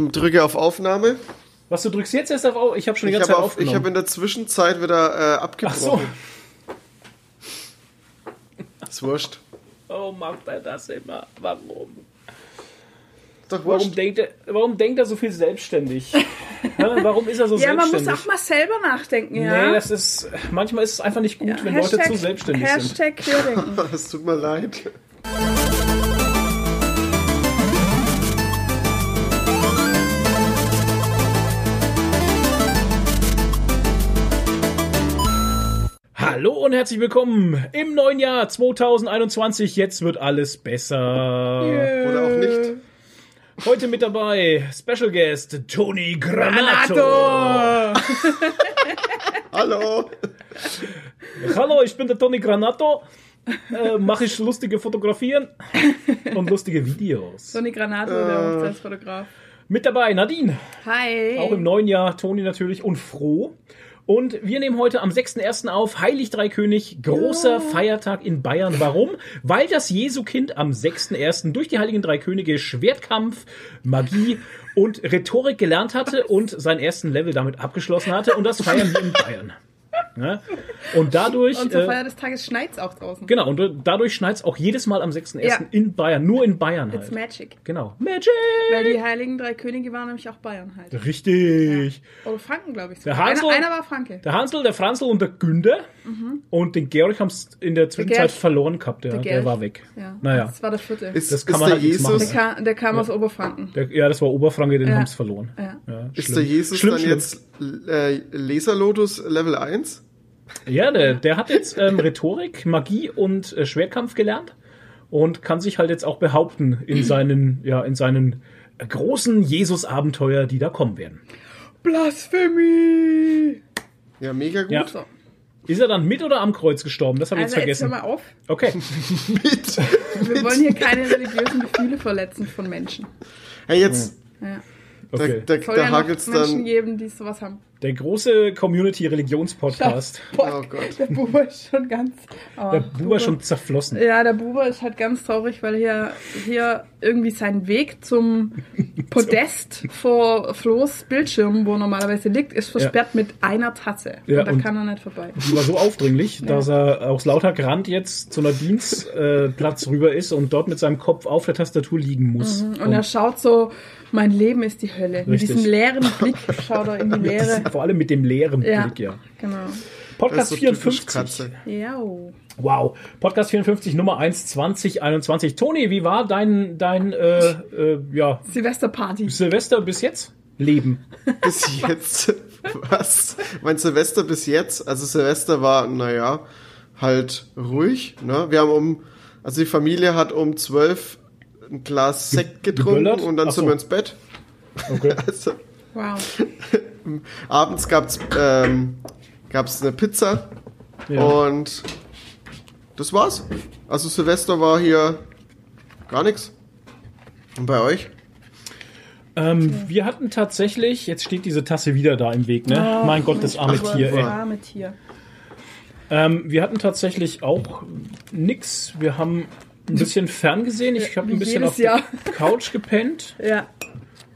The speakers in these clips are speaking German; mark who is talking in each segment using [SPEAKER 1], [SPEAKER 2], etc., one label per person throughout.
[SPEAKER 1] Drücke auf Aufnahme.
[SPEAKER 2] Was, du drückst jetzt erst auf Au- Ich habe schon die
[SPEAKER 1] Ich
[SPEAKER 2] ganze
[SPEAKER 1] habe
[SPEAKER 2] Zeit
[SPEAKER 1] auf, ich
[SPEAKER 2] aufgenommen.
[SPEAKER 1] hab in der Zwischenzeit wieder äh,
[SPEAKER 2] Ach
[SPEAKER 1] abgebrochen.
[SPEAKER 2] so.
[SPEAKER 1] Ist wurscht.
[SPEAKER 2] Warum macht er das immer? Warum?
[SPEAKER 1] Ist doch
[SPEAKER 2] Warum
[SPEAKER 1] wurscht.
[SPEAKER 2] denkt er, warum denkt er so viel selbstständig? Warum ist er so
[SPEAKER 3] Ja, man muss
[SPEAKER 2] selbstständig?
[SPEAKER 3] auch mal selber nachdenken, ja.
[SPEAKER 2] Nee, das ist, manchmal ist es einfach nicht gut,
[SPEAKER 3] ja.
[SPEAKER 2] wenn Leute zu selbstständig sind.
[SPEAKER 3] Hashtag Querdenken.
[SPEAKER 1] Es tut mir leid.
[SPEAKER 2] Hallo und herzlich willkommen im neuen Jahr 2021. Jetzt wird alles besser.
[SPEAKER 1] Oder auch nicht.
[SPEAKER 2] Heute mit dabei Special Guest Tony Granato.
[SPEAKER 3] Granato!
[SPEAKER 1] Hallo.
[SPEAKER 2] Hallo, ich bin der Tony Granato. Äh, Mache ich lustige Fotografien und lustige Videos.
[SPEAKER 3] Tony Granato, der Hochzeitsfotograf.
[SPEAKER 2] Mit dabei Nadine.
[SPEAKER 3] Hi.
[SPEAKER 2] Auch im neuen Jahr Toni natürlich und froh. Und wir nehmen heute am 6.1. auf Heilig Dreikönig, großer Feiertag in Bayern. Warum? Weil das Jesukind am 6.1. durch die Heiligen Drei Könige Schwertkampf, Magie und Rhetorik gelernt hatte und seinen ersten Level damit abgeschlossen hatte. Und das feiern wir in Bayern. Ja? Und dadurch.
[SPEAKER 3] Und zur
[SPEAKER 2] äh,
[SPEAKER 3] Feier des Tages schneit's auch draußen.
[SPEAKER 2] Genau, und dadurch schneit's auch jedes Mal am 6.1.
[SPEAKER 3] Ja.
[SPEAKER 2] in Bayern, nur in Bayern
[SPEAKER 3] It's
[SPEAKER 2] halt.
[SPEAKER 3] magic.
[SPEAKER 2] Genau. Magic!
[SPEAKER 3] Weil die Heiligen Drei Könige waren nämlich auch Bayern halt.
[SPEAKER 2] Richtig.
[SPEAKER 3] Oder Franken, glaube ich.
[SPEAKER 2] Der. Hansel-
[SPEAKER 3] einer, einer war Franke.
[SPEAKER 2] Der Hansel, der Franzl und der Günter und den Georg haben es in der Zwischenzeit
[SPEAKER 3] Gerd.
[SPEAKER 2] verloren gehabt. Ja.
[SPEAKER 3] Der
[SPEAKER 2] Der,
[SPEAKER 3] Gerd.
[SPEAKER 2] war weg.
[SPEAKER 3] Ja.
[SPEAKER 2] Naja,
[SPEAKER 3] Das war der vierte.
[SPEAKER 1] Ist,
[SPEAKER 2] Das kann
[SPEAKER 1] ist
[SPEAKER 2] man
[SPEAKER 1] der
[SPEAKER 2] halt nicht machen.
[SPEAKER 1] Jesus,
[SPEAKER 3] der, kam, der kam aus Oberfranken.
[SPEAKER 2] der, ja, das war Oberfranke, den
[SPEAKER 3] Ja.
[SPEAKER 2] haben es verloren.
[SPEAKER 3] Ja.
[SPEAKER 2] Ja,
[SPEAKER 1] ist der Jesus
[SPEAKER 2] schlimm,
[SPEAKER 1] dann
[SPEAKER 2] schlimm.
[SPEAKER 1] jetzt äh, Laserlotus Level 1?
[SPEAKER 2] Ja, der, der hat jetzt ähm, Rhetorik, Magie und äh, Schwertkampf gelernt und kann sich halt jetzt auch behaupten in seinen, ja, in seinen äh, großen Jesus-Abenteuer, die da kommen werden.
[SPEAKER 3] Blasphemie!
[SPEAKER 1] Ja, mega gut.
[SPEAKER 2] Ja. Ist er dann mit oder am Kreuz gestorben? Das habe ich
[SPEAKER 3] Also
[SPEAKER 2] jetzt
[SPEAKER 3] jetzt hör
[SPEAKER 2] vergessen.
[SPEAKER 3] mal auf.
[SPEAKER 2] Okay.
[SPEAKER 1] Mit.
[SPEAKER 3] Wir wollen hier keine religiösen Gefühle verletzen von Menschen.
[SPEAKER 1] Hey, jetzt,
[SPEAKER 3] Ja.
[SPEAKER 2] Okay.
[SPEAKER 1] da, da,
[SPEAKER 3] Soll
[SPEAKER 1] da
[SPEAKER 3] ja
[SPEAKER 1] hakelt's
[SPEAKER 3] Menschen
[SPEAKER 1] dann.
[SPEAKER 3] geben, die sowas haben.
[SPEAKER 2] Der große Community-Religions-Podcast.
[SPEAKER 1] Oh Gott.
[SPEAKER 3] Der Buber ist schon ganz. Oh,
[SPEAKER 2] Der Buber ist schon zerflossen.
[SPEAKER 3] Ja, der Buber ist halt ganz traurig, weil hier, hier irgendwie sein Weg zum Podest vor Flo's Bildschirm, wo er normalerweise liegt, ist versperrt mit einer Tasse.
[SPEAKER 2] Ja,
[SPEAKER 3] und da
[SPEAKER 2] und-
[SPEAKER 3] kann er nicht vorbei.
[SPEAKER 2] Die war so aufdringlich, dass er aus lauter Grant jetzt zu einer Dienstplatz äh, Platz rüber ist und dort mit seinem Kopf auf der Tastatur liegen muss.
[SPEAKER 3] Und er schaut so, mein Leben ist die Hölle. Mit
[SPEAKER 2] Richtig.
[SPEAKER 3] diesem leeren Blick schaut er in die Leere.
[SPEAKER 2] Vor allem mit dem leeren
[SPEAKER 3] Ja.
[SPEAKER 2] Blick, ja.
[SPEAKER 3] Genau.
[SPEAKER 2] Podcast
[SPEAKER 1] so typisch
[SPEAKER 2] 54.
[SPEAKER 1] Katze.
[SPEAKER 3] Ja.
[SPEAKER 2] Wow. Podcast 54, Nummer 1, 2021. Toni, wie war dein, dein äh, äh, ja,
[SPEAKER 3] Silvesterparty.
[SPEAKER 2] Silvester bis jetzt? Leben.
[SPEAKER 1] Bis jetzt. Was? Mein Silvester bis jetzt. Also Silvester war, naja, halt ruhig. Ne? Wir haben um, also die Familie hat um 12 ein Glas Sekt getrunken
[SPEAKER 2] geböllert?
[SPEAKER 1] und dann
[SPEAKER 2] Ach
[SPEAKER 1] sind
[SPEAKER 2] so.
[SPEAKER 1] wir ins Bett.
[SPEAKER 2] Okay.
[SPEAKER 1] Also,
[SPEAKER 3] Wow.
[SPEAKER 1] abends gab's ähm, gab's eine Pizza
[SPEAKER 2] Ja.
[SPEAKER 1] und das war's. Also Silvester war hier gar nichts. Und bei euch?
[SPEAKER 2] Ähm, wir hatten tatsächlich, jetzt steht diese Tasse wieder da im Weg, ne? mein Gott, das arme Tier, ey.
[SPEAKER 3] Arme Tier.
[SPEAKER 2] Ähm, wir hatten tatsächlich auch nix. Wir haben ein bisschen ferngesehen. Ich habe ein bisschen auf der
[SPEAKER 3] Jahr.
[SPEAKER 2] Couch gepennt.
[SPEAKER 3] Ja.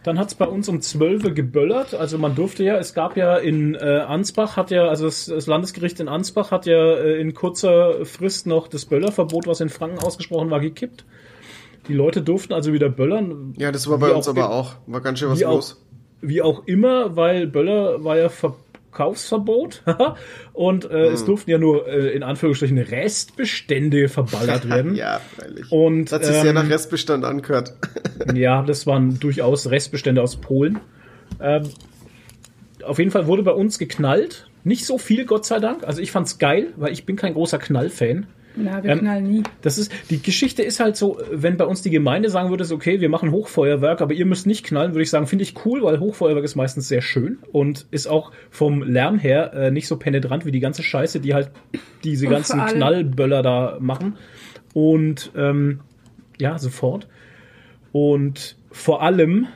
[SPEAKER 2] Dann hat's bei uns um 12 Uhr geböllert. Also man durfte ja, es gab ja in äh, Ansbach, hat ja, also das, das Landesgericht in Ansbach hat ja äh, in kurzer Frist noch das Böllerverbot, was in Franken ausgesprochen war, gekippt. Die Leute durften also wieder böllern.
[SPEAKER 1] Ja, das war bei uns
[SPEAKER 2] auch
[SPEAKER 1] aber auch. War ganz schön was
[SPEAKER 2] wie auch,
[SPEAKER 1] los.
[SPEAKER 2] wie auch immer, weil Böller war ja Verkaufsverbot und äh,
[SPEAKER 1] Hm.
[SPEAKER 2] es durften ja nur äh, in Anführungsstrichen Restbestände verballert werden.
[SPEAKER 1] Ja, freilich.
[SPEAKER 2] Und
[SPEAKER 1] das hat sich sehr
[SPEAKER 2] ähm,
[SPEAKER 1] nach Restbestand angehört.
[SPEAKER 2] Ja, das waren durchaus Restbestände aus Polen. Ähm, auf jeden Fall wurde bei uns geknallt. Nicht so viel, Gott sei Dank. Also ich fand's geil, weil ich bin kein großer Knallfan.
[SPEAKER 3] Na, wir
[SPEAKER 2] Ähm,
[SPEAKER 3] knallen nie.
[SPEAKER 2] Das ist, die Geschichte ist halt so, wenn bei uns die Gemeinde sagen würde, okay, wir machen Hochfeuerwerk, aber ihr müsst nicht knallen, würde ich sagen, finde ich cool, weil Hochfeuerwerk ist meistens sehr schön und ist auch vom Lärm her äh, nicht so penetrant wie die ganze Scheiße, die halt diese
[SPEAKER 3] Und
[SPEAKER 2] ganzen Knallböller da machen. Und ähm, ja, sofort. Und vor allem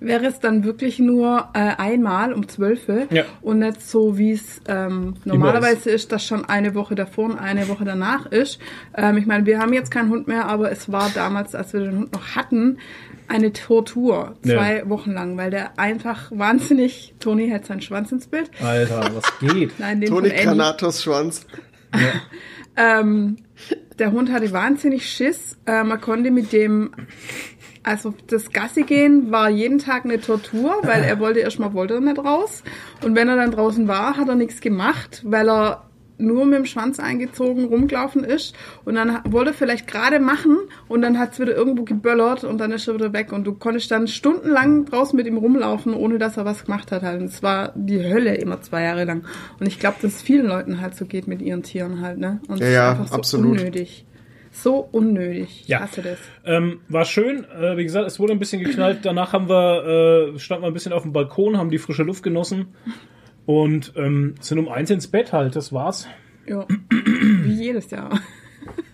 [SPEAKER 3] wäre es dann wirklich nur äh, einmal um 12 Uhr
[SPEAKER 2] Ja.
[SPEAKER 3] und nicht so, wie es ähm, normalerweise ist, dass schon eine Woche davor und eine Woche danach ist. Ähm, ich meine, wir haben jetzt keinen Hund mehr, aber es war damals, als wir den Hund noch hatten, eine Tortur, zwei
[SPEAKER 2] Ja.
[SPEAKER 3] Wochen lang, weil der einfach wahnsinnig, Toni hält seinen Schwanz ins Bild.
[SPEAKER 2] Alter, was geht?
[SPEAKER 3] Nein, den
[SPEAKER 1] Toni. Granatos Schwanz.
[SPEAKER 3] Ähm, der Hund hatte wahnsinnig Schiss. Äh, man konnte mit dem, also das Gassi gehen war jeden Tag eine Tortur, weil er wollte erstmal wollte er nicht raus. Und wenn er dann draußen war, hat er nichts gemacht, weil er nur mit dem Schwanz eingezogen rumgelaufen ist und dann wollte er vielleicht gerade machen und dann hat es wieder irgendwo geböllert und dann ist er wieder weg und du konntest dann stundenlang draußen mit ihm rumlaufen, ohne dass er was gemacht hat. Halt. Und es war die Hölle immer zwei Jahre lang. Und ich glaube, dass es vielen Leuten halt so geht mit ihren Tieren halt, ne? Und
[SPEAKER 1] Ja, ja,
[SPEAKER 3] einfach so
[SPEAKER 1] absolut.
[SPEAKER 3] unnötig. So unnötig. Ich
[SPEAKER 2] Ja.
[SPEAKER 3] hasse das.
[SPEAKER 2] Ähm, war schön. Äh, wie gesagt, es wurde ein bisschen geknallt. Danach haben wir, äh, standen wir ein bisschen auf dem Balkon, haben die frische Luft genossen und ähm, sind um eins ins Bett halt. Das war's.
[SPEAKER 3] Ja. Wie jedes Jahr.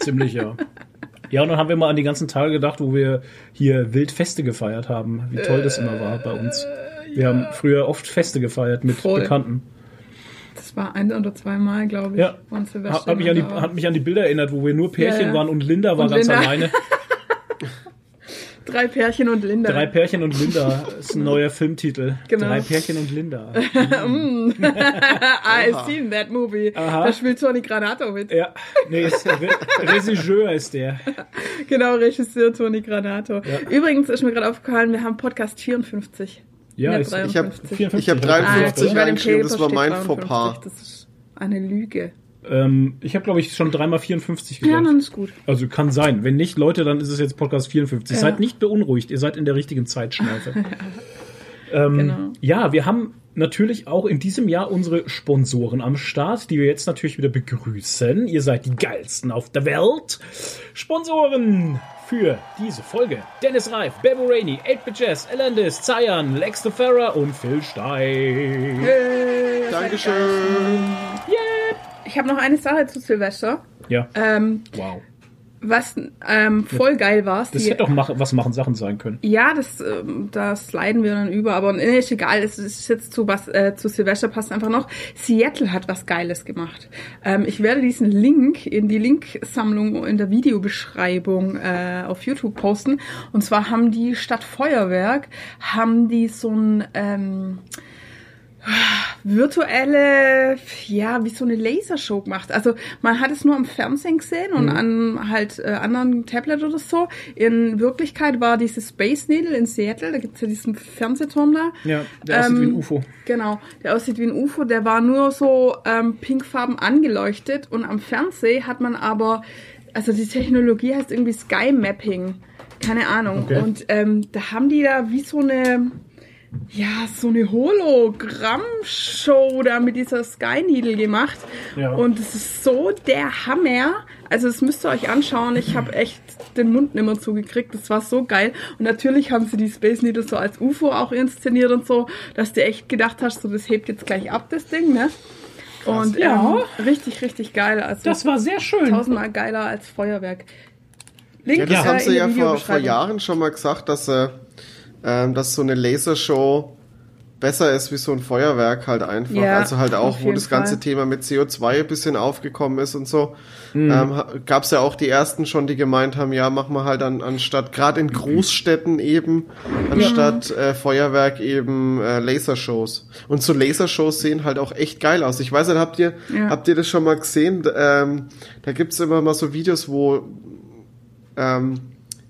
[SPEAKER 2] Ziemlich, ja. Ja, und dann haben wir mal an die ganzen Tage gedacht, wo wir hier wild Feste gefeiert haben. Wie toll das immer war bei uns. Wir haben früher oft Feste gefeiert mit
[SPEAKER 3] Voll.
[SPEAKER 2] Bekannten.
[SPEAKER 3] Das war ein oder zweimal, glaube ich.
[SPEAKER 2] Ja.
[SPEAKER 3] waren Silvester
[SPEAKER 2] Hat, mich an die, hat mich an die Bilder erinnert, wo wir nur Pärchen
[SPEAKER 3] Ja, ja.
[SPEAKER 2] waren und Linda war
[SPEAKER 3] Und
[SPEAKER 2] ganz
[SPEAKER 3] Linda.
[SPEAKER 2] alleine.
[SPEAKER 3] Drei Pärchen und Linda.
[SPEAKER 2] Drei Pärchen und Linda ist ein neuer Filmtitel.
[SPEAKER 3] Genau.
[SPEAKER 2] Drei Pärchen und Linda.
[SPEAKER 3] I've seen that movie.
[SPEAKER 2] Aha.
[SPEAKER 3] Da spielt Tony Granato mit.
[SPEAKER 2] Ja, nee, ist, Re Regisseur ist der.
[SPEAKER 3] Genau, Regisseur Tony Granato. Übrigens ist mir gerade aufgefallen, wir haben Podcast 54.
[SPEAKER 2] Ja,
[SPEAKER 1] Ich hab-
[SPEAKER 3] 53.
[SPEAKER 2] 54.
[SPEAKER 1] Ich habe
[SPEAKER 2] ja.
[SPEAKER 1] 53
[SPEAKER 3] bei dem
[SPEAKER 1] reingeschrieben, das war mein
[SPEAKER 3] 53.
[SPEAKER 1] Fauxpas.
[SPEAKER 3] Das ist eine Lüge.
[SPEAKER 2] Ähm, ich habe, glaube ich, schon dreimal 54
[SPEAKER 3] Ja,
[SPEAKER 2] gesagt.
[SPEAKER 3] dann ist gut.
[SPEAKER 2] also kann sein. Wenn nicht, Leute, dann ist es jetzt Podcast 54.
[SPEAKER 3] Ja.
[SPEAKER 2] Seid nicht beunruhigt, ihr seid in der richtigen Zeitschleife. ähm,
[SPEAKER 3] Genau.
[SPEAKER 2] Ja, wir haben natürlich auch in diesem Jahr unsere Sponsoren am Start, die wir jetzt natürlich wieder begrüßen. Ihr seid die geilsten auf der Welt. Sponsoren für diese Folge. Dennis Reif, Bebo Rainey, 8 Jazz, Elandis, Zayan, Lex de Ferrer und Phil Stein.
[SPEAKER 3] Hey,
[SPEAKER 1] Dankeschön.
[SPEAKER 3] Ich habe noch eine Sache zu Silvester.
[SPEAKER 2] Ja,
[SPEAKER 3] Ähm,
[SPEAKER 2] wow.
[SPEAKER 3] Was ähm, voll geil war.
[SPEAKER 2] Das hätte doch mach, was machen Sachen sein können.
[SPEAKER 3] Ja, das, ähm, das leiden wir dann über, aber nee, ist egal, es ist jetzt zu was, äh, zu Silvester passt einfach noch. Seattle hat was Geiles gemacht. Ähm, ich werde diesen Link in die Linksammlung in der Videobeschreibung äh, auf YouTube posten. Und zwar haben die statt Feuerwerk, haben die so ein, ähm, virtuelle, ja, wie so eine Lasershow gemacht. Also man hat es nur am Fernsehen gesehen und an halt äh, anderen Tablet oder so. In Wirklichkeit war diese Space Needle in Seattle, da gibt's ja diesen Fernsehturm da.
[SPEAKER 2] Ja, der aussieht wie ein
[SPEAKER 3] Ähm,
[SPEAKER 2] UFO.
[SPEAKER 3] Genau, der aussieht wie ein UFO, der war nur so ähm, pinkfarben angeleuchtet und am Fernsehen hat man aber, also die Technologie heißt irgendwie Sky Mapping, keine Ahnung.
[SPEAKER 2] Okay.
[SPEAKER 3] Und ähm, da haben die da wie so eine, ja, so eine Hologramm-Show da mit dieser Sky Needle gemacht.
[SPEAKER 2] Ja.
[SPEAKER 3] Und es ist so der Hammer. Also das müsst ihr euch anschauen. Ich habe echt den Mund nimmer zugekriegt. Das war so geil. Und natürlich haben sie die Space Needle so als UFO auch inszeniert und so, dass du echt gedacht hast, so das hebt jetzt gleich ab, das Ding, ne? Und
[SPEAKER 2] Ja.
[SPEAKER 3] ähm, richtig, richtig geil. Also
[SPEAKER 2] Das war sehr schön.
[SPEAKER 3] tausendmal geiler als Feuerwerk. Link
[SPEAKER 1] Ja, das
[SPEAKER 3] äh,
[SPEAKER 1] haben sie ja vor, vor. Jahren schon mal gesagt, dass, äh, ähm, dass so eine Lasershow besser ist wie so ein Feuerwerk halt einfach.
[SPEAKER 3] Ja,
[SPEAKER 1] also halt auch, wo das ganze
[SPEAKER 3] Fall.
[SPEAKER 1] Thema mit CO2 ein bisschen aufgekommen ist und so.
[SPEAKER 2] Mhm.
[SPEAKER 1] Ähm, Gab es ja auch die ersten schon, die gemeint haben, ja, mach mal halt an, anstatt, gerade in Großstädten eben, anstatt äh, Feuerwerk eben äh, Lasershows. Und so Lasershows sehen halt auch echt geil aus. Ich weiß nicht, habt ihr,
[SPEAKER 3] Ja.
[SPEAKER 1] habt ihr das schon mal gesehen? Ähm, da gibt's immer mal so Videos, wo ähm,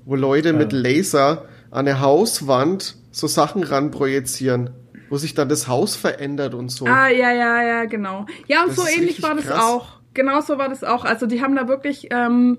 [SPEAKER 1] wo Leute mit Laser an eine Hauswand so Sachen ran projizieren, wo sich dann das Haus verändert und so.
[SPEAKER 3] Ah, ja, ja, ja, genau. Ja, und
[SPEAKER 1] Das
[SPEAKER 3] so ähnlich war das
[SPEAKER 1] krass.
[SPEAKER 3] auch. Genau so war das auch. Also die haben da wirklich ähm,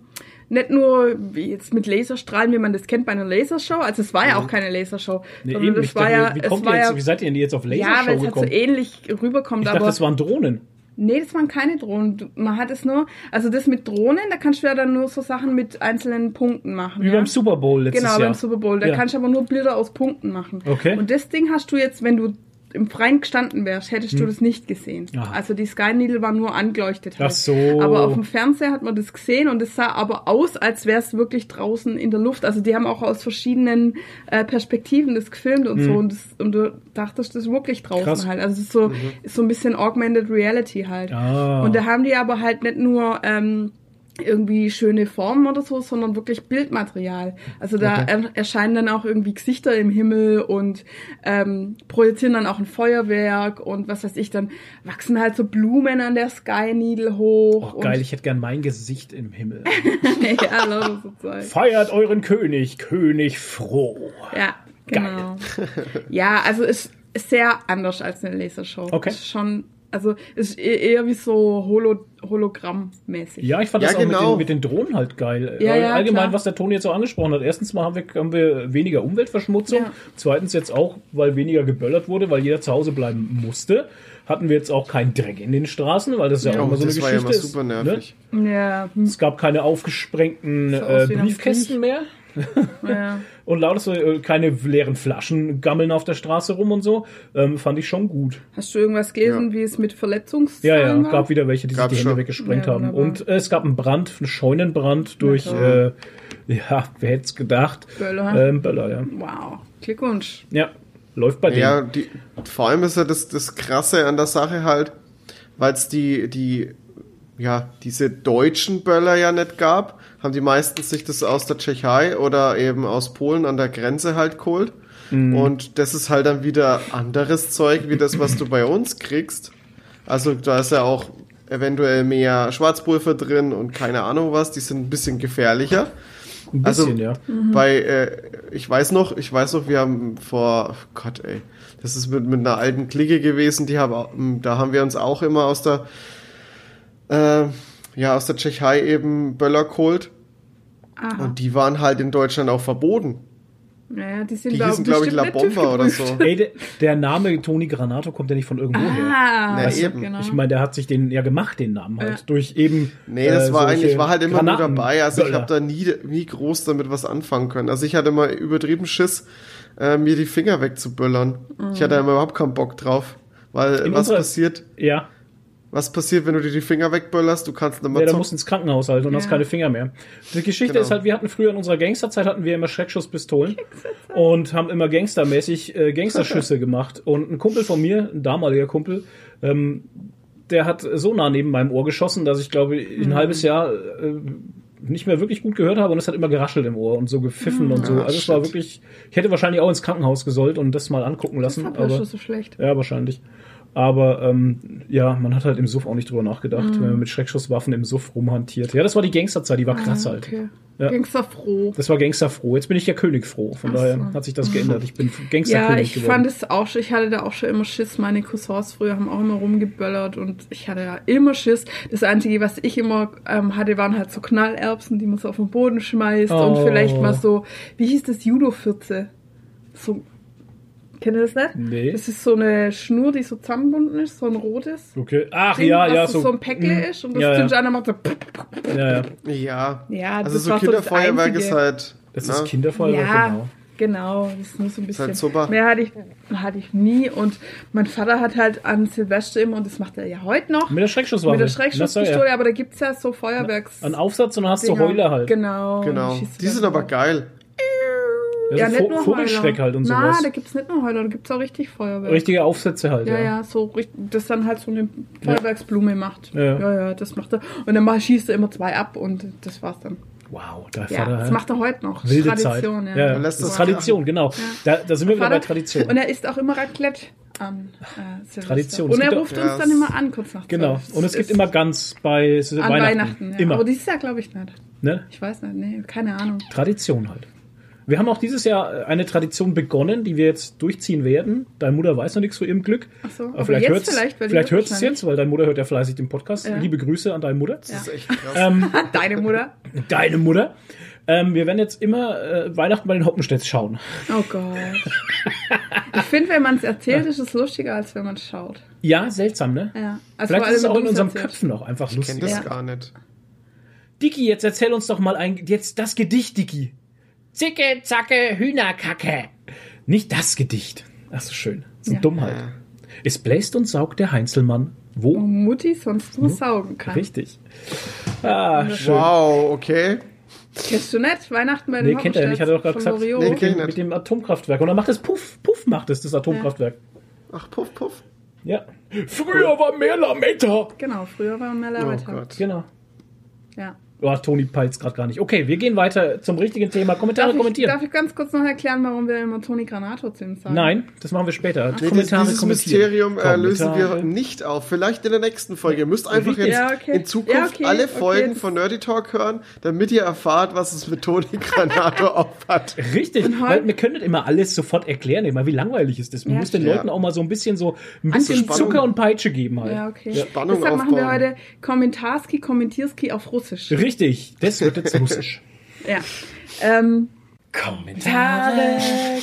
[SPEAKER 3] nicht nur wie jetzt mit Laserstrahlen, wie man das kennt bei einer Lasershow. Also es war ja auch keine Lasershow.
[SPEAKER 2] Nee,
[SPEAKER 3] sondern
[SPEAKER 2] eben,
[SPEAKER 3] das war
[SPEAKER 2] dachte,
[SPEAKER 3] ja,
[SPEAKER 2] wie,
[SPEAKER 3] es
[SPEAKER 2] kommt
[SPEAKER 3] war
[SPEAKER 2] ihr jetzt,
[SPEAKER 3] ja,
[SPEAKER 2] wie seid ihr denn jetzt auf
[SPEAKER 3] ja,
[SPEAKER 2] Lasershow
[SPEAKER 3] weil es halt so
[SPEAKER 2] gekommen?
[SPEAKER 3] ähnlich rüberkommt.
[SPEAKER 2] ich dachte,
[SPEAKER 3] aber
[SPEAKER 2] das waren Drohnen.
[SPEAKER 3] Nee, das waren keine Drohnen. Man hat es nur, also das mit Drohnen, da kannst du ja dann nur so Sachen mit einzelnen Punkten machen.
[SPEAKER 2] Wie
[SPEAKER 3] ja?
[SPEAKER 2] beim Super Bowl letztes
[SPEAKER 3] Genau,
[SPEAKER 2] Jahr.
[SPEAKER 3] beim Super Bowl. Da
[SPEAKER 2] Ja.
[SPEAKER 3] kannst du aber nur Bilder aus Punkten machen.
[SPEAKER 2] Okay.
[SPEAKER 3] Und das Ding hast du jetzt, wenn du im Freien gestanden wärst, hättest du das nicht gesehen.
[SPEAKER 2] Aha.
[SPEAKER 3] Also die Sky Needle war nur angeleuchtet. Halt.
[SPEAKER 2] Ach so.
[SPEAKER 3] Aber auf dem Fernseher hat man das gesehen und es sah aber aus, als wäre es wirklich draußen in der Luft. Also die haben auch aus verschiedenen äh, Perspektiven das gefilmt und so und, das, und du dachtest, das ist wirklich draußen
[SPEAKER 2] Mhm. Krass.
[SPEAKER 3] halt. Also es ist so, ist so ein bisschen Augmented Reality halt.
[SPEAKER 2] Ah.
[SPEAKER 3] Und da haben die aber halt nicht nur ähm, irgendwie schöne Formen oder so, sondern wirklich Bildmaterial. Also da
[SPEAKER 2] Okay.
[SPEAKER 3] er erscheinen dann auch irgendwie Gesichter im Himmel und ähm, projizieren dann auch ein Feuerwerk und was weiß ich, dann wachsen halt so Blumen an der Sky Needle hoch.
[SPEAKER 2] Oh, geil, ich hätte gern mein Gesicht im Himmel.
[SPEAKER 3] ja, lauter so Zeug.
[SPEAKER 2] Feiert euren König, König froh.
[SPEAKER 3] Ja, genau. ja, also ist sehr anders als eine Lasershow.
[SPEAKER 2] Okay.
[SPEAKER 3] Ist schon, also ist e- eher wie so Holo, Hologrammmäßig.
[SPEAKER 2] Ja, ich fand
[SPEAKER 1] Ja,
[SPEAKER 2] das auch
[SPEAKER 1] genau.
[SPEAKER 2] mit, den, mit den Drohnen halt geil.
[SPEAKER 3] Ja, ja,
[SPEAKER 2] Allgemein,
[SPEAKER 3] klar.
[SPEAKER 2] was der Toni jetzt auch angesprochen hat. Erstens mal haben wir, haben wir weniger Umweltverschmutzung.
[SPEAKER 3] Ja.
[SPEAKER 2] Zweitens jetzt auch, weil weniger geböllert wurde, weil jeder zu Hause bleiben musste. Hatten wir jetzt auch keinen Dreck in den Straßen, weil das ja,
[SPEAKER 1] Ja,
[SPEAKER 2] auch immer so eine
[SPEAKER 1] das war ja
[SPEAKER 2] Geschichte
[SPEAKER 1] immer super
[SPEAKER 2] ist.
[SPEAKER 1] nervig.
[SPEAKER 3] Ja, hm,
[SPEAKER 2] Es gab keine aufgesprengten äh, Briefkästen mehr.
[SPEAKER 3] Ja.
[SPEAKER 2] Und lauter so, äh, keine leeren Flaschen gammeln auf der Straße rum und so. Ähm, fand ich schon gut.
[SPEAKER 3] Hast du irgendwas gelesen,
[SPEAKER 1] Ja.
[SPEAKER 3] wie es mit
[SPEAKER 2] Ja,
[SPEAKER 3] Verletzungszahlen
[SPEAKER 2] ja,
[SPEAKER 3] war?
[SPEAKER 2] gab wieder welche, die
[SPEAKER 1] Gab's
[SPEAKER 2] sich die Hände
[SPEAKER 1] schon.
[SPEAKER 2] weggesprengt
[SPEAKER 3] Ja,
[SPEAKER 2] haben. Und äh, es gab einen Brand, einen Scheunenbrand durch, äh, ja, wer hätte es gedacht?
[SPEAKER 3] Böller.
[SPEAKER 2] Ähm, Böller, ja.
[SPEAKER 3] Wow, Glückwunsch.
[SPEAKER 2] Ja, läuft bei denen.
[SPEAKER 1] Ja, die, vor allem ist ja das, das Krasse an der Sache halt, weil es die, die, ja, diese deutschen Böller ja nicht gab, haben die meisten sich das aus der Tschechei oder eben aus Polen an der Grenze halt geholt. Und das ist halt dann wieder anderes Zeug, wie das, was du bei uns kriegst. Also da ist ja auch eventuell mehr Schwarzpulver drin und keine Ahnung was, die sind ein bisschen gefährlicher.
[SPEAKER 2] Ein bisschen,
[SPEAKER 1] also-
[SPEAKER 2] ja.
[SPEAKER 1] Bei, äh, ich weiß noch, ich weiß noch, wir haben vor, oh Gott, ey, das ist mit, mit einer alten Clique gewesen, die haben, da haben wir uns auch immer aus der, äh, ja, aus der Tschechei eben Böller geholt.
[SPEAKER 3] Aha.
[SPEAKER 1] Und die waren halt in Deutschland auch verboten.
[SPEAKER 3] Naja, die sind
[SPEAKER 1] Die hießen, glaube ich, La Bomba oder so.
[SPEAKER 2] Ey, der, der Name Toni Granato kommt ja nicht von irgendwo her.
[SPEAKER 3] Ah,
[SPEAKER 1] Na, eben.
[SPEAKER 3] genau.
[SPEAKER 2] Ich meine, der hat sich den ja gemacht, den Namen halt.
[SPEAKER 3] Ja.
[SPEAKER 2] Durch eben.
[SPEAKER 1] Nee, das
[SPEAKER 2] äh,
[SPEAKER 1] war eigentlich, war halt immer nur
[SPEAKER 2] Granaten-
[SPEAKER 1] dabei. Also ich habe da nie, nie groß damit was anfangen können. Also ich hatte immer übertrieben Schiss, äh, mir die Finger wegzuböllern. Ich hatte immer überhaupt keinen Bock drauf. Weil
[SPEAKER 2] In
[SPEAKER 1] was
[SPEAKER 2] unserer-
[SPEAKER 1] passiert,
[SPEAKER 2] Ja,
[SPEAKER 1] was passiert, wenn du dir die Finger wegböllerst? Du kannst nicht mehr
[SPEAKER 2] Ja, da musst ins Krankenhaus halt und
[SPEAKER 3] Ja.
[SPEAKER 2] hast keine Finger mehr. Die Geschichte
[SPEAKER 1] Genau.
[SPEAKER 2] ist halt, wir hatten früher in unserer Gangsterzeit hatten wir immer Schreckschusspistolen und haben immer gangstermäßig äh, Gangsterschüsse gemacht. Und ein Kumpel von mir, ein damaliger Kumpel, ähm, der hat so nah neben meinem Ohr geschossen, dass ich glaube, ein halbes Jahr äh, nicht mehr wirklich gut gehört habe und es hat immer geraschelt im Ohr und so gepfiffen und so.
[SPEAKER 1] Ah,
[SPEAKER 2] Also es war wirklich, ich hätte wahrscheinlich auch ins Krankenhaus gesollt und das mal angucken
[SPEAKER 3] das
[SPEAKER 2] lassen.
[SPEAKER 3] war aber so schlecht.
[SPEAKER 2] ja, wahrscheinlich. Aber ähm, ja, man hat halt im Suff auch nicht drüber nachgedacht, wenn man mit Schreckschusswaffen im Suff rumhantiert. Ja, das war die Gangsterzeit, die war krass
[SPEAKER 3] Ah,
[SPEAKER 2] halt.
[SPEAKER 3] okay.
[SPEAKER 2] Ja.
[SPEAKER 3] Gangsterfroh.
[SPEAKER 2] Das war Gangsterfroh. Jetzt bin ich ja König froh. Von
[SPEAKER 3] Ach so.
[SPEAKER 2] daher hat sich das geändert. Ich bin
[SPEAKER 3] Ja,
[SPEAKER 2] Gangsterkönig
[SPEAKER 3] ich
[SPEAKER 2] geworden.
[SPEAKER 3] fand es auch schon, ich hatte da auch schon immer Schiss. Meine Cousins früher haben auch immer rumgeböllert und ich hatte da immer Schiss. Das Einzige, was ich immer ähm, hatte, waren halt so Knallerbsen, die man so auf den Boden schmeißt
[SPEAKER 2] Oh.
[SPEAKER 3] und vielleicht mal so, wie hieß das, Judo-Fürze? So, kennt ihr das nicht?
[SPEAKER 2] Nee.
[SPEAKER 3] Das ist so eine Schnur, die so zusammengebunden ist, so ein rotes.
[SPEAKER 2] okay. Ach
[SPEAKER 3] Ding,
[SPEAKER 2] ja, ja,
[SPEAKER 3] so,
[SPEAKER 2] so.
[SPEAKER 3] so ein Päckle
[SPEAKER 2] Mhm.
[SPEAKER 3] ist und das
[SPEAKER 2] ja, ja.
[SPEAKER 3] einer macht so.
[SPEAKER 2] ja, ja.
[SPEAKER 1] Ja. Also
[SPEAKER 3] das
[SPEAKER 1] so
[SPEAKER 3] war so das
[SPEAKER 1] Kinderfeuerwerk
[SPEAKER 3] Einzige.
[SPEAKER 1] ist halt.
[SPEAKER 2] Das
[SPEAKER 1] ne?
[SPEAKER 2] ist Kinderfeuerwerk,
[SPEAKER 3] Ja,
[SPEAKER 2] genau.
[SPEAKER 3] genau. Das ist nur so ein bisschen.
[SPEAKER 1] halt super.
[SPEAKER 3] Mehr hatte ich, hatte ich nie. Und mein Vater hat halt an Silvester immer, und das macht er ja heute noch,
[SPEAKER 2] Mit der Schreckschusswaffe.
[SPEAKER 3] mit der Schreckschusspistole,
[SPEAKER 2] ja.
[SPEAKER 3] aber da gibt's ja so Feuerwerks.
[SPEAKER 2] Ein Aufsatz und dann hast du. Heuler halt.
[SPEAKER 3] Genau.
[SPEAKER 1] Genau. Die sind aber
[SPEAKER 3] so.
[SPEAKER 1] geil.
[SPEAKER 2] Ja,
[SPEAKER 3] Ja,
[SPEAKER 2] so
[SPEAKER 3] nicht nur
[SPEAKER 2] Vogelschreck
[SPEAKER 3] Heuler.
[SPEAKER 2] halt und
[SPEAKER 3] Na,
[SPEAKER 2] sowas.
[SPEAKER 3] da gibt's nicht nur Heuler, da gibt's auch richtig Feuerwerk.
[SPEAKER 2] Richtige Aufsätze halt,
[SPEAKER 3] Ja,
[SPEAKER 2] ja.
[SPEAKER 3] ja, so richtig, das dann halt so eine Feuerwerksblume macht.
[SPEAKER 2] Ja.
[SPEAKER 3] ja, ja, das macht er. Und dann mal schießt er immer zwei ab und das war's dann.
[SPEAKER 2] Wow, der
[SPEAKER 3] Ja, das
[SPEAKER 2] ja.
[SPEAKER 3] macht er heute noch.
[SPEAKER 2] Wilde
[SPEAKER 3] Tradition,
[SPEAKER 2] Zeit.
[SPEAKER 3] ja.
[SPEAKER 2] Ja, das ist Tradition, genau. Da, da sind wir wieder bei Tradition.
[SPEAKER 3] Und er isst auch immer Raclette an äh.
[SPEAKER 2] Tradition. Es
[SPEAKER 3] Und er
[SPEAKER 2] gibt
[SPEAKER 3] ruft
[SPEAKER 1] auch-
[SPEAKER 3] uns
[SPEAKER 1] Ja,
[SPEAKER 3] dann
[SPEAKER 1] es-
[SPEAKER 3] immer an, kurz nach
[SPEAKER 2] Genau. Und es gibt immer ganz bei
[SPEAKER 3] an
[SPEAKER 2] Weihnachten.
[SPEAKER 3] Weihnachten. ja.
[SPEAKER 2] Immer.
[SPEAKER 3] Aber dieses Jahr glaube ich nicht.
[SPEAKER 2] Ne?
[SPEAKER 3] Ich weiß nicht, nee, keine Ahnung.
[SPEAKER 2] Tradition halt. Wir haben auch dieses Jahr eine Tradition begonnen, die wir jetzt durchziehen werden. Deine Mutter weiß noch nichts von ihrem Glück.
[SPEAKER 3] Ach so,
[SPEAKER 2] aber
[SPEAKER 3] aber
[SPEAKER 2] vielleicht
[SPEAKER 3] jetzt
[SPEAKER 2] hört's,
[SPEAKER 3] vielleicht,
[SPEAKER 2] vielleicht
[SPEAKER 3] hört
[SPEAKER 2] hört es jetzt, weil deine Mutter hört ja fleißig den Podcast.
[SPEAKER 3] Ja.
[SPEAKER 2] Liebe Grüße an deine Mutter.
[SPEAKER 1] Das ist echt krass.
[SPEAKER 2] Ähm,
[SPEAKER 3] Deine Mutter?
[SPEAKER 2] deine Mutter. Ähm, wir werden jetzt immer äh, Weihnachten bei den Hoppenstedts schauen.
[SPEAKER 3] Oh Gott. Ich finde, wenn man es erzählt, ist es lustiger, als wenn man es schaut.
[SPEAKER 2] Ja, seltsam, ne?
[SPEAKER 3] Ja. Also
[SPEAKER 2] Vielleicht ist es auch in
[SPEAKER 3] du's
[SPEAKER 2] unseren
[SPEAKER 3] erzählst.
[SPEAKER 2] Köpfen noch einfach
[SPEAKER 1] Ich kenne
[SPEAKER 2] lustig.
[SPEAKER 1] das
[SPEAKER 3] Ja.
[SPEAKER 1] gar nicht.
[SPEAKER 2] Dicky, jetzt erzähl uns doch mal ein, jetzt das Gedicht, Dicky. Zicke, zacke, Hühnerkacke. Nicht das Gedicht. Ach so schön. So
[SPEAKER 3] Ja.
[SPEAKER 2] dumm halt. Es bläst und saugt der Heinzelmann. Wo?
[SPEAKER 3] Wo Mutti sonst nur saugen kann.
[SPEAKER 2] Richtig. Ah, schön.
[SPEAKER 1] Wow, okay.
[SPEAKER 3] Kennst du nicht? Weihnachten bei den
[SPEAKER 2] Nee, kennt er nicht. Hat er doch gerade gesagt.
[SPEAKER 3] Loriot.
[SPEAKER 1] Nee,
[SPEAKER 2] mit, dem,
[SPEAKER 1] ich
[SPEAKER 2] mit dem Atomkraftwerk. Und dann macht es Puff. Puff macht es, das Atomkraftwerk.
[SPEAKER 1] Ach, puff, puff.
[SPEAKER 2] Ja. Früher war mehr Lametta.
[SPEAKER 3] Genau, früher war mehr
[SPEAKER 1] Oh
[SPEAKER 3] Lametta.
[SPEAKER 1] Gott.
[SPEAKER 2] Genau.
[SPEAKER 3] Ja.
[SPEAKER 2] Oh, Toni peilt gerade gar nicht. Okay, wir gehen weiter zum richtigen Thema. Kommentare
[SPEAKER 3] Darf ich,
[SPEAKER 2] kommentieren.
[SPEAKER 3] darf ich ganz kurz noch erklären, warum wir immer Toni Granato zu ihm sagen?
[SPEAKER 2] Nein, das machen wir später.
[SPEAKER 1] Nee,
[SPEAKER 2] Kommentare
[SPEAKER 1] dieses
[SPEAKER 2] kommentieren.
[SPEAKER 1] Mysterium äh, lösen wir nicht auf. Vielleicht in der nächsten Folge. Ihr müsst einfach
[SPEAKER 2] Richtig.
[SPEAKER 1] jetzt
[SPEAKER 3] Ja, okay.
[SPEAKER 1] in Zukunft
[SPEAKER 3] Ja, okay,
[SPEAKER 1] alle
[SPEAKER 3] okay,
[SPEAKER 1] Folgen
[SPEAKER 3] das-
[SPEAKER 1] von Nerdy Talk hören, damit ihr erfahrt, was es mit Toni Granato aufhat.
[SPEAKER 2] Richtig,
[SPEAKER 3] Und heu-
[SPEAKER 2] weil wir können nicht immer alles sofort erklären. Meine, wie langweilig ist das? Man
[SPEAKER 3] Ja,
[SPEAKER 2] muss den. Leuten auch mal so ein bisschen so ein bisschen
[SPEAKER 1] Spannung.
[SPEAKER 2] Zucker und Peitsche geben halt.
[SPEAKER 3] Ja, okay.
[SPEAKER 1] Spannung
[SPEAKER 3] Deshalb machen wir
[SPEAKER 1] aufbauen.
[SPEAKER 3] heute Kommentarski, Kommentierski auf Russisch.
[SPEAKER 2] Richtig, das wird jetzt russisch.
[SPEAKER 3] Ja. Ähm,
[SPEAKER 2] Kommentare.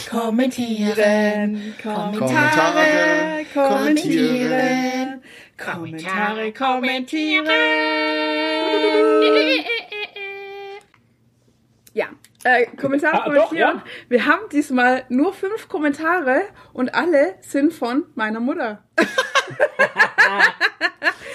[SPEAKER 3] kommentieren,
[SPEAKER 1] Kommentare kommentieren.
[SPEAKER 3] Kommentare kommentieren. Ja, äh, Kommentare
[SPEAKER 2] Ah, doch,
[SPEAKER 3] kommentieren.
[SPEAKER 2] ja.
[SPEAKER 3] Wir haben diesmal nur fünf Kommentare und alle sind von meiner Mutter.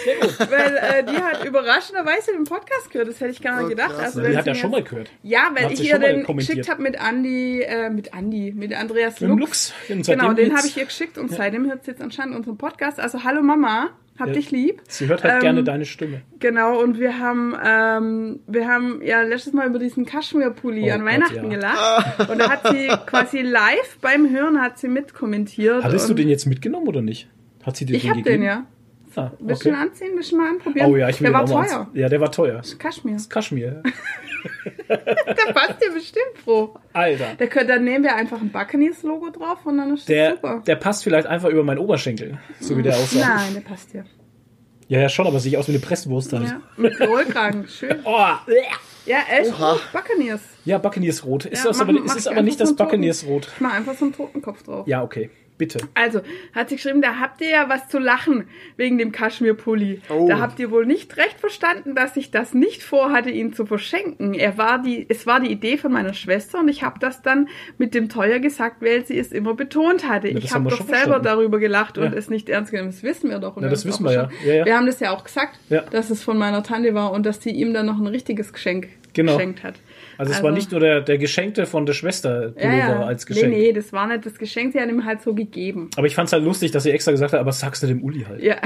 [SPEAKER 2] Sehr gut.
[SPEAKER 3] Weil äh, die hat überraschenderweise den Podcast gehört. Das hätte ich gar nicht
[SPEAKER 1] Oh,
[SPEAKER 3] gedacht. Also,
[SPEAKER 2] Die hat ja schon mal gehört.
[SPEAKER 3] Ja, weil ich ihr den geschickt habe mit Andi, äh, mit Andi, mit Andreas
[SPEAKER 2] Mit
[SPEAKER 3] Lux.
[SPEAKER 2] Lux.
[SPEAKER 3] Genau, den habe ich ihr geschickt und seitdem hört sie jetzt anscheinend unseren Podcast. Also hallo Mama, hab
[SPEAKER 2] Ja.
[SPEAKER 3] dich lieb.
[SPEAKER 2] Sie hört halt
[SPEAKER 3] Ähm,
[SPEAKER 2] gerne deine Stimme.
[SPEAKER 3] Genau, und wir haben, ähm, wir haben ja letztes Mal über diesen Kaschmir-Pulli
[SPEAKER 2] Oh
[SPEAKER 3] an
[SPEAKER 2] Gott,
[SPEAKER 3] Weihnachten
[SPEAKER 2] ja.
[SPEAKER 3] gelacht. Und da hat sie quasi live beim Hören hat sie mitkommentiert.
[SPEAKER 2] Hattest du den jetzt mitgenommen oder nicht? Hat sie dir
[SPEAKER 3] Ich
[SPEAKER 2] den
[SPEAKER 3] hab
[SPEAKER 2] gegeben?
[SPEAKER 3] den, ja.
[SPEAKER 2] Ah,
[SPEAKER 3] Willst du
[SPEAKER 2] okay.
[SPEAKER 3] ihn anziehen? Willst du mal anprobieren?
[SPEAKER 2] Oh ja, ich will
[SPEAKER 3] Der war teuer.
[SPEAKER 2] Ja, der war teuer.
[SPEAKER 3] Kaschmir.
[SPEAKER 2] Kaschmir.
[SPEAKER 3] Der passt dir bestimmt, Froh.
[SPEAKER 2] Alter.
[SPEAKER 3] Der könnte, dann nehmen wir einfach ein Buccaneers-Logo drauf und dann ist das
[SPEAKER 2] Der,
[SPEAKER 3] super.
[SPEAKER 2] der passt vielleicht einfach über meinen Oberschenkel, so wie der aussah.
[SPEAKER 3] Nein, der passt dir.
[SPEAKER 2] Ja, ja, schon, aber sieht aus wie eine Presswurst halt.
[SPEAKER 3] Ja, mit Rollkragen, schön.
[SPEAKER 2] Oh,
[SPEAKER 3] Ja, echt
[SPEAKER 1] Oha.
[SPEAKER 3] Buccaneers.
[SPEAKER 2] ja, Buccaneers Rot. Ist
[SPEAKER 3] Ja,
[SPEAKER 2] das
[SPEAKER 3] mach-
[SPEAKER 2] aber,
[SPEAKER 3] mach
[SPEAKER 2] es ist aber nicht das
[SPEAKER 3] so einen Toten.
[SPEAKER 2] Buccaneers Rot.
[SPEAKER 3] Ich mach einfach so einen Totenkopf drauf.
[SPEAKER 2] Ja, okay. Bitte.
[SPEAKER 3] Also, hat sie geschrieben, da habt ihr ja was zu lachen wegen dem Kaschmir-Pulli.
[SPEAKER 1] Oh.
[SPEAKER 3] Da habt ihr wohl nicht recht verstanden, dass ich das nicht vorhatte, ihn zu verschenken. Er war die, es war die Idee von meiner Schwester und ich habe das dann mit dem Teuer gesagt, weil sie es immer betont hatte.
[SPEAKER 2] das
[SPEAKER 3] ich habe doch selber
[SPEAKER 2] verstanden.
[SPEAKER 3] darüber gelacht und
[SPEAKER 2] Ja.
[SPEAKER 3] es nicht ernst genommen. Das wissen wir doch. Und
[SPEAKER 2] Ja, das wissen wir ja. Ja, ja.
[SPEAKER 3] Wir haben das ja auch gesagt, dass es von meiner Tante war und dass sie ihm dann noch ein richtiges Geschenk
[SPEAKER 2] Genau.
[SPEAKER 3] geschenkt hat.
[SPEAKER 2] Also es war nicht nur der, der Geschenkte von der Schwester
[SPEAKER 3] ja,
[SPEAKER 2] Pullover
[SPEAKER 3] ja.
[SPEAKER 2] als Geschenk.
[SPEAKER 3] Nee, nee, das war nicht das Geschenk, sie hat ihm halt so gegeben.
[SPEAKER 2] Aber ich fand's halt lustig, dass sie extra gesagt hat, aber sag's dir dem Uli halt.
[SPEAKER 3] Ja,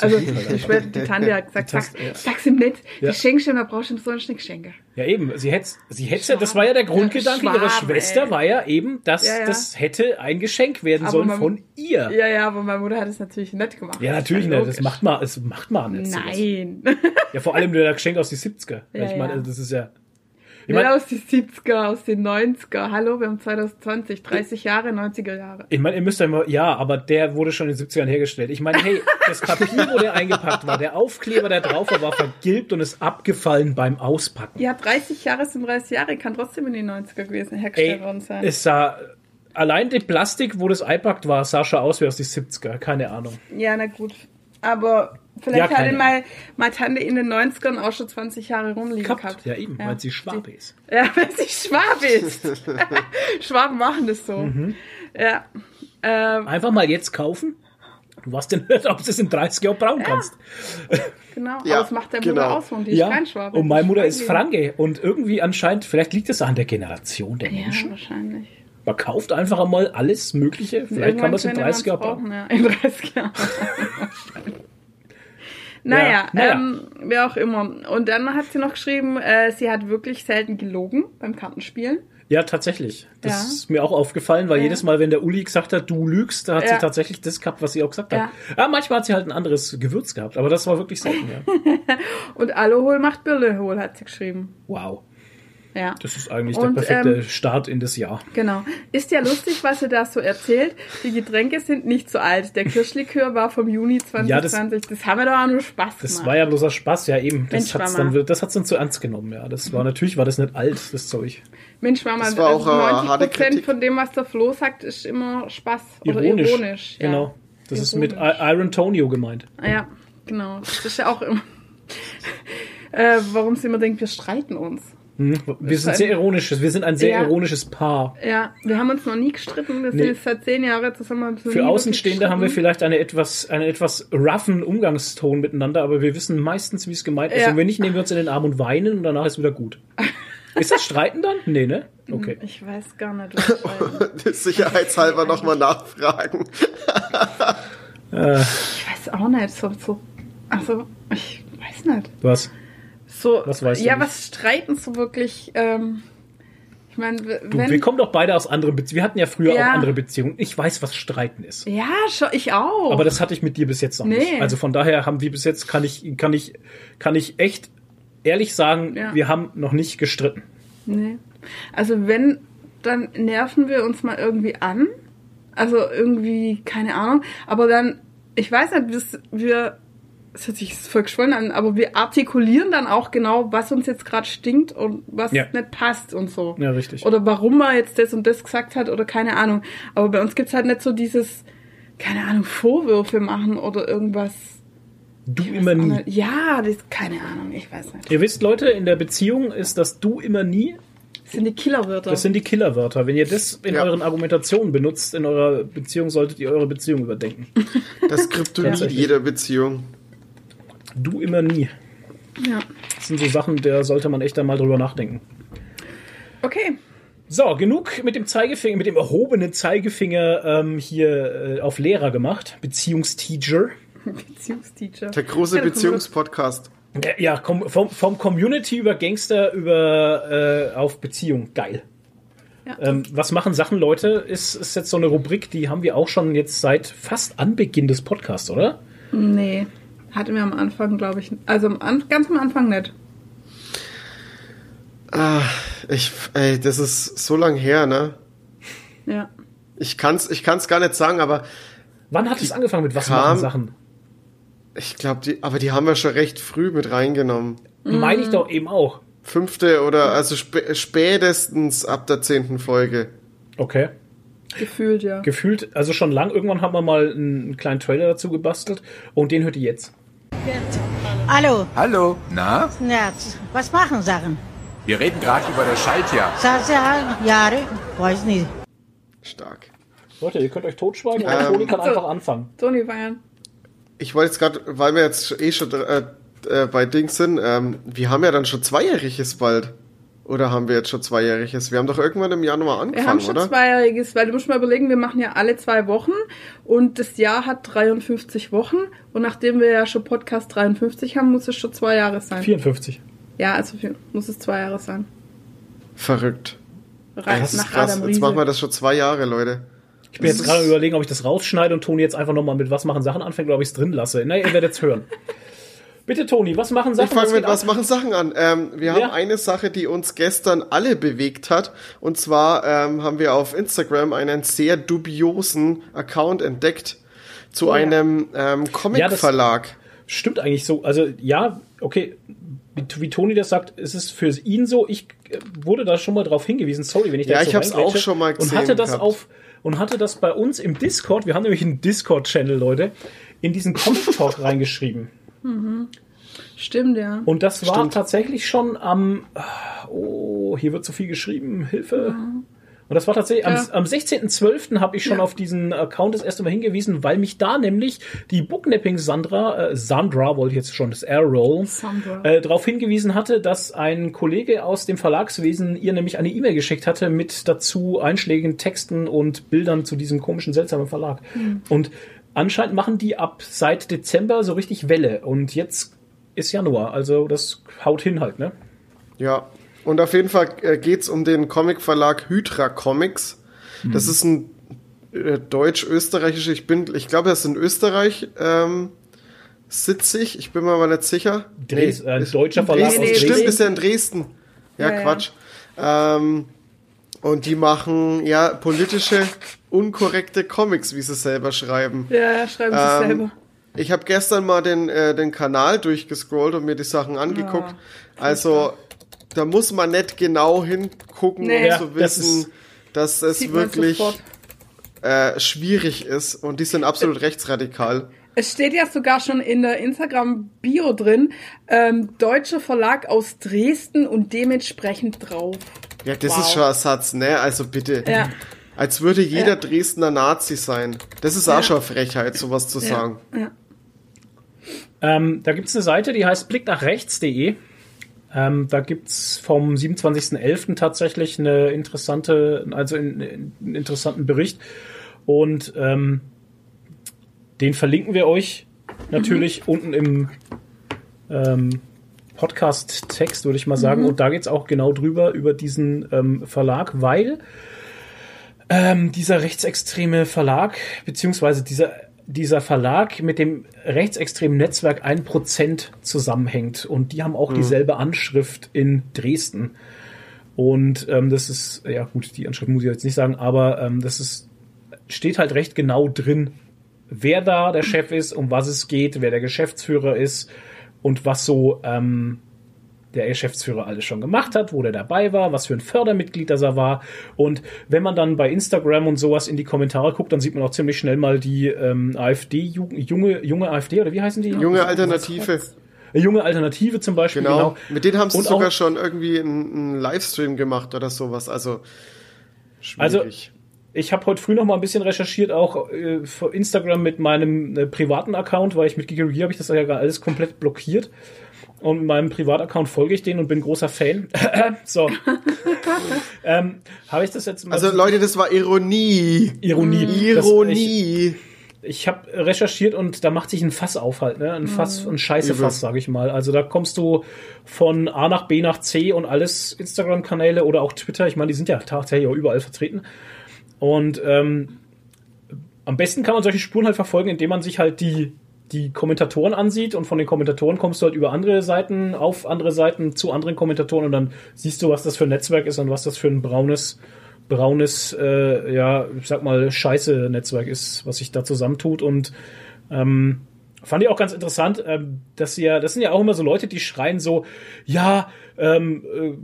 [SPEAKER 3] also
[SPEAKER 2] lieb halt
[SPEAKER 3] die, Schwester, die Tante hat gesagt, sag,
[SPEAKER 2] ja.
[SPEAKER 3] sag's ihm nicht,
[SPEAKER 2] Ja.
[SPEAKER 3] Geschenk stellen, da brauchst du sonst nicht Geschenke.
[SPEAKER 2] Ja, eben. Sie hätte, sie hätte, das war ja der Grundgedanke
[SPEAKER 3] Schwaben,
[SPEAKER 2] ihrer Schwester,
[SPEAKER 3] ey.
[SPEAKER 2] war ja eben, dass
[SPEAKER 3] Ja, ja.
[SPEAKER 2] das hätte ein Geschenk werden
[SPEAKER 3] Aber
[SPEAKER 2] sollen
[SPEAKER 3] man-
[SPEAKER 2] von ihr.
[SPEAKER 3] Ja, ja, aber meine Mutter hat es natürlich nett gemacht.
[SPEAKER 2] Ja, natürlich
[SPEAKER 3] Ja,
[SPEAKER 2] nicht. Das macht man, das macht man nicht. sowas.
[SPEAKER 3] Nein.
[SPEAKER 2] Ja, vor allem der Geschenk aus die 70er.
[SPEAKER 3] Ja,
[SPEAKER 2] ich meine,
[SPEAKER 3] ja.
[SPEAKER 2] das ist ja. Ich meine,
[SPEAKER 3] aus den 70er, aus den 90er. Hallo, wir haben 2020, 30 Jahre, 90er Jahre.
[SPEAKER 2] ich meine, ihr müsst ja immer, ja, aber der wurde schon in den 70ern hergestellt. Ich meine, hey, das Papier, wo der eingepackt war, der Aufkleber, der drauf war, war vergilbt und ist abgefallen beim Auspacken.
[SPEAKER 3] Ja, 30 Jahre sind 30 Jahre, kann trotzdem in den 90er gewesen hergestellt worden sein.
[SPEAKER 2] es sah, allein die Plastik, wo das eingepackt war, sah schon aus wie aus die 70er. Keine Ahnung.
[SPEAKER 3] Ja, na gut. Aber vielleicht
[SPEAKER 2] Ja,
[SPEAKER 3] ihn mal, meine Tante in den 90ern auch schon 20 Jahre rumliegen
[SPEAKER 2] Gehabt.
[SPEAKER 3] gehabt.
[SPEAKER 2] Ja, eben, weil sie Schwabe ist.
[SPEAKER 3] Ja, weil sie Schwab ist. Schwaben machen das so.
[SPEAKER 2] Mhm.
[SPEAKER 3] Ja. Ähm,
[SPEAKER 2] Einfach mal jetzt kaufen. Du weißt ja nicht, ob du es in 30 Jahren brauchen kannst.
[SPEAKER 3] genau.
[SPEAKER 1] Ja,
[SPEAKER 3] Aber das macht der
[SPEAKER 1] genau.
[SPEAKER 3] Mutter aus und die ist
[SPEAKER 2] Ja,
[SPEAKER 3] kein Schwabe.
[SPEAKER 2] und meine Mutter ist Franke. Und irgendwie anscheinend, vielleicht liegt es an der Generation der
[SPEAKER 3] leben. Ja,
[SPEAKER 2] Menschen.
[SPEAKER 3] wahrscheinlich.
[SPEAKER 2] Man kauft einfach einmal alles Mögliche. Vielleicht kann man es in 30 Jahren brauchen.
[SPEAKER 3] brauchen. Ja, in 30 Jahren. Naja,
[SPEAKER 2] naja.
[SPEAKER 3] Ähm, wie auch immer. Und dann hat sie noch geschrieben, äh, sie hat wirklich selten gelogen beim Kartenspielen.
[SPEAKER 2] Ja, tatsächlich. Das
[SPEAKER 3] Ja.
[SPEAKER 2] ist mir auch aufgefallen, weil
[SPEAKER 3] Ja.
[SPEAKER 2] jedes Mal, wenn der Uli gesagt hat, du lügst, da hat
[SPEAKER 3] Ja.
[SPEAKER 2] sie tatsächlich das gehabt, was sie auch gesagt hat.
[SPEAKER 3] Ja.
[SPEAKER 2] Ja. manchmal hat sie halt ein anderes Gewürz gehabt, aber das war wirklich selten, ja.
[SPEAKER 3] Und Aluhol macht Birlehol, hat sie geschrieben.
[SPEAKER 2] Wow.
[SPEAKER 3] Ja.
[SPEAKER 2] Das ist eigentlich
[SPEAKER 3] Und,
[SPEAKER 2] der perfekte
[SPEAKER 3] ähm,
[SPEAKER 2] Start in das Jahr.
[SPEAKER 3] Genau. Ist ja lustig, was sie da so erzählt. Die Getränke sind nicht so alt. Der Kirschlikör war vom Juni 2020. das, haben wir doch auch nur Spaß
[SPEAKER 2] Das
[SPEAKER 3] gemacht.
[SPEAKER 2] war ja bloßer Spaß, ja eben. Das
[SPEAKER 3] Mensch,
[SPEAKER 2] hat's
[SPEAKER 3] Mama.
[SPEAKER 2] dann, das hat's dann zu ernst genommen, ja. Das war natürlich, war das nicht alt, das Zeug.
[SPEAKER 3] Mensch, Mama,
[SPEAKER 1] Das war auch,
[SPEAKER 3] also
[SPEAKER 1] harte
[SPEAKER 3] 90 Prozent
[SPEAKER 1] Kritik.
[SPEAKER 3] von dem, was der Flo sagt, ist immer Spaß
[SPEAKER 2] Ironisch.
[SPEAKER 3] oder ironisch. Ja.
[SPEAKER 2] Genau. Das ist mit
[SPEAKER 3] Ironisch.
[SPEAKER 2] Iron Tonio gemeint.
[SPEAKER 3] Ah, Ja, genau. Das ist ja auch immer. äh, warum sie immer denkt, wir streiten uns.
[SPEAKER 2] Wir sind sehr ironisches, wir sind ein sehr
[SPEAKER 3] Ja.
[SPEAKER 2] ironisches Paar.
[SPEAKER 3] Ja, wir haben uns noch nie gestritten. Wir sind
[SPEAKER 2] Nee.
[SPEAKER 3] jetzt seit zehn Jahren zusammen.
[SPEAKER 2] Für Außenstehende haben wir vielleicht eine etwas, einen etwas roughen Umgangston miteinander, aber wir wissen meistens, wie es gemeint ist.
[SPEAKER 3] Ja.
[SPEAKER 2] Und wenn nicht, nehmen wir uns in den Arm und weinen und danach ist wieder gut. Ist das Streiten dann? Nee, ne? Okay.
[SPEAKER 3] Ich weiß gar nicht, was ich weiß.
[SPEAKER 1] Sicherheitshalber nochmal nachfragen.
[SPEAKER 3] Ich weiß auch nicht. So, so, also, ich weiß nicht.
[SPEAKER 2] Was?
[SPEAKER 3] So,
[SPEAKER 2] Was weißt du
[SPEAKER 3] ja,
[SPEAKER 2] nicht?
[SPEAKER 3] was streiten so wirklich? Ähm, ich meine, w-
[SPEAKER 2] Du,
[SPEAKER 3] wenn.
[SPEAKER 2] wir kommen doch beide aus anderen Beziehungen. Wir hatten ja früher
[SPEAKER 3] Ja.
[SPEAKER 2] auch andere Beziehungen. Ich weiß, was Streiten ist.
[SPEAKER 3] ja, ich auch.
[SPEAKER 2] Aber das hatte ich mit dir bis jetzt noch
[SPEAKER 3] Nee.
[SPEAKER 2] nicht. Also von daher haben wir bis jetzt, kann ich, kann ich, kann ich echt ehrlich sagen,
[SPEAKER 3] Ja.
[SPEAKER 2] wir haben noch nicht gestritten.
[SPEAKER 3] Nee. Also wenn, dann nerven wir uns mal irgendwie an. Also irgendwie, keine Ahnung. Aber dann, ich weiß nicht, wir, wir das hört sich voll geschwollen an, aber wir artikulieren dann auch genau, was uns jetzt gerade stinkt und was
[SPEAKER 2] Ja.
[SPEAKER 3] nicht passt und so.
[SPEAKER 2] Ja, richtig.
[SPEAKER 3] Oder warum er jetzt das und das gesagt hat oder keine Ahnung. Aber bei uns gibt's halt nicht so dieses, keine Ahnung, Vorwürfe machen oder irgendwas.
[SPEAKER 2] Du immer nie.
[SPEAKER 3] Ja, das, keine Ahnung, ich weiß nicht.
[SPEAKER 2] Ihr wisst, Leute, in der Beziehung ist das du immer nie.
[SPEAKER 3] Das sind die Killerwörter.
[SPEAKER 2] Das sind die Killerwörter. Wenn ihr das in
[SPEAKER 1] Ja.
[SPEAKER 2] euren Argumentationen benutzt, in eurer Beziehung, solltet ihr eure Beziehung überdenken.
[SPEAKER 1] Das Kryptonit jeder Beziehung.
[SPEAKER 2] Du immer nie.
[SPEAKER 3] ja.
[SPEAKER 2] Das sind so Sachen, da sollte man echt einmal drüber nachdenken.
[SPEAKER 3] Okay.
[SPEAKER 2] So, genug mit dem Zeigefinger, mit dem erhobenen Zeigefinger ähm, hier äh, auf Lehrer gemacht, Beziehungsteacher.
[SPEAKER 3] Beziehungsteacher.
[SPEAKER 1] Der große Beziehungspodcast.
[SPEAKER 2] Ja, Ja, komm, vom, vom Community über Gangster über äh, auf Beziehung. Geil.
[SPEAKER 3] Ja.
[SPEAKER 2] Ähm, was machen Sachen, Leute? Ist, ist jetzt so eine Rubrik, die haben wir auch schon jetzt seit fast Anbeginn des Podcasts, oder?
[SPEAKER 3] Nee. Hatten wir am Anfang, glaube ich. Also ganz am Anfang nicht.
[SPEAKER 1] Ah, ich, ey, das ist so lang her, ne?
[SPEAKER 3] Ja.
[SPEAKER 1] Ich kann's, ich kann's gar nicht sagen, aber
[SPEAKER 2] Wann hat es angefangen mit was
[SPEAKER 1] kam-
[SPEAKER 2] machen Sachen?
[SPEAKER 1] ich glaube, die, aber die haben wir schon recht früh mit reingenommen.
[SPEAKER 2] Meine ich doch eben auch.
[SPEAKER 1] Fünfte oder also spä spätestens ab der zehnten Folge.
[SPEAKER 2] Okay.
[SPEAKER 3] Gefühlt, ja.
[SPEAKER 2] Gefühlt, also schon lang. Irgendwann haben wir mal einen, einen kleinen Trailer dazu gebastelt und den hört ihr jetzt.
[SPEAKER 4] Hallo,
[SPEAKER 5] Hallo, na?
[SPEAKER 4] Nerz. Was machen Sachen?
[SPEAKER 5] Wir reden gerade über das Schaltjahr.
[SPEAKER 4] Sache, Jahre, weiß nicht.
[SPEAKER 1] Stark.
[SPEAKER 2] Leute, ihr könnt euch totschweigen und
[SPEAKER 1] Ähm,
[SPEAKER 2] Toni kann
[SPEAKER 3] so.
[SPEAKER 2] einfach anfangen.
[SPEAKER 3] Toni feiern.
[SPEAKER 1] Ich wollte jetzt gerade, weil wir jetzt eh schon äh, äh, bei Dings sind, ähm, wir haben ja dann schon Zweijähriges bald. Oder haben wir jetzt schon Zweijähriges? Wir haben doch irgendwann im Januar
[SPEAKER 3] Wir
[SPEAKER 1] angefangen,
[SPEAKER 3] haben schon
[SPEAKER 1] oder?
[SPEAKER 3] zweijähriges, weil du musst mal überlegen, wir machen ja alle zwei Wochen und das Jahr hat 53 Wochen und nachdem wir ja schon Podcast 53 haben, muss es schon zwei Jahre sein.
[SPEAKER 2] 54.
[SPEAKER 3] Ja, also muss es zwei Jahre sein.
[SPEAKER 1] Verrückt.
[SPEAKER 3] Rein
[SPEAKER 1] Das ist
[SPEAKER 3] nach
[SPEAKER 1] krass.
[SPEAKER 3] Adam
[SPEAKER 1] Jetzt machen wir das schon zwei Jahre, Leute.
[SPEAKER 2] Ich bin jetzt gerade am überlegen, ob ich das rausschneide und Toni jetzt einfach nochmal mit was machen Sachen anfängt oder ob ich es drin lasse. Na, ihr werdet es hören. Bitte, Toni, was machen Sachen?
[SPEAKER 1] Ich fange
[SPEAKER 2] Was
[SPEAKER 1] mit
[SPEAKER 2] geht
[SPEAKER 1] was machen Sachen an. Ähm, wir
[SPEAKER 2] Ja.
[SPEAKER 1] haben eine Sache, die uns gestern alle bewegt hat. Und zwar ähm, haben wir auf Instagram einen sehr dubiosen Account entdeckt zu
[SPEAKER 3] Oh ja.
[SPEAKER 1] einem ähm, Comic-Verlag.
[SPEAKER 2] Stimmt eigentlich so. Also, ja, okay. Wie, Toni das sagt, ist es für ihn so. Ich äh, wurde da schon mal drauf hingewiesen. Sorry, wenn ich da
[SPEAKER 1] Ja, ich
[SPEAKER 2] so
[SPEAKER 1] hab's
[SPEAKER 2] reingrätsche.
[SPEAKER 1] auch schon mal
[SPEAKER 2] Und
[SPEAKER 1] gesehen
[SPEAKER 2] hatte das
[SPEAKER 1] gehabt.
[SPEAKER 2] auf und hatte das bei uns im Discord. Wir haben nämlich einen Discord-Channel, Leute, in diesen Comic Talk reingeschrieben.
[SPEAKER 3] Stimmt, ja.
[SPEAKER 2] Und das war
[SPEAKER 1] Stimmt.
[SPEAKER 2] tatsächlich schon am. Oh, hier wird so viel geschrieben. Hilfe. Und das war tatsächlich
[SPEAKER 3] Ja.
[SPEAKER 2] am, am 16.12. habe ich schon
[SPEAKER 3] Ja.
[SPEAKER 2] auf diesen Account das erste Mal hingewiesen, weil mich da nämlich die Booknapping Sandra, äh, Sandra wollte ich jetzt schon, das Air-Roll,
[SPEAKER 3] Sandra.
[SPEAKER 2] äh, darauf hingewiesen hatte, dass ein Kollege aus dem Verlagswesen ihr nämlich eine E-Mail geschickt hatte mit dazu einschlägigen Texten und Bildern zu diesem komischen, seltsamen Verlag. Und anscheinend machen die ab seit Dezember so richtig Welle. Und jetzt ist Januar, also das haut hin halt, ne?
[SPEAKER 1] Ja. Und auf jeden Fall äh, geht's um den Comic-Verlag Hydra Comics. Das ist ein äh, deutsch-österreichischer, ich bin, ich glaube, er ist in Österreich ähm, sitzig, ich bin mir aber nicht sicher.
[SPEAKER 2] Dres äh, ein
[SPEAKER 1] ist-
[SPEAKER 2] deutscher Verlag
[SPEAKER 1] Dresden,
[SPEAKER 3] Nee, nee,
[SPEAKER 2] aus
[SPEAKER 1] stimmt,
[SPEAKER 2] Dresden.
[SPEAKER 1] ist ja in Dresden. Ja,
[SPEAKER 3] Ja, ja.
[SPEAKER 1] Quatsch. Ähm, und die machen ja politische, unkorrekte Comics, wie sie selber schreiben.
[SPEAKER 3] Ja, ja, schreiben sie
[SPEAKER 1] Ähm,
[SPEAKER 3] selber.
[SPEAKER 1] Ich habe gestern mal den, äh, den Kanal durchgescrollt und mir die Sachen angeguckt.
[SPEAKER 3] Ja,
[SPEAKER 1] also, da muss man nicht genau hingucken,
[SPEAKER 3] Nee.
[SPEAKER 1] um
[SPEAKER 2] Ja,
[SPEAKER 1] zu
[SPEAKER 2] das
[SPEAKER 1] wissen,
[SPEAKER 2] ist-
[SPEAKER 1] dass es wirklich äh, schwierig ist und die sind absolut rechtsradikal.
[SPEAKER 3] Es steht ja sogar schon in der Instagram-Bio drin, ähm, deutscher Verlag aus Dresden und dementsprechend drauf.
[SPEAKER 1] Ja, das
[SPEAKER 3] Wow.
[SPEAKER 1] ist schon ein Satz, ne? Also bitte.
[SPEAKER 3] Ja.
[SPEAKER 1] Als würde jeder
[SPEAKER 3] Ja.
[SPEAKER 1] Dresdner Nazi sein. Das ist
[SPEAKER 3] Ja.
[SPEAKER 1] auch schon eine Frechheit, sowas zu sagen.
[SPEAKER 3] Ja.
[SPEAKER 2] Ähm, da gibt's eine Seite, die heißt blicknachrechts.de. Ähm, da gibt's vom 27.11. tatsächlich eine interessante, also einen, einen interessanten Bericht. Und ähm, den verlinken wir euch natürlich unten im ähm, Podcast-Text, würde ich mal sagen. Und da geht's auch genau drüber, über diesen ähm, Verlag, weil ähm, dieser rechtsextreme Verlag, beziehungsweise dieser, dieser Verlag mit dem rechtsextremen Netzwerk 1% zusammenhängt. Und die haben auch dieselbe Anschrift in Dresden. Und ähm, das ist, ja gut, die Anschrift muss ich jetzt nicht sagen, aber ähm, das ist, steht halt recht genau drin, wer da der Chef ist, um was es geht, wer der Geschäftsführer ist und was so ähm, der Geschäftsführer alles schon gemacht hat, wo der dabei war, was für ein Fördermitglied das er war. Und wenn man dann bei Instagram und sowas in die Kommentare guckt, dann sieht man auch ziemlich schnell mal die ähm, AfD, Ju- junge, junge AfD oder wie heißen die?
[SPEAKER 1] Junge Alternative.
[SPEAKER 2] Äh, Junge Alternative zum Beispiel.
[SPEAKER 1] Genau.
[SPEAKER 2] Genau.
[SPEAKER 1] Mit denen haben sie
[SPEAKER 2] Und
[SPEAKER 1] sogar schon irgendwie einen, einen Livestream gemacht oder sowas. Also
[SPEAKER 2] Also,
[SPEAKER 1] schwierig.
[SPEAKER 2] Ich habe heute früh noch mal ein bisschen recherchiert, auch äh, für Instagram mit meinem äh, privaten Account, weil ich mit Gigery habe ich das ja gar alles komplett blockiert. Und mit meinem Privataccount folge ich denen und bin großer Fan. so. ähm, habe ich das jetzt mal.
[SPEAKER 1] also Leute, das war Ironie.
[SPEAKER 2] Ironie. Das,
[SPEAKER 1] Ironie.
[SPEAKER 2] ich ich habe recherchiert und da macht sich ein Fass auf halt, ne? Ein Fass, ein Scheißefass, sage ich mal. Also da kommst du von A nach B nach C und alles Instagram-Kanäle oder auch Twitter. Ich meine, die sind ja tatsächlich auch überall vertreten. Und ähm, am besten kann man solche Spuren halt verfolgen, indem man sich halt die, die Kommentatoren ansieht und von den Kommentatoren kommst du halt über andere Seiten, auf andere Seiten zu anderen Kommentatoren und dann siehst du, was das für ein Netzwerk ist und was das für ein braunes, braunes, äh, ja, ich sag mal, scheiße Netzwerk ist, was sich da zusammentut und ähm, fand ich auch ganz interessant, ähm, dass sie ja, das sind ja auch immer so Leute, die schreien so, ja, ähm, äh,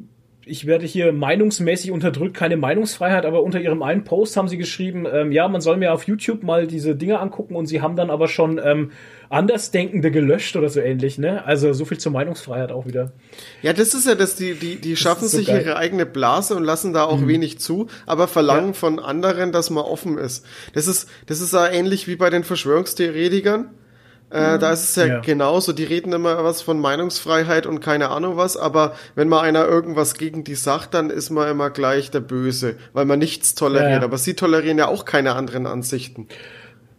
[SPEAKER 2] ich werde hier meinungsmäßig unterdrückt, keine Meinungsfreiheit, aber unter ihrem einen Post haben sie geschrieben, ähm, ja, man soll mir auf YouTube mal diese Dinge angucken und sie haben dann aber schon ähm, Andersdenkende gelöscht oder so ähnlich, ne? Also so viel zur Meinungsfreiheit auch wieder.
[SPEAKER 1] Ja, das ist ja das, die, die, die schaffen
[SPEAKER 2] ist so
[SPEAKER 1] sich
[SPEAKER 2] geil.
[SPEAKER 1] ihre eigene Blase und lassen da auch wenig zu, aber verlangen
[SPEAKER 2] Ja.
[SPEAKER 1] von anderen, dass man offen ist. Das ist, das ist ja ähnlich wie bei den Verschwörungstheoretikern. Äh, da ist es ja,
[SPEAKER 2] Ja.
[SPEAKER 1] genauso, die reden immer was von Meinungsfreiheit und keine Ahnung was, aber wenn mal einer irgendwas gegen die sagt, dann ist man immer gleich der Böse, weil man nichts toleriert.
[SPEAKER 2] Ja.
[SPEAKER 1] Aber sie tolerieren ja auch keine anderen Ansichten.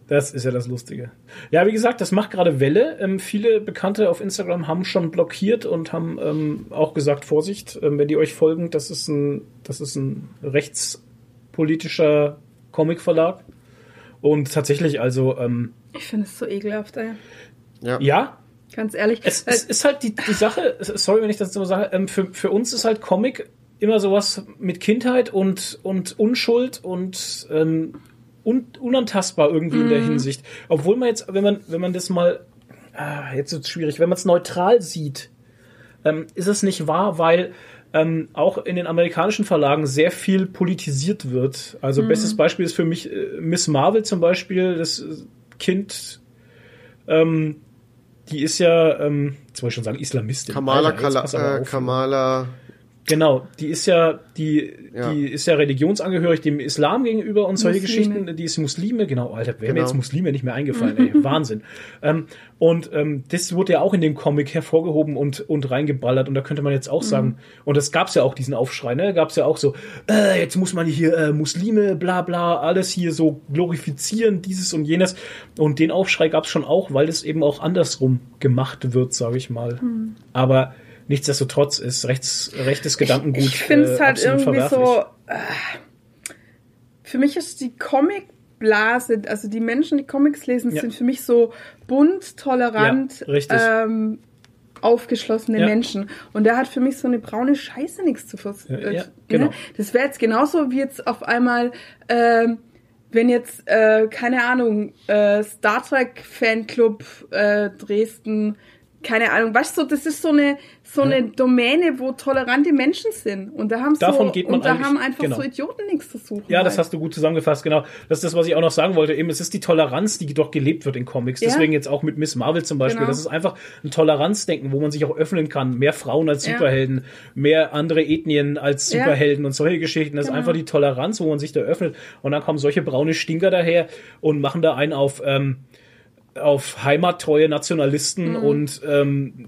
[SPEAKER 2] Das ist ja das Lustige. Ja, wie gesagt, das macht gerade Welle. Ähm, viele Bekannte auf Instagram haben schon blockiert und haben ähm, auch gesagt, Vorsicht, ähm, wenn die euch folgen, das ist ein, das ist ein rechtspolitischer Comicverlag. Und tatsächlich, also, ähm,
[SPEAKER 3] Ich finde es so ekelhaft, ey.
[SPEAKER 1] Ja.
[SPEAKER 2] ja,
[SPEAKER 3] Ganz ehrlich.
[SPEAKER 2] es, es ist halt die, die Sache, sorry, wenn ich das so sage, ähm, für, für uns ist halt Comic immer sowas mit Kindheit und, und Unschuld und ähm, un, unantastbar irgendwie in der Hinsicht. Obwohl man jetzt, wenn man, wenn man das mal, ah, jetzt ist es schwierig, wenn man es neutral sieht, ähm, ist es nicht wahr, weil ähm, auch in den amerikanischen Verlagen sehr viel politisiert wird. Also bestes Beispiel ist für mich äh, Miss Marvel zum Beispiel, das Kind, ähm, die ist ja, ähm, jetzt wollte ich schon sagen, Islamistin.
[SPEAKER 1] Kamala,
[SPEAKER 2] Alter,
[SPEAKER 1] Kala, äh. Kamala,
[SPEAKER 2] Genau, die ist ja, die,
[SPEAKER 1] Ja.
[SPEAKER 2] die ist ja religionsangehörig dem Islam gegenüber und solche
[SPEAKER 3] Muslime.
[SPEAKER 2] Geschichten. Die ist Muslime, genau, Alter, wäre mir
[SPEAKER 1] Genau.
[SPEAKER 2] jetzt Muslime nicht mehr eingefallen, ey, Wahnsinn. Ähm, und ähm, das wurde ja auch in dem Comic hervorgehoben und, und reingeballert und da könnte man jetzt auch sagen, und das gab's ja auch, diesen Aufschrei, ne, gab's ja auch so, äh, jetzt muss man hier äh, Muslime, bla bla, alles hier so glorifizieren, dieses und jenes. Und den Aufschrei gab's schon auch, weil es eben auch andersrum gemacht wird, sage ich mal. Aber nichtsdestotrotz ist rechts, rechtes Gedankengut.
[SPEAKER 3] Ich finde es
[SPEAKER 2] äh,
[SPEAKER 3] halt irgendwie so. Äh, für mich ist die Comicblase, also die Menschen, die Comics lesen,
[SPEAKER 2] Ja.
[SPEAKER 3] sind für mich so bunt, tolerant,
[SPEAKER 2] Ja,
[SPEAKER 3] ähm, aufgeschlossene
[SPEAKER 2] Ja.
[SPEAKER 3] Menschen. Und der hat für mich so eine braune Scheiße nichts zu äh,
[SPEAKER 2] ja,
[SPEAKER 3] ne?
[SPEAKER 2] genau.
[SPEAKER 3] Das wäre jetzt genauso wie jetzt auf einmal. Ähm, wenn jetzt, äh, keine Ahnung, äh, Star Trek Fanclub äh, Dresden keine Ahnung, weißt du, das ist so eine so eine Domäne, wo tolerante Menschen sind und da haben
[SPEAKER 2] Davon
[SPEAKER 3] so
[SPEAKER 2] geht man
[SPEAKER 3] und da haben einfach
[SPEAKER 2] genau.
[SPEAKER 3] so Idioten nichts zu suchen.
[SPEAKER 2] Ja, das
[SPEAKER 3] halt.
[SPEAKER 2] hast du gut zusammengefasst, genau. Das ist das, was ich auch noch sagen wollte. Eben, es ist die Toleranz, die doch gelebt wird in Comics.
[SPEAKER 3] Ja.
[SPEAKER 2] Deswegen jetzt auch mit Miss Marvel zum Beispiel.
[SPEAKER 3] Genau.
[SPEAKER 2] Das ist einfach ein Toleranzdenken, wo man sich auch öffnen kann. Mehr Frauen als
[SPEAKER 3] Ja.
[SPEAKER 2] Superhelden, mehr andere Ethnien als
[SPEAKER 3] Ja.
[SPEAKER 2] Superhelden und solche Geschichten. Das ist
[SPEAKER 3] Genau.
[SPEAKER 2] einfach die Toleranz, wo man sich da öffnet. Und dann kommen solche braune Stinker daher und machen da einen auf, ähm, auf heimattreue Nationalisten
[SPEAKER 3] Mhm.
[SPEAKER 2] und ähm,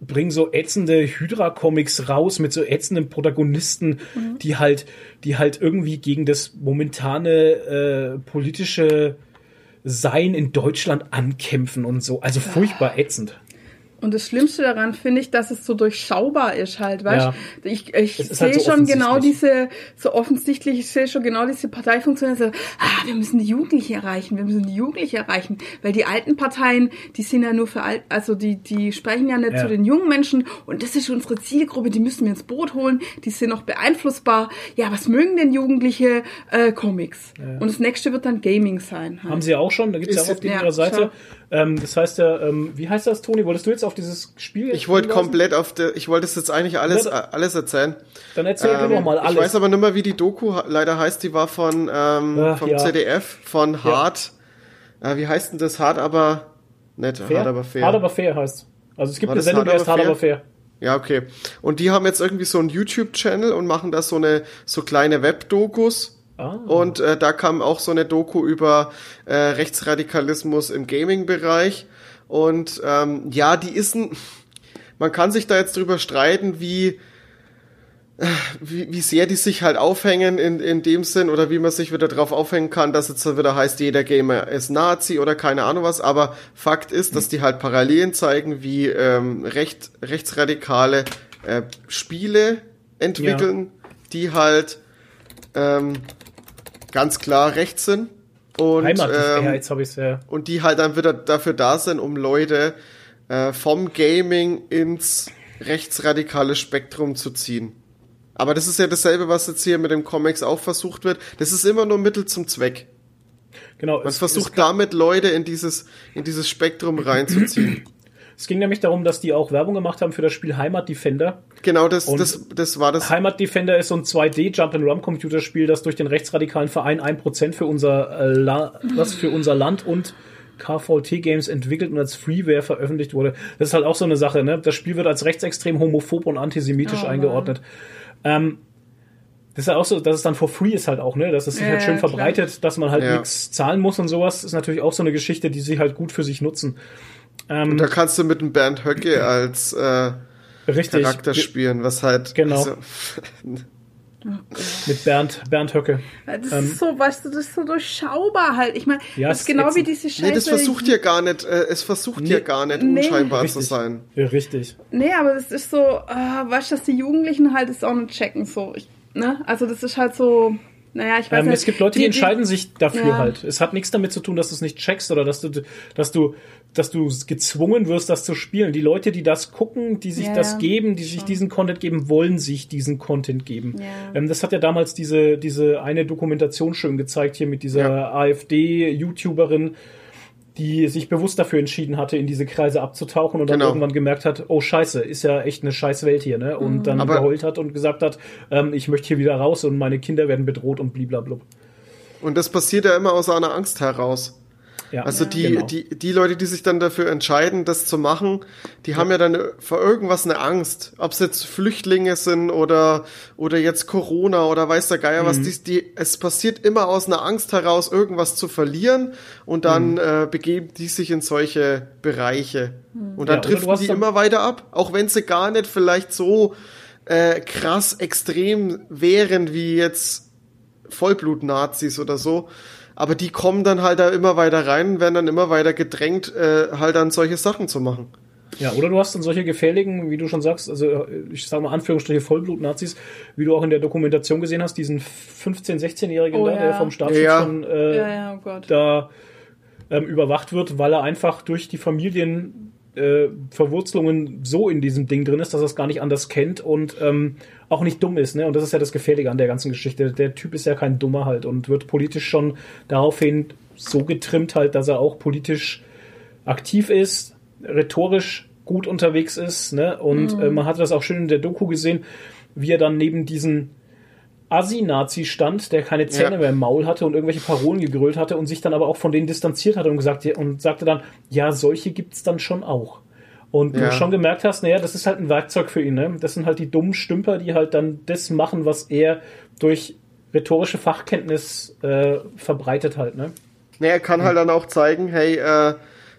[SPEAKER 2] bringen so ätzende Hydra-Comics raus mit so ätzenden Protagonisten,
[SPEAKER 3] Mhm.
[SPEAKER 2] die halt, die halt irgendwie gegen das momentane äh, politische Sein in Deutschland ankämpfen und so. Also furchtbar ätzend.
[SPEAKER 3] Und das Schlimmste daran finde ich, dass es so durchschaubar ist halt, weißt
[SPEAKER 2] Ja.
[SPEAKER 3] Ich, ich sehe
[SPEAKER 2] halt so
[SPEAKER 3] schon genau diese, so offensichtlich, ich sehe schon genau diese Parteifunktion, so, ah, wir müssen die Jugendlichen erreichen, wir müssen die Jugendlichen erreichen, weil die alten Parteien, die sind ja nur für alt, also die, die sprechen ja nicht
[SPEAKER 2] Ja.
[SPEAKER 3] zu den jungen Menschen und das ist unsere Zielgruppe, die müssen wir ins Boot holen, die sind noch beeinflussbar. Ja, was mögen denn Jugendliche? Äh, Comics. Und das nächste wird dann Gaming sein. Halt.
[SPEAKER 2] Haben sie ja auch schon, da gibt es ja auch auf
[SPEAKER 3] ja,
[SPEAKER 2] ihrer Seite.
[SPEAKER 3] schau.
[SPEAKER 2] Ähm, das heißt ja, ähm, wie heißt das, Toni? Wolltest du jetzt auf dieses Spiel?
[SPEAKER 1] Ich wollte komplett auf der, ich wollte es jetzt eigentlich alles,
[SPEAKER 2] Ja.
[SPEAKER 1] alles erzählen.
[SPEAKER 2] Dann erzähl du
[SPEAKER 1] Ähm,
[SPEAKER 2] noch mal alles.
[SPEAKER 1] Ich weiß aber nicht mehr, wie die Doku leider heißt. Die war von ähm,
[SPEAKER 2] Ach,
[SPEAKER 1] vom
[SPEAKER 2] ja.
[SPEAKER 1] ZDF, von Hart. Äh, wie heißt denn das? Hart aber nett,
[SPEAKER 2] fair?
[SPEAKER 1] hart aber fair.
[SPEAKER 2] Hart aber fair heißt. Also es gibt
[SPEAKER 1] War
[SPEAKER 2] eine Sendung, die heißt Hart aber fair.
[SPEAKER 1] Ja, okay. Und die haben jetzt irgendwie so einen YouTube-Channel und machen da so eine so kleine Webdokus.
[SPEAKER 2] Ah.
[SPEAKER 1] Und äh, da kam auch so eine Doku über äh, Rechtsradikalismus im Gaming-Bereich. Und ähm, ja, die ist ein. Man kann sich da jetzt drüber streiten, wie, äh, wie, wie sehr die sich halt aufhängen in, in dem Sinn oder wie man sich wieder drauf aufhängen kann, dass jetzt wieder heißt, jeder Gamer ist Nazi oder keine Ahnung was. Aber Fakt ist, dass die halt Parallelen zeigen, wie ähm, recht, rechtsradikale äh, Spiele entwickeln, die halt ähm, ganz klar rechts sind. Und,
[SPEAKER 2] Heimat,
[SPEAKER 1] ähm,
[SPEAKER 2] ja, jetzt es ja.
[SPEAKER 1] und die halt dann wieder dafür da sind, um Leute äh, vom Gaming ins rechtsradikale Spektrum zu ziehen. Aber das ist ja dasselbe, was jetzt hier mit den Comics auch versucht wird. Das ist immer nur Mittel zum Zweck.
[SPEAKER 2] Genau.
[SPEAKER 1] Man
[SPEAKER 2] es-
[SPEAKER 1] versucht damit Leute in dieses, in dieses Spektrum reinzuziehen.
[SPEAKER 2] Es ging nämlich darum, dass die auch Werbung gemacht haben für das Spiel Heimat Defender.
[SPEAKER 1] genau, das,
[SPEAKER 2] Und-
[SPEAKER 1] das, das war das.
[SPEAKER 2] Heimat Defender ist so ein 2D Jump-and-Run Computerspiel, das durch den rechtsradikalen Verein 1% für unser äh, La was für unser Land und KVT Games entwickelt und als Freeware veröffentlicht wurde. Das ist halt auch so eine Sache, ne? Das Spiel wird als rechtsextrem, homophob und antisemitisch
[SPEAKER 3] Oh,
[SPEAKER 2] eingeordnet. Ähm, das ist ja auch so, dass es dann for free ist halt auch, ne? Dass es sich
[SPEAKER 3] Ja,
[SPEAKER 2] halt schön
[SPEAKER 3] klar.
[SPEAKER 2] verbreitet, dass man halt
[SPEAKER 1] Ja.
[SPEAKER 2] nichts zahlen muss und sowas, ist natürlich auch so eine Geschichte, die sie halt gut für sich nutzen.
[SPEAKER 1] Und da kannst du mit dem Bernd Höcke als äh,
[SPEAKER 2] Richtig.
[SPEAKER 1] Charakter spielen, was halt.
[SPEAKER 2] Genau.
[SPEAKER 1] Also,
[SPEAKER 2] Mit Bernd, Bernd Höcke.
[SPEAKER 3] Das
[SPEAKER 2] Ähm,
[SPEAKER 3] ist so, weißt du, das ist so durchschaubar halt. Ich meine,
[SPEAKER 2] Ja,
[SPEAKER 3] das ist genau wie diese Scheiße.
[SPEAKER 1] nee, das versucht ja gar nicht, äh, es versucht ja
[SPEAKER 2] Nee.
[SPEAKER 1] gar nicht,
[SPEAKER 3] Nee.
[SPEAKER 1] unscheinbar zu
[SPEAKER 2] Richtig.
[SPEAKER 1] sein.
[SPEAKER 2] Ja, richtig.
[SPEAKER 3] Nee, aber das ist so, äh, weißt du, dass die Jugendlichen halt das auch nicht checken, so. Ich, ne? Also das ist halt so, naja, ich weiß
[SPEAKER 2] Ähm,
[SPEAKER 3] nicht.
[SPEAKER 2] es gibt Leute, die, entscheiden sich dafür
[SPEAKER 3] Ja.
[SPEAKER 2] halt. Es hat nichts damit zu tun, dass du es nicht checkst oder dass du, dass du, dass du gezwungen wirst, das zu spielen. Die Leute, die das gucken, die sich
[SPEAKER 3] Ja,
[SPEAKER 2] das geben, die sich
[SPEAKER 3] schon.
[SPEAKER 2] diesen Content geben, wollen sich diesen Content geben.
[SPEAKER 3] Ja.
[SPEAKER 2] Ähm, das hat ja damals diese, diese eine Dokumentation schön gezeigt hier mit dieser
[SPEAKER 1] Ja.
[SPEAKER 2] AfD-YouTuberin, die sich bewusst dafür entschieden hatte, in diese Kreise abzutauchen und dann
[SPEAKER 1] Genau.
[SPEAKER 2] irgendwann gemerkt hat, oh scheiße, ist ja echt eine scheiß Welt hier, ne? Und dann
[SPEAKER 1] Aber-
[SPEAKER 2] geheult hat und gesagt hat, ähm, ich möchte hier wieder raus und meine Kinder werden bedroht und bliblablub.
[SPEAKER 1] Und das passiert ja immer aus einer Angst heraus.
[SPEAKER 2] Ja,
[SPEAKER 1] Also die,
[SPEAKER 2] genau.
[SPEAKER 1] die, die Leute, die sich dann dafür entscheiden, das zu machen, die haben ja dann vor irgendwas eine Angst. Ob es jetzt Flüchtlinge sind oder, oder jetzt Corona oder weiß der Geier was.
[SPEAKER 2] Mhm.
[SPEAKER 1] Die, die, es passiert immer aus einer Angst heraus, irgendwas zu verlieren und dann
[SPEAKER 2] Mhm.
[SPEAKER 1] äh, begeben die sich in solche Bereiche. Und dann
[SPEAKER 2] Ja, du hast
[SPEAKER 1] die
[SPEAKER 2] dann-
[SPEAKER 1] immer weiter ab, auch wenn sie gar nicht vielleicht so äh, krass extrem wären wie jetzt Vollblut-Nazis oder so. Aber die kommen dann halt da immer weiter rein und werden dann immer weiter gedrängt, äh, halt dann solche Sachen zu machen.
[SPEAKER 2] Ja, oder du hast dann solche gefährlichen, wie du schon sagst, also äh, ich sage mal Anführungsstriche Vollblut-Nazis, wie du auch in der Dokumentation gesehen hast, diesen 15-, 16-Jährigen
[SPEAKER 3] Oh
[SPEAKER 2] da,
[SPEAKER 3] ja.
[SPEAKER 2] der vom Staatsschutz
[SPEAKER 1] Ja.
[SPEAKER 2] schon äh,
[SPEAKER 3] Ja, ja, oh Gott.
[SPEAKER 2] da ähm, überwacht wird, weil er einfach durch die Familienverwurzelungen äh, Verwurzelungen so in diesem Ding drin ist, dass er es gar nicht anders kennt und ähm, auch nicht dumm ist. Ne? Und das ist ja das Gefährliche an der ganzen Geschichte. Der Typ ist ja kein Dummer halt und wird politisch schon daraufhin so getrimmt halt, dass er auch politisch aktiv ist, rhetorisch gut unterwegs ist, ne? Und äh, man hat das auch schön in der Doku gesehen, wie er dann neben diesen Assi-Nazi stand, der keine Zähne
[SPEAKER 1] Ja.
[SPEAKER 2] mehr im Maul hatte und irgendwelche Parolen gegrölt hatte und sich dann aber auch von denen distanziert hatte und gesagt und sagte dann, ja, solche gibt's dann schon auch. Und
[SPEAKER 1] Ja.
[SPEAKER 2] du schon gemerkt hast, naja, das ist halt ein Werkzeug für ihn, ne? Das sind halt die dummen Stümper, die halt dann das machen, was er durch rhetorische Fachkenntnis äh, verbreitet halt, ne?
[SPEAKER 1] Nee, er kann halt dann auch zeigen, hey, äh,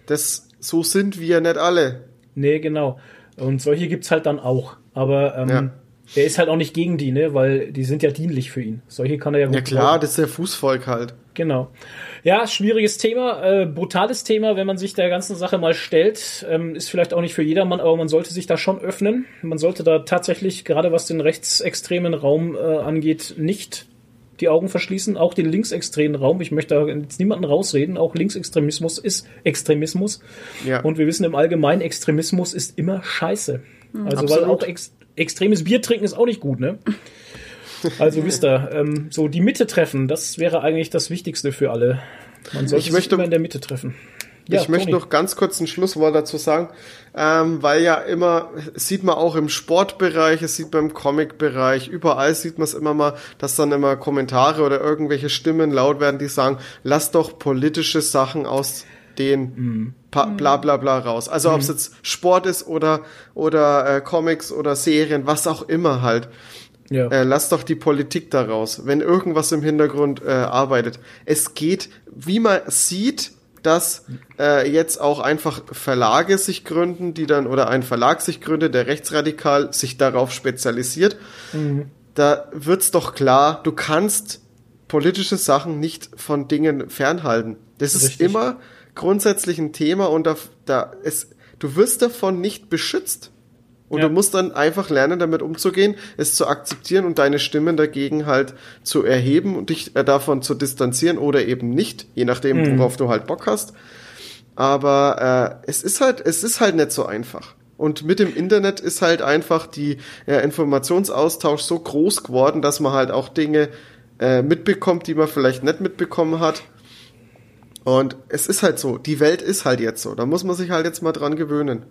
[SPEAKER 1] das, so sind wir nicht alle.
[SPEAKER 2] Nee, genau. Und solche gibt's halt dann auch. Aber ähm,
[SPEAKER 1] Ja.
[SPEAKER 2] Er ist halt auch nicht gegen die, ne? Weil die sind ja dienlich für ihn. Solche kann er ja gut
[SPEAKER 1] Ja klar,
[SPEAKER 2] brauchen.
[SPEAKER 1] das ist der Fußvolk halt.
[SPEAKER 2] Genau. Ja, schwieriges Thema, äh, brutales Thema, wenn man sich der ganzen Sache mal stellt. Ähm, ist vielleicht auch nicht für jedermann, aber man sollte sich da schon öffnen. Man sollte da tatsächlich, gerade was den rechtsextremen Raum äh, angeht, nicht die Augen verschließen. Auch den linksextremen Raum. Ich möchte da jetzt niemanden rausreden. Auch Linksextremismus ist Extremismus.
[SPEAKER 1] Ja.
[SPEAKER 2] Und wir wissen im Allgemeinen, Extremismus ist immer scheiße. Also weil
[SPEAKER 1] Absolut.
[SPEAKER 2] auch ex extremes Bier trinken ist auch nicht gut, ne? Also wisst ihr, ähm, so die Mitte treffen, das wäre eigentlich das Wichtigste für alle. Man sollte
[SPEAKER 1] Ich möchte-
[SPEAKER 2] immer in der Mitte treffen. Ja,
[SPEAKER 1] ich möchte
[SPEAKER 2] Toni.
[SPEAKER 1] noch ganz kurz ein Schlusswort dazu sagen, ähm, weil ja immer, sieht man auch im Sportbereich, es sieht man im Comic-Bereich, überall sieht man es immer mal, dass dann immer Kommentare oder irgendwelche Stimmen laut werden, die sagen, lass doch politische Sachen aus den pa bla bla bla raus. Also ob es jetzt Sport ist oder, oder äh, Comics oder Serien, was auch immer halt.
[SPEAKER 2] Ja.
[SPEAKER 1] Äh, lass doch die Politik da raus, wenn irgendwas im Hintergrund äh, arbeitet. Es geht, wie man sieht, dass äh, jetzt auch einfach Verlage sich gründen, die dann, oder ein Verlag sich gründet, der rechtsradikal sich darauf spezialisiert. Da wird's doch klar, du kannst politische Sachen nicht von Dingen fernhalten. Das ist
[SPEAKER 2] Richtig.
[SPEAKER 1] immer grundsätzlich ein Thema und da, da es, du wirst davon nicht beschützt. Und
[SPEAKER 2] Ja.
[SPEAKER 1] du musst dann einfach lernen, damit umzugehen, es zu akzeptieren und deine Stimmen dagegen halt zu erheben und dich äh, davon zu distanzieren oder eben nicht, je nachdem, worauf du halt Bock hast. Aber äh, es ist halt, es ist halt nicht so einfach. Und mit dem Internet ist halt einfach die äh, Informationsaustausch so groß geworden, dass man halt auch Dinge äh, mitbekommt, die man vielleicht nicht mitbekommen hat. Und es ist halt so, die Welt ist halt jetzt so. Da muss man sich halt jetzt mal dran gewöhnen.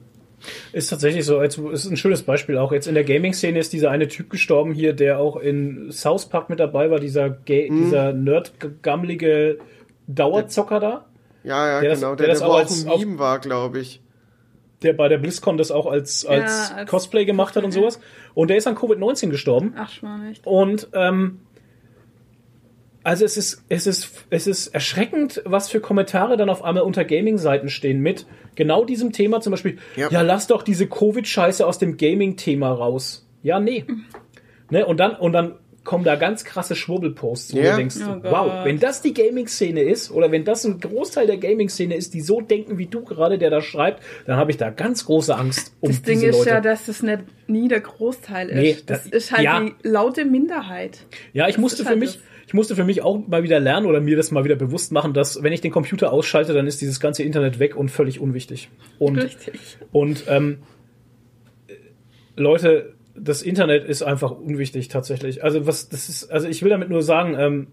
[SPEAKER 2] Ist tatsächlich so, als, ist ein schönes Beispiel auch. Jetzt in der Gaming-Szene ist dieser eine Typ gestorben hier, der auch in South Park mit dabei war, dieser, Ga
[SPEAKER 1] Mhm.
[SPEAKER 2] dieser nerd-gammelige Dauerzocker da,
[SPEAKER 1] Ja, ja,
[SPEAKER 2] Der das-
[SPEAKER 1] genau.
[SPEAKER 2] der
[SPEAKER 1] Der,
[SPEAKER 2] das
[SPEAKER 1] der,
[SPEAKER 2] auch
[SPEAKER 1] wo auch
[SPEAKER 2] als-
[SPEAKER 1] ein
[SPEAKER 2] auf-
[SPEAKER 1] Meme war, glaube ich.
[SPEAKER 2] der bei der BlizzCon das auch als, als,
[SPEAKER 3] als-
[SPEAKER 2] Cosplay gemacht hat und sowas. Und der ist an Covid-19 gestorben.
[SPEAKER 3] Ach, schon echt.
[SPEAKER 2] Und ähm, also es ist, es ist, es ist erschreckend, was für Kommentare dann auf einmal unter Gaming-Seiten stehen mit genau diesem Thema zum Beispiel. Ja,
[SPEAKER 1] Ja.
[SPEAKER 2] lass doch diese Covid-Scheiße aus dem Gaming-Thema raus. Ja, nee. Ne? Und dann, und dann kommen da ganz krasse Schwurbelposts, wo
[SPEAKER 1] Ja.
[SPEAKER 2] du denkst,
[SPEAKER 3] Oh
[SPEAKER 2] wow, wenn das die Gaming-Szene ist, oder wenn das ein Großteil der Gaming-Szene ist, die so denken wie du gerade, der da schreibt, dann habe ich da ganz große Angst um
[SPEAKER 3] Das Ding
[SPEAKER 2] diese
[SPEAKER 3] ist
[SPEAKER 2] Leute.
[SPEAKER 3] ja, dass das nicht nie der Großteil ist.
[SPEAKER 2] Nee,
[SPEAKER 3] das
[SPEAKER 2] das-
[SPEAKER 3] ist halt
[SPEAKER 2] ja.
[SPEAKER 3] die laute Minderheit.
[SPEAKER 2] Ja, ich musste
[SPEAKER 3] ist
[SPEAKER 2] für
[SPEAKER 3] halt
[SPEAKER 2] mich,
[SPEAKER 3] das.
[SPEAKER 2] Ich musste für mich auch mal wieder lernen oder mir das mal wieder bewusst machen, dass wenn ich den Computer ausschalte, dann ist dieses ganze Internet weg und völlig unwichtig. Und,
[SPEAKER 3] Richtig.
[SPEAKER 2] und ähm, Leute, das Internet ist einfach unwichtig tatsächlich. Also was das ist, also ich will damit nur sagen, ähm,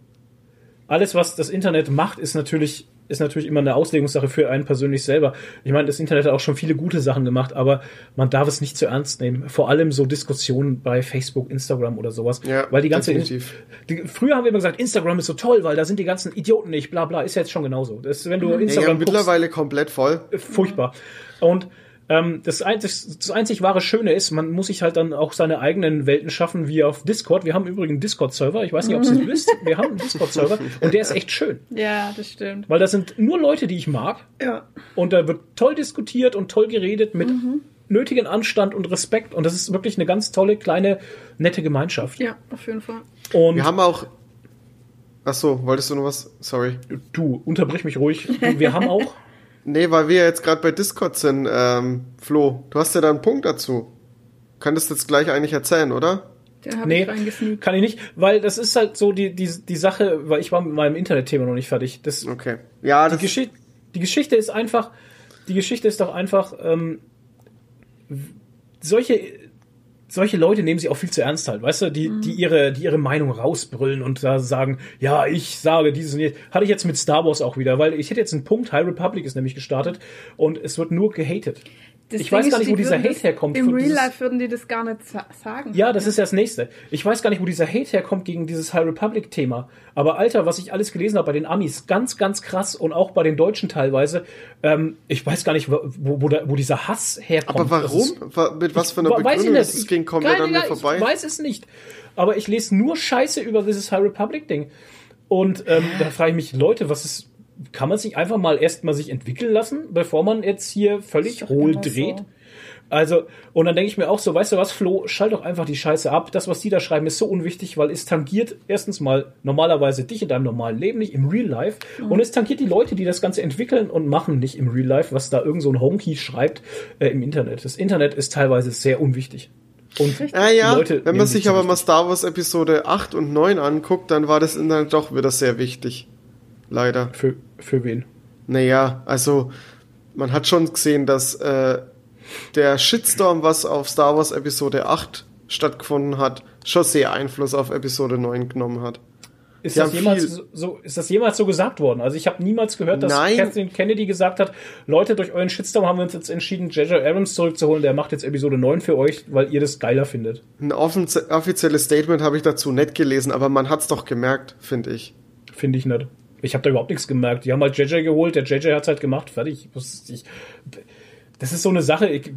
[SPEAKER 2] alles was das Internet macht, ist natürlich ist natürlich immer eine Auslegungssache für einen persönlich selber. Ich meine, das Internet hat auch schon viele gute Sachen gemacht, aber man darf es nicht zu ernst nehmen. Vor allem so Diskussionen bei Facebook, Instagram oder sowas,
[SPEAKER 1] Ja,
[SPEAKER 2] weil die ganze
[SPEAKER 1] definitiv.
[SPEAKER 2] die, früher haben wir immer gesagt, Instagram ist so toll, weil da sind die ganzen Idioten nicht, bla bla, ist jetzt schon genauso. Das, wenn du
[SPEAKER 1] Ja, ja,
[SPEAKER 2] Instagram guckst,
[SPEAKER 1] mittlerweile komplett voll.
[SPEAKER 2] furchtbar. Und ähm, das, einzig, das einzig wahre Schöne ist, man muss sich halt dann auch seine eigenen Welten schaffen, wie auf Discord. Wir haben übrigens einen Discord-Server. Ich weiß nicht, ob ihr es wisst. Wir haben einen Discord-Server und der ist echt schön.
[SPEAKER 3] Ja, das stimmt.
[SPEAKER 2] Weil da sind nur Leute, die ich mag.
[SPEAKER 3] Ja.
[SPEAKER 2] Und da wird toll diskutiert und toll geredet mit nötigen Anstand und Respekt. Und das ist wirklich eine ganz tolle, kleine, nette Gemeinschaft.
[SPEAKER 3] Ja, auf jeden Fall.
[SPEAKER 2] Und
[SPEAKER 1] Wir haben auch. Ach so, wolltest du noch was? Sorry.
[SPEAKER 2] du, unterbrich mich ruhig. Wir haben auch.
[SPEAKER 1] Nee, weil wir jetzt gerade bei Discord sind, ähm, Flo. Du hast ja da einen Punkt dazu. Könntest jetzt gleich eigentlich erzählen, oder?
[SPEAKER 3] Habe
[SPEAKER 2] Nee,
[SPEAKER 3] ich
[SPEAKER 2] kann ich nicht, weil das ist halt so die, die, die Sache, weil ich war mit meinem Internetthema noch nicht fertig. Das,
[SPEAKER 1] Okay. Ja,
[SPEAKER 2] die,
[SPEAKER 1] das
[SPEAKER 2] Geschichte, die Geschichte ist einfach, die Geschichte ist doch einfach, ähm, solche, solche Leute nehmen sie auch viel zu ernst halt, weißt du, die, die ihre, die ihre Meinung rausbrüllen und da sagen, ja, ich sage dieses und jenes. Hatte ich jetzt mit Star Wars auch wieder, weil ich hätte jetzt einen Punkt, High Republic ist nämlich gestartet und es wird nur gehatet.
[SPEAKER 3] Das
[SPEAKER 2] ich
[SPEAKER 3] Ding
[SPEAKER 2] weiß
[SPEAKER 3] ist,
[SPEAKER 2] gar nicht, wo dieser Hate herkommt.
[SPEAKER 3] Im Real Life würden die das gar nicht sa sagen.
[SPEAKER 2] Ja, das ist ja das nächste. Ich weiß gar nicht, wo dieser Hate herkommt gegen dieses High Republic Thema. Aber Alter, was ich alles gelesen habe bei den Amis, ganz, ganz krass und auch bei den Deutschen teilweise. Ähm, ich weiß gar nicht, wo, wo, da, wo dieser Hass herkommt.
[SPEAKER 1] Aber warum?
[SPEAKER 2] ist-
[SPEAKER 1] Mit was für einer
[SPEAKER 2] Weiß ich
[SPEAKER 1] Begründung
[SPEAKER 2] nicht.
[SPEAKER 1] ist es an mir
[SPEAKER 2] Ahnung,
[SPEAKER 1] vorbei?
[SPEAKER 2] Ich weiß es nicht. Aber ich lese nur Scheiße über dieses High Republic Ding. Und ähm, da frage ich mich, Leute, was ist, kann man sich einfach mal erstmal sich entwickeln lassen, bevor man jetzt hier völlig hohl
[SPEAKER 3] so.
[SPEAKER 2] dreht? Also, und dann denke ich mir auch so, weißt du was, Flo, schalt doch einfach die Scheiße ab. Das, was die da schreiben, ist so unwichtig, weil es tangiert erstens mal normalerweise dich in deinem normalen Leben, nicht im Real Life.
[SPEAKER 3] Mhm.
[SPEAKER 2] Und es tangiert die Leute, die das Ganze entwickeln und machen, nicht im Real Life, was da irgend so ein Homekey schreibt äh, im Internet. Das Internet ist teilweise sehr unwichtig. Und
[SPEAKER 1] Ah ja,
[SPEAKER 2] Leute
[SPEAKER 1] wenn man sich aber mal Star Wars Episode 8 und 9 anguckt, dann war das Internet doch wieder sehr wichtig. Leider.
[SPEAKER 2] Für, für wen?
[SPEAKER 1] Naja, also man hat schon gesehen, dass äh, der Shitstorm, was auf Star Wars Episode 8 stattgefunden hat, schon sehr Einfluss auf Episode 9 genommen hat.
[SPEAKER 2] Ist das, jemals so, ist das jemals so gesagt worden? Also ich habe niemals gehört, dass
[SPEAKER 1] Nein.
[SPEAKER 2] Kathleen Kennedy gesagt hat, Leute, durch euren Shitstorm haben wir uns jetzt entschieden, J.J. Abrams zurückzuholen, der macht jetzt Episode 9 für euch, weil ihr das geiler findet.
[SPEAKER 1] Ein offizielles Statement habe ich dazu nicht gelesen, aber man hat's doch gemerkt, finde ich.
[SPEAKER 2] Finde ich nicht. Ich habe da überhaupt nichts gemerkt. Die haben halt JJ geholt, der JJ hat's halt gemacht, fertig. Ich, das ist so eine Sache. Ich,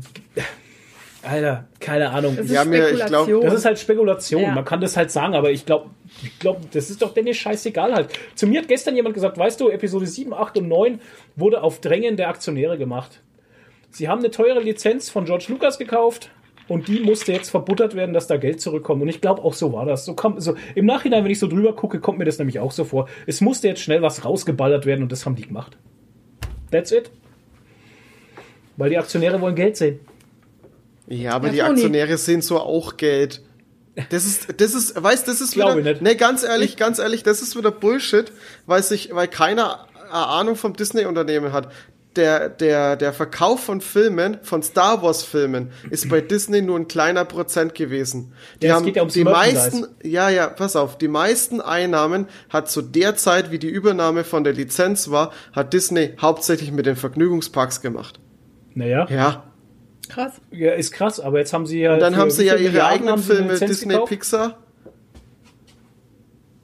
[SPEAKER 2] Alter, keine Ahnung.
[SPEAKER 3] Das ist
[SPEAKER 1] Ja, ich glaub-
[SPEAKER 3] Spekulation.
[SPEAKER 2] Das ist halt Spekulation.
[SPEAKER 3] Ja.
[SPEAKER 2] Man kann das halt sagen, aber ich glaube, ich glaub, das ist doch denn scheißegal halt. Zu mir hat gestern jemand gesagt, weißt du, Episode 7, 8 und 9 wurde auf Drängen der Aktionäre gemacht. Sie haben eine teure Lizenz von George Lucas gekauft und die musste jetzt verbuttert werden, dass da Geld zurückkommt. Und ich glaube, auch so war das. So kommt, so, Im Nachhinein, wenn ich so drüber gucke, kommt mir das nämlich auch so vor. Es musste jetzt schnell was rausgeballert werden und das haben die gemacht. That's it. Weil die Aktionäre wollen Geld sehen.
[SPEAKER 1] Ja, aber
[SPEAKER 3] Ja,
[SPEAKER 1] die. Aktionäre sehen so auch Geld. Das ist, das ist, weißt, das ist
[SPEAKER 2] Glaube
[SPEAKER 1] wieder,
[SPEAKER 2] ich nicht.
[SPEAKER 1] nee, ganz ehrlich, ganz ehrlich, das ist wieder Bullshit, weil sich, weil keiner eine Ahnung vom Disney-Unternehmen hat. Der, der, der Verkauf von Filmen, von Star Wars Filmen, ist bei Disney nur ein kleiner Prozent gewesen. Die
[SPEAKER 2] Ja, es
[SPEAKER 1] haben
[SPEAKER 2] geht ja ums
[SPEAKER 1] die meisten, ja, ja, pass auf, die meisten Einnahmen hat zu der Zeit, wie die Übernahme von der Lizenz war, hat Disney hauptsächlich mit den Vergnügungsparks gemacht.
[SPEAKER 2] Naja,
[SPEAKER 1] Ja.
[SPEAKER 3] Krass.
[SPEAKER 2] ja, ist krass, aber jetzt haben sie ja.
[SPEAKER 1] Und dann haben sie ja ihre
[SPEAKER 2] Milliarden
[SPEAKER 1] eigenen Filme, Disney,
[SPEAKER 2] gekauft?
[SPEAKER 1] Pixar.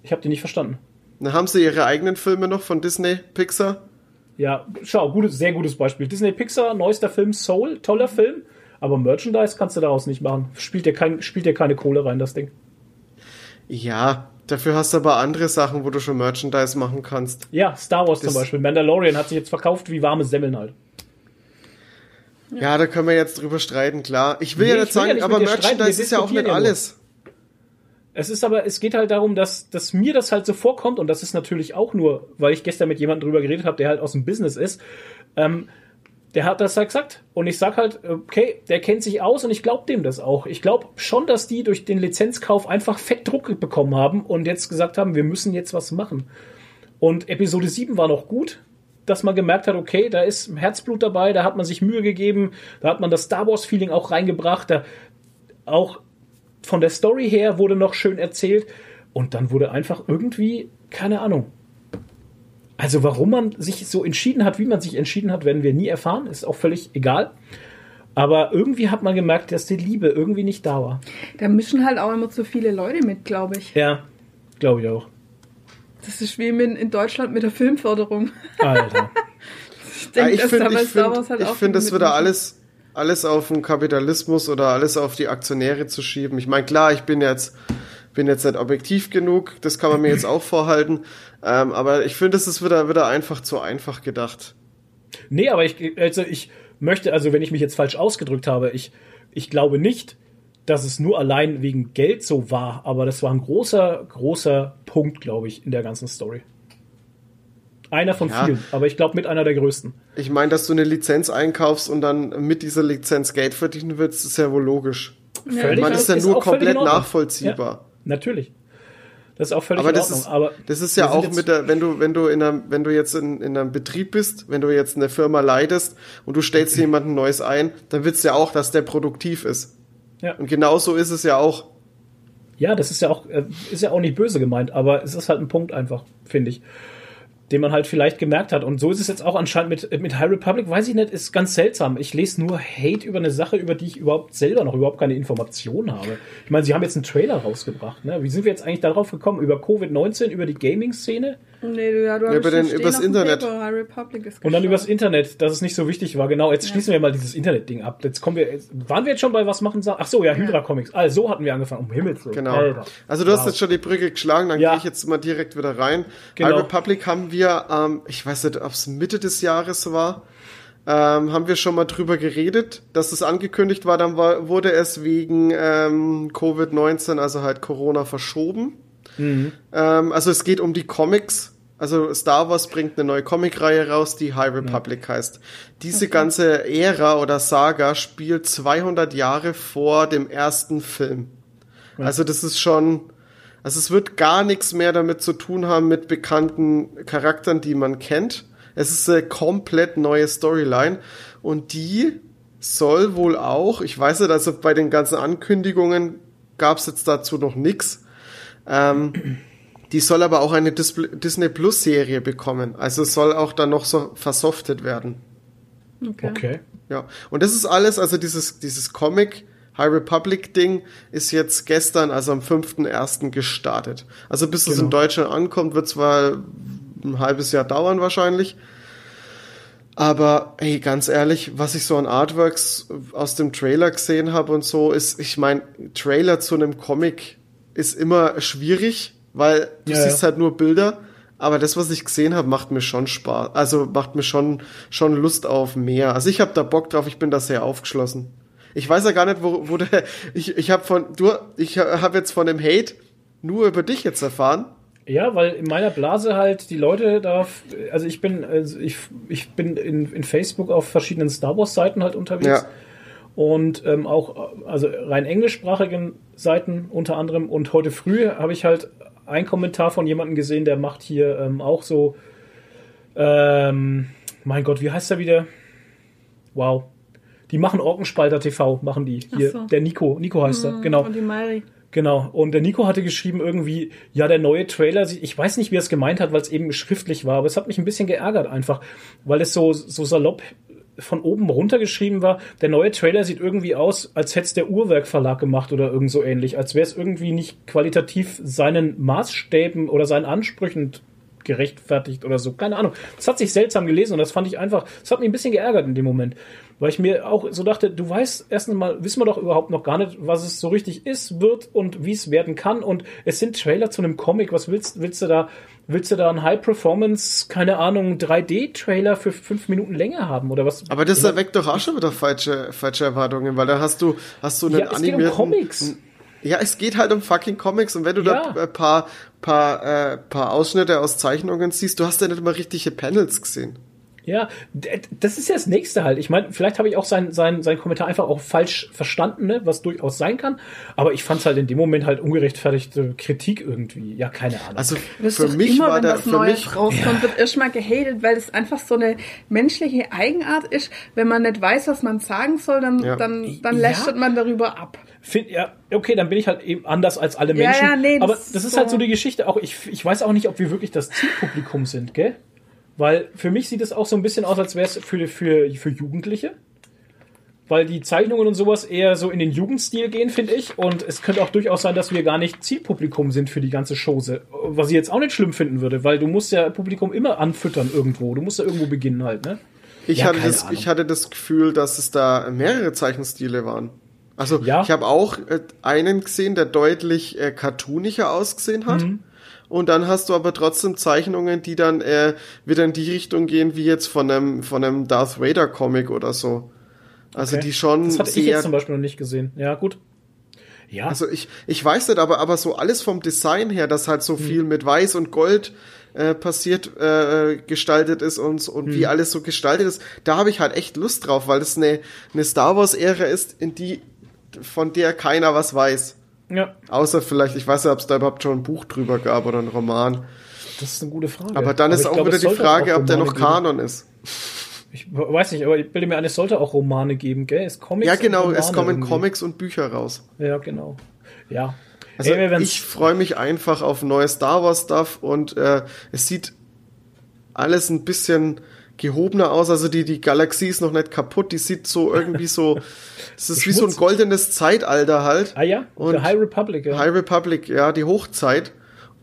[SPEAKER 2] Ich habe die nicht verstanden.
[SPEAKER 1] Dann haben sie ihre eigenen Filme noch von Disney, Pixar.
[SPEAKER 2] Ja, schau, gutes, sehr gutes Beispiel. Disney Pixar, neuester Film, Soul, toller Film, aber Merchandise kannst du daraus nicht machen. Spielt dir, kein, spielt dir keine Kohle rein, das Ding.
[SPEAKER 1] Ja, dafür hast du aber andere Sachen, wo du schon Merchandise machen kannst.
[SPEAKER 2] Ja, Star Wars
[SPEAKER 1] Das-
[SPEAKER 2] zum Beispiel. Mandalorian hat sich jetzt verkauft wie warme Semmeln halt.
[SPEAKER 1] Ja, da können wir jetzt drüber streiten, klar. Ich will
[SPEAKER 2] Nee,
[SPEAKER 1] ja
[SPEAKER 2] ich
[SPEAKER 1] nicht
[SPEAKER 2] will ja
[SPEAKER 1] sagen,
[SPEAKER 2] nicht
[SPEAKER 1] aber Merchandise ist ja auch nicht
[SPEAKER 2] ja
[SPEAKER 1] alles.
[SPEAKER 2] Es ist aber, es geht halt darum, dass, dass mir das halt so vorkommt und das ist natürlich auch nur, weil ich gestern mit jemandem drüber geredet habe, der halt aus dem Business ist. Ähm, der hat das halt gesagt. Und ich sag halt, okay, der kennt sich aus und ich glaube dem das auch. Ich glaube schon, dass die durch den Lizenzkauf einfach Fettdruck bekommen haben und jetzt gesagt haben, wir müssen jetzt was machen. Und Episode 7 war noch gut, dass man gemerkt hat, okay, da ist Herzblut dabei, da hat man sich Mühe gegeben, da hat man das Star Wars Feeling auch reingebracht, da auch von der Story her wurde noch schön erzählt und dann wurde einfach irgendwie, keine Ahnung. Also warum man sich so entschieden hat, wie man sich entschieden hat, werden wir nie erfahren, ist auch völlig egal. Aber irgendwie hat man gemerkt, dass die Liebe irgendwie nicht da war.
[SPEAKER 3] Da mischen halt auch immer zu viele Leute mit, glaube ich.
[SPEAKER 2] Ja, glaube ich auch.
[SPEAKER 3] Das ist wie in Deutschland mit der Filmförderung.
[SPEAKER 2] Alter.
[SPEAKER 3] Ich
[SPEAKER 1] Ja,
[SPEAKER 3] denke,
[SPEAKER 1] ich
[SPEAKER 3] dass
[SPEAKER 1] finde,
[SPEAKER 3] da bei
[SPEAKER 1] ich
[SPEAKER 3] Star Wars halt
[SPEAKER 1] ich finde,
[SPEAKER 3] viele
[SPEAKER 1] wieder
[SPEAKER 3] mitmischen.
[SPEAKER 1] alles, alles auf den Kapitalismus oder alles auf die Aktionäre zu schieben. Ich meine, klar, ich bin jetzt, bin jetzt nicht objektiv genug, das kann man mir jetzt auch vorhalten, ähm, aber ich finde, es ist wieder, wieder einfach zu einfach gedacht.
[SPEAKER 2] Nee, aber ich, also ich möchte, also wenn ich mich jetzt falsch ausgedrückt habe, ich, ich glaube nicht, dass es nur allein wegen Geld so war, aber das war ein großer, großer Punkt, glaube ich, in der ganzen Story. Einer von
[SPEAKER 1] Ja.
[SPEAKER 2] vielen, aber ich glaube mit einer der größten.
[SPEAKER 1] Ich meine, dass du eine Lizenz einkaufst und dann mit dieser Lizenz Geld verdienen willst, ist ja wohl logisch.
[SPEAKER 2] Völlig-
[SPEAKER 1] Man ist ja nur
[SPEAKER 2] auch völlig
[SPEAKER 1] komplett nachvollziehbar.
[SPEAKER 2] Ja, natürlich. Das ist auch völlig
[SPEAKER 1] Aber
[SPEAKER 2] in
[SPEAKER 1] das
[SPEAKER 2] Ordnung.
[SPEAKER 1] ist,
[SPEAKER 2] aber
[SPEAKER 1] das ist ja auch mit der, wenn du, wenn du in einem, wenn du jetzt in, in einem Betrieb bist, wenn du jetzt eine Firma leitest und du stellst jemanden Neues ein, dann willst du ja auch, dass der produktiv ist.
[SPEAKER 2] Ja.
[SPEAKER 1] Und genau so ist es ja auch.
[SPEAKER 2] Ja, das ist ja auch, äh, ist ja auch nicht böse gemeint, aber es ist halt ein Punkt einfach, finde ich. Den man halt vielleicht gemerkt hat. Und so ist es jetzt auch anscheinend mit, mit High Republic, weiß ich nicht, ist ganz seltsam. Ich lese nur Hate über eine Sache, über die ich überhaupt selber noch überhaupt keine Information habe. Ich meine, sie haben jetzt einen Trailer rausgebracht. Ne? Wie sind wir jetzt eigentlich darauf gekommen? Über Covid-19, über die Gaming-Szene?
[SPEAKER 3] Nee, du, ja, du
[SPEAKER 1] Ja,
[SPEAKER 3] hast
[SPEAKER 1] über den- übers Internet.
[SPEAKER 2] Und dann übers Internet, dass es nicht so wichtig war. Genau, jetzt schließen wir mal dieses Internet-Ding ab. Jetzt kommen wir, jetzt- waren wir jetzt schon bei was machen? Ach so, ja, Hydra Comics. Also so hatten wir angefangen. Um Himmels Willen.
[SPEAKER 1] Genau.
[SPEAKER 2] Alter.
[SPEAKER 1] Also du hast
[SPEAKER 2] Wow.
[SPEAKER 1] jetzt schon die Brücke geschlagen, dann
[SPEAKER 2] Ja.
[SPEAKER 1] gehe ich jetzt mal direkt wieder rein.
[SPEAKER 2] Genau.
[SPEAKER 1] High Republic haben wir, ähm, ich weiß nicht, ob es Mitte des Jahres war, ähm, haben wir schon mal drüber geredet, dass es angekündigt war, dann war, wurde es wegen ähm, Covid-19, also halt Corona, verschoben.
[SPEAKER 2] Mhm.
[SPEAKER 1] Ähm, also es geht um die Comics. Also Star Wars bringt eine neue Comicreihe raus, die High Republic heißt. Diese ganze Ära oder Saga spielt 200 Jahre vor dem ersten Film. Also das ist schon, also es wird gar nichts mehr damit zu tun haben mit bekannten Charakteren, die man kennt. Es ist eine komplett neue Storyline und die soll wohl auch, ich weiß nicht, also bei den ganzen Ankündigungen gab es jetzt dazu noch nix. Ähm, die soll aber auch eine Dis Disney Plus Serie bekommen. Also es soll auch dann noch so versoftet werden.
[SPEAKER 3] Okay.
[SPEAKER 2] Okay.
[SPEAKER 1] Ja, und das ist alles, also dieses, dieses Comic High Republic Ding ist jetzt gestern, also am 5.1. gestartet. Also bis es
[SPEAKER 2] Genau.
[SPEAKER 1] in Deutschland ankommt, wird zwar ein halbes Jahr dauern wahrscheinlich. Aber ey, ganz ehrlich, was ich so an Artworks aus dem Trailer gesehen habe und so, ist, ich meine, Trailer zu einem Comic ist immer schwierig, weil du
[SPEAKER 2] Ja,
[SPEAKER 1] siehst
[SPEAKER 2] ja.
[SPEAKER 1] halt nur Bilder. Aber das, was ich gesehen habe, macht mir schon Spaß. Also macht mir schon, schon Lust auf mehr. Also ich habe da Bock drauf, ich bin da sehr aufgeschlossen. Ich weiß ja gar nicht, wo, wo der. Ich, ich habe von. Du, ich habe jetzt von dem Hate nur über dich jetzt erfahren.
[SPEAKER 2] Ja, weil in meiner Blase halt die Leute da, also ich bin, also ich, ich bin in, in Facebook auf verschiedenen Star Wars Seiten halt unterwegs.
[SPEAKER 1] Ja.
[SPEAKER 2] Und ähm, auch, also rein englischsprachigen Seiten unter anderem. Und heute früh habe ich halt einen Kommentar von jemandem gesehen, der macht hier ähm, auch so, ähm, mein Gott, wie heißt er wieder? Wow. Die machen Orkenspalter TV, machen die hier.
[SPEAKER 3] So.
[SPEAKER 2] Der Nico, Nico heißt er, genau.
[SPEAKER 3] Und die Mari.
[SPEAKER 2] Genau. Und der Nico hatte geschrieben irgendwie, ja, der neue Trailer, ich weiß nicht, wie er es gemeint hat, weil es eben schriftlich war, aber es hat mich ein bisschen geärgert einfach, weil es so, so salopp von oben runtergeschrieben war. Der neue Trailer sieht irgendwie aus, als hätte es der Uhrwerk Verlag gemacht oder irgend so ähnlich, als wäre es irgendwie nicht qualitativ seinen Maßstäben oder seinen Ansprüchen gerechtfertigt oder so. Keine Ahnung. Das hat sich seltsam gelesen und das fand ich einfach, das hat mich ein bisschen geärgert in dem Moment. Weil ich mir auch so dachte, du weißt, erstens mal wissen wir doch überhaupt noch gar nicht, was es so richtig ist, wird und wie es werden kann. Und es sind Trailer zu einem Comic. Was willst, willst du da, willst du da einen High Performance, keine Ahnung, 3D-Trailer für fünf Minuten Länger haben oder was?
[SPEAKER 1] Aber das erweckt doch auch schon wieder falsche, falsche Erwartungen, weil da hast du, hast du einen
[SPEAKER 2] Ja, es geht um
[SPEAKER 1] animierten.
[SPEAKER 2] Comics.
[SPEAKER 1] Ja, es geht halt um fucking Comics und wenn du
[SPEAKER 2] Ja.
[SPEAKER 1] da ein paar, paar, äh, paar Ausschnitte aus Zeichnungen siehst, du hast ja nicht mal richtige Panels gesehen.
[SPEAKER 2] Ja, das ist ja das nächste halt. Ich meine, vielleicht habe ich auch sein, sein, sein Kommentar einfach auch falsch verstanden, ne? was durchaus sein kann. Aber ich fand es halt in dem Moment halt ungerechtfertigte Kritik irgendwie. Ja, keine Ahnung.
[SPEAKER 1] Also
[SPEAKER 3] Das ist
[SPEAKER 1] für
[SPEAKER 3] doch
[SPEAKER 1] mich
[SPEAKER 3] immer,
[SPEAKER 1] war
[SPEAKER 3] wenn was
[SPEAKER 1] für
[SPEAKER 3] Neues
[SPEAKER 1] mich,
[SPEAKER 3] rauskommt, wird erstmal gehatet, weil es einfach so eine menschliche Eigenart ist. Wenn man nicht weiß, was man sagen soll, dann,
[SPEAKER 1] Ja.
[SPEAKER 3] dann, dann
[SPEAKER 2] Ja.
[SPEAKER 3] lästert man darüber ab.
[SPEAKER 2] Find, ja, okay, dann bin ich halt eben anders als alle
[SPEAKER 3] Ja,
[SPEAKER 2] Menschen.
[SPEAKER 3] ja, nee, das
[SPEAKER 2] aber
[SPEAKER 3] ist
[SPEAKER 2] das ist
[SPEAKER 3] so-
[SPEAKER 2] halt so die Geschichte. Auch ich, ich weiß auch nicht, ob wir wirklich das Zielpublikum sind, gell? Weil für mich sieht es auch so ein bisschen aus, als wäre es für, für, für Jugendliche. Weil die Zeichnungen und sowas eher so in den Jugendstil gehen, finde ich. Und es könnte auch durchaus sein, dass wir gar nicht Zielpublikum sind für die ganze Chose. Was ich jetzt auch nicht schlimm finden würde, weil du musst ja Publikum immer anfüttern irgendwo. Du musst ja irgendwo beginnen halt, ne?
[SPEAKER 1] ich,
[SPEAKER 2] Ja,
[SPEAKER 1] hatte das,
[SPEAKER 2] Ahnung.
[SPEAKER 1] ich hatte das Gefühl, dass es da mehrere Zeichenstile waren. Also
[SPEAKER 2] Ja.
[SPEAKER 1] ich habe auch äh, einen gesehen, der deutlich äh, cartooniger ausgesehen hat.
[SPEAKER 2] Mhm.
[SPEAKER 1] Und dann hast du aber trotzdem Zeichnungen, die dann äh, wieder in die Richtung gehen, wie jetzt von einem, von einem Darth Vader Comic oder so. Also
[SPEAKER 2] Okay.
[SPEAKER 1] die schon
[SPEAKER 2] Das hatte ich jetzt zum Beispiel noch nicht gesehen. Ja, gut. Ja,
[SPEAKER 1] Also ich, ich weiß nicht, aber, aber so alles vom Design her, dass halt so
[SPEAKER 2] Hm.
[SPEAKER 1] viel mit Weiß und Gold äh, passiert, äh, gestaltet ist und, und
[SPEAKER 2] Hm.
[SPEAKER 1] wie alles so gestaltet ist, da habe ich halt echt Lust drauf, weil das eine, eine Star Wars-Ära ist, in die, von der keiner was weiß.
[SPEAKER 2] Ja,
[SPEAKER 1] Außer vielleicht, ich weiß nicht, ob es da überhaupt schon ein Buch drüber gab oder ein Roman.
[SPEAKER 2] das ist eine gute Frage.
[SPEAKER 1] Aber dann ist
[SPEAKER 2] ich
[SPEAKER 1] auch
[SPEAKER 2] glaube,
[SPEAKER 1] wieder die Frage, ob der noch
[SPEAKER 2] geben.
[SPEAKER 1] Kanon ist.
[SPEAKER 2] Ich weiß nicht, aber ich bilde mir ein, es sollte auch Romane geben, gell? Es Comics
[SPEAKER 1] Ja, genau, es kommen
[SPEAKER 2] irgendwie.
[SPEAKER 1] Comics und Bücher raus.
[SPEAKER 2] Ja, genau. Ja.
[SPEAKER 1] Also
[SPEAKER 2] Ey,
[SPEAKER 1] ich freue mich einfach auf neue Star Wars Stuff und äh, es sieht alles ein bisschen gehobener aus. Also die, die Galaxie ist noch nicht kaputt. Die sieht so irgendwie so, es ist wie so ein goldenes Zeitalter halt.
[SPEAKER 2] ah ja,
[SPEAKER 1] Und
[SPEAKER 2] der High Republic, ja.
[SPEAKER 1] High Republic, ja, die Hochzeit.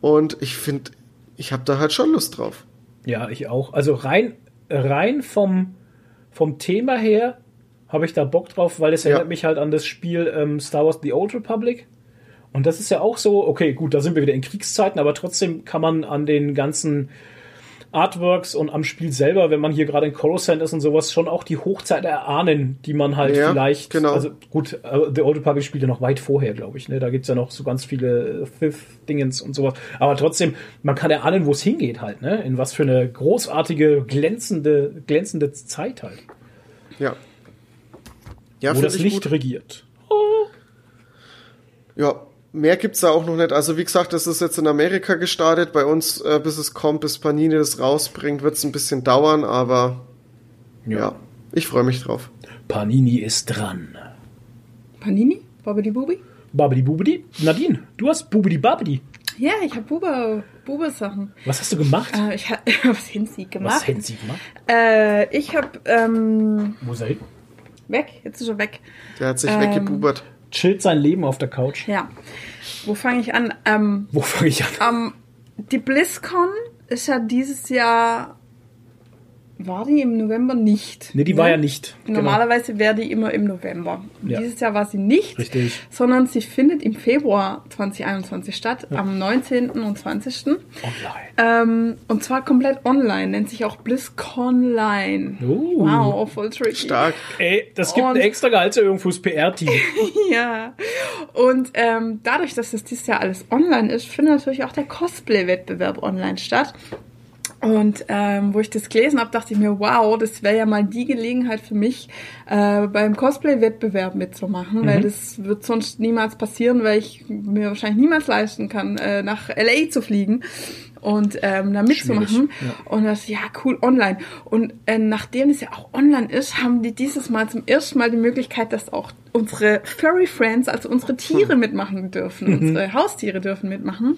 [SPEAKER 1] Und ich finde, ich habe da halt schon Lust drauf.
[SPEAKER 2] Ja, ich auch. Also rein, rein vom, vom Thema her habe ich da Bock drauf, weil es
[SPEAKER 1] Ja.
[SPEAKER 2] erinnert mich halt an das Spiel ähm, Star Wars The Old Republic. Und das ist ja auch so, okay, gut, da sind wir wieder in Kriegszeiten, aber trotzdem kann man an den ganzen Artworks und am Spiel selber, wenn man hier gerade in Coruscant ist und sowas, schon auch die Hochzeit erahnen, die man halt
[SPEAKER 1] Ja,
[SPEAKER 2] vielleicht,
[SPEAKER 1] genau.
[SPEAKER 2] also gut, äh, The Old Republic spielt ja noch weit vorher, glaube ich, ne? da gibt's ja noch so ganz viele Fifth-Dingens und sowas, aber trotzdem, man kann erahnen, wo es hingeht halt, ne? in was für eine großartige, glänzende, glänzende Zeit halt,
[SPEAKER 1] Ja. Ja,
[SPEAKER 2] wo das
[SPEAKER 1] ich
[SPEAKER 2] Licht
[SPEAKER 1] gut.
[SPEAKER 2] regiert.
[SPEAKER 1] Ja, mehr gibt's da auch noch nicht. Also wie gesagt, das ist jetzt in Amerika gestartet. Bei uns, äh, bis es kommt, bis Panini das rausbringt, wird's ein bisschen dauern, aber ja, ich freue mich drauf.
[SPEAKER 2] Panini ist dran.
[SPEAKER 3] Panini? Bobbidi Bubi?
[SPEAKER 2] Babidi Bubidi. Nadine, du hast Bubidi Babidi.
[SPEAKER 3] Ja, ich habe Bube, Bube-Sachen.
[SPEAKER 2] Was hast du gemacht?
[SPEAKER 3] Äh, ich ha was
[SPEAKER 2] Was
[SPEAKER 3] gemacht?
[SPEAKER 2] hätten sie gemacht?
[SPEAKER 3] Äh, ich habe ähm,
[SPEAKER 2] Wo ist er hin?
[SPEAKER 3] weg. Jetzt ist er weg.
[SPEAKER 1] Der hat sich
[SPEAKER 3] Ähm.
[SPEAKER 1] weggebubert.
[SPEAKER 2] Chillt sein Leben auf der Couch.
[SPEAKER 3] Ja. Wo fange ich an? Ähm,
[SPEAKER 2] Wo fange ich an?
[SPEAKER 3] ähm, die BlizzCon ist ja dieses Jahr. War die im November nicht?
[SPEAKER 2] Nee, die
[SPEAKER 3] ne?
[SPEAKER 2] war ja nicht. Genau.
[SPEAKER 3] Normalerweise wäre die immer im November.
[SPEAKER 2] Ja.
[SPEAKER 3] Dieses Jahr war sie nicht,
[SPEAKER 2] Richtig.
[SPEAKER 3] sondern sie findet im Februar 2021 statt, am 19. und 20.
[SPEAKER 2] Online.
[SPEAKER 3] Ähm, und zwar komplett online, nennt sich auch BlizzConline.
[SPEAKER 2] Oh.
[SPEAKER 3] Wow, voll tricky.
[SPEAKER 1] Stark.
[SPEAKER 2] Ey, das gibt
[SPEAKER 3] Und-
[SPEAKER 2] eine extra Gehaltserhöhung fürs PR-Team.
[SPEAKER 3] Ja. Und ähm, dadurch, dass das dieses Jahr alles online ist, findet natürlich auch der Cosplay-Wettbewerb online statt. Und ähm, wo ich das gelesen habe, dachte ich mir, wow, das wäre ja mal die Gelegenheit für mich, äh, beim Cosplay-Wettbewerb mitzumachen, weil das wird sonst niemals passieren, weil ich mir wahrscheinlich niemals leisten kann, äh, nach LA zu fliegen und ähm, da mitzumachen.
[SPEAKER 2] Schwierig,
[SPEAKER 3] Und das, ja, cool, online. Und äh, nachdem es ja auch online ist, haben die dieses Mal zum ersten Mal die Möglichkeit, dass auch unsere Furry Friends, also unsere Tiere mitmachen dürfen. Unsere Haustiere dürfen mitmachen.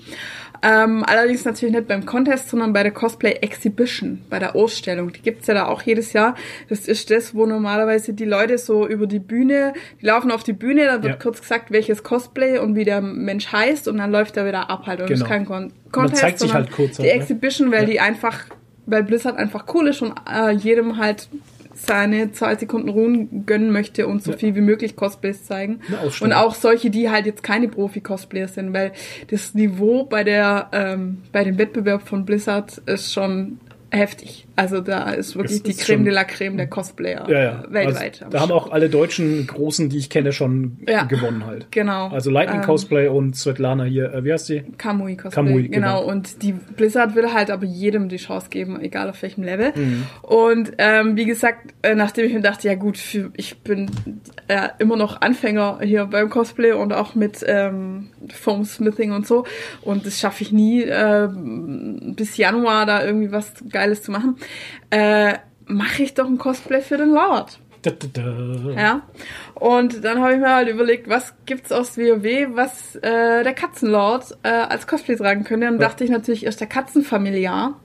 [SPEAKER 3] Ähm, allerdings natürlich nicht beim Contest, sondern bei der Cosplay Exhibition, bei der Ausstellung. Die gibt's ja da auch jedes Jahr. Das ist das, wo normalerweise die Leute so über die Bühne, die laufen auf die Bühne, da wird
[SPEAKER 2] Ja.
[SPEAKER 3] kurz gesagt, welches Cosplay und wie der Mensch heißt und dann läuft er wieder ab halt. Und
[SPEAKER 2] Genau.
[SPEAKER 3] ist kein Con
[SPEAKER 2] dann
[SPEAKER 3] Contest,
[SPEAKER 2] zeigt sich halt kurz
[SPEAKER 3] die
[SPEAKER 2] halt, ne?
[SPEAKER 3] Exhibition, weil
[SPEAKER 2] Ja.
[SPEAKER 3] die einfach, weil Blizzard einfach cool ist und äh, jedem halt seine zwei Sekunden Ruhen gönnen möchte und so
[SPEAKER 2] Ja.
[SPEAKER 3] viel wie möglich Cosplays zeigen. Und auch solche, die halt jetzt keine Profi-Cosplayer sind, weil das Niveau bei der ähm, bei dem Wettbewerb von Blizzard ist schon heftig. Also da ist wirklich
[SPEAKER 2] Es
[SPEAKER 3] die
[SPEAKER 2] ist
[SPEAKER 3] Creme de la Creme der Cosplayer
[SPEAKER 2] Ja, ja.
[SPEAKER 3] äh, weltweit.
[SPEAKER 2] Also, da haben auch alle deutschen Großen, die ich kenne, schon
[SPEAKER 3] Ja.
[SPEAKER 2] gewonnen halt.
[SPEAKER 3] Genau.
[SPEAKER 2] Also Lightning
[SPEAKER 3] Ähm,
[SPEAKER 2] Cosplay und Svetlana hier, äh, wie heißt die?
[SPEAKER 3] Kamui Cosplay.
[SPEAKER 2] Kamui,
[SPEAKER 3] genau.
[SPEAKER 2] genau.
[SPEAKER 3] Und die Blizzard will halt aber jedem die Chance geben, egal auf welchem Level.
[SPEAKER 2] Mhm.
[SPEAKER 3] Und ähm, wie gesagt, äh, nachdem ich mir dachte, ja gut, für, ich bin äh, immer noch Anfänger hier beim Cosplay und auch mit ähm, Foam Smithing und so. Und das schaffe ich nie, äh, bis Januar da irgendwie was Geiles zu machen. Äh, mache ich doch ein Cosplay für den Lord.
[SPEAKER 2] Da, da, da.
[SPEAKER 3] Ja. Und dann habe ich mir halt überlegt, was gibt's aus WoW, was äh, der Katzenlord äh, als Cosplay tragen könnte. Und
[SPEAKER 2] Ja.
[SPEAKER 3] dachte ich natürlich erst der Katzenfamiliar.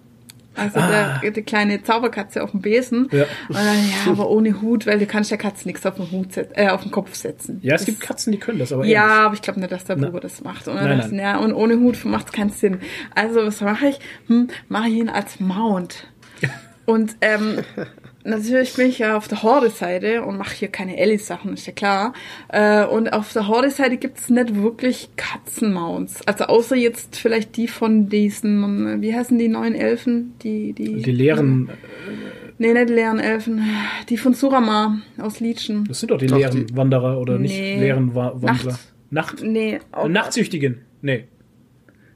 [SPEAKER 3] Also
[SPEAKER 2] Ah.
[SPEAKER 3] der, die kleine Zauberkatze auf dem Besen.
[SPEAKER 2] Ja.
[SPEAKER 3] Und dann, ja, aber ohne Hut, weil du kannst der Katze nichts auf den Hut set- äh, auf den Kopf setzen.
[SPEAKER 2] Ja, es
[SPEAKER 3] Das-
[SPEAKER 2] gibt Katzen, die können das, aber
[SPEAKER 3] ja,
[SPEAKER 2] ehrlich.
[SPEAKER 3] aber ich glaube nicht, dass der. Bruder das macht. Und,
[SPEAKER 2] Nein, nein.
[SPEAKER 3] ja, und ohne Hut macht es keinen Sinn. Also was mache ich? Hm, mache ich ihn als Mount. Und ähm, natürlich bin ich ja auf der Horde-Seite und mache hier keine Ellie-Sachen, ist ja klar. Äh, und auf der Horde-Seite gibt's nicht wirklich Katzenmounts. Also außer jetzt vielleicht die von diesen, wie heißen die neuen Elfen? Die, die,
[SPEAKER 2] Die leeren,
[SPEAKER 3] Nee, nicht die leeren Elfen. Die von Surama aus Liedschen.
[SPEAKER 2] das sind doch die
[SPEAKER 1] Doch,
[SPEAKER 2] leeren
[SPEAKER 1] die-
[SPEAKER 2] Wanderer oder nicht
[SPEAKER 3] Nee.
[SPEAKER 2] leeren Wa Wandler.
[SPEAKER 3] Nacht.
[SPEAKER 2] Nacht.
[SPEAKER 3] Nee, auch,
[SPEAKER 2] Nachtsüchtigen. Nee.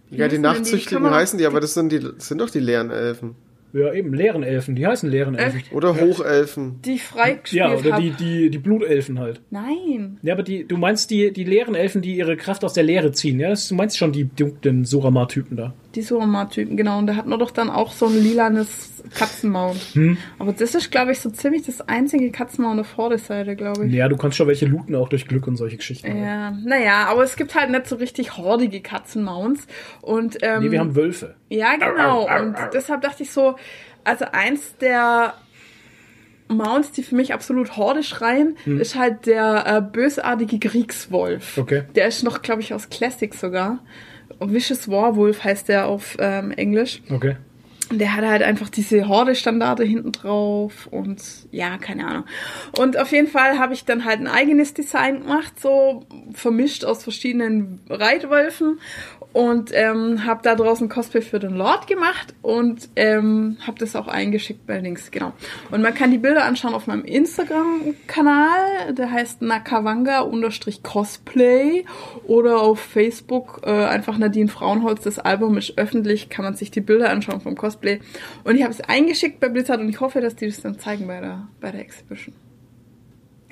[SPEAKER 1] Ja, die
[SPEAKER 3] man-
[SPEAKER 1] heißen die, aber das sind die das sind doch die leeren Elfen.
[SPEAKER 2] Ja, eben, leeren Elfen. Die heißen leeren Elfen.
[SPEAKER 3] Echt?
[SPEAKER 1] Oder Hochelfen.
[SPEAKER 3] die freigespielt
[SPEAKER 2] Ja, oder
[SPEAKER 3] hab.
[SPEAKER 2] die, die, die Blutelfen halt.
[SPEAKER 3] Nein.
[SPEAKER 2] Ja, aber die, du meinst die, die leeren Elfen, die ihre Kraft aus der Leere ziehen, ja? Das, du meinst schon die dunklen Surama-Typen da.
[SPEAKER 3] Die Suroma-Typen, genau. Und da hat man doch dann auch so ein lilanes Katzenmaul.
[SPEAKER 2] Hm.
[SPEAKER 3] Aber das ist, glaube ich, so ziemlich das einzige Katzenmaul auf der Vorderseite, glaube ich.
[SPEAKER 2] Ja, du kannst schon welche looten, auch durch Glück und solche Geschichten.
[SPEAKER 3] Ja, naja, aber es gibt halt nicht so richtig hordige Katzenmounts. Und, ähm,
[SPEAKER 2] Nee, wir haben Wölfe.
[SPEAKER 3] ja, genau. Und deshalb dachte ich so, also eins der Mounts, die für mich absolut Horde schreien, ist halt der äh, bösartige Kriegswolf.
[SPEAKER 2] Okay.
[SPEAKER 3] Der ist noch, glaube ich, aus Classic sogar. Vicious Warwolf heißt der auf ähm, Englisch.
[SPEAKER 2] Okay.
[SPEAKER 3] Und der hat halt einfach diese Horde-Standarte hinten drauf und ja, keine Ahnung. Und auf jeden Fall habe ich dann halt ein eigenes Design gemacht, so vermischt aus verschiedenen Reitwölfen und ähm, habe da draußen Cosplay für den Lord gemacht und ähm, habe das auch eingeschickt bei Links, genau. Und man kann die Bilder anschauen auf meinem Instagram-Kanal, der heißt nakawanga-cosplay oder auf Facebook äh, einfach Nadine Frauenholz, das Album ist öffentlich, kann man sich die Bilder anschauen vom Cosplay. Und ich habe es eingeschickt bei Blizzard und ich hoffe, dass die das dann zeigen bei der, bei der Exhibition.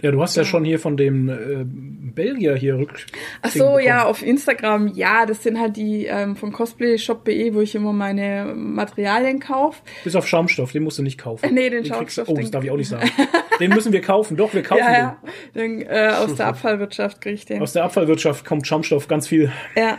[SPEAKER 2] Ja, du hast ja schon hier von dem äh, Belgier hier rück.
[SPEAKER 3] Ach so, ja, auf Instagram, ja, das sind halt die ähm, von cosplayshop.de, wo ich immer meine Materialien kaufe.
[SPEAKER 2] Bis auf Schaumstoff, den musst du nicht kaufen.
[SPEAKER 3] Nee, den
[SPEAKER 2] du-
[SPEAKER 3] Schaumstoff,
[SPEAKER 2] Oh, das
[SPEAKER 3] den-
[SPEAKER 2] darf ich auch nicht sagen. Den müssen wir kaufen. Doch, wir kaufen
[SPEAKER 3] Ja, ja, den, äh, aus der Abfallwirtschaft kriege ich den.
[SPEAKER 2] den. Aus der Abfallwirtschaft kommt Schaumstoff ganz viel.
[SPEAKER 3] Ja,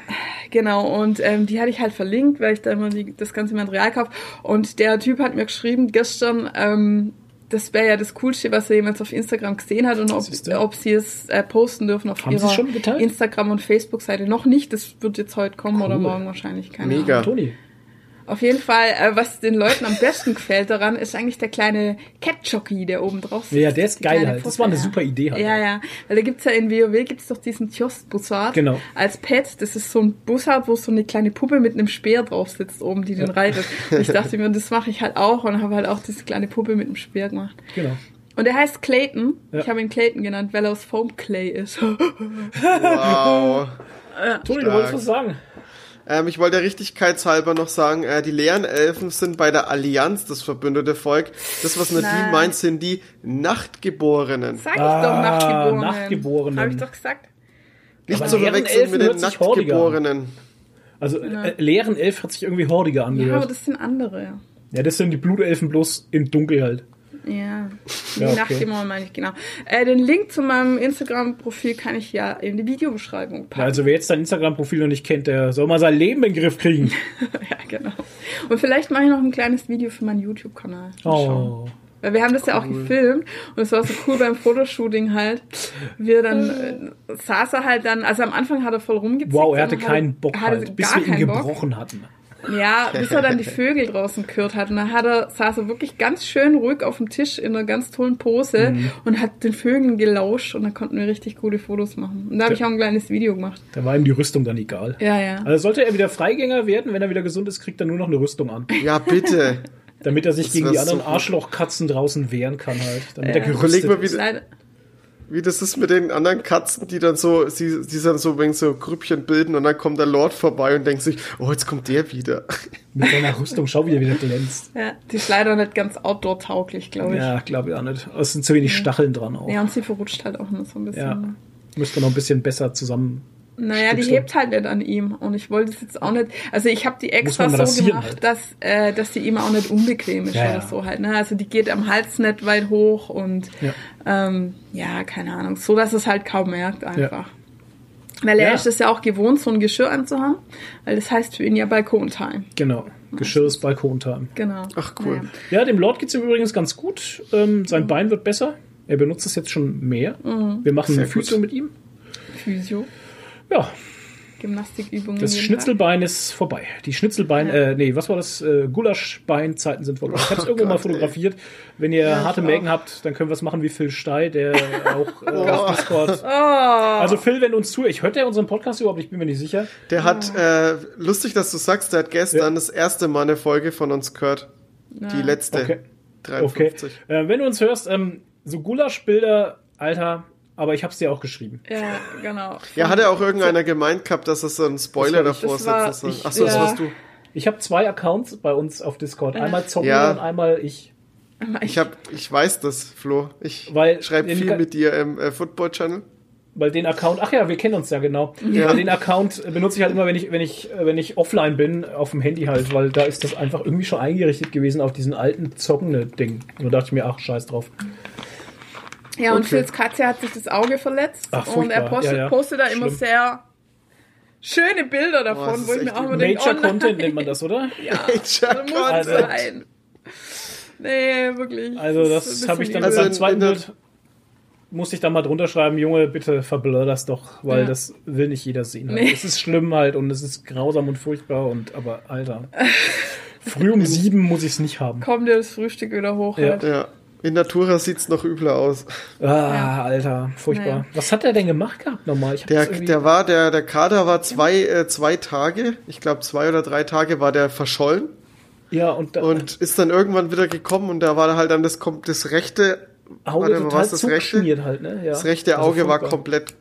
[SPEAKER 3] genau. Und ähm, die hatte ich halt verlinkt, weil ich da immer die, das ganze Material kaufe. Und der Typ hat mir geschrieben gestern, ähm, das wäre ja das Coolste, was er jemals auf Instagram gesehen hat und ob, ob sie es äh, posten dürfen auf
[SPEAKER 2] Haben
[SPEAKER 3] ihrer? Instagram- und Facebook-Seite. Noch nicht, das wird jetzt heute kommen oder
[SPEAKER 2] Cool.
[SPEAKER 3] morgen wahrscheinlich. Keine
[SPEAKER 1] Mega.
[SPEAKER 3] Ahnung.
[SPEAKER 2] Toni.
[SPEAKER 3] Auf jeden Fall, äh, was den Leuten am besten gefällt daran, ist eigentlich der kleine Cat-Jockey, der oben drauf sitzt.
[SPEAKER 2] Ja, der ist geil halt. Das war eine
[SPEAKER 3] ja.
[SPEAKER 2] super Idee halt.
[SPEAKER 3] Ja, ja. Weil da gibt's ja in WoW gibt's doch diesen Kiosk-Bussard.
[SPEAKER 2] Genau.
[SPEAKER 3] Als Pet. Das ist so ein Bussard, wo so eine kleine Puppe mit einem Speer drauf sitzt oben, die den reitet. Und ich dachte mir, das mache ich halt auch und habe halt auch diese kleine Puppe mit einem Speer gemacht.
[SPEAKER 2] Genau.
[SPEAKER 3] Und er heißt Clayton.
[SPEAKER 2] Ja.
[SPEAKER 3] Ich habe ihn Clayton genannt, weil er aus Foam Clay ist.
[SPEAKER 1] Wow.
[SPEAKER 2] Toni, du wolltest was sagen.
[SPEAKER 1] Ähm, ich wollte der Richtigkeitshalber noch sagen, äh, die leeren Elfen sind bei der Allianz das verbündete Volk. Das, was Nadine
[SPEAKER 3] Nein.
[SPEAKER 1] meint, sind die Nachtgeborenen.
[SPEAKER 3] Sag ich
[SPEAKER 2] Ah,
[SPEAKER 3] doch, Nachtgeborenen.
[SPEAKER 2] Nachtgeborenen.
[SPEAKER 3] Habe ich doch gesagt.
[SPEAKER 1] Nicht
[SPEAKER 2] Aber
[SPEAKER 1] zu
[SPEAKER 2] leeren
[SPEAKER 1] verwechseln
[SPEAKER 2] Elfen
[SPEAKER 1] mit den. Nachtgeborenen.
[SPEAKER 2] Also, äh, leeren Elf hat sich irgendwie hordiger
[SPEAKER 3] Ja, aber
[SPEAKER 2] angehört.
[SPEAKER 3] das sind andere.
[SPEAKER 2] Ja, das sind die Blutelfen bloß in dunkel halt.
[SPEAKER 3] Ja, die
[SPEAKER 2] Ja, okay.
[SPEAKER 3] Nachtdämon meine ich, genau. Äh, den Link zu meinem Instagram-Profil kann ich ja in die Videobeschreibung packen.
[SPEAKER 2] Ja, also wer jetzt dein Instagram-Profil noch nicht kennt, der soll mal sein Leben in den Griff kriegen.
[SPEAKER 3] ja, genau. Und vielleicht mache ich noch ein kleines Video für meinen YouTube-Kanal.
[SPEAKER 2] Oh.
[SPEAKER 3] Weil wir haben das ja auch gefilmt und es war so cool beim Fotoshooting halt. Wir dann äh, saß er halt dann, also am Anfang hat er voll rumgezickt.
[SPEAKER 2] Wow, er hatte keinen Bock halt, bis wir ihn
[SPEAKER 3] keinen Bock.
[SPEAKER 2] gebrochen hatten.
[SPEAKER 3] Ja, bis er dann die Vögel draußen gehört hat. Und dann hat er, saß er wirklich ganz schön ruhig auf dem Tisch in einer ganz tollen Pose
[SPEAKER 2] Mhm.
[SPEAKER 3] und hat den Vögeln gelauscht und dann konnten wir richtig coole Fotos machen. Und da habe ich auch ein kleines Video gemacht.
[SPEAKER 2] Da war ihm die Rüstung dann egal.
[SPEAKER 3] Ja, ja.
[SPEAKER 2] Also sollte er wieder Freigänger werden, wenn er wieder gesund ist, kriegt er nur noch eine Rüstung an.
[SPEAKER 1] Ja, bitte.
[SPEAKER 2] Damit er sich
[SPEAKER 1] Das
[SPEAKER 2] gegen die anderen
[SPEAKER 1] so.
[SPEAKER 2] Arschlochkatzen draußen wehren kann halt. Damit
[SPEAKER 3] Ja.
[SPEAKER 2] er
[SPEAKER 1] Überleg
[SPEAKER 2] gerüstet
[SPEAKER 1] mal, wie,
[SPEAKER 2] ist.
[SPEAKER 1] Wie das ist mit den anderen Katzen, die dann so, sie, die dann so wegen so Grüppchen bilden und dann kommt der Lord vorbei und denkt sich, oh, jetzt kommt der wieder.
[SPEAKER 2] Mit seiner Rüstung, schau, wie er wieder glänzt.
[SPEAKER 3] ja, die ist leider nicht ganz outdoor-tauglich, glaube ich. Ja.
[SPEAKER 2] Ja, glaube ich auch nicht. Es sind zu wenig Stacheln dran auch.
[SPEAKER 3] und sie verrutscht halt auch nur so ein bisschen.
[SPEAKER 2] Ja. Müsste noch ein bisschen besser zusammen.
[SPEAKER 3] Naja, die
[SPEAKER 2] Stückchen.
[SPEAKER 3] hebt halt nicht an ihm. Und ich wollte es jetzt auch nicht. Also ich habe die extra so gemacht,
[SPEAKER 2] halt.
[SPEAKER 3] dass, äh, dass die ihm auch nicht unbequem ist
[SPEAKER 2] Ja,
[SPEAKER 3] oder
[SPEAKER 2] ja.
[SPEAKER 3] so halt. Ne? Also die geht am Hals nicht weit hoch und
[SPEAKER 2] Ja.
[SPEAKER 3] ähm, ja, keine Ahnung. So dass es halt kaum merkt einfach. Weil er
[SPEAKER 2] Ja.
[SPEAKER 3] ist es ja auch gewohnt, so ein Geschirr anzuhaben. Weil das heißt für ihn ja Balkontime.
[SPEAKER 2] Genau. Geschirr ist Balkontime.
[SPEAKER 3] Genau.
[SPEAKER 1] Ach, cool.
[SPEAKER 2] Ja, dem Lord geht's ihm übrigens ganz gut. Ähm, sein Bein wird besser. Er benutzt es jetzt schon mehr. Wir machen
[SPEAKER 1] Sehr
[SPEAKER 2] eine Physio
[SPEAKER 1] gut.
[SPEAKER 2] mit ihm.
[SPEAKER 3] Physio,
[SPEAKER 2] Ja,
[SPEAKER 3] Gymnastikübungen.
[SPEAKER 2] das Schnitzelbein ist vorbei. Die Schnitzelbein, äh, nee, was war das? Äh, Gulaschbein-Zeiten sind vorbei. Ich habe es irgendwo mal
[SPEAKER 1] Gott, ey.
[SPEAKER 2] fotografiert. Wenn ihr
[SPEAKER 3] Ja,
[SPEAKER 2] harte
[SPEAKER 3] ich
[SPEAKER 2] Mägen habt, dann können wir es machen wie Phil Stey, der auch äh, auf Discord.
[SPEAKER 3] Oh,
[SPEAKER 2] Also Phil, wenn du uns zuhörst, hört er unseren Podcast überhaupt? Ich bin mir nicht sicher.
[SPEAKER 1] Der hat, äh, lustig, dass du sagst, der hat gestern das erste Mal eine Folge von uns gehört. Die letzte.
[SPEAKER 2] Okay. Okay.
[SPEAKER 1] 53.
[SPEAKER 2] Äh, wenn du uns hörst, ähm, so Gulaschbilder, Alter, aber ich hab's dir auch geschrieben.
[SPEAKER 3] ja, genau.
[SPEAKER 1] Ja, hat ja auch irgendeiner gemeint gehabt, dass es so einen Spoiler
[SPEAKER 2] Das
[SPEAKER 1] davor.
[SPEAKER 3] Das ich,
[SPEAKER 1] Achso, das
[SPEAKER 3] ja.
[SPEAKER 1] warst du.
[SPEAKER 2] Ich habe zwei Accounts bei uns auf Discord. Einmal Zombie
[SPEAKER 1] Ja.
[SPEAKER 2] und einmal ich.
[SPEAKER 1] Ich hab, ich weiß das, Flo. Ich schreibe viel mit dir im äh, Football-Channel.
[SPEAKER 2] weil den Account, ach ja, wir kennen uns ja genau.
[SPEAKER 1] Ja.
[SPEAKER 2] Weil den Account benutze ich halt immer, wenn ich, wenn ich, äh, wenn ich offline bin, auf dem Handy halt, weil da ist das einfach irgendwie schon eingerichtet gewesen auf diesen alten zockende Ding. Und da dachte ich mir, ach, scheiß drauf.
[SPEAKER 3] Ja, und
[SPEAKER 1] Okay.
[SPEAKER 3] Phils Katze hat sich das Auge verletzt.
[SPEAKER 2] Ach,
[SPEAKER 3] und er postet,
[SPEAKER 2] Ja, ja.
[SPEAKER 3] postet da immer
[SPEAKER 2] Schlimm.
[SPEAKER 3] sehr schöne Bilder davon,
[SPEAKER 1] das
[SPEAKER 3] wo ich mir auch immer denke,
[SPEAKER 2] Nature
[SPEAKER 3] oh nein,
[SPEAKER 2] Content nennt man das, oder?
[SPEAKER 3] Ja,
[SPEAKER 1] Nature
[SPEAKER 3] das muss
[SPEAKER 2] Content.
[SPEAKER 3] sein. Nee, wirklich.
[SPEAKER 2] Also das habe ich dann
[SPEAKER 1] Also
[SPEAKER 2] beim zweiten Bild musste ich dann mal drunter schreiben, Junge, bitte verblur das doch, weil
[SPEAKER 3] Ja.
[SPEAKER 2] das will nicht jeder sehen. Halt.
[SPEAKER 3] Nee.
[SPEAKER 2] Es ist schlimm halt und es ist grausam und furchtbar und aber Alter. Früh um sieben muss ich es nicht haben.
[SPEAKER 3] Komm dir das Frühstück wieder hoch.
[SPEAKER 2] Ja.
[SPEAKER 3] Halt.
[SPEAKER 1] Ja. In Natura sieht's noch übler aus.
[SPEAKER 2] Ah, Alter, furchtbar.
[SPEAKER 3] Naja.
[SPEAKER 2] Was hat er denn gemacht gehabt nochmal?
[SPEAKER 1] Der, der war, der, der Kader war zwei, äh, zwei Tage, ich glaube zwei oder drei Tage war der verschollen
[SPEAKER 2] ja, und, da,
[SPEAKER 1] und ist dann irgendwann wieder gekommen und da war halt dann das, das rechte,
[SPEAKER 2] Auge
[SPEAKER 1] warte
[SPEAKER 2] total
[SPEAKER 1] was das rechte?
[SPEAKER 2] halt, ne? Ja.
[SPEAKER 1] das rechte
[SPEAKER 2] Also
[SPEAKER 1] Auge war
[SPEAKER 2] furchtbar.
[SPEAKER 1] komplett,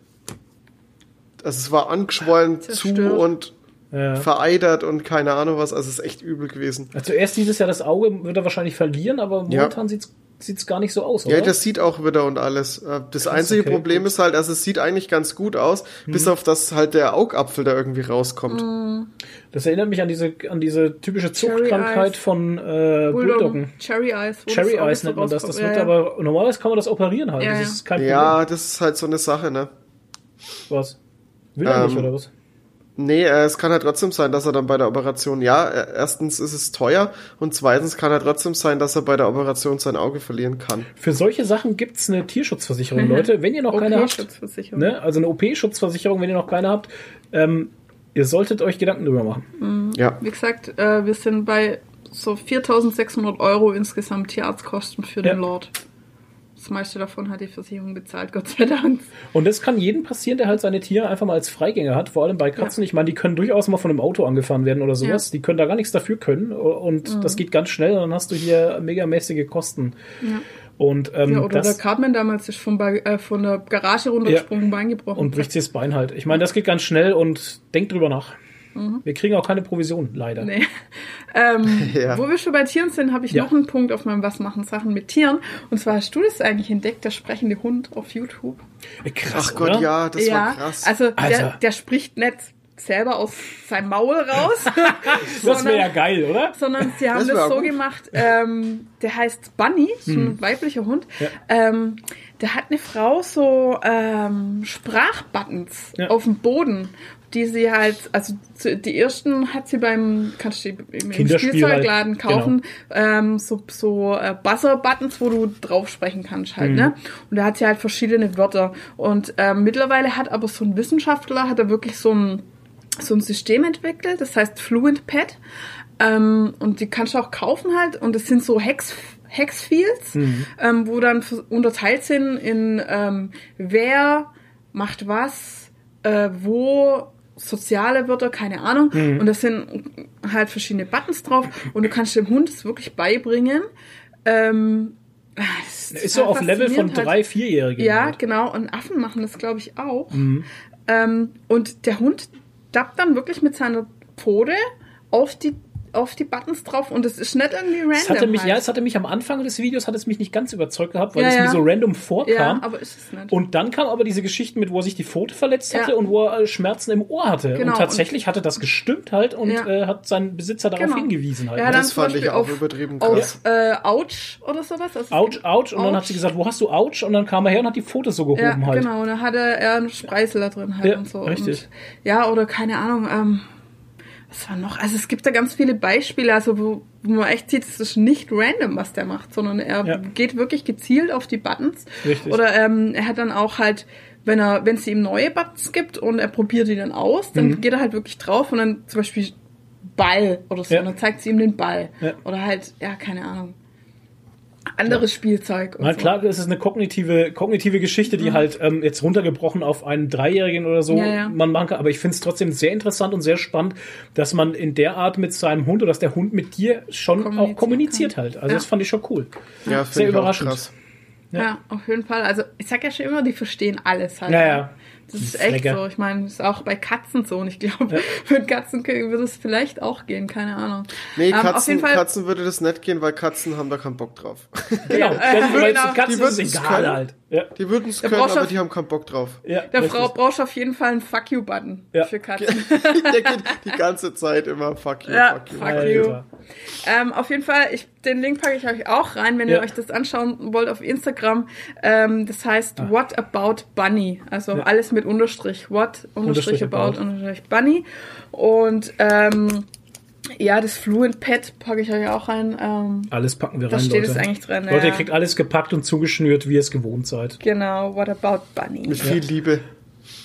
[SPEAKER 1] also es war angeschwollen zu
[SPEAKER 3] Zerstört.
[SPEAKER 1] und
[SPEAKER 2] Ja.
[SPEAKER 1] vereitert und keine Ahnung was, also es ist echt übel gewesen.
[SPEAKER 2] Ja, Zuerst dieses Jahr das Auge wird er wahrscheinlich verlieren, aber
[SPEAKER 1] Ja.
[SPEAKER 2] momentan sieht's sieht's gar nicht so aus, oder?
[SPEAKER 1] Ja, das sieht auch wieder und alles. Äh, Das
[SPEAKER 2] Krass,
[SPEAKER 1] einzige
[SPEAKER 2] okay,
[SPEAKER 1] Problem
[SPEAKER 2] gut.
[SPEAKER 1] ist halt, also es sieht eigentlich ganz gut aus, bis auf das halt der Augapfel da irgendwie rauskommt.
[SPEAKER 2] Das erinnert mich an diese an diese typische Zuchtkrankheit von äh, Bulldoggen.
[SPEAKER 3] Cherry Eyes.
[SPEAKER 2] Cherry Eyes nennt man das. Das wird
[SPEAKER 3] Ja,
[SPEAKER 2] aber normalerweise kann man das operieren halt.
[SPEAKER 3] Ja,
[SPEAKER 2] das
[SPEAKER 3] ja.
[SPEAKER 2] ist kein Problem.
[SPEAKER 1] Ja, das ist halt so eine Sache, ne?
[SPEAKER 2] Was? Will er
[SPEAKER 1] Ähm,
[SPEAKER 2] nicht oder was?
[SPEAKER 1] Nee, äh, es kann halt trotzdem sein, dass er dann bei der Operation, ja, äh, erstens ist es teuer und zweitens kann er trotzdem sein, dass er bei der Operation sein Auge verlieren kann.
[SPEAKER 2] Für solche Sachen gibt's eine Tierschutzversicherung, Leute. Wenn ihr noch keine habt, ne? also eine OP-Schutzversicherung, wenn ihr noch keine habt, ähm, ihr solltet euch Gedanken drüber machen.
[SPEAKER 1] Ja.
[SPEAKER 3] Wie gesagt, äh, wir sind bei so 4600 Euro insgesamt Tierarztkosten für
[SPEAKER 2] Ja.
[SPEAKER 3] den Lord. Das meiste davon hat die Versicherung bezahlt, Gott sei Dank.
[SPEAKER 2] Und das kann jedem passieren, der halt seine Tiere einfach mal als Freigänger hat. Vor allem bei Katzen. Ich meine, die können durchaus mal von einem Auto angefahren werden oder sowas.
[SPEAKER 3] Ja.
[SPEAKER 2] Die können da gar nichts dafür können. Und das geht ganz schnell. Und dann hast du hier megamäßige Kosten.
[SPEAKER 3] Ja.
[SPEAKER 2] Und, ähm,
[SPEAKER 3] Ja, oder
[SPEAKER 2] das,
[SPEAKER 3] der Cartman damals ist Ba- äh, von der Garage runtergesprungen, Bein gebrochen.
[SPEAKER 2] und bricht sich das Bein halt. Ich meine, das geht ganz schnell und denkt drüber nach.
[SPEAKER 3] Mhm.
[SPEAKER 2] Wir kriegen auch keine Provision, leider.
[SPEAKER 3] Nee. Ähm,
[SPEAKER 1] Ja.
[SPEAKER 3] Wo wir schon bei Tieren sind, habe ich
[SPEAKER 2] Ja.
[SPEAKER 3] noch einen Punkt auf meinem Was machen Sachen mit Tieren. Und zwar hast du das eigentlich entdeckt, der sprechende Hund auf YouTube.
[SPEAKER 2] Äh, Krass,
[SPEAKER 1] Ach Gott,
[SPEAKER 2] oder?
[SPEAKER 1] ja, das
[SPEAKER 3] ja,
[SPEAKER 1] war krass.
[SPEAKER 3] also der, der spricht nicht selber aus seinem Maul raus,
[SPEAKER 2] Das wäre ja geil, oder?
[SPEAKER 3] sondern sie haben
[SPEAKER 1] Das
[SPEAKER 3] das, so
[SPEAKER 1] gut.
[SPEAKER 3] gemacht. Ähm, der heißt Bunny, so ein weiblicher Hund.
[SPEAKER 2] Hm. Ja.
[SPEAKER 3] Ähm, der hat eine Frau so ähm, Sprachbuttons
[SPEAKER 2] Ja.
[SPEAKER 3] auf dem Boden, die sie halt, also die ersten hat sie beim, kannst du im Spielzeugladen
[SPEAKER 2] halt,
[SPEAKER 3] kaufen, ähm, so, so äh, Buzzer-Buttons, wo du drauf sprechen kannst halt,
[SPEAKER 2] Mhm.
[SPEAKER 3] ne? Und da hat sie halt verschiedene Wörter. Und ähm, mittlerweile hat aber so ein Wissenschaftler, hat er wirklich so ein so ein System entwickelt, das heißt Fluent Pad. Ähm, und die kannst du auch kaufen halt. Und das sind so Hex, Hexfields, ähm, wo dann unterteilt sind in ähm, wer macht was, äh, wo, soziale Wörter, keine Ahnung. Und das sind halt verschiedene Buttons drauf. Und du kannst dem Hund es wirklich beibringen. Ähm, das
[SPEAKER 2] Ist so auf Level von
[SPEAKER 3] faszinierend halt.
[SPEAKER 2] drei, vierjährigen.
[SPEAKER 3] Ja,
[SPEAKER 2] halt.
[SPEAKER 3] genau. Und Affen machen das, glaube ich, auch. Ähm, und der Hund dappt dann wirklich mit seiner Pfote auf die, auf die Buttons drauf und es ist nicht irgendwie random.
[SPEAKER 2] Es hatte mich,
[SPEAKER 3] halt.
[SPEAKER 2] ja, es hatte mich am Anfang des Videos hat es mich nicht ganz überzeugt gehabt, weil
[SPEAKER 3] Ja,
[SPEAKER 2] es mir
[SPEAKER 3] ja.
[SPEAKER 2] so random vorkam.
[SPEAKER 3] ja, aber ist es nicht.
[SPEAKER 2] Und dann kam aber diese Geschichte mit, wo er sich die Pfote verletzt
[SPEAKER 3] Ja.
[SPEAKER 2] hatte und wo er äh, Schmerzen im Ohr hatte.
[SPEAKER 3] Genau,
[SPEAKER 2] Und tatsächlich hatte das gestimmt halt und
[SPEAKER 3] Ja.
[SPEAKER 2] äh, hat seinen Besitzer darauf
[SPEAKER 3] Genau.
[SPEAKER 2] hingewiesen halt.
[SPEAKER 3] ja,
[SPEAKER 2] ne?
[SPEAKER 3] dann
[SPEAKER 1] Das fand ich auch
[SPEAKER 3] auf,
[SPEAKER 1] übertrieben
[SPEAKER 3] auf
[SPEAKER 1] krass.
[SPEAKER 3] äh, Ouch oder sowas. Also
[SPEAKER 2] Ouch, ouch. Und dann hat sie gesagt, wo hast du Ouch? Und dann kam er her und hat die Pfote so gehoben
[SPEAKER 3] Ja,
[SPEAKER 2] halt.
[SPEAKER 3] genau. Und da hatte er einen Spreißel da drin halt
[SPEAKER 2] Ja,
[SPEAKER 3] und so.
[SPEAKER 2] richtig.
[SPEAKER 3] Und, ja, oder keine Ahnung, ähm, was war noch? Also es gibt da ganz viele Beispiele, also wo, wo man echt sieht, es ist nicht random, was der macht, sondern er
[SPEAKER 2] Ja.
[SPEAKER 3] geht wirklich gezielt auf die Buttons.
[SPEAKER 2] Richtig.
[SPEAKER 3] Oder ähm, er hat dann auch halt, wenn er, wenn es ihm neue Buttons gibt und er probiert die dann aus, dann
[SPEAKER 2] Mhm.
[SPEAKER 3] geht er halt wirklich drauf und dann zum Beispiel Ball oder so,
[SPEAKER 2] Ja.
[SPEAKER 3] und dann zeigt sie ihm den Ball.
[SPEAKER 2] Ja.
[SPEAKER 3] Oder halt, ja, keine Ahnung. Anderes Spielzeug. Und
[SPEAKER 2] Na
[SPEAKER 3] so.
[SPEAKER 2] klar, das ist eine kognitive, kognitive Geschichte, die halt ähm, jetzt runtergebrochen auf einen Dreijährigen oder so
[SPEAKER 3] Mhm. Ja, ja.
[SPEAKER 2] man machen kann. Aber ich finde es trotzdem sehr interessant und sehr spannend, dass man in der Art mit seinem Hund oder dass der Hund mit dir schon auch kommuniziert
[SPEAKER 3] kann.
[SPEAKER 2] halt. Also
[SPEAKER 3] Ja.
[SPEAKER 2] das fand ich schon cool.
[SPEAKER 1] Ja,
[SPEAKER 2] Sehr
[SPEAKER 1] finde ich auch
[SPEAKER 2] überraschend.
[SPEAKER 1] krass.
[SPEAKER 2] Ja.
[SPEAKER 3] Ja. auf jeden Fall. Also ich sag ja schon immer, die verstehen alles halt.
[SPEAKER 2] Ja, ja.
[SPEAKER 3] Das ist echt
[SPEAKER 2] Flecker.
[SPEAKER 3] so. Ich meine, das ist auch bei Katzen so. Und ich glaube, mit Katzen würde es vielleicht auch gehen. Keine Ahnung.
[SPEAKER 1] Nee,
[SPEAKER 3] Ähm, auf
[SPEAKER 1] Katzen,
[SPEAKER 3] jeden Fall,
[SPEAKER 1] Katzen würde das nicht gehen, weil Katzen haben da keinen Bock drauf.
[SPEAKER 2] Genau,
[SPEAKER 3] äh,
[SPEAKER 2] weil
[SPEAKER 3] genau.
[SPEAKER 2] Katzen
[SPEAKER 1] Die
[SPEAKER 2] ist egal
[SPEAKER 1] können.
[SPEAKER 2] halt. Ja,
[SPEAKER 1] Die würden es können, aber
[SPEAKER 3] auf-
[SPEAKER 1] die haben keinen Bock drauf.
[SPEAKER 2] ja, richtig.
[SPEAKER 3] Frau brauchst auf jeden Fall einen Fuck you-Button
[SPEAKER 2] Ja.
[SPEAKER 3] für Katzen.
[SPEAKER 1] Der geht die ganze Zeit immer fuck you,
[SPEAKER 3] Ja,
[SPEAKER 1] fuck you.
[SPEAKER 3] fuck you. Ähm, auf jeden Fall, ich, den Link packe ich euch auch rein, wenn
[SPEAKER 2] Ja.
[SPEAKER 3] ihr euch das anschauen wollt auf Instagram. Ähm, das heißt What About Bunny. Also
[SPEAKER 2] Ah. Ja.
[SPEAKER 3] alles mit Unterstrich. What Unterstrich
[SPEAKER 2] Unterstrich
[SPEAKER 3] about,
[SPEAKER 2] about.
[SPEAKER 3] Unterstrich Bunny. Und ähm, ja, das Fluent Pad packe ich euch auch rein. Ähm,
[SPEAKER 2] Alles packen wir
[SPEAKER 3] da
[SPEAKER 2] rein,
[SPEAKER 3] steht
[SPEAKER 2] Leute.
[SPEAKER 3] es eigentlich drin.
[SPEAKER 2] Leute, ihr
[SPEAKER 3] ja.
[SPEAKER 2] kriegt alles gepackt und zugeschnürt, wie ihr es gewohnt seid.
[SPEAKER 3] Genau, What About Bunny.
[SPEAKER 1] Mit viel Liebe.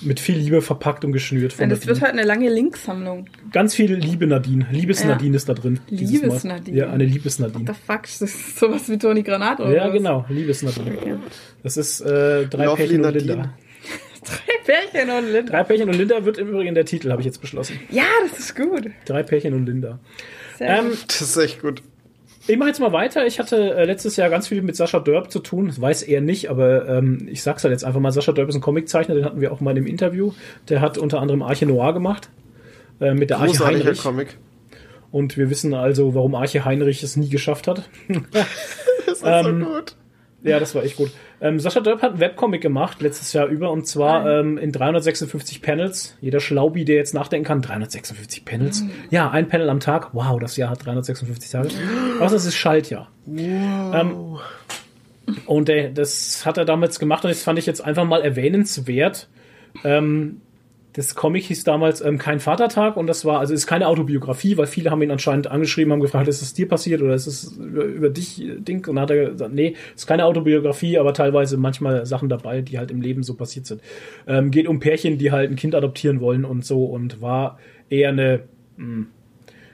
[SPEAKER 2] Mit viel Liebe verpackt und geschnürt. Von
[SPEAKER 3] Und das wird
[SPEAKER 2] Nadine.
[SPEAKER 3] heute eine lange Linksammlung.
[SPEAKER 2] Ganz viel Liebe Nadine. Liebes
[SPEAKER 3] Ja.
[SPEAKER 2] Nadine ist da drin. dieses Mal.
[SPEAKER 3] Liebes-Nadine.
[SPEAKER 2] Ja, eine Liebes
[SPEAKER 3] What the
[SPEAKER 2] Nadine.
[SPEAKER 3] fuck? Das ist sowas wie Toni Granat oder
[SPEAKER 2] Ja,
[SPEAKER 3] was?
[SPEAKER 2] genau. Liebes Nadine.
[SPEAKER 3] Okay.
[SPEAKER 2] Das ist äh, drei
[SPEAKER 1] Lovely
[SPEAKER 2] Pärchen und
[SPEAKER 1] Nadine.
[SPEAKER 2] Linda.
[SPEAKER 3] Drei Pärchen und Linda.
[SPEAKER 2] Drei Pärchen und Linda wird im Übrigen der Titel, habe ich jetzt beschlossen.
[SPEAKER 3] Ja, das ist gut.
[SPEAKER 2] Drei Pärchen und Linda.
[SPEAKER 3] Sehr
[SPEAKER 2] Ähm,
[SPEAKER 3] gut.
[SPEAKER 1] Das ist echt gut.
[SPEAKER 2] Ich mache jetzt mal weiter. Ich hatte äh, letztes Jahr ganz viel mit Sascha Dörp zu tun. Das weiß er nicht, aber ähm, ich sag's halt jetzt einfach mal. Sascha Dörp ist ein Comiczeichner, den hatten wir auch mal im Interview. Der hat unter anderem Arche Noir gemacht. Äh, mit der Arche
[SPEAKER 1] Großartiger
[SPEAKER 2] Heinrich.
[SPEAKER 1] Comic.
[SPEAKER 2] Und wir wissen also, warum Arche Heinrich es nie geschafft hat.
[SPEAKER 1] Das ist
[SPEAKER 2] Ähm,
[SPEAKER 1] so gut.
[SPEAKER 2] Ja, das war echt gut. Ähm, Sascha Dörp hat einen Webcomic gemacht letztes Jahr über und zwar ähm, in 356 Panels. Jeder Schlaubi, der jetzt nachdenken kann, 356 Panels. Ja, ein Panel am Tag. Wow, das Jahr hat 356 Tage. Was das ist Schaltjahr. Ähm, und äh, das hat er damals gemacht und das fand ich jetzt einfach mal erwähnenswert. Ähm, das Comic hieß damals ähm, Kein Vatertag und das war, also ist keine Autobiografie, weil viele haben ihn anscheinend angeschrieben, haben gefragt, ist es dir passiert oder ist es über, über dich äh, Ding? Und dann hat er gesagt, nee, ist keine Autobiografie, aber teilweise manchmal Sachen dabei, die halt im Leben so passiert sind. Ähm, geht um Pärchen, die halt ein Kind adoptieren wollen und so und war eher eine, mh,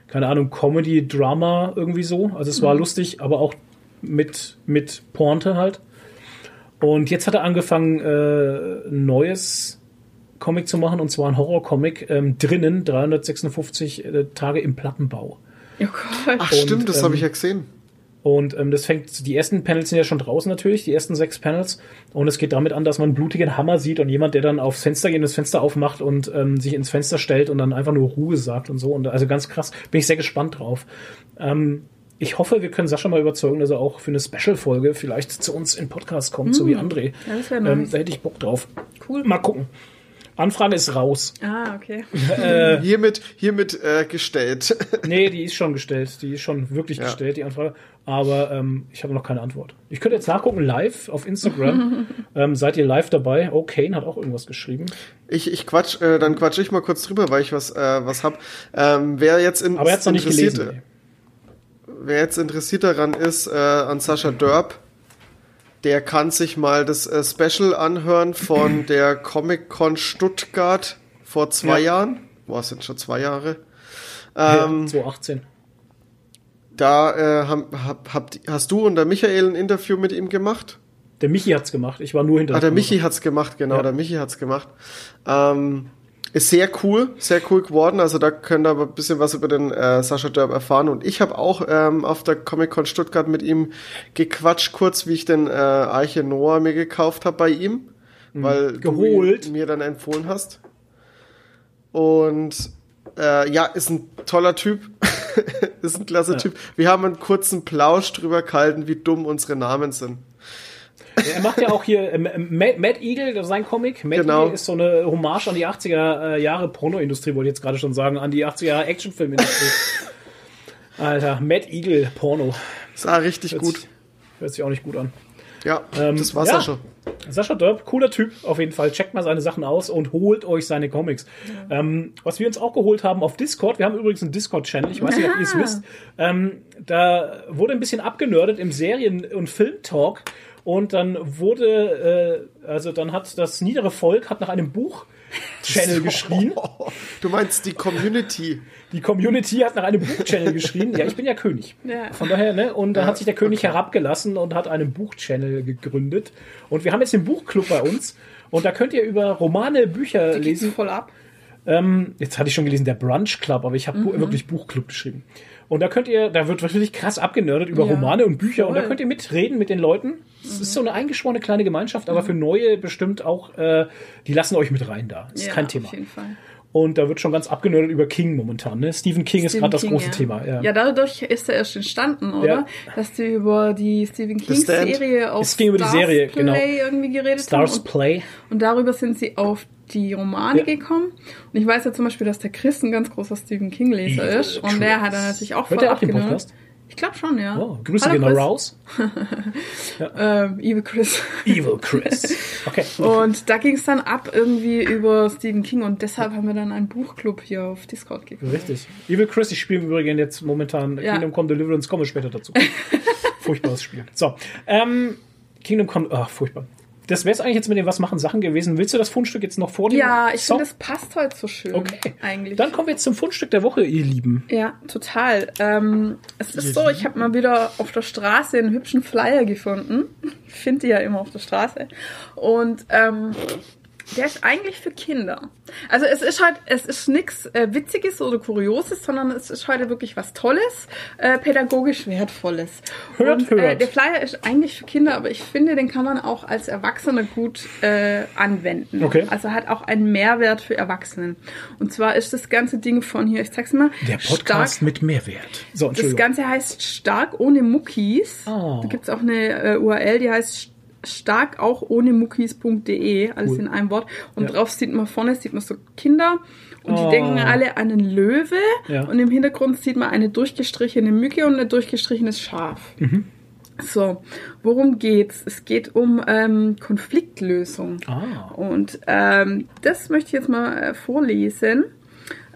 [SPEAKER 2] keine Ahnung, Comedy, Drama irgendwie so. Also es war lustig, aber auch mit, mit Pointe halt. Und jetzt hat er angefangen, äh, ein neues Comic zu machen, und zwar ein Horror-Comic ähm, drinnen, 356 äh, Tage im Plattenbau.
[SPEAKER 3] Oh Gott.
[SPEAKER 1] Ach
[SPEAKER 2] und,
[SPEAKER 1] stimmt, das
[SPEAKER 2] ähm,
[SPEAKER 1] habe ich ja gesehen.
[SPEAKER 2] Und ähm, das fängt, die ersten Panels sind ja schon draußen natürlich, die ersten sechs Panels. Und es geht damit an, dass man einen blutigen Hammer sieht und jemand, der dann aufs Fenster geht und das Fenster aufmacht und ähm, sich ins Fenster stellt und dann einfach nur Ruhe sagt und so. Und also ganz krass, bin ich sehr gespannt drauf. Ähm, ich hoffe, wir können Sascha mal überzeugen, dass er auch für eine Special-Folge vielleicht zu uns in Podcast kommt, so wie André.
[SPEAKER 3] Ja, das
[SPEAKER 2] ähm,
[SPEAKER 3] nice.
[SPEAKER 2] da hätte ich Bock drauf.
[SPEAKER 3] Cool.
[SPEAKER 2] Mal gucken. Anfrage ist raus.
[SPEAKER 3] Ah, okay.
[SPEAKER 2] Äh.
[SPEAKER 1] hiermit hiermit äh, gestellt.
[SPEAKER 2] Nee, die ist schon gestellt. Die ist schon wirklich
[SPEAKER 1] Ja.
[SPEAKER 2] gestellt, die Anfrage. Aber ähm, ich habe noch keine Antwort. Ich könnte jetzt nachgucken, live auf Instagram. ähm, seid ihr live dabei? Oh, Kane hat auch irgendwas geschrieben.
[SPEAKER 1] Ich, ich quatsch, äh, dann quatsch ich mal kurz drüber, weil ich was, äh, was hab. Ähm, wer jetzt in,
[SPEAKER 2] Aber er hat es noch nicht
[SPEAKER 1] interessiert,
[SPEAKER 2] gelesen.
[SPEAKER 1] wer jetzt interessiert daran ist, äh, an Sascha Dörp, der kann sich mal das äh, Special anhören von der Comic Con Stuttgart vor zwei
[SPEAKER 2] Ja.
[SPEAKER 1] Jahren. Boah, sind schon zwei Jahre.
[SPEAKER 2] Ja,
[SPEAKER 1] Ähm,
[SPEAKER 2] 2018.
[SPEAKER 1] Da äh, hab, hab, habt, hast du und der Michael ein Interview mit ihm gemacht?
[SPEAKER 2] Der Michi hat's gemacht. Ich war nur hinter
[SPEAKER 1] Ah, der. Michi hat's gemacht, genau,
[SPEAKER 2] Ja.
[SPEAKER 1] der Michi hat's gemacht. Ähm, ist sehr cool, sehr cool geworden. Also da könnt ihr aber ein bisschen was über den äh, Sascha Dörb erfahren. Und ich habe auch ähm, auf der Comic Con Stuttgart mit ihm gequatscht, kurz wie ich den äh, Arche Noah mir gekauft habe bei ihm, weil
[SPEAKER 2] Mhm. Geholt.
[SPEAKER 1] du ihn mir dann empfohlen hast. Und äh, ja, ist ein toller Typ. ist ein klasse
[SPEAKER 2] Ja.
[SPEAKER 1] Typ. Wir haben einen kurzen Plausch drüber gehalten, wie dumm unsere Namen sind.
[SPEAKER 2] Er macht ja auch hier ähm, Mad, Eagle, das ist sein Comic. Mad
[SPEAKER 1] Genau.
[SPEAKER 2] Eagle ist so eine Hommage an die 80er äh, Jahre Pornoindustrie, wollte ich jetzt gerade schon sagen, an die 80er Jahre Actionfilmindustrie. Alter, Mad Eagle Porno.
[SPEAKER 1] Sah richtig
[SPEAKER 2] Hört
[SPEAKER 1] gut.
[SPEAKER 2] Sich, hört sich auch nicht gut an.
[SPEAKER 1] Ja,
[SPEAKER 2] Ähm,
[SPEAKER 1] das war's
[SPEAKER 2] ja.
[SPEAKER 1] ja schon.
[SPEAKER 2] Sascha Dörp, cooler Typ, auf jeden Fall. Checkt mal seine Sachen aus und holt euch seine Comics. Ähm, was wir uns auch geholt haben auf Discord, wir haben übrigens einen Discord-Channel, ich weiß nicht, ob ihr es wisst. Ähm, da wurde ein bisschen abgenördet im Serien- und Filmtalk und dann wurde, äh, also dann hat das niedere Volk hat nach einem Buch-Channel geschrien.
[SPEAKER 1] Du meinst die Community.
[SPEAKER 2] Die Community hat nach einem Buchchannel geschrien. Ja, ich bin ja König.
[SPEAKER 3] Ja.
[SPEAKER 2] Von daher, ne? Und dann
[SPEAKER 1] Ja,
[SPEAKER 2] hat sich der König herabgelassen und hat einen Buchchannel gegründet. Und wir haben jetzt den Buchclub bei uns. Und da könnt ihr über Romane, Bücher
[SPEAKER 3] Lesen
[SPEAKER 2] lesen.
[SPEAKER 3] voll ab.
[SPEAKER 2] Ähm, jetzt hatte ich schon gelesen, der Brunch Club, aber ich habe
[SPEAKER 3] Mhm.
[SPEAKER 2] wirklich Buchclub geschrieben. Und da könnt ihr, da wird wirklich krass abgenördet über
[SPEAKER 3] Ja,
[SPEAKER 2] Romane und Bücher und da
[SPEAKER 3] voll. Mhm.
[SPEAKER 2] könnt ihr mitreden mit den Leuten. Es ist so eine eingeschworene kleine Gemeinschaft, aber für Neue bestimmt auch, äh, die lassen euch mit rein da. Das ist
[SPEAKER 3] ja,
[SPEAKER 2] kein Thema.
[SPEAKER 3] Auf jeden Fall.
[SPEAKER 2] Und da wird schon ganz abgenördet über King momentan. Ne? Stephen King ist
[SPEAKER 3] Stephen
[SPEAKER 2] gerade das große
[SPEAKER 3] ja.
[SPEAKER 2] Thema. Ja.
[SPEAKER 3] ja, dadurch ist er erst entstanden, oder?
[SPEAKER 2] Ja.
[SPEAKER 3] Dass die über die Stephen King
[SPEAKER 1] Stand.
[SPEAKER 3] Serie auf
[SPEAKER 2] Es ging über die
[SPEAKER 3] Stars
[SPEAKER 2] Serie,
[SPEAKER 3] Play
[SPEAKER 2] genau.
[SPEAKER 3] irgendwie geredet
[SPEAKER 2] Stars
[SPEAKER 3] haben. Und,
[SPEAKER 2] Play.
[SPEAKER 3] und darüber sind sie auf die Romane
[SPEAKER 2] Ja.
[SPEAKER 3] gekommen. Und ich weiß ja zum Beispiel, dass der Chris ein ganz großer Stephen King Leser
[SPEAKER 2] Evil
[SPEAKER 3] ist. Und der hat dann natürlich auch voll.
[SPEAKER 2] Podcast?
[SPEAKER 3] Ich glaube schon, ja.
[SPEAKER 2] Oh, Grüße
[SPEAKER 3] Hallo,
[SPEAKER 2] gehen raus.
[SPEAKER 3] Ähm, Evil Chris.
[SPEAKER 2] Evil Chris. Okay.
[SPEAKER 3] Und da ging es dann ab irgendwie über Stephen King und deshalb haben wir dann einen Buchclub hier auf Discord gegründet.
[SPEAKER 2] Richtig. Evil Chris, ich spiele im Übrigen jetzt momentan
[SPEAKER 3] Ja.
[SPEAKER 2] Kingdom Come Deliverance, komme später dazu. Furchtbares Spiel. So, ähm, Kingdom Come, ach, furchtbar. Das wäre es eigentlich jetzt mit den Was machen Sachen gewesen. Willst du das Fundstück jetzt noch vorlesen?
[SPEAKER 3] Ja, ich finde, das passt heute so schön.
[SPEAKER 2] Okay.
[SPEAKER 3] Eigentlich.
[SPEAKER 2] Dann kommen wir jetzt zum Fundstück der Woche, ihr Lieben.
[SPEAKER 3] Ja, total. Ähm, es ist so, ich habe mal wieder auf der Straße einen hübschen Flyer gefunden. Ich finde die ja immer auf der Straße. Und ähm, der ist eigentlich für Kinder. Also es ist halt, es ist nichts äh, Witziges oder Kurioses, sondern es ist heute wirklich was Tolles, äh, pädagogisch Wertvolles.
[SPEAKER 2] Hört,
[SPEAKER 3] Und Äh,
[SPEAKER 2] hört.
[SPEAKER 3] der Flyer ist eigentlich für Kinder, aber ich finde, den kann man auch als Erwachsener gut äh, anwenden.
[SPEAKER 2] Okay.
[SPEAKER 3] Also hat auch einen Mehrwert für Erwachsenen. Und zwar ist das ganze Ding von hier, ich zeig's mal.
[SPEAKER 2] Der Podcast
[SPEAKER 3] Stark
[SPEAKER 2] mit Mehrwert. So,
[SPEAKER 3] das. Ganze heißt Stark ohne Muckis.
[SPEAKER 2] Oh.
[SPEAKER 3] Da gibt's auch eine äh, URL, die heißt stark auch ohne muckis.de, alles
[SPEAKER 2] Cool.
[SPEAKER 3] in einem Wort. Und
[SPEAKER 2] Ja.
[SPEAKER 3] drauf sieht man vorne, sieht man so Kinder und
[SPEAKER 2] Oh.
[SPEAKER 3] die denken alle an einen Löwe
[SPEAKER 2] Ja.
[SPEAKER 3] und im Hintergrund sieht man eine durchgestrichene Mücke und ein durchgestrichenes Schaf.
[SPEAKER 2] Mhm.
[SPEAKER 3] So, worum geht's? Es geht um ähm, Konfliktlösung.
[SPEAKER 2] Ah.
[SPEAKER 3] Und ähm, das möchte ich jetzt mal äh, vorlesen.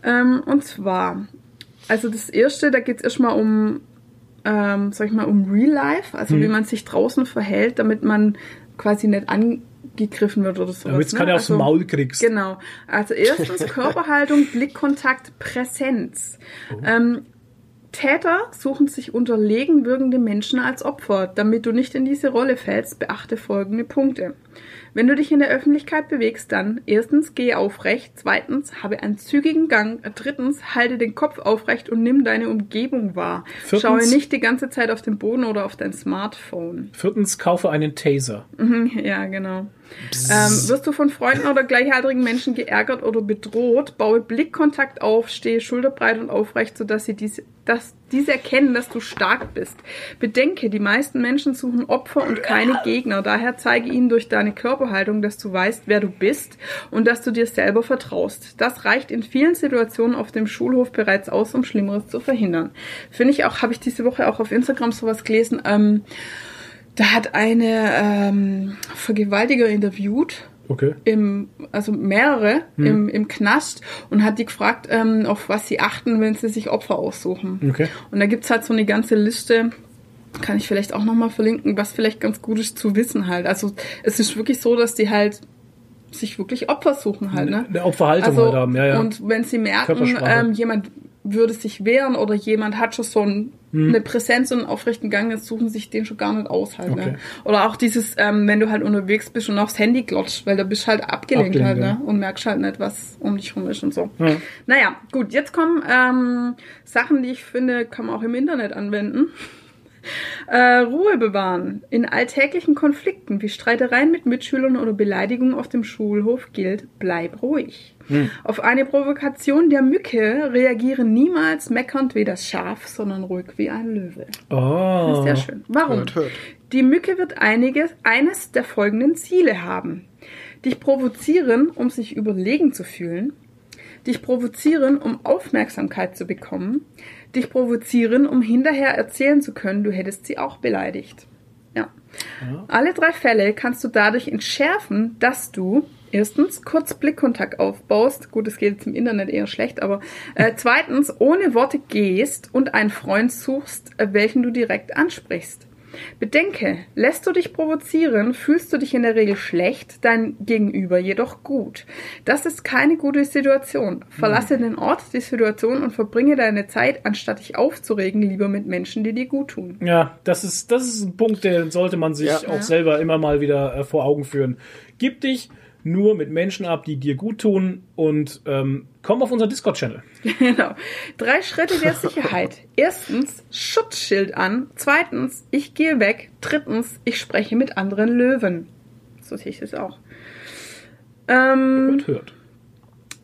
[SPEAKER 3] Ähm, und zwar, also das erste, da geht es erstmal um, ähm, sag ich mal, um Real Life, also
[SPEAKER 2] Hm.
[SPEAKER 3] wie man sich draußen verhält, damit man quasi nicht angegriffen wird oder sowas.
[SPEAKER 2] Damit es
[SPEAKER 3] ne?
[SPEAKER 2] keine aufs
[SPEAKER 3] Also-
[SPEAKER 2] Maul kriegst.
[SPEAKER 3] Genau. Also erstens Körperhaltung, Blickkontakt, Präsenz.
[SPEAKER 2] Oh.
[SPEAKER 3] Ähm, Täter suchen sich unterlegen wirkende Menschen als Opfer. Damit du nicht in diese Rolle fällst, beachte folgende Punkte. Wenn du dich in der Öffentlichkeit bewegst, dann erstens gehe aufrecht, zweitens habe einen zügigen Gang, drittens halte den Kopf aufrecht und nimm deine Umgebung wahr.
[SPEAKER 2] Viertens-
[SPEAKER 3] Schaue nicht die ganze Zeit auf den Boden oder auf dein Smartphone.
[SPEAKER 2] Viertens, kaufe einen Taser.
[SPEAKER 3] Ja, genau. Ähm, wirst du von Freunden oder gleichaltrigen Menschen geärgert oder bedroht, baue Blickkontakt auf, stehe schulterbreit und aufrecht, sodass sie diese, dass diese erkennen, dass du stark bist. Bedenke, die meisten Menschen suchen Opfer und keine Gegner. Daher zeige ihnen durch deine Körperhaltung, dass du weißt, wer du bist und dass du dir selber vertraust. Das reicht in vielen Situationen auf dem Schulhof bereits aus, um Schlimmeres zu verhindern. Finde ich auch, habe ich diese Woche auch auf Instagram sowas gelesen. Ähm, da hat eine ähm, Vergewaltiger interviewt,
[SPEAKER 2] Okay.
[SPEAKER 3] im, also mehrere
[SPEAKER 2] Hm.
[SPEAKER 3] im, im Knast und hat die gefragt, ähm, auf was sie achten, wenn sie sich Opfer aussuchen.
[SPEAKER 2] Okay.
[SPEAKER 3] Und da gibt's halt so eine ganze Liste, kann ich vielleicht auch nochmal verlinken, was vielleicht ganz gut ist zu wissen halt. Also es ist wirklich so, dass die halt sich wirklich Opfer suchen halt, ne?
[SPEAKER 2] Eine Opferhaltung
[SPEAKER 3] Also,
[SPEAKER 2] halt haben, ja, ja.
[SPEAKER 3] Und wenn sie merken, ähm, jemand würde sich wehren oder jemand hat schon so ein,
[SPEAKER 2] Hm.
[SPEAKER 3] eine Präsenz und einen aufrechten Gang, jetzt suchen sich den schon gar nicht aus halt.
[SPEAKER 2] Okay.
[SPEAKER 3] Ne? Oder auch dieses, ähm, wenn du halt unterwegs bist und aufs Handy glotzt, weil da bist halt abgelenkt,
[SPEAKER 2] Abgelenkt,
[SPEAKER 3] halt,
[SPEAKER 2] ja.
[SPEAKER 3] ne? Und merkst halt nicht, was um dich rum ist und so.
[SPEAKER 2] Ja.
[SPEAKER 3] Naja, gut, jetzt kommen ähm, Sachen, die ich finde, kann man auch im Internet anwenden. Äh, Ruhe bewahren. In alltäglichen Konflikten wie Streitereien mit Mitschülern oder Beleidigungen auf dem Schulhof gilt, bleib ruhig. Auf eine Provokation der Mücke reagiere niemals meckernd wie das Schaf, sondern ruhig wie ein Löwe.
[SPEAKER 2] Oh.
[SPEAKER 3] Sehr schön. Warum?
[SPEAKER 1] Hört, hört.
[SPEAKER 3] Die Mücke wird einiges, eines der folgenden Ziele haben. Dich provozieren, um sich überlegen zu fühlen. Dich provozieren, um Aufmerksamkeit zu bekommen. Dich provozieren, um hinterher erzählen zu können, du hättest sie auch beleidigt. Ja. Alle drei Fälle kannst du dadurch entschärfen, dass du erstens kurz Blickkontakt aufbaust. Gut, es geht jetzt im Internet eher schlecht, aber äh, zweitens ohne Worte gehst und einen Freund suchst, äh, welchen du direkt ansprichst. Bedenke, lässt du dich provozieren, fühlst du dich in der Regel schlecht, dein Gegenüber jedoch gut. Das ist keine gute Situation. Verlasse den Ort, die Situation und verbringe deine Zeit, anstatt dich aufzuregen, lieber mit Menschen, die dir gut tun.
[SPEAKER 2] Ja, das ist, das ist ein Punkt, den sollte man sich
[SPEAKER 1] Ja.
[SPEAKER 2] auch selber immer mal wieder äh, vor Augen führen. Gib dich nur mit Menschen ab, die dir gut tun und ähm, komm auf unseren Discord-Channel.
[SPEAKER 3] Genau. Drei Schritte der Sicherheit. Erstens, Schutzschild an. Zweitens, ich gehe weg. Drittens, ich spreche mit anderen Löwen. So sehe ich das auch. Ähm,
[SPEAKER 2] Und hört.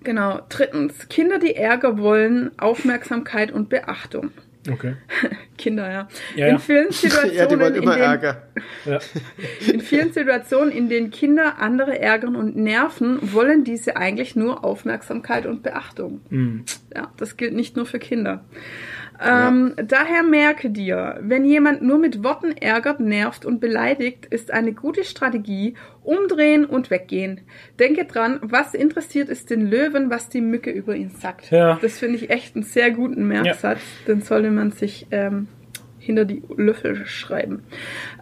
[SPEAKER 3] genau. Drittens, Kinder, die Ärger wollen, Aufmerksamkeit und Beachtung.
[SPEAKER 2] Okay.
[SPEAKER 3] Kinder, ja.
[SPEAKER 2] Ja,
[SPEAKER 3] in
[SPEAKER 2] ja.
[SPEAKER 3] vielen Situationen,
[SPEAKER 1] Ja, die wollen
[SPEAKER 3] in,
[SPEAKER 1] immer
[SPEAKER 3] denen,
[SPEAKER 1] Ärger.
[SPEAKER 2] Ja.
[SPEAKER 3] in vielen Situationen, in denen Kinder andere ärgern und nerven, wollen diese eigentlich nur Aufmerksamkeit und Beachtung.
[SPEAKER 2] Mhm.
[SPEAKER 3] Ja, das gilt nicht nur für Kinder. Ähm, Daher merke dir, wenn jemand nur mit Worten ärgert, nervt und beleidigt, ist eine gute Strategie umdrehen und weggehen. Denke dran, was interessiert es den Löwen, was die Mücke über ihn sagt.
[SPEAKER 2] Ja.
[SPEAKER 3] Das finde ich echt einen sehr guten Merksatz. Den sollte man sich ähm, hinter die Löffel schreiben.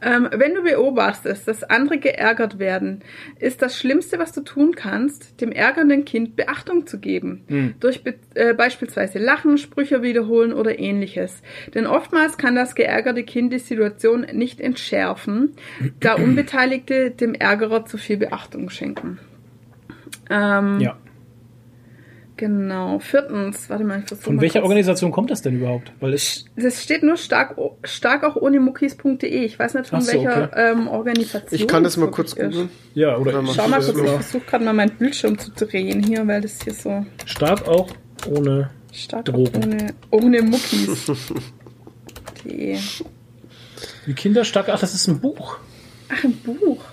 [SPEAKER 3] Ähm, wenn du beobachtest, dass andere geärgert werden, ist das Schlimmste, was du tun kannst, dem ärgernden Kind Beachtung zu geben. Durch be äh, beispielsweise Lachen, Sprüche wiederholen oder ähnliches. Denn oftmals kann das geärgerte Kind die Situation nicht entschärfen, da Unbeteiligte dem Ärgerer zu viel Beachtung schenken. Ähm,
[SPEAKER 2] ja.
[SPEAKER 3] Genau. Viertens, warte mal, ich versuche
[SPEAKER 2] Von welcher
[SPEAKER 3] kurz-
[SPEAKER 2] Organisation kommt das denn überhaupt? Weil es
[SPEAKER 3] Das steht nur stark, stark auch ohne Muckis.de. Ich weiß nicht von
[SPEAKER 2] so,
[SPEAKER 3] welcher
[SPEAKER 2] okay.
[SPEAKER 3] ähm, Organisation.
[SPEAKER 1] Ich kann das mal kurz googeln.
[SPEAKER 2] ja oder
[SPEAKER 1] man-
[SPEAKER 3] Schau mal kurz, ich versuche gerade mal meinen Bildschirm zu drehen hier, weil das hier so
[SPEAKER 2] stark auch ohne
[SPEAKER 3] stark
[SPEAKER 2] Drogen.
[SPEAKER 3] ohne, ohne Muckis. Die-
[SPEAKER 2] die Kinder stark. Ach, das ist ein Buch.
[SPEAKER 3] Ach, ein Buch.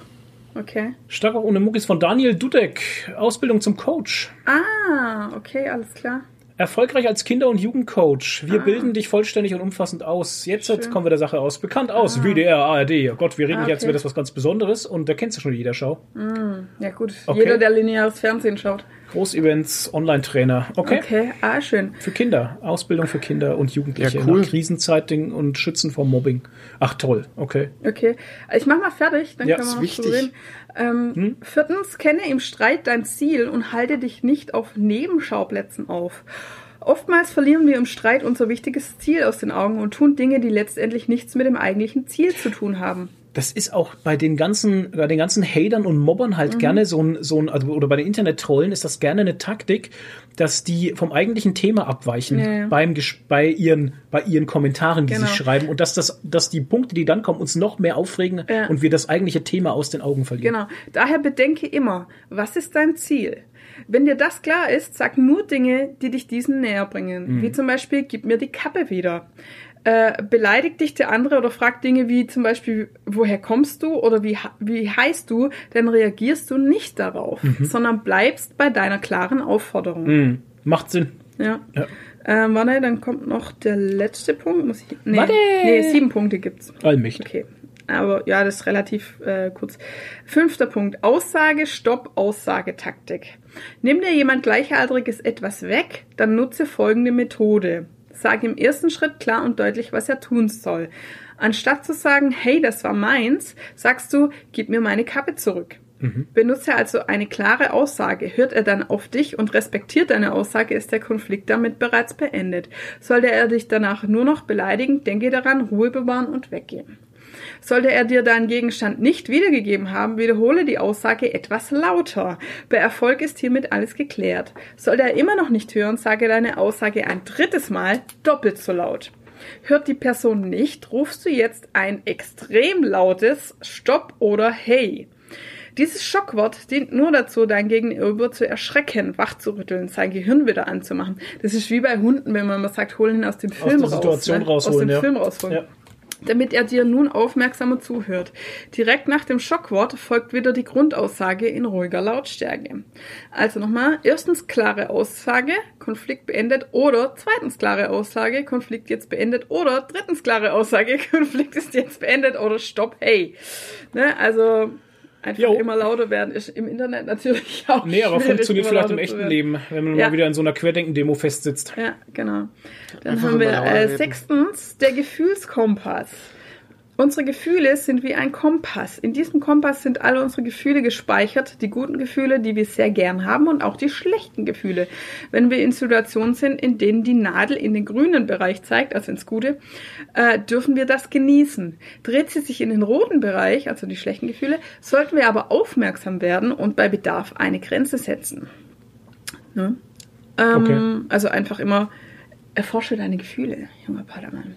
[SPEAKER 3] Okay.
[SPEAKER 2] Stark auch ohne Muckis von Daniel Dudek. Ausbildung zum Coach.
[SPEAKER 3] Ah, okay, alles klar.
[SPEAKER 2] Erfolgreich als Kinder- und Jugendcoach. Wir bilden dich vollständig und umfassend aus. Jetzt
[SPEAKER 3] Ah. Schön.
[SPEAKER 2] kommen wir der Sache aus. Bekannt aus. WDR, ARD. Oh Gott, wir reden
[SPEAKER 3] Ah, okay.
[SPEAKER 2] wäre das was ganz Besonderes. Und da kennst du schon jeder Schau.
[SPEAKER 3] Ja gut,
[SPEAKER 2] Okay.
[SPEAKER 3] jeder, der lineares Fernsehen schaut.
[SPEAKER 2] Großevents, Online-Trainer. Okay.
[SPEAKER 3] Okay, ah, schön.
[SPEAKER 2] Für Kinder. Ausbildung für Kinder und Jugendliche.
[SPEAKER 1] Ja, cool.
[SPEAKER 2] Nach Krisenzeiten und Schützen vor Mobbing. Ach toll. Okay.
[SPEAKER 3] Okay, ich mach mal fertig, dann
[SPEAKER 2] Ja,
[SPEAKER 3] können wir
[SPEAKER 2] ist
[SPEAKER 3] noch
[SPEAKER 1] wichtig.
[SPEAKER 3] drüber reden. Ähm, Viertens, kenne im Streit dein Ziel und halte dich nicht auf Nebenschauplätzen auf. Oftmals verlieren wir im Streit unser wichtiges Ziel aus den Augen und tun Dinge, die letztendlich nichts mit dem eigentlichen Ziel zu tun haben.
[SPEAKER 2] Das ist auch bei den ganzen, bei den ganzen Hatern und Mobbern
[SPEAKER 3] Mhm.
[SPEAKER 2] halt gerne so ein, so ein, also, oder bei den Internet-Trollen ist das gerne eine Taktik, dass die vom eigentlichen Thema abweichen
[SPEAKER 3] Ja,
[SPEAKER 2] beim, bei ihren, bei ihren Kommentaren, die
[SPEAKER 3] Genau.
[SPEAKER 2] sie schreiben und dass das, dass die Punkte, die dann kommen, uns noch mehr aufregen
[SPEAKER 3] Ja.
[SPEAKER 2] und wir das eigentliche Thema aus den Augen verlieren.
[SPEAKER 3] Genau. Daher bedenke immer, was ist dein Ziel? Wenn dir das klar ist, sag nur Dinge, die dich diesem näher bringen. Wie zum Beispiel, gib mir die Kappe wieder. Äh, beleidigt dich der andere oder fragt Dinge wie zum Beispiel, woher kommst du oder wie, wie heißt du, dann reagierst du nicht darauf, sondern bleibst bei deiner klaren Aufforderung.
[SPEAKER 2] Hm, macht Sinn.
[SPEAKER 3] Ja.
[SPEAKER 2] Ja.
[SPEAKER 3] Ähm, warte, dann kommt noch der letzte Punkt. Muss ich, nee,
[SPEAKER 2] Warte!
[SPEAKER 3] nee, sieben Punkte gibt's.
[SPEAKER 2] Allmächtig.
[SPEAKER 3] Okay. Aber ja, das ist relativ äh, kurz. Fünfter Punkt. Aussage, Stopp, Aussagetaktik. Nimm dir jemand Gleichaltriges etwas weg, dann nutze folgende Methode. Sag im ersten Schritt klar und deutlich, was er tun soll. Anstatt zu sagen, hey, das war meins, sagst du, gib mir meine Kappe zurück. Benutze also eine klare Aussage. Hört er dann auf dich und respektiert deine Aussage, ist der Konflikt damit bereits beendet. Sollte er dich danach nur noch beleidigen, denke daran, Ruhe bewahren und weggehen. Sollte er dir deinen Gegenstand nicht wiedergegeben haben, wiederhole die Aussage etwas lauter. Bei Erfolg ist hiermit alles geklärt. Sollte er immer noch nicht hören, sage deine Aussage ein drittes Mal doppelt so laut. Hört die Person nicht, rufst du jetzt ein extrem lautes Stopp oder Hey. Dieses Schockwort dient nur dazu, dein Gegenüber zu erschrecken, wachzurütteln, sein Gehirn wieder anzumachen. Das ist wie bei Hunden, wenn man mal sagt, holen ihn aus dem Film
[SPEAKER 2] der
[SPEAKER 3] raus.
[SPEAKER 2] Situation
[SPEAKER 3] ne?
[SPEAKER 2] rausholen,
[SPEAKER 3] Aus dem
[SPEAKER 2] ja.
[SPEAKER 3] Film rausholen
[SPEAKER 2] Ja.
[SPEAKER 3] Damit er dir nun aufmerksamer zuhört. Direkt nach dem Schockwort folgt wieder die Grundaussage in ruhiger Lautstärke. Also nochmal, erstens klare Aussage, Konflikt beendet oder zweitens klare Aussage, Konflikt jetzt beendet oder drittens klare Aussage, Konflikt ist jetzt beendet oder stopp, hey. Ne, also einfach
[SPEAKER 2] Jo.
[SPEAKER 3] immer lauter werden ist im Internet natürlich auch
[SPEAKER 2] Nee, aber funktioniert vielleicht im echten. Leben, wenn man
[SPEAKER 3] Ja.
[SPEAKER 2] mal wieder in so einer Querdenken-Demo festsitzt.
[SPEAKER 3] Ja, genau. Dann
[SPEAKER 1] Einfach
[SPEAKER 3] haben wir äh,
[SPEAKER 1] reden.
[SPEAKER 3] sechstens der Gefühlskompass. Unsere Gefühle sind wie ein Kompass. In diesem Kompass sind alle unsere Gefühle gespeichert. Die guten Gefühle, die wir sehr gern haben und auch die schlechten Gefühle. Wenn wir in Situationen sind, in denen die Nadel in den grünen Bereich zeigt, also ins Gute, äh, dürfen wir das genießen. Dreht sie sich in den roten Bereich, also die schlechten Gefühle, sollten wir aber aufmerksam werden und bei Bedarf eine Grenze setzen. Ne? Ähm,
[SPEAKER 2] Okay.
[SPEAKER 3] Also einfach immer erforsche deine Gefühle, junger Padawan.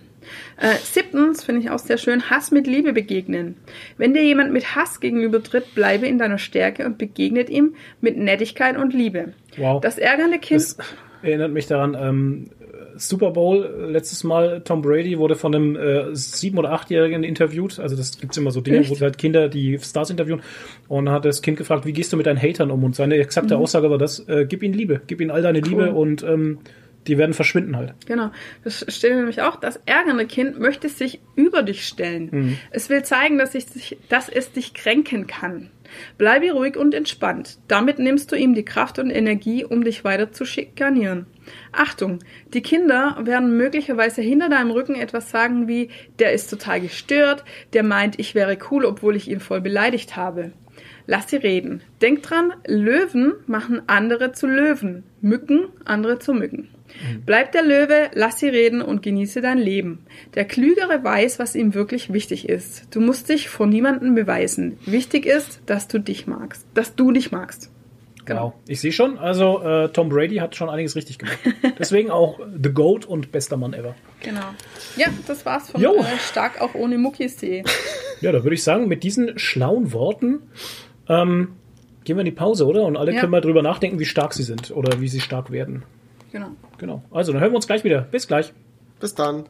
[SPEAKER 3] Äh, siebtens finde ich auch sehr schön, Hass mit Liebe begegnen. Wenn dir jemand mit Hass gegenübertritt, bleibe in deiner Stärke und begegnet ihm mit Nettigkeit und Liebe.
[SPEAKER 2] Wow.
[SPEAKER 3] Das ärgernde Kind.
[SPEAKER 2] Das erinnert mich daran, ähm, Super Bowl äh, letztes Mal, Tom Brady wurde von einem äh, sieben- oder achtjährigen interviewt. Also das gibt's immer so Dinge,
[SPEAKER 3] Echt?
[SPEAKER 2] wo halt Kinder die Stars interviewen. Und hat das Kind gefragt, wie gehst du mit deinen Hatern um? Und seine exakte Aussage war das, äh, gib ihnen Liebe, gib ihnen all deine Liebe und ähm, die werden verschwinden halt.
[SPEAKER 3] Genau, das steht nämlich auch. Das ärgernde Kind möchte sich über dich stellen.
[SPEAKER 2] Mhm.
[SPEAKER 3] Es will zeigen, dass, ich dass es dich kränken kann. Bleibe ruhig und entspannt. Damit nimmst du ihm die Kraft und Energie, um dich weiter zu schikanieren. Achtung, die Kinder werden möglicherweise hinter deinem Rücken etwas sagen wie, der ist total gestört, der meint, ich wäre cool, obwohl ich ihn voll beleidigt habe. Lass sie reden. Denk dran, Löwen machen andere zu Löwen, Mücken andere zu Mücken. Bleib der Löwe, lass sie reden und genieße dein Leben. Der Klügere weiß, was ihm wirklich wichtig ist. Du musst dich vor niemandem beweisen. Wichtig ist, dass du dich magst, dass du dich magst. Genau.
[SPEAKER 2] Wow. Ich sehe schon, also äh, Tom Brady hat schon einiges richtig gemacht. Deswegen auch The Goat und bester Mann ever.
[SPEAKER 3] Genau. Ja, das war's von
[SPEAKER 2] Jo.
[SPEAKER 3] äh, Stark auch ohne Muckis.de.
[SPEAKER 2] Ja, da würde ich sagen, mit diesen schlauen Worten ähm, gehen wir in die Pause, oder? Und alle
[SPEAKER 3] Ja.
[SPEAKER 2] können mal drüber nachdenken, wie stark sie sind oder wie sie stark werden.
[SPEAKER 3] Genau.
[SPEAKER 2] Genau. Also, dann hören wir uns gleich wieder. Bis gleich.
[SPEAKER 1] Bis dann.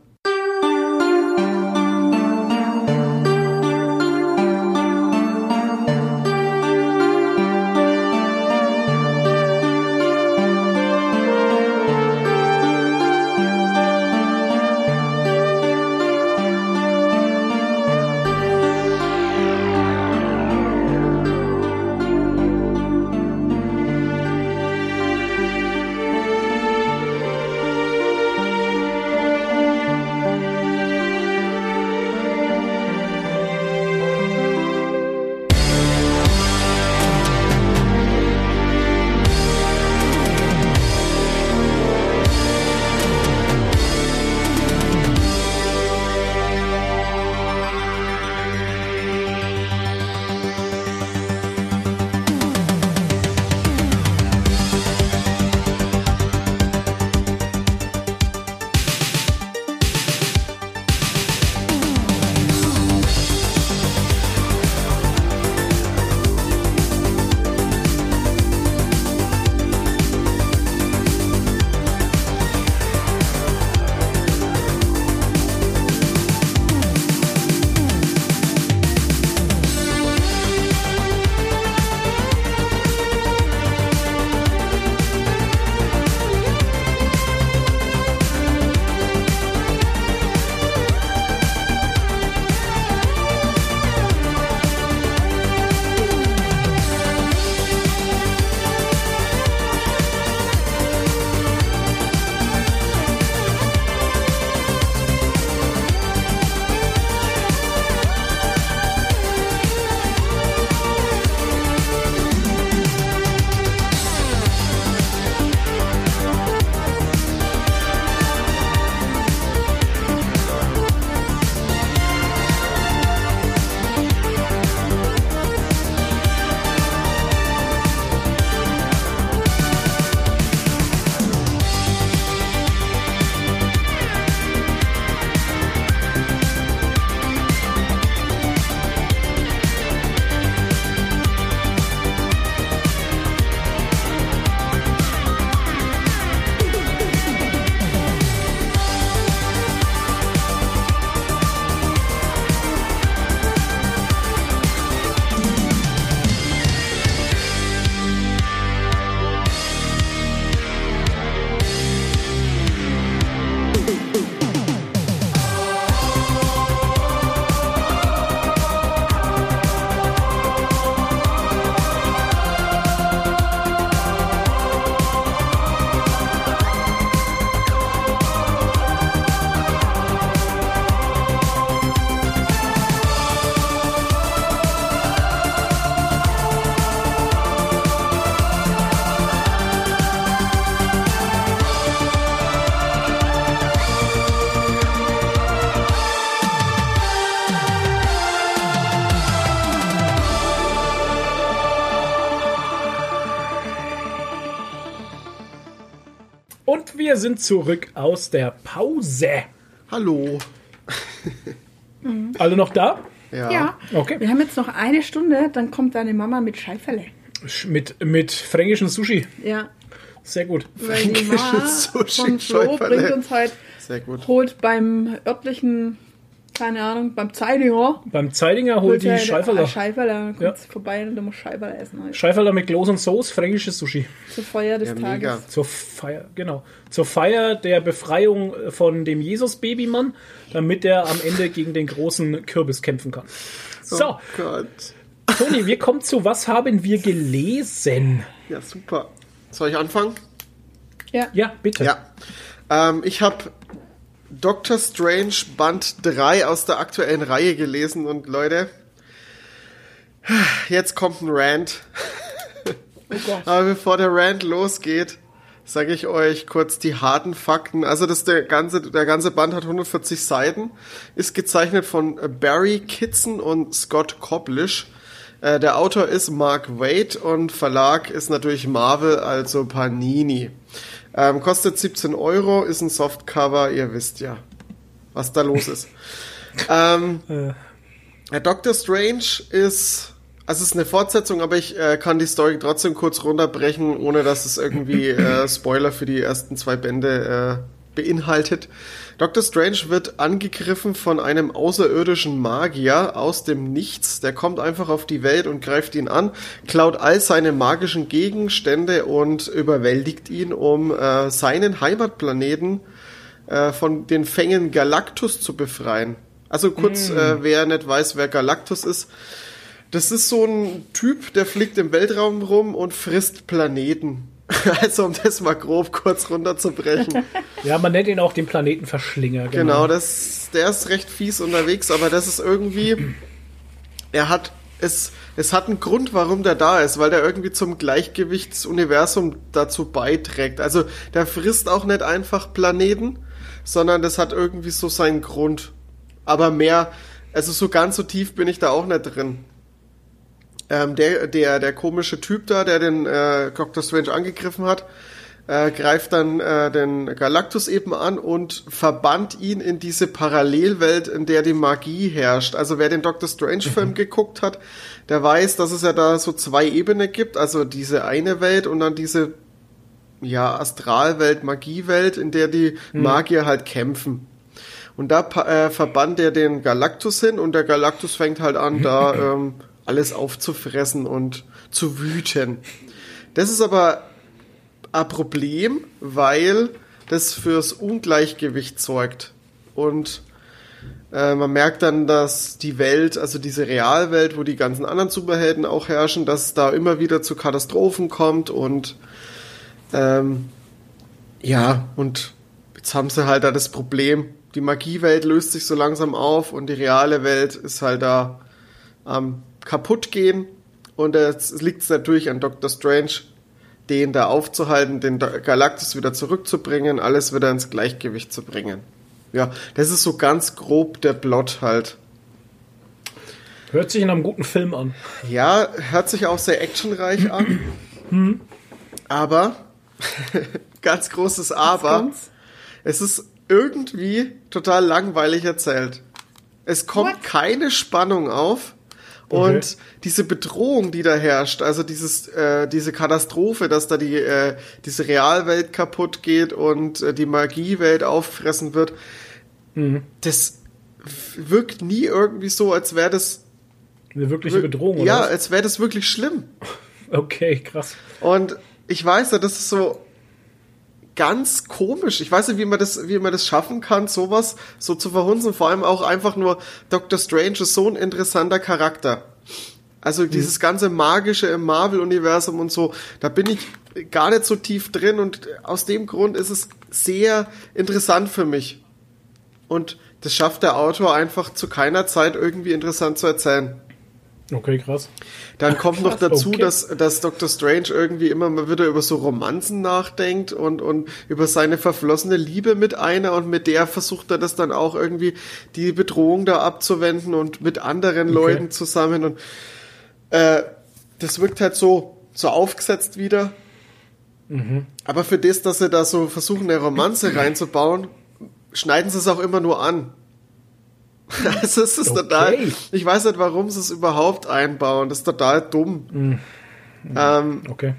[SPEAKER 2] Wir sind zurück aus der Pause.
[SPEAKER 1] Hallo.
[SPEAKER 2] Alle noch da?
[SPEAKER 1] Ja.
[SPEAKER 3] Ja.
[SPEAKER 2] Okay.
[SPEAKER 3] Wir haben jetzt noch eine Stunde, dann kommt deine Mama mit Scheiferle.
[SPEAKER 2] Sch- Mit, mit fränkischem Sushi.
[SPEAKER 3] Ja.
[SPEAKER 2] Sehr gut.
[SPEAKER 3] Weil die Mama
[SPEAKER 1] Sushi,
[SPEAKER 3] von Flo
[SPEAKER 1] Scheiferle.
[SPEAKER 3] bringt uns heute,
[SPEAKER 1] Sehr gut.
[SPEAKER 3] holt beim örtlichen, keine Ahnung, beim Zeidinger,
[SPEAKER 2] Beim Zeidinger holt die
[SPEAKER 3] er
[SPEAKER 2] Scheiferler.
[SPEAKER 3] Scheiferle. Kommt
[SPEAKER 2] Ja.
[SPEAKER 3] vorbei und du musst Scheiferle essen heute.
[SPEAKER 2] Scheiferler mit Kloß und Soße, fränkisches Sushi.
[SPEAKER 3] Zur Feier des
[SPEAKER 1] Ja,
[SPEAKER 3] Tages.
[SPEAKER 1] mega.
[SPEAKER 2] Zur Feier, genau. Zur Feier der Befreiung von dem Jesus-Babymann, damit er am Ende gegen den großen Kürbis kämpfen kann. So,
[SPEAKER 1] Oh Gott.
[SPEAKER 2] Toni, wir kommen zu Was haben wir gelesen?
[SPEAKER 1] Ja, super. Soll ich anfangen?
[SPEAKER 3] Ja.
[SPEAKER 2] Ja, bitte.
[SPEAKER 1] Ja. Ähm, ich habe Doctor Strange Band 3 aus der aktuellen Reihe gelesen und Leute, jetzt kommt ein Rant.
[SPEAKER 3] Oh.
[SPEAKER 1] Aber bevor der Rant losgeht, sage ich euch kurz die harten Fakten. Also das der ganze der ganze Band hat 140 Seiten, ist gezeichnet von Barry Kitson und Scott Koblish. Äh, Der Autor ist Mark Waid und Verlag ist natürlich Marvel, also Panini. Ähm, kostet 17 Euro, ist ein Softcover, ihr wisst ja, was da los ist. ähm, ja, Doctor Strange ist, also es ist eine Fortsetzung, aber ich äh, kann die Story trotzdem kurz runterbrechen, ohne dass es irgendwie äh, Spoiler für die ersten zwei Bände äh, beinhaltet. Doctor Strange wird angegriffen von einem außerirdischen Magier aus dem Nichts. Der kommt einfach auf die Welt und greift ihn an, klaut all seine magischen Gegenstände und überwältigt ihn, um äh, seinen Heimatplaneten äh, von den Fängen Galactus zu befreien. Also kurz, äh, wer nicht weiß, wer Galactus ist. Das ist so ein Typ, der fliegt im Weltraum rum und frisst Planeten. Also um das mal grob kurz runterzubrechen.
[SPEAKER 2] Ja, man nennt ihn auch den Planetenverschlinger.
[SPEAKER 1] Genau, das, der ist recht fies unterwegs, aber das ist irgendwie, er hat, es, es hat einen Grund, warum der da ist, weil der irgendwie zum Gleichgewichtsuniversum dazu beiträgt. Also der frisst auch nicht einfach Planeten, sondern das hat irgendwie so seinen Grund. Aber mehr, also so ganz so tief bin ich da auch nicht drin. Ähm, der, der, der komische Typ da, der den äh, Doctor Strange angegriffen hat, äh, greift dann äh, den Galactus eben an und verbannt ihn in diese Parallelwelt, in der die Magie herrscht. Also wer den Doctor Strange-Film geguckt hat, der weiß, dass es ja da so zwei Ebenen gibt. Also diese eine Welt und dann diese ja, Astralwelt, Magiewelt, in der die Magier halt kämpfen. Und da äh, verbannt er den Galactus hin und der Galactus fängt halt an, da ähm, alles aufzufressen und zu wüten. Das ist aber ein Problem, weil das fürs Ungleichgewicht sorgt. Und äh, man merkt dann, dass die Welt, also diese Realwelt, wo die ganzen anderen Superhelden auch herrschen, dass es da immer wieder zu Katastrophen kommt und ähm, ja, und jetzt haben sie halt da das Problem, die Magiewelt löst sich so langsam auf und die reale Welt ist halt da am kaputt gehen. Und es liegt natürlich an Dr. Strange, den da aufzuhalten, den Galactus wieder zurückzubringen, alles wieder ins Gleichgewicht zu bringen. Ja, das ist so ganz grob der Plot halt.
[SPEAKER 2] Hört sich in einem guten Film an.
[SPEAKER 1] Ja, hört sich auch sehr actionreich an. Aber, ganz großes Aber, es ist irgendwie total langweilig erzählt. Es kommt
[SPEAKER 3] What?
[SPEAKER 1] keine Spannung auf.
[SPEAKER 2] Okay.
[SPEAKER 1] Und diese Bedrohung, die da herrscht, also dieses, äh, diese Katastrophe, dass da die, äh, diese Realwelt kaputt geht und äh, die Magiewelt auffressen wird, das wirkt nie irgendwie so, als wäre das
[SPEAKER 2] Eine wirkliche Bedrohung, oder?
[SPEAKER 1] ja, als wäre das wirklich schlimm.
[SPEAKER 2] Okay, krass.
[SPEAKER 1] Und ich weiß ja, das ist so ganz komisch. Ich weiß nicht, wie man das, wie man das schaffen kann, sowas so zu verhunzen. Vor allem auch einfach nur Doctor Strange ist so ein interessanter Charakter. Also dieses ganze magische im Marvel-Universum und so, da bin ich gar nicht so tief drin und aus dem Grund ist es sehr interessant für mich. Und das schafft der Autor einfach zu keiner Zeit irgendwie interessant zu erzählen.
[SPEAKER 2] Okay, krass.
[SPEAKER 1] Dann kommt noch
[SPEAKER 2] Krass,
[SPEAKER 1] dazu,
[SPEAKER 2] okay.
[SPEAKER 1] dass, dass Dr. Strange irgendwie immer mal wieder über so Romanzen nachdenkt und, und über seine verflossene Liebe mit einer und mit der versucht er das dann auch irgendwie die Bedrohung da abzuwenden und mit anderen Leuten zusammen und äh, das wirkt halt so, so aufgesetzt wieder. Aber für das, dass sie da so versuchen, eine Romanze reinzubauen, schneiden sie es auch immer nur an. Also es ist
[SPEAKER 2] Okay.
[SPEAKER 1] total. Ich weiß nicht, warum sie es überhaupt einbauen. Das ist total dumm. Ähm,
[SPEAKER 2] Okay.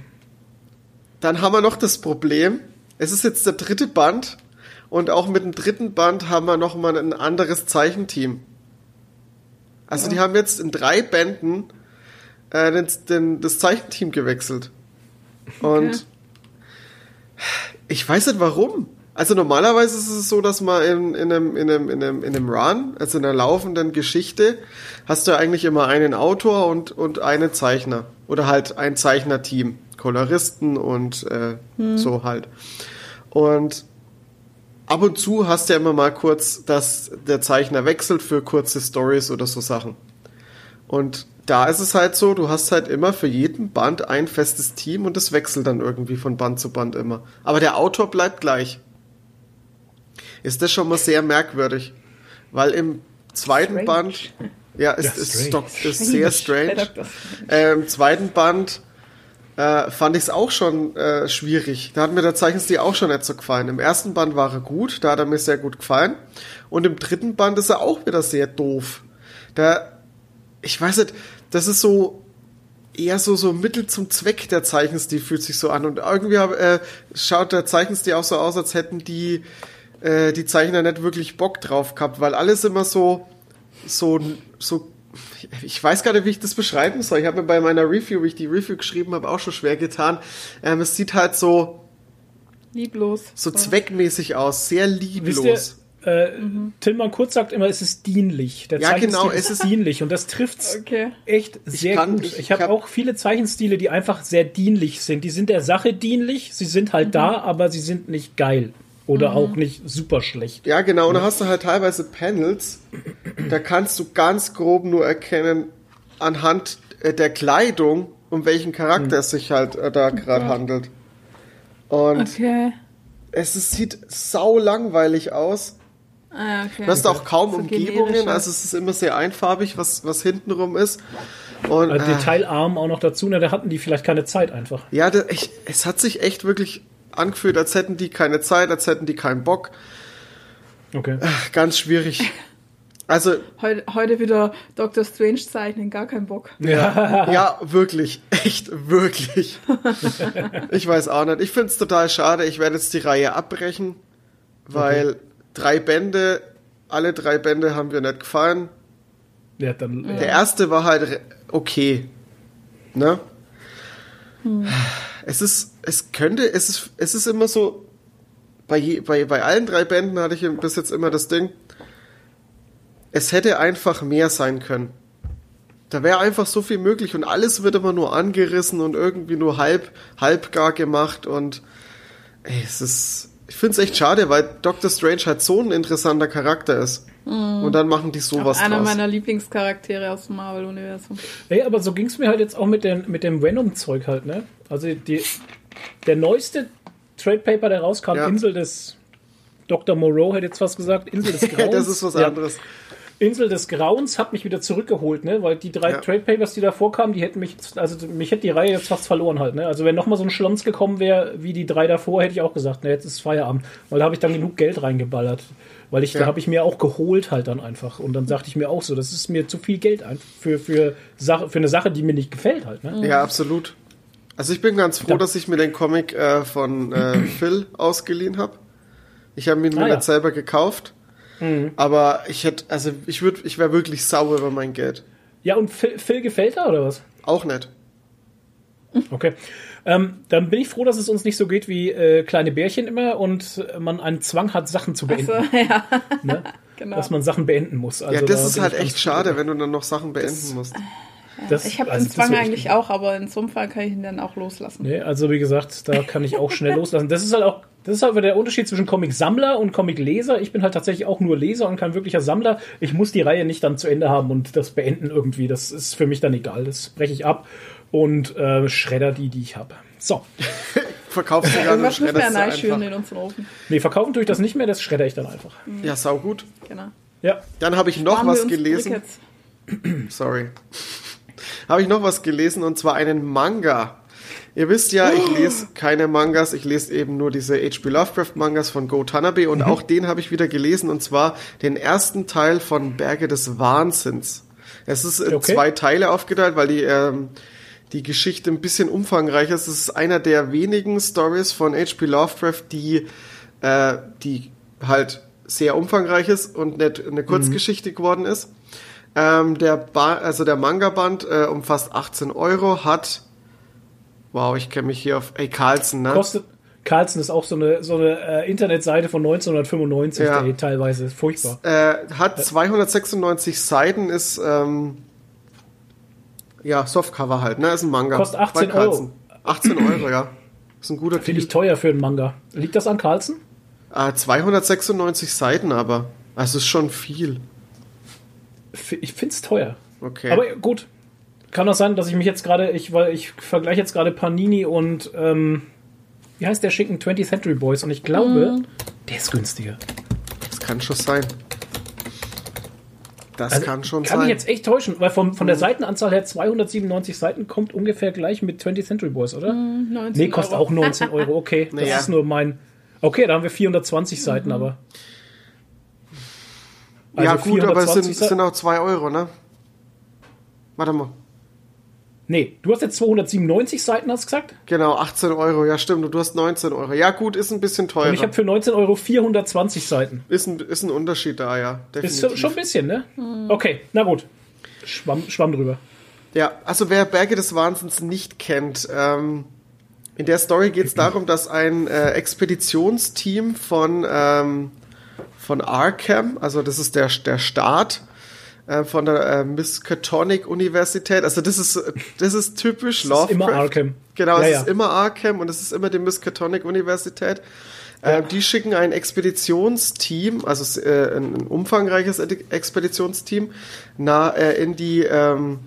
[SPEAKER 1] dann haben wir noch das Problem. Es ist jetzt der dritte Band und auch mit dem dritten Band haben wir noch mal ein anderes Zeichenteam. Also die haben jetzt in drei Bänden äh, den, den, das Zeichenteam gewechselt. Und ich weiß nicht warum. Also normalerweise ist es so, dass man in, in, einem, in, einem, in, einem, in einem Run, also in einer laufenden Geschichte, hast du eigentlich immer einen Autor und, und einen Zeichner. Oder halt ein Zeichnerteam. Koloristen und äh, so halt. Und ab und zu hast du ja immer mal kurz, dass der Zeichner wechselt für kurze Stories oder so Sachen. Und da ist es halt so, du hast halt immer für jeden Band ein festes Team und das wechselt dann irgendwie von Band zu Band immer. Aber der Autor bleibt gleich. Ist das schon mal sehr merkwürdig. Weil im zweiten
[SPEAKER 3] Strange.
[SPEAKER 1] Band, ja, ist,
[SPEAKER 2] Ja,
[SPEAKER 1] ist,
[SPEAKER 2] strange.
[SPEAKER 1] doch, ist sehr strange. Äh, Im zweiten Band äh, fand ich es auch schon äh, schwierig. Da hat mir der Zeichenstil auch schon nicht so gefallen. Im ersten Band war er gut, da hat er mir sehr gut gefallen. Und im dritten Band ist er auch wieder sehr doof. Da, ich weiß nicht, das ist so eher so so Mittel zum Zweck der Zeichenstil fühlt sich so an und irgendwie hab, äh, schaut der Zeichenstil auch so aus, als hätten die äh, die Zeichner nicht wirklich Bock drauf gehabt, weil alles immer so so so ich weiß gar nicht, wie ich das beschreiben soll. Ich habe mir bei meiner Review, wie ich die Review geschrieben habe, auch schon schwer getan. Ähm, es sieht halt so
[SPEAKER 3] Lieblos.
[SPEAKER 1] so zweckmäßig aus, sehr
[SPEAKER 2] Wisst
[SPEAKER 1] lieblos.
[SPEAKER 2] ihr, äh, Tillmann Kurz sagt immer, es ist dienlich. Der
[SPEAKER 1] Ja,
[SPEAKER 2] Zeichenstil
[SPEAKER 1] genau, es
[SPEAKER 2] ist
[SPEAKER 1] ist-
[SPEAKER 2] dienlich und das trifft's
[SPEAKER 3] Okay.
[SPEAKER 2] echt sehr
[SPEAKER 1] kann-
[SPEAKER 2] gut.
[SPEAKER 1] ich-
[SPEAKER 2] Ich,
[SPEAKER 1] ich
[SPEAKER 2] habe
[SPEAKER 1] hab-
[SPEAKER 2] auch viele Zeichenstile, die einfach sehr dienlich sind. Die sind der Sache dienlich, sie sind halt da, aber sie sind nicht geil oder auch nicht super schlecht.
[SPEAKER 1] Ja, genau. Und da hast du halt teilweise Panels, da kannst du ganz grob nur erkennen, anhand äh, der Kleidung, um welchen Charakter es sich halt äh, da gerade handelt. Und
[SPEAKER 3] Okay.
[SPEAKER 1] es ist, sieht sau langweilig aus.
[SPEAKER 3] Ah, okay.
[SPEAKER 1] Du hast auch kaum
[SPEAKER 3] So
[SPEAKER 1] Umgebungen, also es ist immer sehr einfarbig, was, was hintenrum ist. Und
[SPEAKER 2] Also
[SPEAKER 1] äh,
[SPEAKER 2] Detailarm auch noch dazu, na, da hatten die vielleicht keine Zeit einfach.
[SPEAKER 1] ja, da, ich, es hat sich echt wirklich angefühlt, als hätten die keine Zeit, als hätten die keinen Bock.
[SPEAKER 2] Okay.
[SPEAKER 1] Ganz schwierig. Also,
[SPEAKER 3] Heute, heute wieder Dr. Strange zeichnen, gar keinen Bock.
[SPEAKER 2] Ja.
[SPEAKER 1] ja, wirklich. Echt, wirklich. ich weiß auch nicht. Ich finde es total schade. Ich werde jetzt die Reihe abbrechen, weil drei Bände, alle drei Bände haben mir nicht gefallen.
[SPEAKER 2] Ja, dann,
[SPEAKER 1] Der erste war halt okay. Ne? Es ist, es könnte, es ist, es ist immer so, bei, je, bei, bei allen drei Bänden hatte ich bis jetzt immer das Ding, es hätte einfach mehr sein können. Da wäre einfach so viel möglich und alles wird immer nur angerissen und irgendwie nur halb, halb gar gemacht und ey, es ist, ich finde es echt schade, weil Doctor Strange halt so ein interessanter Charakter ist. Und dann machen die sowas
[SPEAKER 3] Auch einer
[SPEAKER 1] draus.
[SPEAKER 3] meiner Lieblingscharaktere aus dem Marvel-Universum.
[SPEAKER 2] Ey, aber so ging's mir halt jetzt auch mit, den, mit dem Venom-Zeug halt, ne? Also die, der neueste Trade Paper, der rauskam,
[SPEAKER 1] Ja.
[SPEAKER 2] Insel des Dr. Moreau, hätte jetzt was gesagt, Insel des Grauens.
[SPEAKER 1] das ist was
[SPEAKER 2] Ja.
[SPEAKER 1] anderes.
[SPEAKER 2] Insel des Grauens hat mich wieder zurückgeholt, ne? Weil die drei
[SPEAKER 1] Ja.
[SPEAKER 2] Trade Papers, die da vorkamen, die hätten mich, also mich hätte die Reihe jetzt fast verloren halt, ne? Also wenn nochmal so ein Schlons gekommen wäre, wie die drei davor, hätte ich auch gesagt, ne, jetzt ist Feierabend. Weil da habe ich dann genug Geld reingeballert. Weil ich, da
[SPEAKER 1] Ja.
[SPEAKER 2] habe ich mir auch geholt halt dann einfach. Und dann sagte ich mir auch so, das ist mir zu viel Geld für, für, Sache, für eine Sache, die mir nicht gefällt halt, ne?
[SPEAKER 1] Ja, absolut. Also ich bin ganz froh,
[SPEAKER 2] Ja.
[SPEAKER 1] dass ich mir den Comic äh, von äh, Phil ausgeliehen habe. Ich habe ihn mir
[SPEAKER 2] Ah, ja.
[SPEAKER 1] nicht selber gekauft. Aber ich hätte, also ich würde, ich wäre wirklich sauer über mein Geld.
[SPEAKER 2] Ja, und Phil, Phil gefällt er oder was?
[SPEAKER 1] Auch nicht.
[SPEAKER 2] Okay. Ähm, dann bin ich froh, dass es uns nicht so geht wie äh, kleine Bärchen immer und man einen Zwang hat, Sachen zu beenden.
[SPEAKER 3] So, ja,
[SPEAKER 2] Ne?
[SPEAKER 3] genau.
[SPEAKER 2] Dass man Sachen beenden muss. Also
[SPEAKER 1] ja, das
[SPEAKER 2] da
[SPEAKER 1] ist halt echt schade, wenn du dann noch Sachen beenden musst.
[SPEAKER 2] Das,
[SPEAKER 3] ich habe
[SPEAKER 2] also
[SPEAKER 3] den
[SPEAKER 2] das
[SPEAKER 3] Zwang eigentlich auch, aber in so einem Fall kann ich ihn dann auch loslassen.
[SPEAKER 2] Nee, also wie gesagt, da kann ich auch schnell loslassen. Das ist halt auch, das ist halt der Unterschied zwischen Comic-Sammler und Comic-Leser. Ich bin halt tatsächlich auch nur Leser und kein wirklicher Sammler. Ich muss die Reihe nicht dann zu Ende haben und das beenden irgendwie. Das ist für mich dann egal. Das breche ich ab und äh, schredder die, die ich habe. So.
[SPEAKER 1] Verkaufst du gerade und
[SPEAKER 3] Irgendwas müssen wir ja
[SPEAKER 1] einfach.
[SPEAKER 3] in unseren Ofen.
[SPEAKER 2] Nee, verkaufen tue ich das nicht mehr, das schredder ich dann einfach.
[SPEAKER 1] Ja, sau gut.
[SPEAKER 3] Genau.
[SPEAKER 2] Ja.
[SPEAKER 1] Dann habe ich noch
[SPEAKER 3] Sparen wir
[SPEAKER 1] was gelesen. Sorry. habe ich noch was gelesen und zwar einen Manga. Ihr wisst ja, ich lese keine Mangas, ich lese eben nur diese H.P. Lovecraft Mangas von Go Tanabe und auch den habe ich wieder gelesen und zwar den ersten Teil von Berge des Wahnsinns. Es ist in
[SPEAKER 2] Okay.
[SPEAKER 1] zwei Teile aufgeteilt, weil die ähm, die Geschichte ein bisschen umfangreicher ist. Es ist einer der wenigen Stories von H.P. Lovecraft, die äh, die halt sehr umfangreich ist und nicht eine Kurzgeschichte geworden ist. Ähm, der ba also der Manga-Band äh, umfasst 18 Euro, hat Wow, ich kenne mich hier auf ey Carlsen, ne?
[SPEAKER 2] Kostet. Carlsen ist auch so eine, so eine äh, Internetseite von 1995,
[SPEAKER 1] Ja.
[SPEAKER 2] die teilweise ist furchtbar.
[SPEAKER 1] Äh, hat 296 Seiten, ist ähm, ja Softcover halt, ne? Ist ein Manga.
[SPEAKER 2] Kostet 18
[SPEAKER 1] Bei Carlsen. 18 Euro, ja. Ist ein guter
[SPEAKER 2] Finde ich teuer für einen Manga. Liegt das an Carlsen?
[SPEAKER 1] Ah, 296 Seiten aber. Also ist schon viel.
[SPEAKER 2] Ich finde es teuer.
[SPEAKER 1] Okay.
[SPEAKER 2] Aber gut. Kann auch sein, dass ich mich jetzt gerade, ich, weil ich vergleiche jetzt gerade Panini und ähm, wie heißt der Schinken 20th Century Boys und ich glaube, der ist günstiger.
[SPEAKER 1] das kann schon sein. Das
[SPEAKER 2] Also,
[SPEAKER 1] kann schon
[SPEAKER 2] kann
[SPEAKER 1] sein.
[SPEAKER 2] mich jetzt echt täuschen, weil von, von der Seitenanzahl her 297 Seiten kommt ungefähr gleich mit 20th Century Boys, oder?
[SPEAKER 3] 19
[SPEAKER 2] Nee, kostet
[SPEAKER 3] Euro.
[SPEAKER 2] auch 19 Euro, okay. Das
[SPEAKER 1] Naja.
[SPEAKER 2] ist nur mein. Okay, da haben wir 420 Seiten, aber.
[SPEAKER 1] ja
[SPEAKER 2] Also
[SPEAKER 1] gut, aber es sind,
[SPEAKER 2] 420
[SPEAKER 1] es sind auch 2 Euro, ne? Warte mal.
[SPEAKER 2] Nee, du hast jetzt 297 Seiten, hast du gesagt?
[SPEAKER 1] Genau, 18 Euro. Ja, stimmt. Und du hast 19 Euro. Ja, gut, ist ein bisschen teurer.
[SPEAKER 2] Und ich habe für 19 Euro 420 Seiten.
[SPEAKER 1] ist, ein, ist ein Unterschied da, ja.
[SPEAKER 2] Ist
[SPEAKER 1] Definitiv.
[SPEAKER 2] so- schon ein bisschen, ne? Okay, na gut. Schwamm, Schwamm drüber.
[SPEAKER 1] Ja, also wer Berge des Wahnsinns nicht kennt, ähm, in der Story geht es darum, dass ein äh, Expeditionsteam von, ähm, von Arkham, also das ist der, der Staat äh, von der äh, Miskatonic Universität, also das ist, das ist typisch
[SPEAKER 2] ist
[SPEAKER 1] Lovecraft.
[SPEAKER 2] immer Arkham.
[SPEAKER 1] Genau, es
[SPEAKER 2] ja.
[SPEAKER 1] ist immer Arkham und es ist immer die Miskatonic Universität. Äh, die schicken ein Expeditionsteam, also äh, ein, ein umfangreiches Edi- Expeditionsteam, na, äh, in die ähm,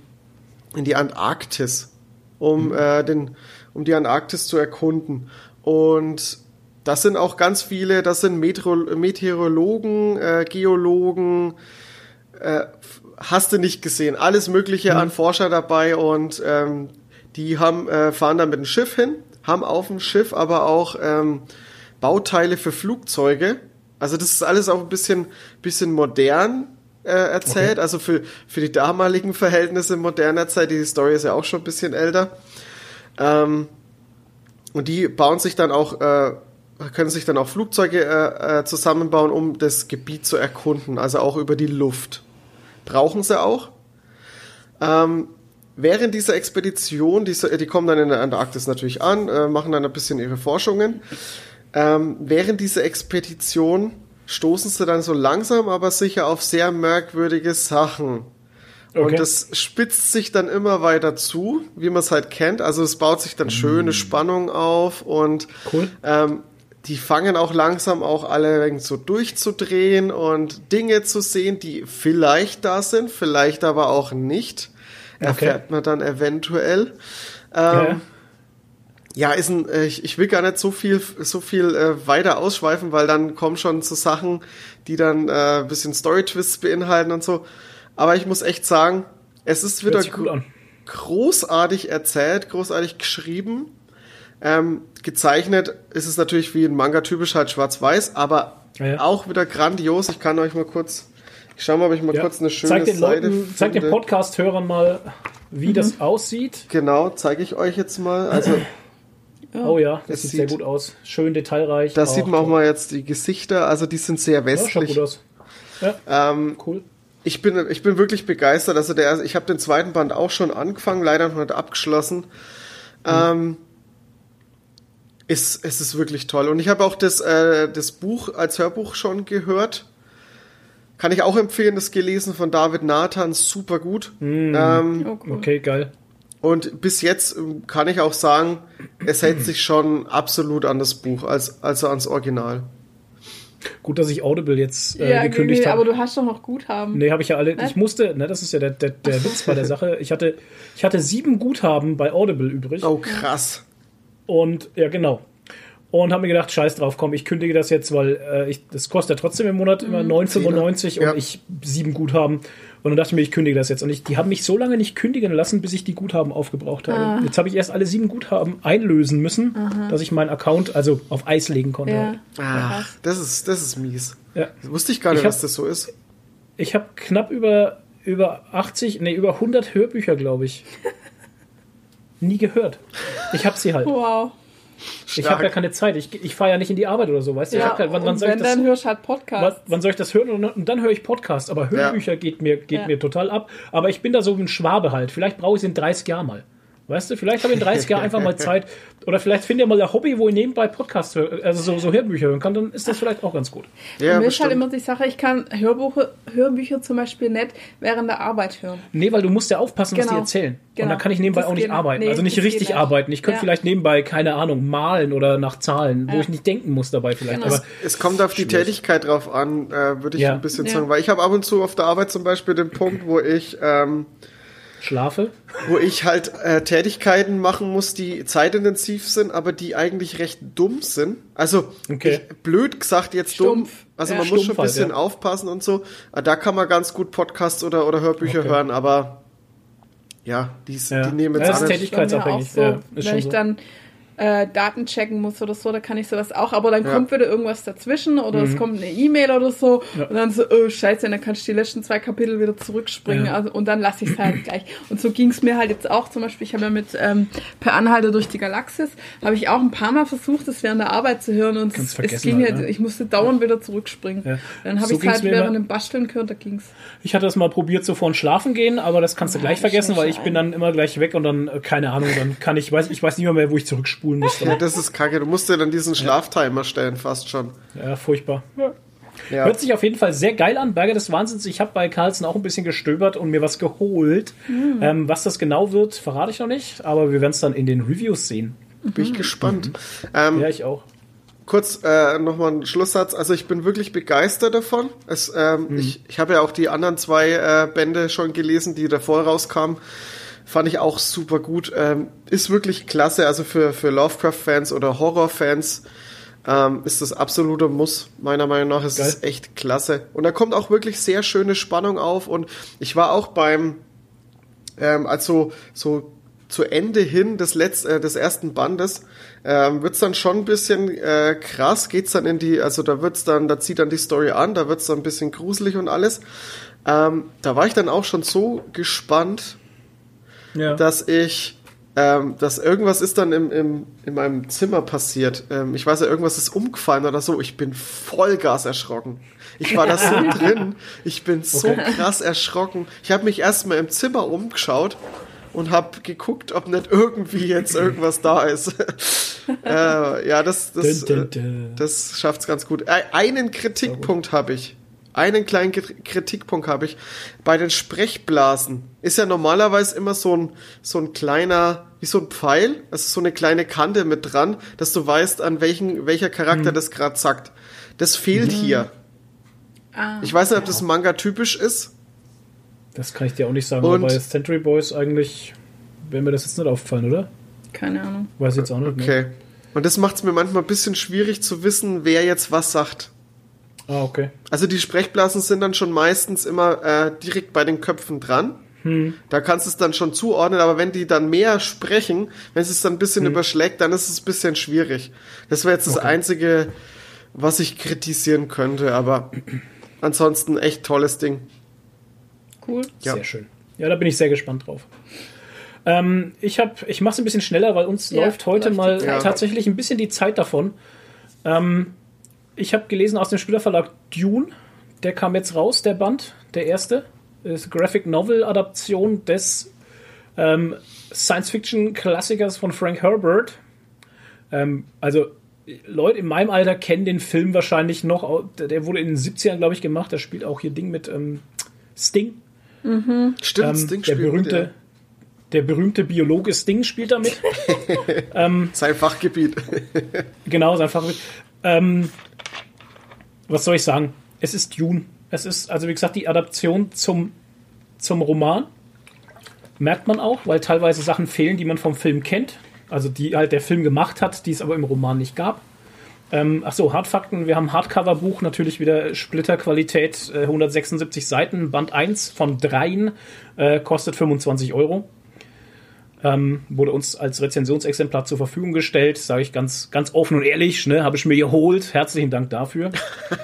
[SPEAKER 1] in die Antarktis, um äh, den um die Antarktis zu erkunden. Und das sind auch ganz viele, das sind Meteorologen, äh, Geologen, äh, hast du nicht gesehen, alles Mögliche an Forscher dabei und ähm, die haben äh, fahren dann mit dem Schiff hin, haben auf dem Schiff aber auch ähm, Bauteile für Flugzeuge. Also das ist alles auch ein bisschen bisschen modern äh, erzählt,
[SPEAKER 2] Okay.
[SPEAKER 1] also für für die damaligen Verhältnisse moderner Zeit. Die Story ist ja auch schon ein bisschen älter. Ähm, und die bauen sich dann auch, äh, können sich dann auch Flugzeuge äh, äh, zusammenbauen, um das Gebiet zu erkunden, also auch über die Luft. Brauchen sie auch. Ähm, während dieser Expedition, die, die kommen dann in der Antarktis natürlich an, äh, machen dann ein bisschen ihre Forschungen. Ähm, während dieser Expedition stoßen sie dann so langsam, aber sicher auf sehr merkwürdige Sachen.
[SPEAKER 2] Okay.
[SPEAKER 1] Und das spitzt sich dann immer weiter zu, wie man es halt kennt. Also es baut sich dann schöne Spannung auf und
[SPEAKER 2] Cool.
[SPEAKER 1] ähm, die fangen auch langsam auch alle so durchzudrehen und Dinge zu sehen, die vielleicht da sind, vielleicht aber auch nicht. Erfährt man dann eventuell.
[SPEAKER 2] Ja.
[SPEAKER 1] Ähm, ja, ist ein, ich, ich will gar nicht so viel, so viel äh, weiter ausschweifen, weil dann kommen schon so Sachen, die dann äh, ein bisschen Story-Twists beinhalten und so. Aber ich muss echt sagen, es ist wieder großartig erzählt, großartig geschrieben. Ähm, gezeichnet ist es natürlich wie ein Manga typisch halt schwarz-weiß, aber
[SPEAKER 2] Ja, ja.
[SPEAKER 1] auch wieder grandios. Ich kann euch mal kurz, ich schau mal, ob ich mal
[SPEAKER 2] Ja.
[SPEAKER 1] kurz eine schöne
[SPEAKER 2] zeig den
[SPEAKER 1] Seite
[SPEAKER 2] Leuten, zeig den
[SPEAKER 1] finde.
[SPEAKER 2] Podcast-Hörern mal, wie das aussieht.
[SPEAKER 1] Genau, zeige ich euch jetzt mal. Also
[SPEAKER 2] Oh ja, das
[SPEAKER 1] Es
[SPEAKER 2] sieht, sehr
[SPEAKER 1] sieht-
[SPEAKER 2] gut aus. Schön detailreich.
[SPEAKER 1] da sieht man auch mal jetzt die Gesichter. Also die sind sehr
[SPEAKER 2] Ja, schaut
[SPEAKER 1] westlich.
[SPEAKER 2] gut aus. Ja,
[SPEAKER 1] ähm,
[SPEAKER 2] cool.
[SPEAKER 1] ich bin, ich bin wirklich begeistert. Also der, ich habe den zweiten Band auch schon angefangen, leider noch nicht abgeschlossen. Ähm, ist, es ist wirklich toll. Und ich habe auch das, äh, das Buch als Hörbuch schon gehört. Kann ich auch empfehlen, das gelesen von David Nathan, super gut. Ähm,
[SPEAKER 3] Oh, cool.
[SPEAKER 2] Okay, geil.
[SPEAKER 1] und bis jetzt ähm, kann ich auch sagen, es hält sich schon absolut an das Buch, als, also ans Original.
[SPEAKER 2] Gut, dass ich Audible jetzt äh,
[SPEAKER 3] Ja,
[SPEAKER 2] gekündigt
[SPEAKER 3] nee, aber
[SPEAKER 2] habe.
[SPEAKER 3] du hast doch noch Guthaben.
[SPEAKER 2] Nee, habe ich ja alle.
[SPEAKER 3] Ne?
[SPEAKER 2] Ich musste, ne, das ist ja der, der, der Witz bei der Sache. Ich hatte, ich hatte sieben Guthaben bei Audible übrig.
[SPEAKER 1] Oh, krass.
[SPEAKER 2] Und ja, genau. Und habe mir gedacht, scheiß drauf, komm, ich kündige das jetzt, weil äh, ich, das kostet ja trotzdem im Monat immer 9,95
[SPEAKER 1] Ja.
[SPEAKER 2] und ich sieben Guthaben. Und dann dachte ich mir, ich kündige das jetzt. Und ich, die haben mich so lange nicht kündigen lassen, bis ich die Guthaben aufgebraucht habe. Jetzt habe ich erst alle sieben Guthaben einlösen müssen, dass ich meinen Account also auf Eis legen konnte.
[SPEAKER 3] Ja.
[SPEAKER 1] Ah, das ist, das ist mies.
[SPEAKER 2] Ja.
[SPEAKER 1] Das wusste ich gar nicht,
[SPEAKER 2] Ich hab-
[SPEAKER 1] dass das so ist.
[SPEAKER 2] Ich habe knapp über, über 80, nee, über 100 Hörbücher, glaube ich. Nie gehört. Ich habe sie halt.
[SPEAKER 3] Wow.
[SPEAKER 2] Ich habe ja keine Zeit. Ich, ich fahre ja nicht in die Arbeit oder so, weißt du? ich
[SPEAKER 3] Ja,
[SPEAKER 2] kein, wann, wann,
[SPEAKER 3] und
[SPEAKER 2] soll ich
[SPEAKER 3] wenn,
[SPEAKER 2] das,
[SPEAKER 3] dann hörst du halt
[SPEAKER 2] wann,
[SPEAKER 3] Podcast.
[SPEAKER 2] wann soll ich das hören? Und, dann- höre ich Podcast. Aber Hörbücher geht, mir, geht
[SPEAKER 3] Ja.
[SPEAKER 2] mir total ab. Aber ich bin da so ein Schwabe halt. Vielleicht brauche ich es in 30 Jahren mal. Weißt du, vielleicht habe ich in 30 Jahren einfach mal Zeit. Oder vielleicht finde ich mal ein Hobby, wo ich nebenbei Podcast höre, also so, so Hörbücher hören kann. Dann ist das vielleicht auch ganz gut.
[SPEAKER 1] Ja,
[SPEAKER 3] Mir ist halt immer die Sache, ich kann Hörbuche, Hörbücher zum Beispiel nicht während der Arbeit hören.
[SPEAKER 2] Nee, weil du musst ja aufpassen, was die
[SPEAKER 3] Genau.
[SPEAKER 2] erzählen. Und
[SPEAKER 3] Genau.
[SPEAKER 2] dann kann ich nebenbei
[SPEAKER 3] Das
[SPEAKER 2] auch nicht arbeiten.
[SPEAKER 3] Nee,
[SPEAKER 2] also nicht richtig
[SPEAKER 3] nicht.
[SPEAKER 2] arbeiten. Ich könnte
[SPEAKER 3] Ja.
[SPEAKER 2] vielleicht nebenbei, keine Ahnung, malen oder nach Zahlen, wo
[SPEAKER 3] Ja.
[SPEAKER 2] ich nicht denken muss dabei vielleicht.
[SPEAKER 3] Genau.
[SPEAKER 2] Aber
[SPEAKER 1] Es kommt auf die
[SPEAKER 2] Schwierig.
[SPEAKER 1] Tätigkeit drauf an, äh, würde ich
[SPEAKER 2] Ja.
[SPEAKER 1] ein bisschen
[SPEAKER 3] Ja.
[SPEAKER 1] sagen. Weil ich habe ab und zu auf der Arbeit zum Beispiel den Punkt, wo ich, ähm,
[SPEAKER 2] schlafe.
[SPEAKER 1] wo ich halt äh, Tätigkeiten machen muss, die zeitintensiv sind, aber die eigentlich recht dumm sind. Also
[SPEAKER 2] Okay.
[SPEAKER 1] ich, blöd gesagt jetzt
[SPEAKER 3] Stumpf.
[SPEAKER 1] dumm. Also
[SPEAKER 3] Ja.
[SPEAKER 1] man muss schon ein
[SPEAKER 2] halt,
[SPEAKER 1] bisschen
[SPEAKER 2] ja.
[SPEAKER 1] aufpassen und so. Äh, Da kann man ganz gut Podcasts oder, oder Hörbücher
[SPEAKER 2] Okay.
[SPEAKER 1] hören, aber ja, die,
[SPEAKER 2] Ja.
[SPEAKER 1] die nehmen
[SPEAKER 2] Ja,
[SPEAKER 1] jetzt
[SPEAKER 2] das ist tätig-
[SPEAKER 3] Bei mir auch
[SPEAKER 2] Tätigkeitsabhängig,
[SPEAKER 3] So,
[SPEAKER 2] ja, ist
[SPEAKER 3] wenn
[SPEAKER 2] schon
[SPEAKER 3] ich
[SPEAKER 2] so.
[SPEAKER 3] dann äh, Daten checken muss oder so, da kann ich sowas auch. Aber dann
[SPEAKER 1] Ja.
[SPEAKER 3] kommt wieder irgendwas dazwischen oder es kommt eine E-Mail oder so
[SPEAKER 2] Mhm. Ja.
[SPEAKER 3] und dann so, oh scheiße, und dann kannst du die letzten zwei Kapitel wieder zurückspringen
[SPEAKER 2] Ja.
[SPEAKER 3] also, und dann lasse ich es halt gleich. Und so ging es mir halt jetzt auch. Zum Beispiel, ich habe ja mit ähm, Per Anhalter durch die Galaxis, habe ich auch ein paar Mal versucht, das während der Arbeit zu hören und es, es ging
[SPEAKER 2] halt,
[SPEAKER 3] halt,
[SPEAKER 2] ne?
[SPEAKER 3] ich musste dauernd wieder zurückspringen. Dann habe
[SPEAKER 2] So
[SPEAKER 3] ich es halt während dem Basteln gehört, da ging's.
[SPEAKER 2] Ich hatte das mal probiert, so vor Schlafen gehen, aber das kannst du gleich vergessen, weil ich bin dann immer gleich weg und dann, äh, keine Ahnung, dann kann ich, weiß, ich weiß nicht mehr, mehr wo ich zurückspulen muss.
[SPEAKER 1] Ja, das ist kacke. Du musst dir dann diesen Schlaftimer stellen, fast schon.
[SPEAKER 2] Ja, furchtbar.
[SPEAKER 1] Ja.
[SPEAKER 2] Hört sich auf jeden Fall sehr geil an. Berge des Wahnsinns. Ich habe bei Carlsen auch ein bisschen gestöbert und mir was geholt. Ähm, was das genau wird, verrate ich noch nicht, aber wir werden es dann in den Reviews sehen.
[SPEAKER 1] Bin ich gespannt. Ähm,
[SPEAKER 2] Ja, ich auch.
[SPEAKER 1] kurz äh, nochmal ein Schlusssatz. Also ich bin wirklich begeistert davon. Es, ähm, ich ich habe ja auch die anderen zwei äh, Bände schon gelesen, die davor rauskamen. Fand ich auch super gut. Ähm, ist wirklich klasse. Also für, für Lovecraft-Fans oder Horror-Fans ähm, ist das absoluter Muss. Meiner Meinung nach ist
[SPEAKER 2] Geil.
[SPEAKER 1] es echt klasse. Und da kommt auch wirklich sehr schöne Spannung auf. Und ich war auch beim ähm, also so zu Ende hin des, Letz äh, des ersten Bandes ähm, wird's dann schon ein bisschen äh, krass, geht's dann in die, also da wird's dann, da zieht dann die Story an, da wird's dann ein bisschen gruselig und alles. Ähm, da war ich dann auch schon so gespannt,
[SPEAKER 2] Ja.
[SPEAKER 1] dass ich, ähm, dass irgendwas ist dann im, im, in meinem Zimmer passiert. Ähm, ich weiß ja, irgendwas ist umgefallen oder so. Ich bin Vollgas erschrocken. Ich war da so drin. Ich bin so
[SPEAKER 2] Okay.
[SPEAKER 1] krass erschrocken. Ich habe mich erstmal im Zimmer umgeschaut und habe geguckt, ob nicht irgendwie jetzt irgendwas da ist. äh, ja, das, das,
[SPEAKER 2] Dun, dun,
[SPEAKER 1] äh,
[SPEAKER 2] dun.
[SPEAKER 1] das schafft's ganz gut. Äh, einen Kritikpunkt habe ich. Einen kleinen Krit- Kritikpunkt habe ich. Bei den Sprechblasen ist ja normalerweise immer so ein, so ein kleiner, wie so ein Pfeil, also so eine kleine Kante mit dran, dass du weißt, an welchen, welcher Charakter das gerade sagt. Das fehlt hier.
[SPEAKER 3] Ah.
[SPEAKER 1] Ich weiß nicht, ob das Manga typisch ist.
[SPEAKER 2] Das kann ich dir auch nicht sagen,
[SPEAKER 1] Und-
[SPEAKER 2] aber bei Century Boys eigentlich wäre mir das jetzt nicht aufgefallen, oder?
[SPEAKER 3] Keine Ahnung.
[SPEAKER 2] Weiß ich jetzt auch nicht. ne?
[SPEAKER 1] Okay. Und das macht es mir manchmal ein bisschen schwierig zu wissen, wer jetzt was sagt.
[SPEAKER 2] Ah, okay.
[SPEAKER 1] Also die Sprechblasen sind dann schon meistens immer äh, direkt bei den Köpfen dran. Da kannst du es dann schon zuordnen, aber wenn die dann mehr sprechen, wenn es es dann ein bisschen überschlägt, dann ist es ein bisschen schwierig. Das wäre jetzt das Einzige, was ich kritisieren könnte, aber ansonsten echt tolles Ding.
[SPEAKER 3] Cool.
[SPEAKER 1] Ja.
[SPEAKER 2] Sehr schön. Ja, da bin ich sehr gespannt drauf. Ähm, ich hab, ich mache es ein bisschen schneller, weil uns
[SPEAKER 3] Ja,
[SPEAKER 2] läuft heute
[SPEAKER 3] läuft
[SPEAKER 2] mal
[SPEAKER 1] Zeit.
[SPEAKER 2] tatsächlich ein bisschen die Zeit davon. Ähm, ich habe gelesen aus dem Spielerverlag Dune, der kam jetzt raus, der Band, der erste. Ist Graphic Novel Adaption des ähm, Science-Fiction-Klassikers von Frank Herbert. Ähm, also Leute in meinem Alter kennen den Film wahrscheinlich noch. Der der wurde in den 70ern, glaube ich, gemacht. Da spielt auch hier Ding mit ähm, Sting.
[SPEAKER 1] Stimmt,
[SPEAKER 2] Ähm,
[SPEAKER 1] das Ding
[SPEAKER 2] der
[SPEAKER 1] spielt
[SPEAKER 2] berühmte,
[SPEAKER 1] mit,
[SPEAKER 2] der berühmte Biologe Sting spielt damit.
[SPEAKER 1] ja. sein Fachgebiet.
[SPEAKER 2] genau, sein Favorit. Ähm, was soll ich sagen? Es ist Dune. Es ist, also wie gesagt, die Adaption zum, zum Roman. Merkt man auch, weil teilweise Sachen fehlen, die man vom Film kennt. Also die halt der Film gemacht hat, die es aber im Roman nicht gab. Ähm, ach so, Hardfakten. Wir haben Hardcover-Buch, natürlich wieder Splitterqualität, äh, 176 Seiten, Band 1 von 3, äh, kostet 25 Euro. Ähm, wurde uns als Rezensionsexemplar zur Verfügung gestellt, sage ich ganz, ganz offen und ehrlich, ne, habe ich mir geholt. Herzlichen Dank dafür.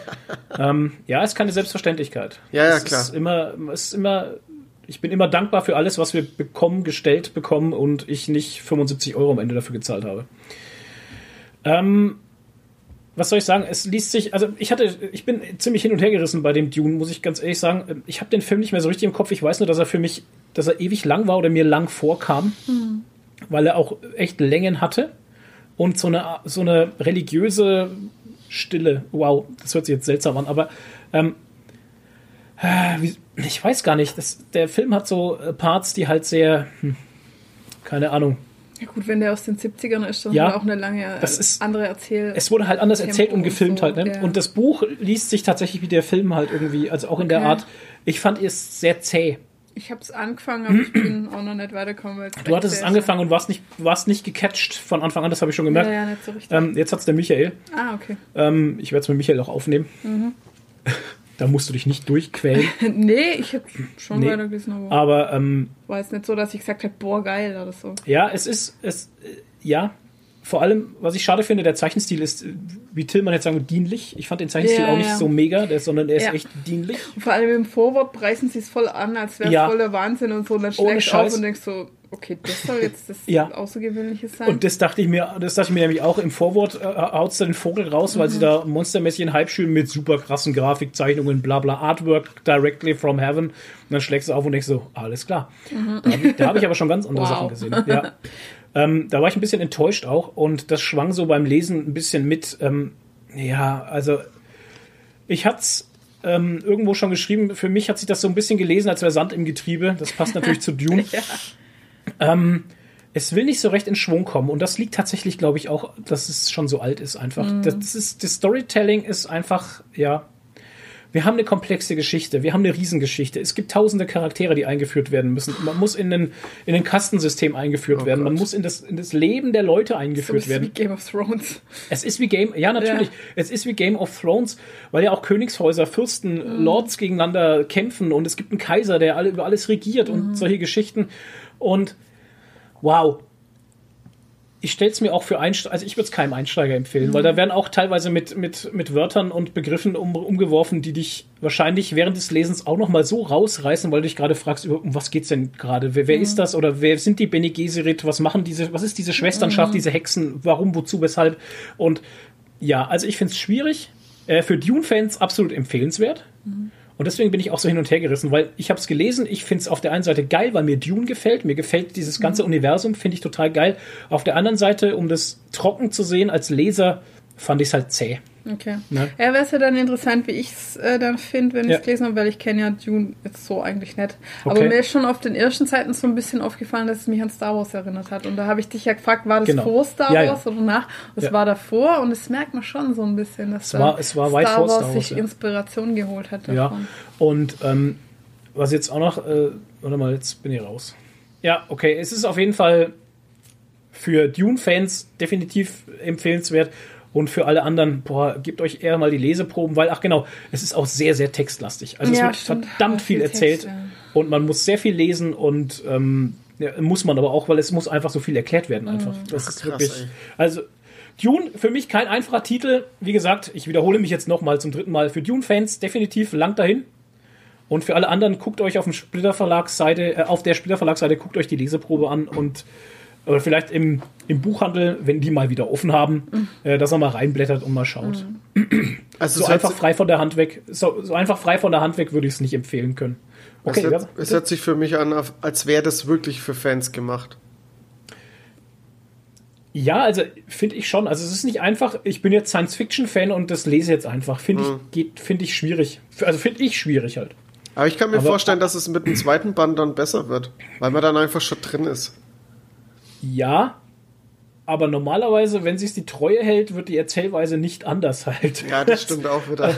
[SPEAKER 2] ähm, ja, ist keine Selbstverständlichkeit.
[SPEAKER 1] Ja, ja,
[SPEAKER 2] es
[SPEAKER 1] klar.
[SPEAKER 2] Ist immer, es ist immer, ich bin immer dankbar für alles, was wir bekommen, gestellt bekommen und ich nicht 75 Euro am Ende dafür gezahlt habe. Ähm, was soll ich sagen? Es liest sich, also ich hatte, ich bin ziemlich hin und her gerissen bei dem Dune, muss ich ganz ehrlich sagen. Ich habe den Film nicht mehr so richtig im Kopf. Ich weiß nur, dass er für mich, dass er ewig lang war oder mir lang vorkam, weil er auch echt Längen hatte und so eine, so eine religiöse Stille. Wow, das hört sich jetzt seltsam an, aber ähm, äh, ich weiß gar nicht. Das, der Film hat so äh, Parts, die halt sehr, hm, keine Ahnung,
[SPEAKER 3] Ja gut, wenn der aus den 70ern ist, dann
[SPEAKER 2] Ja,
[SPEAKER 3] hat auch eine lange äh,
[SPEAKER 2] das ist-
[SPEAKER 3] andere Erzähl.
[SPEAKER 2] es wurde halt anders
[SPEAKER 3] Tempo
[SPEAKER 2] erzählt und
[SPEAKER 3] und
[SPEAKER 2] gefilmt
[SPEAKER 3] so,
[SPEAKER 2] halt. Ne?
[SPEAKER 3] ja.
[SPEAKER 2] Und das Buch liest sich tatsächlich wie der Film halt irgendwie, also auch in der
[SPEAKER 3] Okay.
[SPEAKER 2] Art. Ich fand es sehr zäh.
[SPEAKER 3] ich habe es angefangen, aber ich bin auch noch nicht weitergekommen.
[SPEAKER 2] Du hattest es angefangen und warst nicht, warst nicht gecatcht von Anfang an, das habe ich schon
[SPEAKER 3] Ja,
[SPEAKER 2] gemerkt.
[SPEAKER 3] ja, nicht so richtig.
[SPEAKER 2] Ähm, jetzt hat's der Michael.
[SPEAKER 3] ah, okay.
[SPEAKER 2] Ähm, ich werde es mit Michael auch aufnehmen.
[SPEAKER 3] Mhm.
[SPEAKER 2] da musst du dich nicht durchquälen.
[SPEAKER 3] nee, ich habe schon
[SPEAKER 2] Nee.
[SPEAKER 3] weitergelesen, aber
[SPEAKER 2] Aber ähm,
[SPEAKER 3] war jetzt nicht so, dass ich gesagt habe, boah, geil oder so.
[SPEAKER 2] ja, es ist, es, äh, ja, vor allem, was ich schade finde, der Zeichenstil ist, wie Tillmann jetzt sagen, dienlich. Ich fand den Zeichenstil
[SPEAKER 3] Ja,
[SPEAKER 2] auch nicht
[SPEAKER 3] ja.
[SPEAKER 2] so mega, der, sondern er ist
[SPEAKER 3] Ja.
[SPEAKER 2] echt dienlich.
[SPEAKER 3] Und vor allem im Vorwort preisen sie es voll an, als wäre es voll der Wahnsinn und so. Und dann schlägst auf und denkst so, okay, das soll jetzt das
[SPEAKER 2] Ja.
[SPEAKER 3] Außergewöhnliche sein.
[SPEAKER 2] Und das dachte ich mir, das dachte ich mir nämlich auch im Vorwort, äh, haut's da den Vogel raus, weil sie da monstermäßig einen Hype schüren mit super krassen Grafikzeichnungen, bla bla, Artwork directly from heaven. Und dann schlägst du auf und denkst so, alles klar. Da habe ich, hab ich aber schon ganz andere
[SPEAKER 3] Wow.
[SPEAKER 2] Sachen gesehen. Ja. Ähm, da war ich ein bisschen enttäuscht auch und das schwang so beim Lesen ein bisschen mit. Ähm, ja, also ich hat's ähm, irgendwo schon geschrieben, für mich hat sich das so ein bisschen gelesen, als wäre Sand im Getriebe. Das passt natürlich zu Dune.
[SPEAKER 3] ja.
[SPEAKER 2] Ähm, es will nicht so recht in Schwung kommen und das liegt tatsächlich, glaube ich, auch, dass es schon so alt ist einfach.
[SPEAKER 3] Mhm.
[SPEAKER 2] Das ist, das Storytelling ist einfach, ja. Wir haben eine komplexe Geschichte, wir haben eine Riesengeschichte. Es gibt tausende Charaktere, die eingeführt werden müssen. Man muss in ein, in ein Kastensystem eingeführt
[SPEAKER 1] Oh
[SPEAKER 2] werden. Man
[SPEAKER 1] Gott.
[SPEAKER 2] muss in das, in das Leben der Leute
[SPEAKER 3] So
[SPEAKER 2] eingeführt
[SPEAKER 3] ist wie
[SPEAKER 2] werden.
[SPEAKER 3] Game of Thrones.
[SPEAKER 2] Es ist wie Game, ja natürlich,
[SPEAKER 3] Ja.
[SPEAKER 2] es ist wie Game of Thrones, weil ja auch Königshäuser, Fürsten,
[SPEAKER 3] Mhm.
[SPEAKER 2] Lords gegeneinander kämpfen und es gibt einen Kaiser, der alle über alles regiert
[SPEAKER 3] Mhm.
[SPEAKER 2] und solche Geschichten. Und wow. Ich stelle es mir auch für Einsteiger, also ich würde es keinem Einsteiger empfehlen, weil
[SPEAKER 3] Mhm.
[SPEAKER 2] da werden auch teilweise mit, mit, mit Wörtern und Begriffen um, umgeworfen, die dich wahrscheinlich während des Lesens auch nochmal so rausreißen, weil du dich gerade fragst, um was geht's denn gerade? Wer,
[SPEAKER 3] Mhm.
[SPEAKER 2] wer ist das oder wer sind die Bene Gesserit? Was machen diese, was ist diese Schwesternschaft,
[SPEAKER 3] Mhm.
[SPEAKER 2] diese Hexen? Warum, wozu, weshalb? Und ja, also ich finde es schwierig. Äh, für Dune-Fans absolut empfehlenswert. Und deswegen bin ich auch so hin und her gerissen, weil ich habe es gelesen. Ich finde es auf der einen Seite geil, weil mir Dune gefällt. Mir gefällt dieses ganze Universum, finde ich total geil. Auf der anderen Seite, um das trocken zu sehen als Leser, fand ich es halt zäh.
[SPEAKER 3] Okay.
[SPEAKER 2] Ne?
[SPEAKER 3] Ja, wäre es ja dann interessant, wie ich es äh, dann finde, wenn
[SPEAKER 2] Ja.
[SPEAKER 3] ich es gelesen habe, weil ich kenne ja Dune jetzt so eigentlich nicht.
[SPEAKER 2] Okay.
[SPEAKER 3] Aber mir ist schon auf den ersten Seiten so ein bisschen aufgefallen, dass es mich an Star Wars erinnert hat. Und da habe ich dich ja gefragt, war das
[SPEAKER 2] Genau.
[SPEAKER 3] vor Star
[SPEAKER 2] Ja, ja.
[SPEAKER 3] Wars oder nach? Es
[SPEAKER 2] Ja.
[SPEAKER 3] war davor und das merkt man schon so ein bisschen, dass
[SPEAKER 2] Es war- es war weit
[SPEAKER 3] Star
[SPEAKER 2] vor
[SPEAKER 3] Wars
[SPEAKER 2] Star Wars,
[SPEAKER 3] sich
[SPEAKER 2] ja.
[SPEAKER 3] Inspiration geholt hat
[SPEAKER 2] Ja.
[SPEAKER 3] davon.
[SPEAKER 2] Und ähm, was jetzt auch noch, äh, warte mal, jetzt bin ich raus. Ja, okay, es ist auf jeden Fall für Dune-Fans definitiv empfehlenswert. Und für alle anderen, boah, gebt euch eher mal die Leseproben, weil, ach genau, es ist auch sehr, sehr textlastig. Also es
[SPEAKER 3] Ja,
[SPEAKER 2] wird
[SPEAKER 3] stimmt.
[SPEAKER 2] verdammt viel
[SPEAKER 3] viel
[SPEAKER 2] erzählt
[SPEAKER 3] Text, ja.
[SPEAKER 2] und man muss sehr viel lesen und ähm, ja, muss man aber auch, weil es muss einfach so viel erklärt werden einfach.
[SPEAKER 3] Mhm.
[SPEAKER 2] Das ist
[SPEAKER 1] krass,
[SPEAKER 2] wirklich,
[SPEAKER 1] ey.
[SPEAKER 2] also Dune, für mich kein einfacher Titel. Wie gesagt, ich wiederhole mich jetzt nochmal zum dritten Mal. Für Dune-Fans definitiv lang dahin. Und für alle anderen, guckt euch auf dem Splitter Verlagsseite, äh, auf der Splitter Verlagsseite, guckt euch die Leseprobe an und oder vielleicht im, im Buchhandel, wenn die mal wieder offen haben, äh, dass er mal reinblättert und mal schaut.
[SPEAKER 1] Also
[SPEAKER 2] So
[SPEAKER 1] es,
[SPEAKER 2] einfach
[SPEAKER 1] hört,
[SPEAKER 2] frei von der Hand weg, so, so einfach frei von der Hand weg würde ich es nicht empfehlen können.
[SPEAKER 1] es,
[SPEAKER 2] Okay,
[SPEAKER 1] hört,
[SPEAKER 2] ja,
[SPEAKER 1] es hört sich für mich an, als wäre das wirklich für Fans gemacht.
[SPEAKER 2] ja, also finde ich schon. Also es ist nicht einfach. Ich bin jetzt Science-Fiction-Fan und das lese jetzt einfach. Finde
[SPEAKER 1] Mhm.
[SPEAKER 2] ich geht, finde ich schwierig. Also finde ich schwierig halt.
[SPEAKER 1] Aber ich kann mir
[SPEAKER 2] Aber-
[SPEAKER 1] vorstellen, dass es mit dem zweiten Band dann besser wird, weil man dann einfach schon drin ist.
[SPEAKER 2] Ja, aber normalerweise, wenn sich die Treue hält, wird die Erzählweise nicht anders halt.
[SPEAKER 1] Ja, das stimmt auch wieder.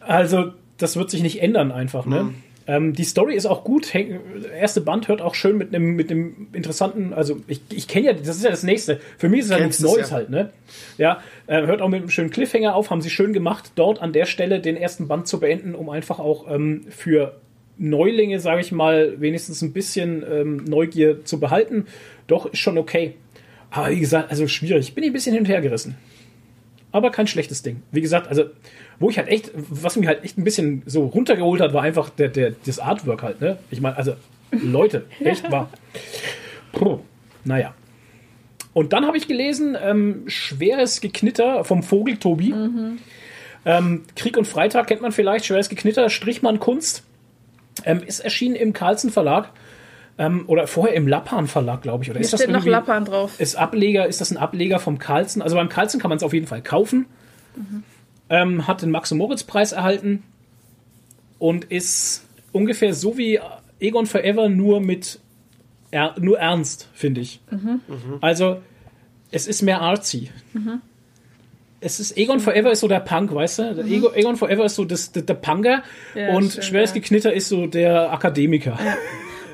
[SPEAKER 2] Also, das wird sich nicht ändern einfach, ne? Ähm, die Story ist auch gut. Häng, erste Band hört auch schön mit einem mit einem interessanten, also ich, ich kenne ja, das ist ja das nächste. Für mich ist es ja nichts
[SPEAKER 1] es,
[SPEAKER 2] Neues
[SPEAKER 1] ja.
[SPEAKER 2] halt, ne? Ja, äh, hört auch mit einem schönen Cliffhanger auf, haben sie schön gemacht, dort an der Stelle den ersten Band zu beenden, um einfach auch ähm, für Neulinge, sage ich mal, wenigstens ein bisschen ähm, Neugier zu behalten. Doch, ist schon okay. Aber wie gesagt, also schwierig. Bin ich ein bisschen hin und her gerissen. Aber kein schlechtes Ding. Wie gesagt, also, wo ich halt echt, was mich halt echt ein bisschen so runtergeholt hat, war einfach der, der, das Artwork halt, ne? Ich meine, also, Leute, echt wahr. Puh, naja. Und dann habe ich gelesen, ähm, schweres Geknitter vom Vogel Tobi. Ähm, Krieg und Freitag kennt man vielleicht, schweres Geknitter, Strichmann Kunst. Ähm, ist erschienen im Carlsen Verlag. Ähm, oder vorher im Lappan Verlag, glaube ich. Oder
[SPEAKER 3] Hier
[SPEAKER 2] ist das
[SPEAKER 3] steht noch Lappan drauf.
[SPEAKER 2] ist Ableger, ist das ein Ableger vom Carlsen? Also beim Carlsen kann man es auf jeden Fall kaufen. Ähm, hat den Max- und Moritz-Preis erhalten und ist ungefähr so wie Egon Forever, nur mit er, nur ernst, finde ich. Also es ist mehr artsy. Es ist Egon Forever ist so der Punk, weißt du? Der Ego, Egon Forever ist so das, der, der Punker
[SPEAKER 3] Ja,
[SPEAKER 2] und
[SPEAKER 3] stimmt,
[SPEAKER 2] Schweres
[SPEAKER 3] ja.
[SPEAKER 2] Geknitter ist so der Akademiker.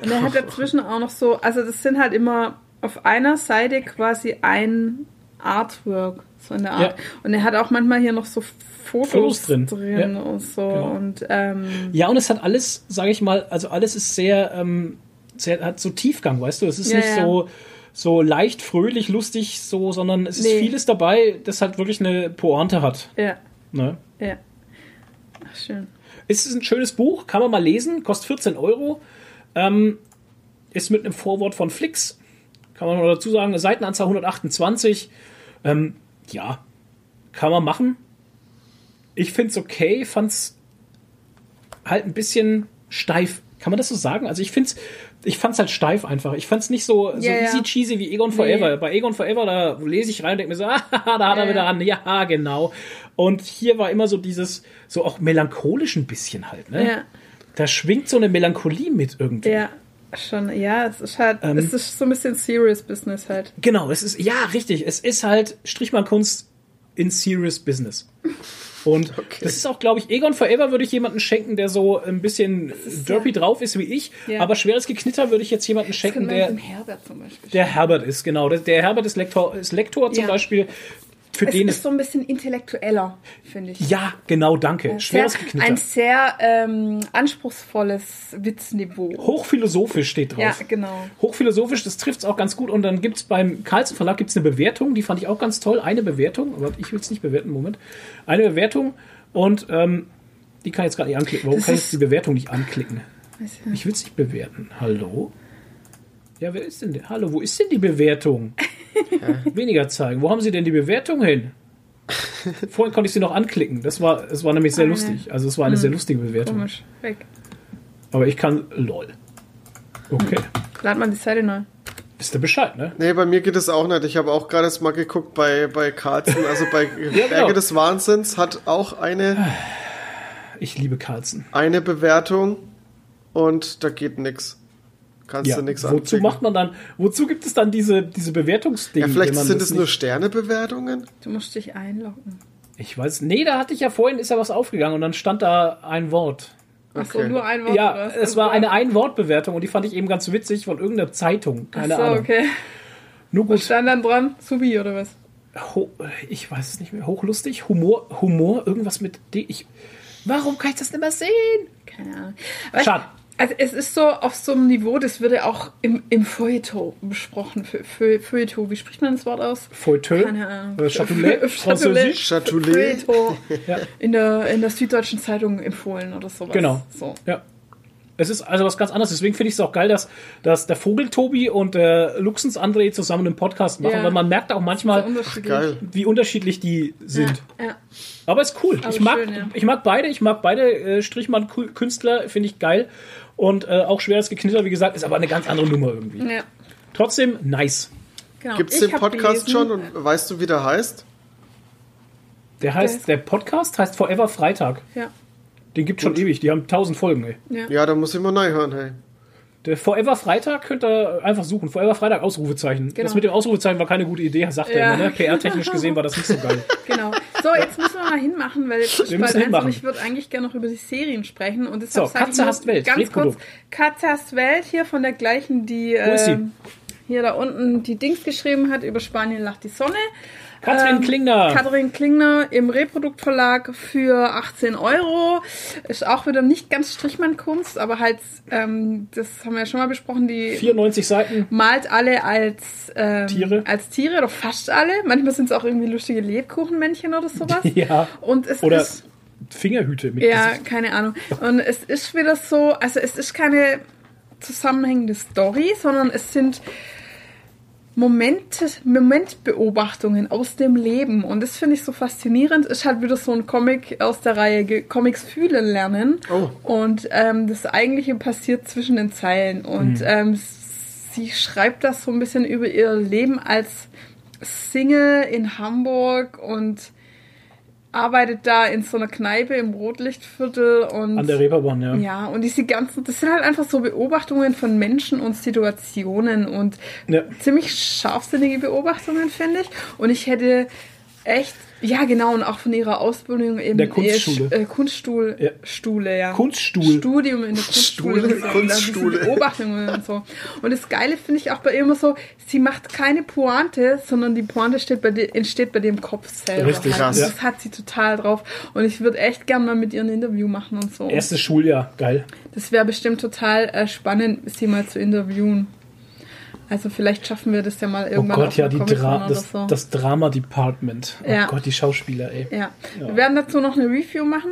[SPEAKER 3] Und er hat dazwischen auch noch so, also das sind halt immer auf einer Seite quasi ein Artwork, so in der Art.
[SPEAKER 2] Ja.
[SPEAKER 3] Und er hat auch manchmal hier noch so Fotos,
[SPEAKER 2] Fotos drin.
[SPEAKER 3] drin,
[SPEAKER 2] Ja.
[SPEAKER 3] und so.
[SPEAKER 2] Genau.
[SPEAKER 3] Und ähm,
[SPEAKER 2] Ja, und es hat alles, sage ich mal, also alles ist sehr, ähm, sehr, hat so Tiefgang, weißt du? Es ist
[SPEAKER 3] Ja,
[SPEAKER 2] nicht so, so leicht, fröhlich, lustig, so, sondern es ist
[SPEAKER 3] Nee.
[SPEAKER 2] vieles dabei, das halt wirklich eine Pointe hat.
[SPEAKER 3] ja,
[SPEAKER 2] Ne?
[SPEAKER 3] ja. Ach, schön.
[SPEAKER 2] Es ist ein schönes Buch, kann man mal lesen, kostet 14 Euro. Ähm, ist mit einem Vorwort von Flix, kann man noch dazu sagen, Seitenanzahl 128. Ähm, ja, kann man machen. Ich finde es okay, fand's halt ein bisschen steif. Kann man das so sagen? Also ich find's, ich fand's halt steif einfach. Ich fand's nicht so,
[SPEAKER 3] ja.
[SPEAKER 2] easy cheesy wie Egon Forever.
[SPEAKER 3] Nee.
[SPEAKER 2] Bei Egon Forever, da lese ich rein und denke mir so, ah, da hat er
[SPEAKER 3] Ja,
[SPEAKER 2] wieder an. Ja, genau. Und hier war immer so dieses, so auch melancholisch ein bisschen halt, ne?
[SPEAKER 3] Ja,
[SPEAKER 2] Da schwingt so eine Melancholie mit irgendwie.
[SPEAKER 3] ja, schon, ja, es ist halt,
[SPEAKER 2] Ähm.
[SPEAKER 3] es ist so ein bisschen Serious Business halt.
[SPEAKER 2] Genau, es ist, ja, richtig. Es ist halt Strichmann-Kunst in serious business. Und das ist auch, glaube ich, Egon Forever würde ich jemanden schenken, der so ein bisschen derpy drauf ist wie ich.
[SPEAKER 3] Ja.
[SPEAKER 2] Aber schweres Geknitter würde ich jetzt jemanden schenken, der,
[SPEAKER 3] Herbert zum Beispiel.
[SPEAKER 2] der Herbert ist, genau. Der, der Herbert ist Lektor, ist Lektor zum
[SPEAKER 3] Ja.
[SPEAKER 2] Beispiel. Für
[SPEAKER 3] es
[SPEAKER 2] den
[SPEAKER 3] ist so ein bisschen intellektueller, finde ich.
[SPEAKER 2] ja, genau, danke.
[SPEAKER 3] Sehr,
[SPEAKER 2] Schweres Geknitter.
[SPEAKER 3] ein sehr ähm, anspruchsvolles Witzniveau.
[SPEAKER 2] Hochphilosophisch steht drauf.
[SPEAKER 3] Ja, genau.
[SPEAKER 2] Hochphilosophisch, das trifft es auch ganz gut. Und dann gibt es beim Carlsen Verlag gibt's eine Bewertung, die fand ich auch ganz toll. Eine Bewertung, aber ich will es nicht bewerten, Moment. Eine Bewertung und ähm, die kann ich jetzt gerade nicht anklicken. Warum
[SPEAKER 3] Das
[SPEAKER 2] kann ich jetzt die Bewertung nicht anklicken?
[SPEAKER 3] Ich
[SPEAKER 2] will es nicht bewerten. Hallo? Ja, wer ist denn der? Hallo, wo ist denn die Bewertung? Weniger zeigen. Wo haben Sie denn die Bewertung hin? Vorhin konnte ich sie noch anklicken. Das war, es war nämlich sehr
[SPEAKER 3] Eine.
[SPEAKER 2] lustig. Also es war eine sehr lustige Bewertung.
[SPEAKER 3] Komisch. Weg.
[SPEAKER 2] Aber ich kann LOL. Okay.
[SPEAKER 3] Lad mal die Seite neu.
[SPEAKER 2] Wisst ihr Bescheid, ne?
[SPEAKER 1] Nee, bei mir geht es auch nicht. Ich habe auch gerade mal geguckt bei, bei Carlsen, also bei
[SPEAKER 2] genau.
[SPEAKER 1] Berge des Wahnsinns hat auch eine,
[SPEAKER 2] Ich liebe Carlsen.
[SPEAKER 1] eine Bewertung und da geht nix. Kannst
[SPEAKER 2] Ja,
[SPEAKER 1] du nix
[SPEAKER 2] wozu
[SPEAKER 1] anklicken.
[SPEAKER 2] macht man dann, wozu gibt es dann diese, diese Bewertungsdinge?
[SPEAKER 1] Ja, vielleicht sind es nur Sternebewertungen?
[SPEAKER 3] Du musst dich einloggen.
[SPEAKER 2] Ich weiß, nee, da hatte ich ja vorhin, ist ja was aufgegangen und dann stand da ein Wort.
[SPEAKER 3] Achso,
[SPEAKER 1] Okay.
[SPEAKER 3] nur ein Wort.
[SPEAKER 2] ja,
[SPEAKER 3] was?
[SPEAKER 2] es war eine Ein-Wort-Bewertung und die fand ich eben ganz witzig von irgendeiner Zeitung. Keine
[SPEAKER 3] Achso,
[SPEAKER 2] Ahnung.
[SPEAKER 3] okay.
[SPEAKER 2] Nur gut.
[SPEAKER 3] Stand dann dran, Subi oder was?
[SPEAKER 2] Ho ich weiß es nicht mehr. Hochlustig, Humor, Humor, irgendwas mit D. Ich, warum kann ich das nicht mehr sehen?
[SPEAKER 3] Keine Ahnung.
[SPEAKER 2] Schade.
[SPEAKER 3] Also es ist so auf so einem Niveau, das würde auch im, im Feuilleton besprochen. Feu- Feu- Feuilleton, wie spricht man das Wort aus?
[SPEAKER 2] Feuilleton,
[SPEAKER 3] Keine Ahnung.
[SPEAKER 2] äh, Châtelet. Französisch.
[SPEAKER 1] Châtelet.
[SPEAKER 3] Feuilleton.
[SPEAKER 2] Ja.
[SPEAKER 3] In, der, in der Süddeutschen Zeitung empfohlen oder sowas.
[SPEAKER 2] Genau.
[SPEAKER 3] So.
[SPEAKER 2] Ja. Es ist also was ganz anderes. Deswegen finde ich es auch geil, dass, dass der Vogel Tobi und der Luxens André zusammen einen Podcast machen,
[SPEAKER 3] Ja.
[SPEAKER 2] weil man merkt auch manchmal,
[SPEAKER 3] Unterschiedlich.
[SPEAKER 2] Wie unterschiedlich die sind.
[SPEAKER 3] Ja, ja.
[SPEAKER 2] Aber ist cool.
[SPEAKER 3] Aber
[SPEAKER 2] ich mag,
[SPEAKER 3] schön, ja.
[SPEAKER 2] ich mag beide. Ich mag beide äh, Strichmann-Künstler. Finde ich geil. Und äh, auch schweres Geknitter, wie gesagt, ist aber eine ganz andere Nummer irgendwie.
[SPEAKER 3] ja.
[SPEAKER 2] Trotzdem nice.
[SPEAKER 3] Genau.
[SPEAKER 1] Gibt es den Podcast
[SPEAKER 3] gelesen-
[SPEAKER 1] schon und weißt du, wie der heißt?
[SPEAKER 2] Der heißt, der Podcast heißt Forever Freitag.
[SPEAKER 3] Ja.
[SPEAKER 2] Den gibt schon ewig. Die haben tausend Folgen, ey.
[SPEAKER 3] Ja.
[SPEAKER 1] Ja, da muss ich mal neu hören, hey.
[SPEAKER 2] Der Forever Freitag könnt ihr einfach suchen. Forever Freitag Ausrufezeichen.
[SPEAKER 3] Genau.
[SPEAKER 2] Das mit dem Ausrufezeichen war keine gute Idee, sagt er
[SPEAKER 3] Ja.
[SPEAKER 2] immer. Ne? PR-technisch gesehen war das nicht so geil.
[SPEAKER 3] Genau. So, jetzt müssen wir mal hinmachen, weil jetzt
[SPEAKER 2] Wir
[SPEAKER 3] bald
[SPEAKER 2] hinmachen.
[SPEAKER 3] ich würde eigentlich gerne noch über die Serien sprechen. Und
[SPEAKER 2] So,
[SPEAKER 3] deshalb
[SPEAKER 2] Katze
[SPEAKER 3] nur
[SPEAKER 2] hasst Welt,
[SPEAKER 3] Ganz kurz. Katze hasst Welt hier von der gleichen, die äh, hier da unten die Dings geschrieben hat, über Spanien lacht die Sonne.
[SPEAKER 2] Katrin
[SPEAKER 3] Ähm,
[SPEAKER 2] Klingner.
[SPEAKER 3] Katrin Klingner im Reproduktverlag für 18 Euro. Ist auch wieder nicht ganz Strichmann-Kunst, aber halt, ähm, das haben wir ja schon mal besprochen, die
[SPEAKER 2] 94 Seiten.
[SPEAKER 3] malt alle als ähm,
[SPEAKER 2] Tiere.
[SPEAKER 3] als Tiere oder fast alle. Manchmal sind es auch irgendwie lustige Lebkuchenmännchen oder sowas.
[SPEAKER 2] Ja.
[SPEAKER 3] Und es
[SPEAKER 2] Oder
[SPEAKER 3] ist
[SPEAKER 2] Fingerhüte mit
[SPEAKER 3] ja,
[SPEAKER 2] Gesicht.
[SPEAKER 3] keine Ahnung. Und es ist wieder so, also es ist keine zusammenhängende Story, sondern es sind Momente, Momentbeobachtungen aus dem Leben. Und das finde ich so faszinierend. Ist halt wieder so ein Comic aus der Reihe Comics fühlen lernen.
[SPEAKER 1] Oh.
[SPEAKER 3] Und ähm, das Eigentliche passiert zwischen den Zeilen. Und ähm, sie schreibt das so ein bisschen über ihr Leben als Single in Hamburg und arbeitet da in so einer Kneipe im Rotlichtviertel und
[SPEAKER 2] An der Reeperbahn, ja.
[SPEAKER 3] ja, und diese ganzen, das sind halt einfach so Beobachtungen von Menschen und Situationen und
[SPEAKER 2] Ja.
[SPEAKER 3] ziemlich scharfsinnige Beobachtungen, finde ich. Und ich hätte echt, ja genau, und auch von ihrer Ausbildung im
[SPEAKER 2] Der Kunstschule.
[SPEAKER 3] Äh, Kunststuhl,
[SPEAKER 2] Ja.
[SPEAKER 3] Stuhle, ja.
[SPEAKER 2] Kunststuhl.
[SPEAKER 3] Studium in der so, und
[SPEAKER 1] Kunststuhle.
[SPEAKER 3] Diese Beobachtungen und so. Und das Geile finde ich auch bei ihr immer so, sie macht keine Pointe, sondern die Pointe steht bei dir, entsteht bei dem Kopf selber.
[SPEAKER 2] Richtig,
[SPEAKER 3] halt.
[SPEAKER 1] krass.
[SPEAKER 3] Das hat sie total drauf. Und ich würde echt gern mal mit ihr ein Interview machen und so.
[SPEAKER 2] Erstes Schuljahr, geil.
[SPEAKER 3] Das wäre bestimmt total äh, spannend, sie mal zu interviewen. Also vielleicht schaffen wir das ja mal
[SPEAKER 2] Oh
[SPEAKER 3] irgendwann
[SPEAKER 2] Gott,
[SPEAKER 3] auf
[SPEAKER 2] ja, die Dra das,
[SPEAKER 3] so.
[SPEAKER 2] das Drama-Department. Oh
[SPEAKER 3] Ja.
[SPEAKER 2] Gott, die Schauspieler, ey.
[SPEAKER 3] ja. wir werden dazu noch eine Review machen.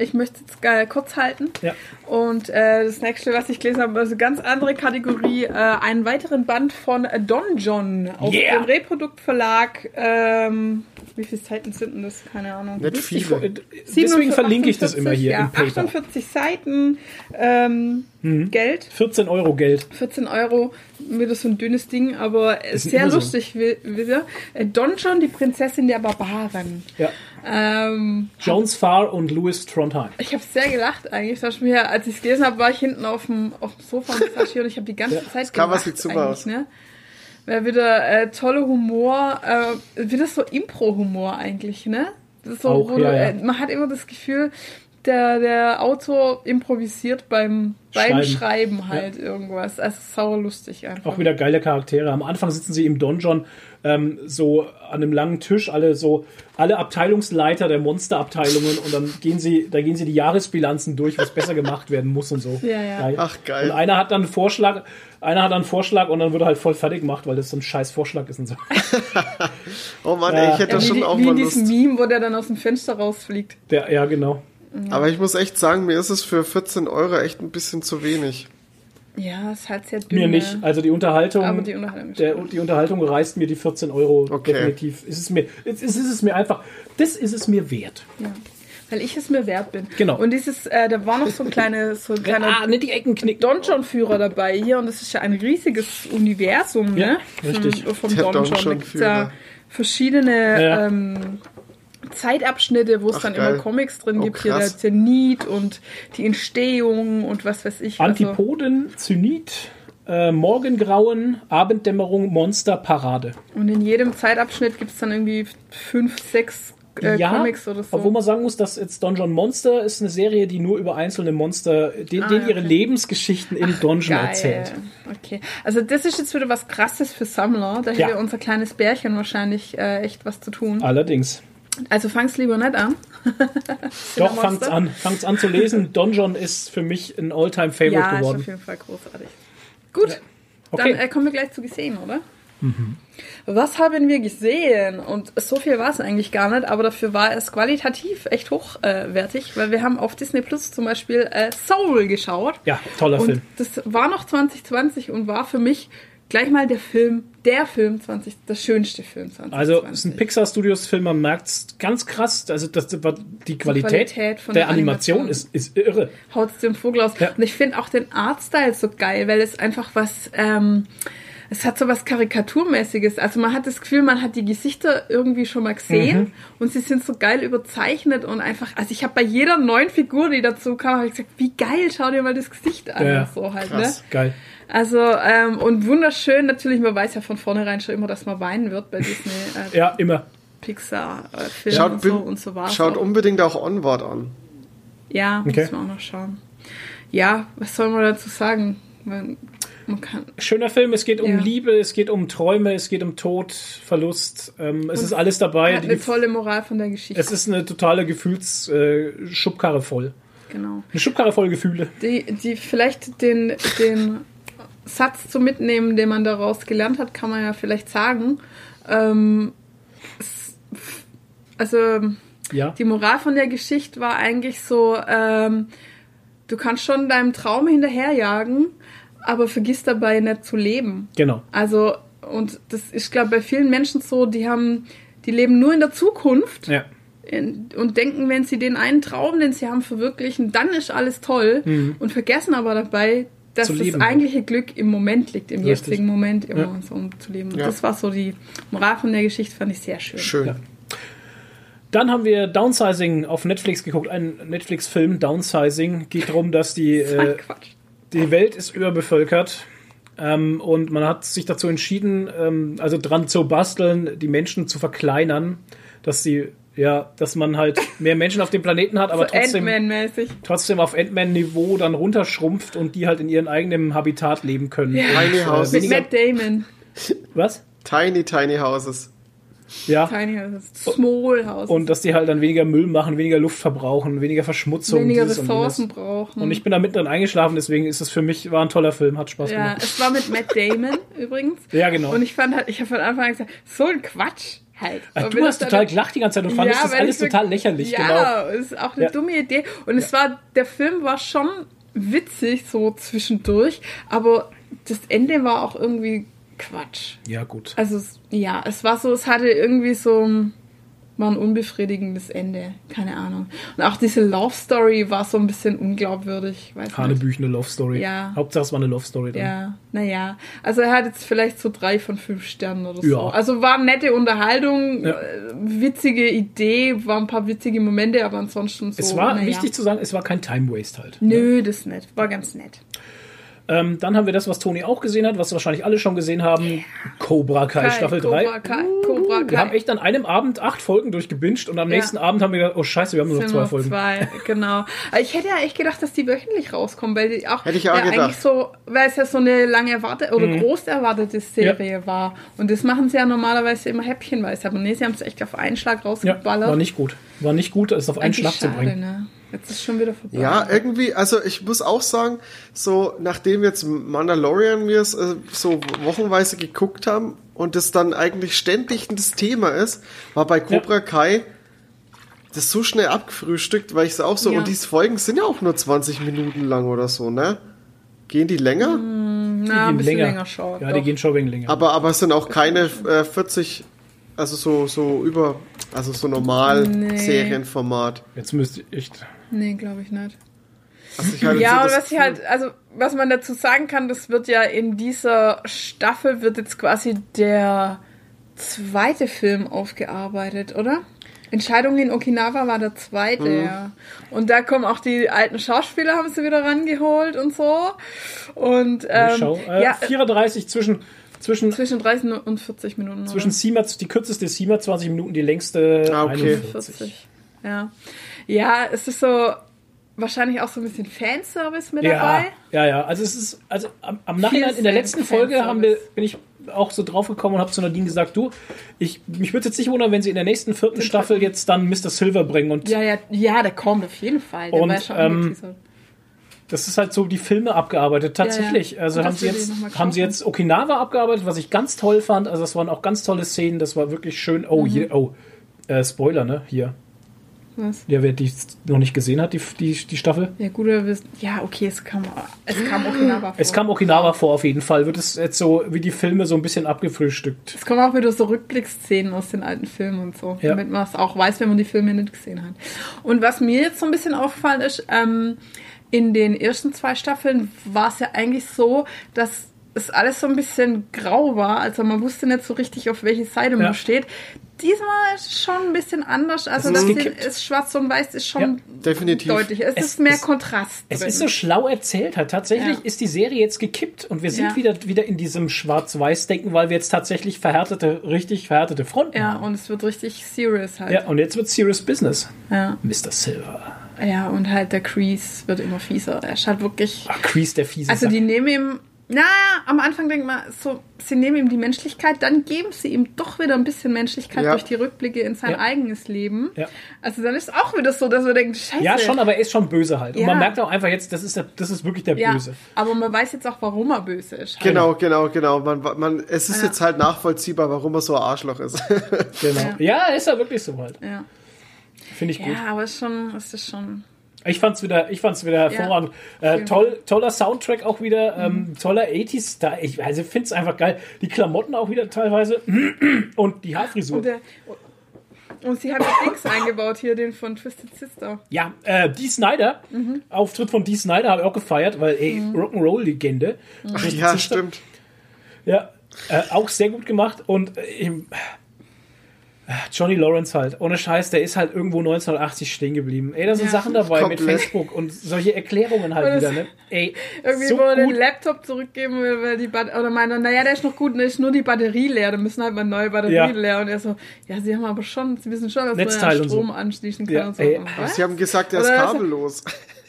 [SPEAKER 3] Ich möchte jetzt äh, kurz halten.
[SPEAKER 2] Ja.
[SPEAKER 3] Und äh, das nächste, was ich gelesen habe, also ganz andere Kategorie, äh, einen weiteren Band von Don John auf
[SPEAKER 2] Yeah.
[SPEAKER 3] dem Reproduktverlag. Ähm, wie viele Seiten sind denn das? Keine Ahnung.
[SPEAKER 1] Nicht
[SPEAKER 2] Ich,
[SPEAKER 1] viele.
[SPEAKER 2] äh, deswegen verlinke ich das immer hier
[SPEAKER 3] ja,
[SPEAKER 2] im Paper.
[SPEAKER 3] 48 Seiten, ähm,
[SPEAKER 2] Mhm.
[SPEAKER 3] Geld.
[SPEAKER 2] 14 Euro Geld.
[SPEAKER 3] 14 Euro, wieder so ein dünnes Ding, aber
[SPEAKER 2] Ist
[SPEAKER 3] sehr
[SPEAKER 2] so.
[SPEAKER 3] lustig wi- wieder. Äh, Don John, die Prinzessin der Barbaren.
[SPEAKER 2] Ja.
[SPEAKER 3] Ähm,
[SPEAKER 2] Jones Farr und Louis Trondheim.
[SPEAKER 3] ich habe sehr gelacht eigentlich. Das mir, als ich es gelesen habe, war ich hinten auf dem, auf dem Sofa hier und ich habe die ganze Zeit
[SPEAKER 1] Cover
[SPEAKER 3] gelacht
[SPEAKER 1] sieht super
[SPEAKER 3] eigentlich,
[SPEAKER 1] aus.
[SPEAKER 3] Ne? Wäre wieder äh, tolle Humor, äh, wieder so Impro-Humor eigentlich, ne? Das ist so,
[SPEAKER 2] Auch,
[SPEAKER 3] wo
[SPEAKER 2] ja,
[SPEAKER 3] du,
[SPEAKER 2] ja.
[SPEAKER 3] Äh, man hat immer das Gefühl, der, der Autor improvisiert beim, beim
[SPEAKER 2] Schreiben.
[SPEAKER 3] Schreiben halt irgendwas. Also sauer lustig einfach.
[SPEAKER 2] Auch wieder geile Charaktere. Am Anfang sitzen sie im Donjon ähm, so an einem langen Tisch, alle so, alle Abteilungsleiter der Monsterabteilungen und dann gehen sie, da gehen sie die Jahresbilanzen durch, was besser gemacht werden muss und so.
[SPEAKER 3] Ja, ja.
[SPEAKER 1] Ach, geil.
[SPEAKER 2] Und einer hat dann einen Vorschlag, einer hat dann einen Vorschlag und dann wird er halt voll fertig gemacht, weil das so ein scheiß Vorschlag ist und so.
[SPEAKER 1] Oh Mann,
[SPEAKER 2] Ja.
[SPEAKER 1] ey, ich hätte
[SPEAKER 3] Ja,
[SPEAKER 1] da
[SPEAKER 3] wie,
[SPEAKER 1] schon
[SPEAKER 3] die-
[SPEAKER 1] auch
[SPEAKER 3] wie
[SPEAKER 1] mal
[SPEAKER 3] in diesem
[SPEAKER 1] Lust.
[SPEAKER 3] Meme, wo der dann aus dem Fenster rausfliegt.
[SPEAKER 2] Der, ja, genau.
[SPEAKER 1] Aber ich muss echt sagen, mir ist es für 14 Euro echt ein bisschen zu wenig.
[SPEAKER 3] Ja, ist halt sehr dünn.
[SPEAKER 2] Mir nicht. Also die Unterhaltung,
[SPEAKER 3] Aber die Unterhaltung
[SPEAKER 2] der, die Unterhaltung reißt mir die 14 Euro
[SPEAKER 1] Okay.
[SPEAKER 2] definitiv. Ist es mir, ist, ist es mir einfach, das ist es mir wert.
[SPEAKER 3] Ja. Weil ich es mir wert bin.
[SPEAKER 2] Genau.
[SPEAKER 3] Und dieses, äh, da war noch so ein kleine, so ein kleiner
[SPEAKER 2] ah, nicht die Ecken knicken.
[SPEAKER 3] Donjon-Führer dabei hier und das ist ja ein riesiges Universum,
[SPEAKER 2] Ja,
[SPEAKER 3] ne?
[SPEAKER 2] richtig.
[SPEAKER 3] Vom, vom Donjon. Da
[SPEAKER 1] Donjon-Führer.
[SPEAKER 3] ja verschiedene
[SPEAKER 2] Ja.
[SPEAKER 3] Ähm, Zeitabschnitte, wo es
[SPEAKER 1] Ach,
[SPEAKER 3] dann
[SPEAKER 1] geil.
[SPEAKER 3] immer Comics drin
[SPEAKER 1] Oh,
[SPEAKER 3] gibt. Hier der
[SPEAKER 1] krass.
[SPEAKER 3] Zenit und die Entstehung und was weiß ich. Also,
[SPEAKER 2] Antipoden, Zenit, äh, Morgengrauen, Abenddämmerung, Monster, Parade.
[SPEAKER 3] und in jedem Zeitabschnitt gibt es dann irgendwie fünf, sechs äh,
[SPEAKER 2] ja,
[SPEAKER 3] Comics oder so.
[SPEAKER 2] obwohl man sagen muss, dass jetzt Donjon Monster ist eine Serie, die nur über einzelne Monster, denen,
[SPEAKER 3] Ah,
[SPEAKER 2] denen ihre
[SPEAKER 3] okay.
[SPEAKER 2] Lebensgeschichten im Donjon
[SPEAKER 3] Geil.
[SPEAKER 2] erzählt.
[SPEAKER 3] Okay. Also das ist jetzt wieder was krasses für Sammler. Da
[SPEAKER 2] Ja.
[SPEAKER 3] hätte unser kleines Bärchen wahrscheinlich äh, echt was zu tun.
[SPEAKER 2] Allerdings.
[SPEAKER 3] Also fang's lieber nicht an.
[SPEAKER 2] Doch, fangt's an. Fangt's an zu lesen. Donjon ist für mich ein All-Time-Favorite
[SPEAKER 3] Ja, ist
[SPEAKER 2] geworden.
[SPEAKER 3] auf jeden Fall großartig. Gut,
[SPEAKER 2] Okay.
[SPEAKER 3] dann äh, kommen wir gleich zu gesehen, oder?
[SPEAKER 2] Mhm.
[SPEAKER 3] Was haben wir gesehen? Und so viel war es eigentlich gar nicht, aber dafür war es qualitativ echt hochwertig, weil wir haben auf Disney Plus zum Beispiel äh, Soul geschaut.
[SPEAKER 2] Ja, toller
[SPEAKER 3] Und
[SPEAKER 2] Film.
[SPEAKER 3] das war noch 2020 und war für mich gleich mal der Film, der Film 20, das schönste Film 2020.
[SPEAKER 2] Also, es ist ein Pixar Studios Film, man merkt's ganz krass. Also, das, die Qualität,
[SPEAKER 3] Qualität von
[SPEAKER 2] der
[SPEAKER 3] der
[SPEAKER 2] Animation,
[SPEAKER 3] Animation.
[SPEAKER 2] Ist, ist irre.
[SPEAKER 3] haut's dem Vogel aus.
[SPEAKER 2] Ja.
[SPEAKER 3] Und ich finde auch den Artstyle so geil, weil es einfach was, ähm, es hat so was Karikaturmäßiges. Also man hat das Gefühl, man hat die Gesichter irgendwie schon mal gesehen
[SPEAKER 2] Mhm.
[SPEAKER 3] und sie sind so geil überzeichnet und einfach, also ich habe bei jeder neuen Figur, die dazu kam, habe ich gesagt, wie geil, schau dir mal das Gesicht an.
[SPEAKER 2] Ja,
[SPEAKER 3] so halt,
[SPEAKER 1] krass.
[SPEAKER 3] ne?
[SPEAKER 2] Geil.
[SPEAKER 3] Also, ähm, und wunderschön, natürlich, man weiß ja von vornherein schon immer, dass man weinen wird bei Disney. Äh,
[SPEAKER 2] Ja, immer.
[SPEAKER 3] Pixar-Film
[SPEAKER 1] Schaut,
[SPEAKER 3] und so und so war
[SPEAKER 1] schaut unbedingt auch Onward an.
[SPEAKER 3] Ja,
[SPEAKER 2] Okay.
[SPEAKER 3] müssen wir auch noch schauen. Ja, was soll man dazu sagen? Man, man kann.
[SPEAKER 2] Schöner Film, es geht um
[SPEAKER 3] Ja.
[SPEAKER 2] Liebe, es geht um Träume, es geht um Tod, Verlust. Ähm, es ist alles dabei.
[SPEAKER 3] Hat
[SPEAKER 2] Die,
[SPEAKER 3] eine tolle Moral von der Geschichte.
[SPEAKER 2] es ist eine totale Gefühlsschubkarre äh, Schubkarre voll.
[SPEAKER 3] genau.
[SPEAKER 2] Eine Schubkarre voll Gefühle.
[SPEAKER 3] Die, die vielleicht den, den Satz zu mitnehmen, den man daraus gelernt hat, kann man ja vielleicht sagen. Ähm, also
[SPEAKER 2] Ja.
[SPEAKER 3] die Moral von der Geschichte war eigentlich so, ähm, du kannst schon deinem Traum hinterherjagen, aber vergiss dabei nicht zu leben.
[SPEAKER 2] Genau.
[SPEAKER 3] Also, und das ist, glaube bei vielen Menschen so, die haben, die leben nur in der Zukunft
[SPEAKER 2] Ja.
[SPEAKER 3] in, und denken, wenn sie den einen Traum, den sie haben, verwirklichen, dann ist alles toll und vergessen aber dabei, dass das
[SPEAKER 2] leben.
[SPEAKER 3] eigentliche Glück im Moment liegt, im
[SPEAKER 2] Richtig.
[SPEAKER 3] jetzigen Moment immer
[SPEAKER 2] Ja.
[SPEAKER 3] so um zu leben. Und
[SPEAKER 1] Ja.
[SPEAKER 3] das war so die Moral von der Geschichte, fand ich sehr schön.
[SPEAKER 1] Schön.
[SPEAKER 2] Ja. Dann haben wir Downsizing auf Netflix geguckt, ein Netflix-Film, Downsizing. Geht darum, dass die,
[SPEAKER 3] Das
[SPEAKER 2] äh,
[SPEAKER 3] Quatsch.
[SPEAKER 2] die Welt ist überbevölkert ähm, und man hat sich dazu entschieden, ähm, also dran zu basteln, die Menschen zu verkleinern, dass die, ja, dass man halt mehr Menschen auf dem Planeten hat, aber
[SPEAKER 3] so
[SPEAKER 2] trotzdem, trotzdem auf Ant-Man-Niveau dann runterschrumpft und die halt in ihrem eigenen Habitat leben können.
[SPEAKER 3] Ja.
[SPEAKER 1] Tiny House.
[SPEAKER 3] Mit
[SPEAKER 2] weniger,
[SPEAKER 3] Matt Damon.
[SPEAKER 2] was?
[SPEAKER 1] Tiny, tiny houses.
[SPEAKER 2] Ja.
[SPEAKER 3] Tiny House. Small House.
[SPEAKER 2] Und dass die halt dann weniger Müll machen, weniger Luft verbrauchen, weniger Verschmutzung.
[SPEAKER 3] weniger
[SPEAKER 2] dieses und.
[SPEAKER 3] Ressourcen brauchen.
[SPEAKER 2] Und ich bin da mitten drin eingeschlafen, deswegen ist es für mich, war ein toller Film, hat Spaß
[SPEAKER 3] ja,
[SPEAKER 2] gemacht.
[SPEAKER 3] es war mit Matt Damon übrigens.
[SPEAKER 2] Ja, genau.
[SPEAKER 3] Und ich fand halt, ich habe von Anfang an gesagt, so ein Quatsch halt.
[SPEAKER 2] Ach, du hast
[SPEAKER 3] das
[SPEAKER 2] total gelacht die ganze Zeit und fandest das
[SPEAKER 3] weil
[SPEAKER 2] alles
[SPEAKER 3] ich
[SPEAKER 2] total lächerlich,
[SPEAKER 3] ja,
[SPEAKER 2] genau.
[SPEAKER 3] ist auch eine
[SPEAKER 2] Ja.
[SPEAKER 3] dumme Idee. Und es war, der Film war schon witzig so zwischendurch, aber das Ende war auch irgendwie Quatsch.
[SPEAKER 2] Ja, gut.
[SPEAKER 3] Also ja, es war so, es hatte irgendwie so ein- war ein unbefriedigendes Ende, keine Ahnung. Und auch diese Love Story war so ein bisschen unglaubwürdig, weiß nicht.
[SPEAKER 2] Hanebüchene Love Story.
[SPEAKER 3] Ja.
[SPEAKER 2] Hauptsache es war eine Love Story dann.
[SPEAKER 3] Ja, naja. Also er hat jetzt vielleicht so drei von fünf Sternen oder so.
[SPEAKER 2] Ja.
[SPEAKER 3] Also war nette Unterhaltung,
[SPEAKER 2] Ja.
[SPEAKER 3] äh, witzige Idee, waren ein paar witzige Momente, aber ansonsten so.
[SPEAKER 2] Es war,
[SPEAKER 3] naja.
[SPEAKER 2] wichtig zu sagen, es war kein Time Waste halt.
[SPEAKER 3] Nö, das ist nett. War ganz nett.
[SPEAKER 2] Ähm, dann haben wir das, was Toni auch gesehen hat, was wahrscheinlich alle schon gesehen haben. Cobra Kai, Staffel 3.
[SPEAKER 3] Cobra Kai. Cobra Kai.
[SPEAKER 2] Wir haben echt an einem Abend acht Folgen durchgebinged und am
[SPEAKER 3] Ja.
[SPEAKER 2] nächsten Abend haben wir gedacht, oh scheiße, wir haben nur noch zwei Folgen.
[SPEAKER 3] Zwei, genau. Ich hätte ja echt gedacht, dass die wöchentlich rauskommen, weil die auch,
[SPEAKER 1] Hätte ich auch
[SPEAKER 3] ja,
[SPEAKER 1] gedacht.
[SPEAKER 3] eigentlich so, weil es ja so eine lange erwartete oder groß erwartete Serie war. Und das machen sie ja normalerweise immer häppchenweise. Aber nee, sie haben es echt auf einen Schlag
[SPEAKER 2] Ja,
[SPEAKER 3] rausgeballert.
[SPEAKER 2] war nicht gut. War nicht gut, es auf einen
[SPEAKER 3] Eigentlich
[SPEAKER 2] Schlag zu
[SPEAKER 3] schade,
[SPEAKER 2] bringen.
[SPEAKER 3] Ne? Jetzt ist schon wieder vorbei.
[SPEAKER 1] Ja, irgendwie, also ich muss auch sagen, so nachdem jetzt Mandalorian wir es äh, so wochenweise geguckt haben und das dann eigentlich ständig das Thema ist, war bei Cobra Kai das so schnell abgefrühstückt, weil ich es auch so,
[SPEAKER 3] Ja.
[SPEAKER 1] und diese Folgen sind ja auch nur 20 Minuten lang oder so, ne? Gehen die länger?
[SPEAKER 3] Na, ein
[SPEAKER 2] gehen
[SPEAKER 3] bisschen länger, schauen.
[SPEAKER 2] Ja, die gehen schon wegen länger.
[SPEAKER 1] Aber, aber es sind auch keine äh, 40, also so, so über, also so normal
[SPEAKER 3] Nee.
[SPEAKER 1] Serienformat.
[SPEAKER 2] Jetzt müsste ich echt.
[SPEAKER 3] Nee, glaube ich nicht.
[SPEAKER 1] Also ich hatte
[SPEAKER 3] Ja,
[SPEAKER 1] so
[SPEAKER 3] und was ich halt, also was man dazu sagen kann, das wird ja in dieser Staffel wird jetzt quasi der zweite Film aufgearbeitet, oder? Entscheidung in Okinawa war der zweite,
[SPEAKER 1] Mhm.
[SPEAKER 3] ja. Und da kommen auch die alten Schauspieler, haben sie wieder rangeholt und so. Und
[SPEAKER 2] Ich
[SPEAKER 3] ähm,
[SPEAKER 2] schau. Äh,
[SPEAKER 3] ja,
[SPEAKER 2] 34 zwischen, zwischen,
[SPEAKER 3] zwischen 30 und 40 Minuten. oder?
[SPEAKER 2] zwischen 7, die kürzeste 27 Minuten, die längste
[SPEAKER 1] Ah, okay.
[SPEAKER 2] 41.
[SPEAKER 3] 40. Ja. Ja, es ist so wahrscheinlich auch so ein bisschen Fanservice mit
[SPEAKER 2] Ja,
[SPEAKER 3] dabei.
[SPEAKER 2] ja, ja. Also es ist, also am, am Nachhinein in der letzten Folge haben wir, bin ich auch so drauf gekommen und habe zu Nadine gesagt, du, ich, mich würde jetzt nicht wundern, wenn sie in der nächsten vierten Staffel jetzt dann Mr. Silver bringen und
[SPEAKER 3] Ja, ja, ja, der kommt auf jeden Fall. Der
[SPEAKER 2] Und,
[SPEAKER 3] war ja schon
[SPEAKER 2] ähm. Das ist halt so die Filme abgearbeitet. Tatsächlich.
[SPEAKER 3] Ja, ja.
[SPEAKER 2] Also haben sie jetzt, haben sie jetzt Okinawa abgearbeitet, was ich ganz toll fand. Also das waren auch ganz tolle Szenen. Das war wirklich schön. Oh,
[SPEAKER 3] Mhm.
[SPEAKER 2] hier, oh, äh, Spoiler, ne? Hier.
[SPEAKER 3] Was?
[SPEAKER 2] Ja, wer die noch nicht gesehen hat, die, die, die Staffel.
[SPEAKER 3] Ja, gut, oder ja, okay, es kam, es kam Okinawa vor.
[SPEAKER 2] Es kam Okinawa vor auf jeden Fall. Wird es jetzt so wie die Filme so ein bisschen abgefrühstückt.
[SPEAKER 3] Es kommen auch wieder so Rückblicksszenen aus den alten Filmen und so,
[SPEAKER 2] Ja.
[SPEAKER 3] damit man es auch weiß, wenn man die Filme nicht gesehen hat. Und was mir jetzt so ein bisschen aufgefallen ist, ähm, in den ersten zwei Staffeln war es ja eigentlich so, dass es alles so ein bisschen grau war. Also man wusste nicht so richtig, auf welche Seite
[SPEAKER 2] Ja.
[SPEAKER 3] man steht. Diesmal ist es schon ein bisschen anders. Also
[SPEAKER 2] Es
[SPEAKER 3] das
[SPEAKER 2] ist
[SPEAKER 3] schwarz und weiß ist schon
[SPEAKER 1] Definitiv.
[SPEAKER 3] deutlich. Es,
[SPEAKER 2] Es
[SPEAKER 3] ist mehr
[SPEAKER 2] ist-
[SPEAKER 3] Kontrast.
[SPEAKER 2] Es
[SPEAKER 3] drin.
[SPEAKER 2] ist so schlau erzählt halt. Tatsächlich
[SPEAKER 3] Ja.
[SPEAKER 2] ist die Serie jetzt gekippt und wir sind
[SPEAKER 3] Ja.
[SPEAKER 2] wieder, wieder in diesem Schwarz-Weiß-Denken, weil wir jetzt tatsächlich verhärtete, richtig verhärtete Fronten
[SPEAKER 3] ja,
[SPEAKER 2] haben.
[SPEAKER 3] und es wird richtig serious halt.
[SPEAKER 2] Ja, und jetzt wird Serious Business.
[SPEAKER 3] Ja.
[SPEAKER 2] Mr. Silver.
[SPEAKER 3] Ja, und halt der Crease wird immer fieser. Er ist halt wirklich.
[SPEAKER 2] Ach, Crease, der fiese
[SPEAKER 3] Also
[SPEAKER 2] Sack.
[SPEAKER 3] die nehmen ihm. Na, am Anfang denkt man so, sie nehmen ihm die Menschlichkeit, dann geben sie ihm doch wieder ein bisschen Menschlichkeit
[SPEAKER 1] Ja.
[SPEAKER 3] durch die Rückblicke in sein
[SPEAKER 2] Ja.
[SPEAKER 3] eigenes Leben.
[SPEAKER 2] Ja.
[SPEAKER 3] Also dann ist es auch wieder so, dass wir denken, scheiße.
[SPEAKER 2] Ja, schon, aber er ist schon böse halt. Und man merkt auch einfach jetzt, das ist, der, das ist wirklich der
[SPEAKER 3] Ja,
[SPEAKER 2] Böse.
[SPEAKER 3] aber man weiß jetzt auch, warum er böse ist. Halt.
[SPEAKER 1] Genau, genau, genau. Man, man, es ist
[SPEAKER 3] Ja.
[SPEAKER 1] jetzt halt nachvollziehbar, warum er so ein Arschloch ist.
[SPEAKER 2] Genau. Ja, ist er wirklich so halt.
[SPEAKER 3] Ja,
[SPEAKER 2] Finde ich gut.
[SPEAKER 3] ja aber es ist schon, es ist schon.
[SPEAKER 2] Ich fand's wieder, ich fand's wieder hervorragend. Äh, toll, toller Soundtrack auch wieder, ähm, toller 80s Style. Ich also find's einfach geil. Die Klamotten auch wieder teilweise und die Haarfrisur.
[SPEAKER 3] Und, der, und sie haben Dings eingebaut hier, den von Twisted Sister.
[SPEAKER 2] ja, äh, Dee Snyder,
[SPEAKER 3] Mhm.
[SPEAKER 2] Auftritt von Dee Snyder habe ich auch gefeiert, weil ey, Rock'n'Roll-Legende.
[SPEAKER 1] Ach ja, stimmt.
[SPEAKER 2] Ja, äh, auch sehr gut gemacht und im- äh, Johnny Lawrence halt, ohne Scheiß, der ist halt irgendwo 1980 stehen geblieben. Ey, da sind
[SPEAKER 3] Ja.
[SPEAKER 2] Sachen dabei mit
[SPEAKER 1] Komplett.
[SPEAKER 2] Facebook und solche Erklärungen halt wieder, ne? Ey,
[SPEAKER 3] Irgendwie,
[SPEAKER 2] so
[SPEAKER 3] wo er den. Laptop zurückgeben will, weil die Bat oder meint, er, naja, der ist noch gut, da ist nur die Batterie leer, da müssen halt mal neue Batterie
[SPEAKER 2] Ja.
[SPEAKER 3] leer. Und er so, ja, sie haben aber schon, sie wissen schon, dass
[SPEAKER 2] Netzteil
[SPEAKER 3] man ja Strom
[SPEAKER 2] so.
[SPEAKER 3] anschließen kann
[SPEAKER 2] Ja,
[SPEAKER 3] und so.
[SPEAKER 2] ey,
[SPEAKER 3] Und?
[SPEAKER 1] Sie haben gesagt, er ist kabellos.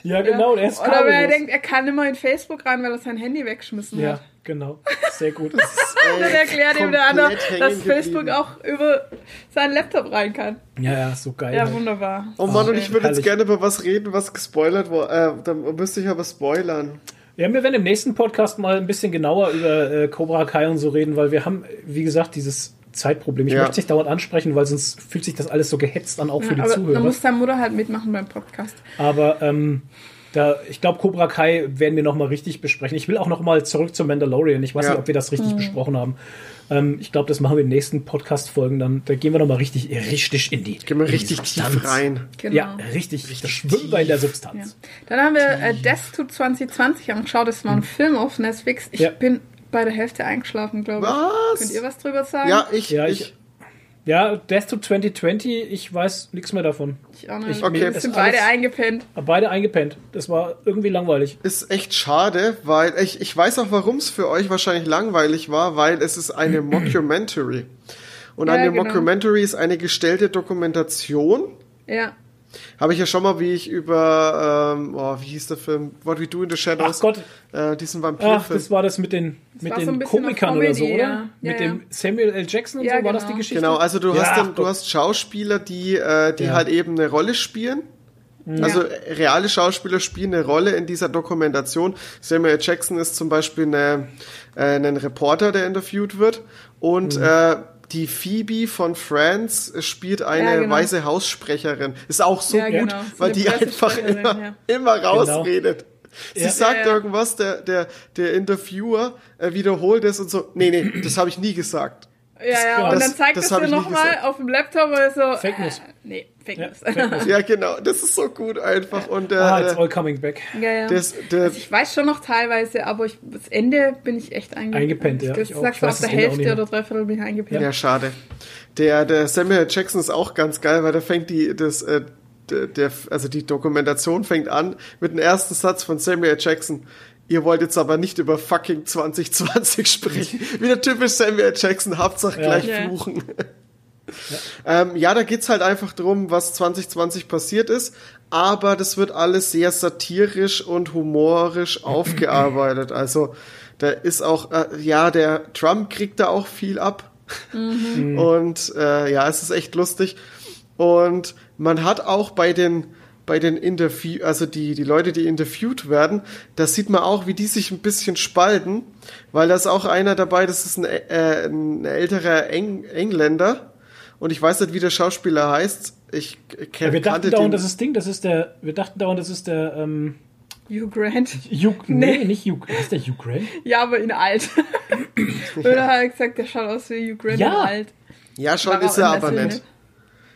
[SPEAKER 2] Ja, genau, der ist
[SPEAKER 3] Oder wenn er
[SPEAKER 2] kabellos.
[SPEAKER 3] denkt, er kann immer in Facebook rein, weil er sein Handy weggeschmissen
[SPEAKER 2] Ja,
[SPEAKER 3] hat.
[SPEAKER 2] Genau. Sehr gut.
[SPEAKER 3] Und dann erklärt ihm der andere, dass Facebook
[SPEAKER 1] geblieben.
[SPEAKER 3] auch über seinen Laptop rein kann.
[SPEAKER 2] ja, ja, so geil.
[SPEAKER 3] Ja, wunderbar.
[SPEAKER 1] Oh Mann, und ich würde jetzt gerne über was reden, was gespoilert wurde. Äh, dann müsste ich aber spoilern.
[SPEAKER 2] Ja, wir werden im nächsten Podcast mal ein bisschen genauer über äh, Cobra Kai und so reden, weil wir haben, wie gesagt, dieses Zeitproblem. Ich
[SPEAKER 1] Ja.
[SPEAKER 2] möchte es nicht dauernd ansprechen, weil sonst fühlt sich das alles so gehetzt an, auch für die
[SPEAKER 3] aber
[SPEAKER 2] Zuhörer.
[SPEAKER 3] dann muss deine Mutter halt mitmachen beim Podcast.
[SPEAKER 2] Aber ähm, da, ich glaube, Cobra Kai werden wir nochmal richtig besprechen. Ich will auch nochmal zurück zum Mandalorian. Ich weiß
[SPEAKER 1] Ja.
[SPEAKER 2] nicht, ob wir das richtig besprochen haben. Ähm, ich glaube, das machen wir in den nächsten Podcast-Folgen dann. Da gehen wir nochmal richtig, richtig in die.
[SPEAKER 1] Gehen wir richtig
[SPEAKER 2] Substanz.
[SPEAKER 1] tief rein.
[SPEAKER 3] Genau.
[SPEAKER 2] Ja, richtig. richtig das schwimmen wir in der
[SPEAKER 3] Ja.
[SPEAKER 2] Substanz.
[SPEAKER 3] Dann haben wir äh, Death to 2020 angeschaut. Das war ein Film auf Netflix. Ich
[SPEAKER 2] Ja.
[SPEAKER 3] bin bei der Hälfte eingeschlafen, glaube ich.
[SPEAKER 1] Was?
[SPEAKER 3] Könnt ihr was drüber sagen?
[SPEAKER 1] Ja, ich,
[SPEAKER 2] Ja,
[SPEAKER 1] ich,
[SPEAKER 2] ich- Ja, Death to 2020, ich weiß nichts mehr davon.
[SPEAKER 3] Ich auch nicht.
[SPEAKER 2] Ich-
[SPEAKER 1] Okay.
[SPEAKER 3] Sind beide eingepennt.
[SPEAKER 2] Beide eingepennt. Das war irgendwie langweilig.
[SPEAKER 1] ist echt schade, weil ich, ich weiß auch, warum es für euch wahrscheinlich langweilig war, weil es ist eine Mockumentary. Und
[SPEAKER 3] Ja,
[SPEAKER 1] eine
[SPEAKER 3] genau.
[SPEAKER 1] Mockumentary ist eine gestellte Dokumentation.
[SPEAKER 3] Ja.
[SPEAKER 1] Habe ich ja schon mal, wie ich über, ähm, oh, wie hieß der Film? What We Do in the Shadows.
[SPEAKER 2] Ach Gott.
[SPEAKER 1] Äh, diesen
[SPEAKER 2] Ach,
[SPEAKER 1] Vampirfilm.
[SPEAKER 2] das war das mit den, mit
[SPEAKER 3] so
[SPEAKER 2] den
[SPEAKER 3] bisschen
[SPEAKER 2] Komikern
[SPEAKER 3] auf
[SPEAKER 2] oder so,
[SPEAKER 3] Comedy,
[SPEAKER 2] oder?
[SPEAKER 3] ja.
[SPEAKER 2] Mit
[SPEAKER 3] Ja,
[SPEAKER 2] dem Samuel L. Jackson und
[SPEAKER 3] Ja,
[SPEAKER 2] so, war das die
[SPEAKER 3] genau.
[SPEAKER 2] Geschichte?
[SPEAKER 1] Genau, also du
[SPEAKER 2] Ja,
[SPEAKER 1] hast
[SPEAKER 2] ach
[SPEAKER 1] dann, du hast Schauspieler, die, äh, die
[SPEAKER 2] Ja.
[SPEAKER 1] halt eben eine Rolle spielen. Also reale Schauspieler spielen eine Rolle in dieser Dokumentation. Samuel L. Jackson ist zum Beispiel eine, äh, ein Reporter, der interviewt wird. Und
[SPEAKER 2] Mhm.
[SPEAKER 1] äh, die Phoebe von Friends spielt eine
[SPEAKER 3] Ja, genau.
[SPEAKER 1] weiße Haussprecherin. Ist auch so
[SPEAKER 3] Ja,
[SPEAKER 1] gut,
[SPEAKER 3] genau.
[SPEAKER 1] Weil
[SPEAKER 3] eine
[SPEAKER 1] die einfach immer,
[SPEAKER 3] ja.
[SPEAKER 1] immer rausredet. Sie
[SPEAKER 2] Ja.
[SPEAKER 1] sagt
[SPEAKER 3] Ja, ja.
[SPEAKER 1] irgendwas, der, der, der Interviewer äh, wiederholt es und so, nee, nee, das habe ich nie gesagt.
[SPEAKER 3] Ja, ja,
[SPEAKER 2] genau.
[SPEAKER 3] und
[SPEAKER 1] Das-
[SPEAKER 3] dann zeigt
[SPEAKER 1] das
[SPEAKER 3] es
[SPEAKER 1] hab
[SPEAKER 3] dir nochmal auf dem Laptop ist so.
[SPEAKER 2] Fake News.
[SPEAKER 3] Äh, nee, Fake
[SPEAKER 2] Ja.
[SPEAKER 1] Ja, genau, das ist so gut einfach. Und der,
[SPEAKER 2] Ah, it's
[SPEAKER 1] äh,
[SPEAKER 2] all coming back.
[SPEAKER 3] ja, ja.
[SPEAKER 1] das, der,
[SPEAKER 3] Also ich weiß schon noch teilweise, aber ich, das Ende bin ich echt eingepennt.
[SPEAKER 2] Eingepennt, ja,
[SPEAKER 3] Das
[SPEAKER 2] ich
[SPEAKER 3] sagst du, auf der
[SPEAKER 2] das
[SPEAKER 3] Hälfte oder Dreiviertel bin ich eingepennt.
[SPEAKER 1] Ja, schade. Der, der Samuel Jackson ist auch ganz geil, weil da fängt die, das, äh, der, der, also die Dokumentation fängt an mit dem ersten Satz von Samuel Jackson. Ihr wollt jetzt aber nicht über fucking 2020 sprechen. Wieder typisch Samuel Jackson, Hauptsache
[SPEAKER 2] Ja.
[SPEAKER 1] gleich
[SPEAKER 3] Ja.
[SPEAKER 1] Ähm, ja, da geht's halt einfach drum, was 2020 passiert ist, aber das wird alles sehr satirisch und humorisch aufgearbeitet. Also da ist auch, äh, ja, der Trump kriegt da auch viel ab. Und äh, ja, es ist echt lustig. Und man hat auch bei den bei den Interview, also die, die Leute, die interviewt werden, da sieht man auch, wie die sich ein bisschen spalten, weil da ist auch einer dabei, das ist ein, äh, ein älterer Eng Engländer und ich weiß nicht, wie der Schauspieler heißt. Ich
[SPEAKER 2] Ja,
[SPEAKER 1] kenne
[SPEAKER 2] wir dachten dauernd, das ist Ding, das ist der, wir dachten dauernd, das ist der, ähm,
[SPEAKER 3] Hugh Grant.
[SPEAKER 2] Hugh, nee,
[SPEAKER 3] Nee.
[SPEAKER 2] nicht Hugh, ist der Hugh Grant?
[SPEAKER 3] Ja, aber in alt. Oder hat er gesagt, der schaut aus wie Hugh Grant
[SPEAKER 2] Ja.
[SPEAKER 3] in alt.
[SPEAKER 1] Ja, schon
[SPEAKER 3] War
[SPEAKER 1] ist er aber
[SPEAKER 3] der
[SPEAKER 1] nicht.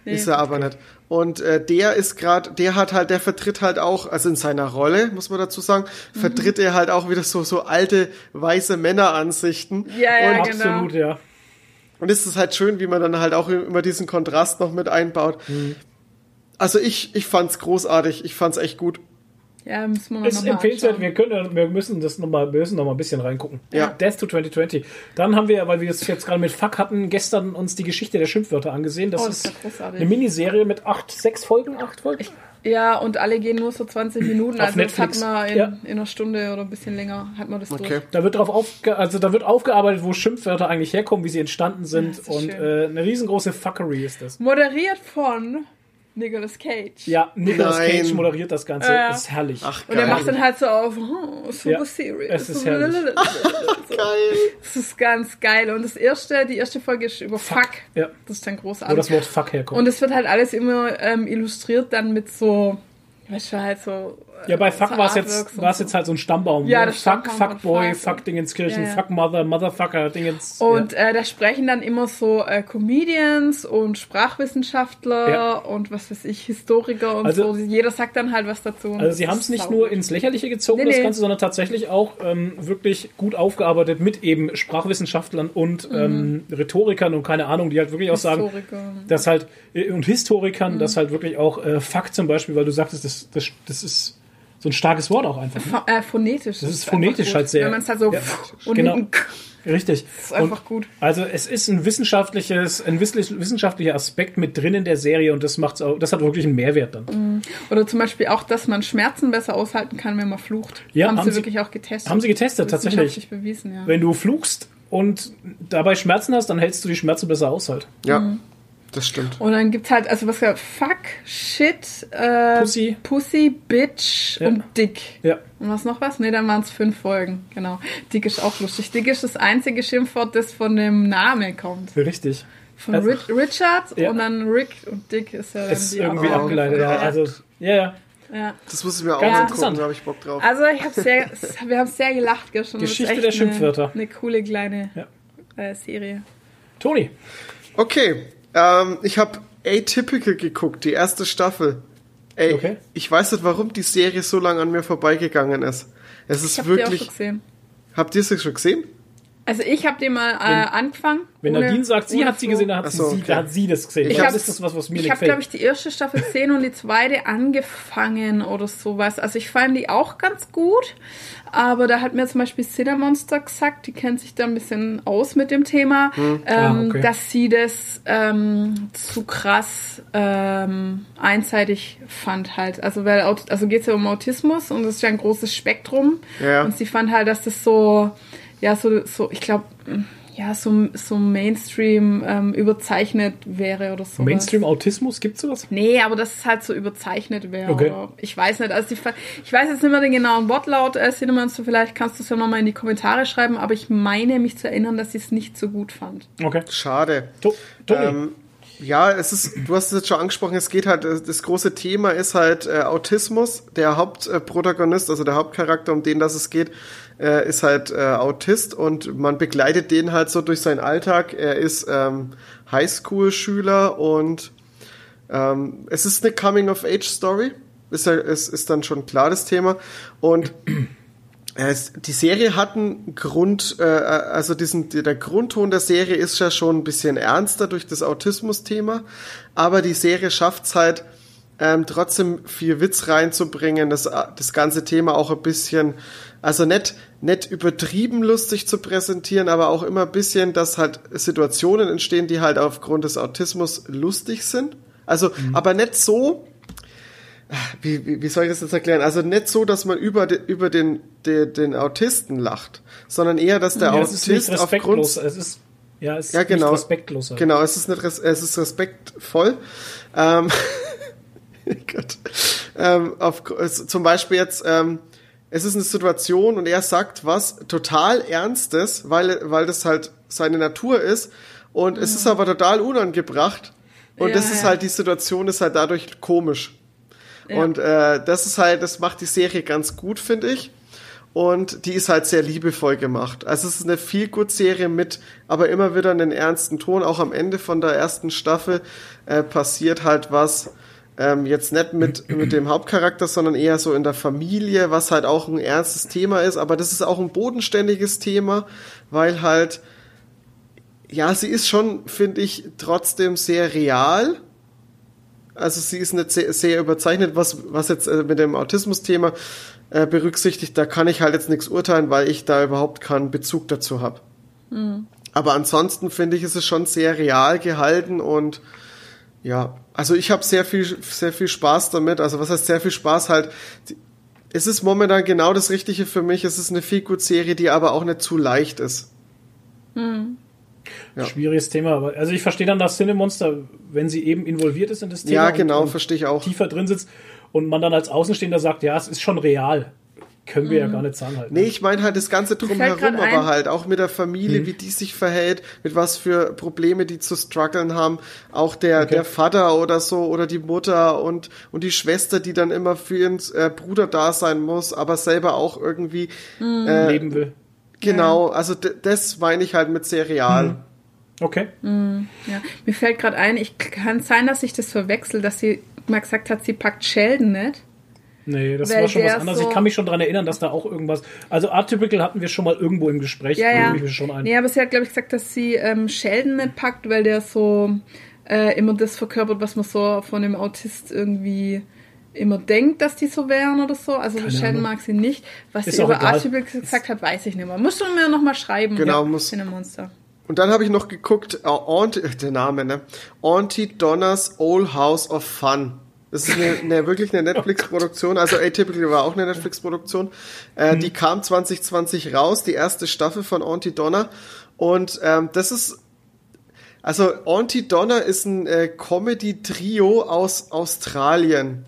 [SPEAKER 3] Nee,
[SPEAKER 1] ist er aber nicht. Und äh, der ist gerade, der hat halt, der vertritt halt auch, also in seiner Rolle, muss man dazu sagen,
[SPEAKER 3] Mhm.
[SPEAKER 1] vertritt er halt auch wieder so, so alte, weiße Männeransichten.
[SPEAKER 3] Ja, ja,
[SPEAKER 1] und,
[SPEAKER 3] genau.
[SPEAKER 2] Absolut, ja.
[SPEAKER 1] Und es ist halt schön, wie man dann halt auch immer diesen Kontrast noch mit einbaut.
[SPEAKER 2] Mhm.
[SPEAKER 1] Also ich, ich fand's großartig, ich fand's echt gut.
[SPEAKER 3] Ja, müssen wir mal
[SPEAKER 2] Ist
[SPEAKER 3] noch mal
[SPEAKER 2] empfehlenswert,
[SPEAKER 3] anschauen.
[SPEAKER 2] wir können, wir müssen das noch mal, wir müssen noch mal ein bisschen reingucken.
[SPEAKER 1] Ja.
[SPEAKER 2] Death to 2020. Dann haben wir, weil wir es jetzt gerade mit Fuck hatten, gestern uns die Geschichte der Schimpfwörter angesehen. Das
[SPEAKER 3] Oh, das
[SPEAKER 2] ist
[SPEAKER 3] großartig.
[SPEAKER 2] eine Miniserie mit acht, sechs Folgen, acht Folgen.
[SPEAKER 3] Ja, und alle gehen nur so 20 Minuten.
[SPEAKER 2] Auf
[SPEAKER 3] also das hat
[SPEAKER 2] Netflix.
[SPEAKER 3] man in,
[SPEAKER 2] Ja.
[SPEAKER 3] in einer Stunde oder ein bisschen länger hat man das
[SPEAKER 1] Okay.
[SPEAKER 3] durch.
[SPEAKER 2] Da wird drauf aufge also da wird aufgearbeitet, wo Schimpfwörter eigentlich herkommen, wie sie entstanden sind.
[SPEAKER 3] Ja, ist
[SPEAKER 2] und äh, eine riesengroße Fuckery ist das.
[SPEAKER 3] Moderiert von Nicolas Cage.
[SPEAKER 2] Ja, Nicolas
[SPEAKER 1] Nein.
[SPEAKER 2] Cage moderiert das Ganze.
[SPEAKER 3] Ja.
[SPEAKER 2] Das ist herrlich.
[SPEAKER 1] Ach,
[SPEAKER 3] Und er
[SPEAKER 1] geil.
[SPEAKER 3] macht dann halt so auf, oh, super
[SPEAKER 2] Ja,
[SPEAKER 3] serious.
[SPEAKER 2] es ist
[SPEAKER 3] So
[SPEAKER 2] herrlich.
[SPEAKER 1] geil.
[SPEAKER 3] Das ist ganz geil. Und das erste, die erste Folge ist über Fuck.
[SPEAKER 2] Ja.
[SPEAKER 3] Das ist dann
[SPEAKER 2] Wo
[SPEAKER 3] großartig.
[SPEAKER 2] das Wort Fuck herkommt.
[SPEAKER 3] Und es wird halt alles immer ähm, illustriert dann mit so, weißt du, halt so.
[SPEAKER 2] Ja, bei Fuck war es jetzt,
[SPEAKER 3] Artworks und
[SPEAKER 2] war es
[SPEAKER 3] so.
[SPEAKER 2] jetzt halt so ein Stammbaum.
[SPEAKER 3] Ja,
[SPEAKER 2] ne?
[SPEAKER 3] das
[SPEAKER 2] Fuck, Fuckboy,
[SPEAKER 3] und Fuck.
[SPEAKER 2] Fuck Dingenskirchen,
[SPEAKER 3] Ja, ja.
[SPEAKER 2] Fuck Mother, Motherfucker, Dingens.
[SPEAKER 3] Und
[SPEAKER 2] ja.
[SPEAKER 3] äh, da sprechen dann immer so äh, Comedians und Sprachwissenschaftler
[SPEAKER 2] Ja.
[SPEAKER 3] und was weiß ich, Historiker und
[SPEAKER 2] Also-
[SPEAKER 3] so. Jeder sagt dann halt was dazu.
[SPEAKER 2] Also sie haben es nicht nur ins Lächerliche gezogen,
[SPEAKER 3] Nee,
[SPEAKER 2] das
[SPEAKER 3] nee.
[SPEAKER 2] Ganze, sondern tatsächlich auch ähm, wirklich gut aufgearbeitet mit eben Sprachwissenschaftlern und ähm, Rhetorikern und keine Ahnung, die halt wirklich auch sagen,
[SPEAKER 3] Mhm.
[SPEAKER 2] Dass halt, äh, und Historikern,
[SPEAKER 3] Mhm.
[SPEAKER 2] dass halt wirklich auch äh, Fakt zum Beispiel, weil du sagtest, das, das, das ist so ein starkes Wort auch einfach. Ne?
[SPEAKER 3] Äh, phonetisch.
[SPEAKER 2] Das ist
[SPEAKER 3] einfach
[SPEAKER 2] phonetisch halt sehr-
[SPEAKER 3] Wenn man es halt so
[SPEAKER 2] Ja,
[SPEAKER 3] und
[SPEAKER 2] genau. Richtig.
[SPEAKER 3] ist einfach gut.
[SPEAKER 2] Also es ist ein wissenschaftliches, ein wiss- wissenschaftlicher Aspekt mit drin in der Serie und das macht's auch, das hat wirklich einen Mehrwert dann.
[SPEAKER 3] Oder zum Beispiel auch, dass man Schmerzen besser aushalten kann, wenn man flucht.
[SPEAKER 2] Ja,
[SPEAKER 3] haben,
[SPEAKER 2] haben
[SPEAKER 3] sie wirklich auch getestet.
[SPEAKER 2] Haben sie getestet, tatsächlich.
[SPEAKER 3] Bewiesen, ja.
[SPEAKER 2] Wenn du fluchst und dabei Schmerzen hast, dann hältst du die Schmerzen besser aus halt.
[SPEAKER 1] Ja,
[SPEAKER 3] Mhm.
[SPEAKER 1] Das stimmt.
[SPEAKER 3] Und dann gibt's halt, also was ja, Fuck, Shit, äh,
[SPEAKER 2] Pussy.
[SPEAKER 3] Pussy, Bitch
[SPEAKER 2] Ja.
[SPEAKER 3] und Dick.
[SPEAKER 2] Ja.
[SPEAKER 3] Und was noch was? Ne, dann waren es fünf Folgen. Genau. Dick ist auch lustig. Dick ist das einzige Schimpfwort, das von dem Namen kommt.
[SPEAKER 2] Richtig.
[SPEAKER 3] Von
[SPEAKER 2] Also-
[SPEAKER 3] Ri- Richard
[SPEAKER 2] Ja.
[SPEAKER 3] und dann Rick und Dick ist ja dann
[SPEAKER 2] Ist
[SPEAKER 3] die
[SPEAKER 2] irgendwie abgeleitet, ja. Also, ja, ja.
[SPEAKER 3] ja.
[SPEAKER 1] Das muss ich mir auch
[SPEAKER 2] Ganz
[SPEAKER 1] angucken,
[SPEAKER 2] interessant.
[SPEAKER 1] da habe ich Bock drauf.
[SPEAKER 3] Also ich hab sehr, wir haben sehr gelacht gestern.
[SPEAKER 2] Geschichte der Schimpfwörter.
[SPEAKER 3] Eine, eine coole kleine
[SPEAKER 2] Ja.
[SPEAKER 3] äh, Serie.
[SPEAKER 2] Toni.
[SPEAKER 1] Okay, ähm, ich habe Atypical geguckt, die erste Staffel. Ey,
[SPEAKER 2] Okay.
[SPEAKER 1] ich weiß nicht, warum die Serie so lange an mir vorbeigegangen ist. Es ist
[SPEAKER 3] Ich habe die auch
[SPEAKER 1] wirklich.
[SPEAKER 3] schon gesehen.
[SPEAKER 1] Habt ihr es schon gesehen?
[SPEAKER 3] Also ich habe den mal äh, angefangen.
[SPEAKER 2] Wenn
[SPEAKER 3] ohne-
[SPEAKER 2] Nadine sagt, sie hat sie gesehen, dann hat,
[SPEAKER 1] so,
[SPEAKER 2] sie,
[SPEAKER 1] okay.
[SPEAKER 2] dann hat sie das gesehen.
[SPEAKER 1] Ich
[SPEAKER 2] das
[SPEAKER 1] hab's-
[SPEAKER 2] ist das, was, was mir
[SPEAKER 3] Ich habe, glaube ich, die erste Staffel 10 und die zweite angefangen oder sowas. Also ich fand die auch ganz gut. Aber da hat mir zum Beispiel Cinemonster gesagt, die kennt sich da ein bisschen aus mit dem Thema, ähm,
[SPEAKER 2] Ah, okay.
[SPEAKER 3] dass sie das ähm, zu krass ähm, einseitig fand halt. Also weil also geht es ja um Autismus und das ist ja ein großes Spektrum.
[SPEAKER 1] Ja.
[SPEAKER 3] Und sie fand halt, dass das so, ja, so, so ich glaube, ja, so, so Mainstream ähm, überzeichnet wäre oder so.
[SPEAKER 2] Mainstream-Autismus, gibt's sowas?
[SPEAKER 3] Nee, aber dass es halt so überzeichnet wäre.
[SPEAKER 2] Okay.
[SPEAKER 3] Ich weiß nicht. Also die, ich weiß jetzt nicht mehr den genauen Wortlaut, äh, Cinemonster, vielleicht kannst du es ja nochmal in die Kommentare schreiben, aber ich meine mich zu erinnern, dass ich es nicht so gut fand.
[SPEAKER 2] Okay.
[SPEAKER 1] Schade.
[SPEAKER 2] To.
[SPEAKER 1] Ähm, ja, es ist, du hast es jetzt schon angesprochen, es geht halt, das große Thema ist halt äh, Autismus. Der Hauptprotagonist, also der Hauptcharakter, um den das es geht, äh, ist halt äh, Autist und man begleitet den halt so durch seinen Alltag. Er ist ähm, Highschool-Schüler und ähm, es ist eine Coming-of-Age-Story. Ist, ist, ist dann schon klar das Thema. Und die Serie hat einen Grund, äh, also diesen, der Grundton der Serie ist ja schon ein bisschen ernster durch das Autismus-Thema, aber die Serie schafft es halt ähm, trotzdem viel Witz reinzubringen, das, das ganze Thema auch ein bisschen, also nicht, nicht übertrieben lustig zu präsentieren, aber auch immer ein bisschen, dass halt Situationen entstehen, die halt aufgrund des Autismus lustig sind. Also, aber nicht so, wie, wie, wie soll ich das jetzt erklären? Also nicht so, dass man über, de, über den, de, den Autisten lacht, sondern eher, dass der
[SPEAKER 2] ja, es
[SPEAKER 1] Autist aufgrund
[SPEAKER 2] respektlos. Es ist, ja, es ist
[SPEAKER 1] ja, genau.
[SPEAKER 2] nicht respektlos. halt.
[SPEAKER 1] Genau, es ist nicht es ist respektvoll. Ähm, Gott. Ähm, auf, es, zum Beispiel jetzt, ähm, es ist eine Situation und er sagt was total Ernstes, weil, weil das halt seine Natur ist und es ist aber total unangebracht und
[SPEAKER 3] Ja,
[SPEAKER 1] das ist
[SPEAKER 3] ja.
[SPEAKER 1] halt, die Situation ist halt dadurch komisch. Und äh, das ist halt, das macht die Serie ganz gut, finde ich. und die ist halt sehr liebevoll gemacht. Also es ist eine viel gut Serie mit, aber immer wieder einen ernsten Ton. Auch am Ende von der ersten Staffel äh, passiert halt was. Ähm, jetzt nicht mit, mit dem Hauptcharakter, sondern eher so in der Familie, was halt auch ein ernstes Thema ist. Aber das ist auch ein bodenständiges Thema, weil halt, ja, sie ist schon, finde ich, trotzdem sehr real. Also sie ist nicht sehr, sehr überzeichnet, was, was jetzt äh, mit dem Autismus-Thema äh, berücksichtigt. Da kann ich halt jetzt nichts urteilen, weil ich da überhaupt keinen Bezug dazu habe. Aber ansonsten finde ich, ist es schon sehr real gehalten und ja, also ich habe sehr viel, sehr viel Spaß damit. Also was heißt sehr viel Spaß halt? Es ist momentan genau das Richtige für mich. Es ist eine viel gut Serie, die aber auch nicht zu leicht ist. Ja.
[SPEAKER 2] Schwieriges Thema, aber also ich verstehe dann das Cinemonster, wenn sie eben involviert ist in das Thema.
[SPEAKER 1] Ja, genau, verstehe ich auch.
[SPEAKER 2] Tiefer drin sitzt und man dann als Außenstehender sagt, ja, es ist schon real. Können wir ja gar nicht sagen halt.
[SPEAKER 1] Nee, ich meine halt das Ganze drumherum, aber halt auch mit der Familie, wie die sich verhält, mit was für Probleme die zu strugglen haben. Auch der,
[SPEAKER 2] Okay.
[SPEAKER 1] der Vater oder so oder die Mutter und, und die Schwester, die dann immer für ihren äh, Bruder da sein muss, aber selber auch irgendwie, äh,
[SPEAKER 2] leben will.
[SPEAKER 1] genau, also d- das meine ich halt mit sehr real.
[SPEAKER 2] Okay.
[SPEAKER 3] Ja. Mir fällt gerade ein, ich kann sein, dass ich das verwechsel, dass sie mal gesagt hat, sie packt Sheldon nicht.
[SPEAKER 2] Nee, das
[SPEAKER 3] Weil
[SPEAKER 2] war schon was
[SPEAKER 3] der
[SPEAKER 2] anderes.
[SPEAKER 3] so-
[SPEAKER 2] ich kann mich schon dran erinnern, dass da auch irgendwas. Also Atypical hatten wir schon mal irgendwo im Gespräch.
[SPEAKER 3] Ja, ja.
[SPEAKER 2] Ich schon ein.
[SPEAKER 3] Nee, aber sie hat, glaube ich, gesagt, dass sie ähm, Sheldon nicht packt, weil der so äh, immer das verkörpert, was man so von dem Autist irgendwie immer denkt, dass die so wären oder so. Also
[SPEAKER 2] Keine
[SPEAKER 3] Sheldon
[SPEAKER 2] Ahnung.
[SPEAKER 3] mag sie nicht. Was
[SPEAKER 2] Ist
[SPEAKER 3] sie über. Atypical gesagt hat, weiß ich nicht mehr. Muss schon mir noch mal schreiben.
[SPEAKER 1] Genau,
[SPEAKER 3] ja,
[SPEAKER 1] muss-
[SPEAKER 3] Monster.
[SPEAKER 1] Und dann habe ich noch geguckt, äh, Auntie, äh, der Name, ne? Auntie Donna's Old House of Fun. Das ist eine, eine wirklich eine Netflix-Produktion, also Atypical war auch eine Netflix-Produktion. Äh, Die kam 2020 raus, die erste Staffel von Auntie Donna. Und ähm, das ist, also Auntie Donna ist ein äh, Comedy-Trio aus Australien.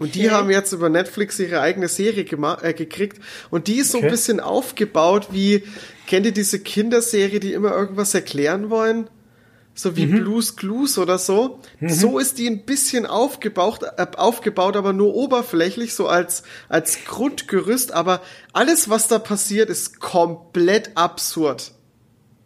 [SPEAKER 1] Und die
[SPEAKER 3] Okay.
[SPEAKER 1] haben jetzt über Netflix ihre eigene Serie äh, gekriegt. Und die ist so
[SPEAKER 2] Okay.
[SPEAKER 1] ein bisschen aufgebaut wie, kennt ihr diese Kinderserie, die immer irgendwas erklären wollen? So wie Blues Clues oder so. So ist die ein bisschen aufgebaut, äh, aufgebaut, aber nur oberflächlich, so als, als Grundgerüst. Aber alles, was da passiert, ist komplett absurd.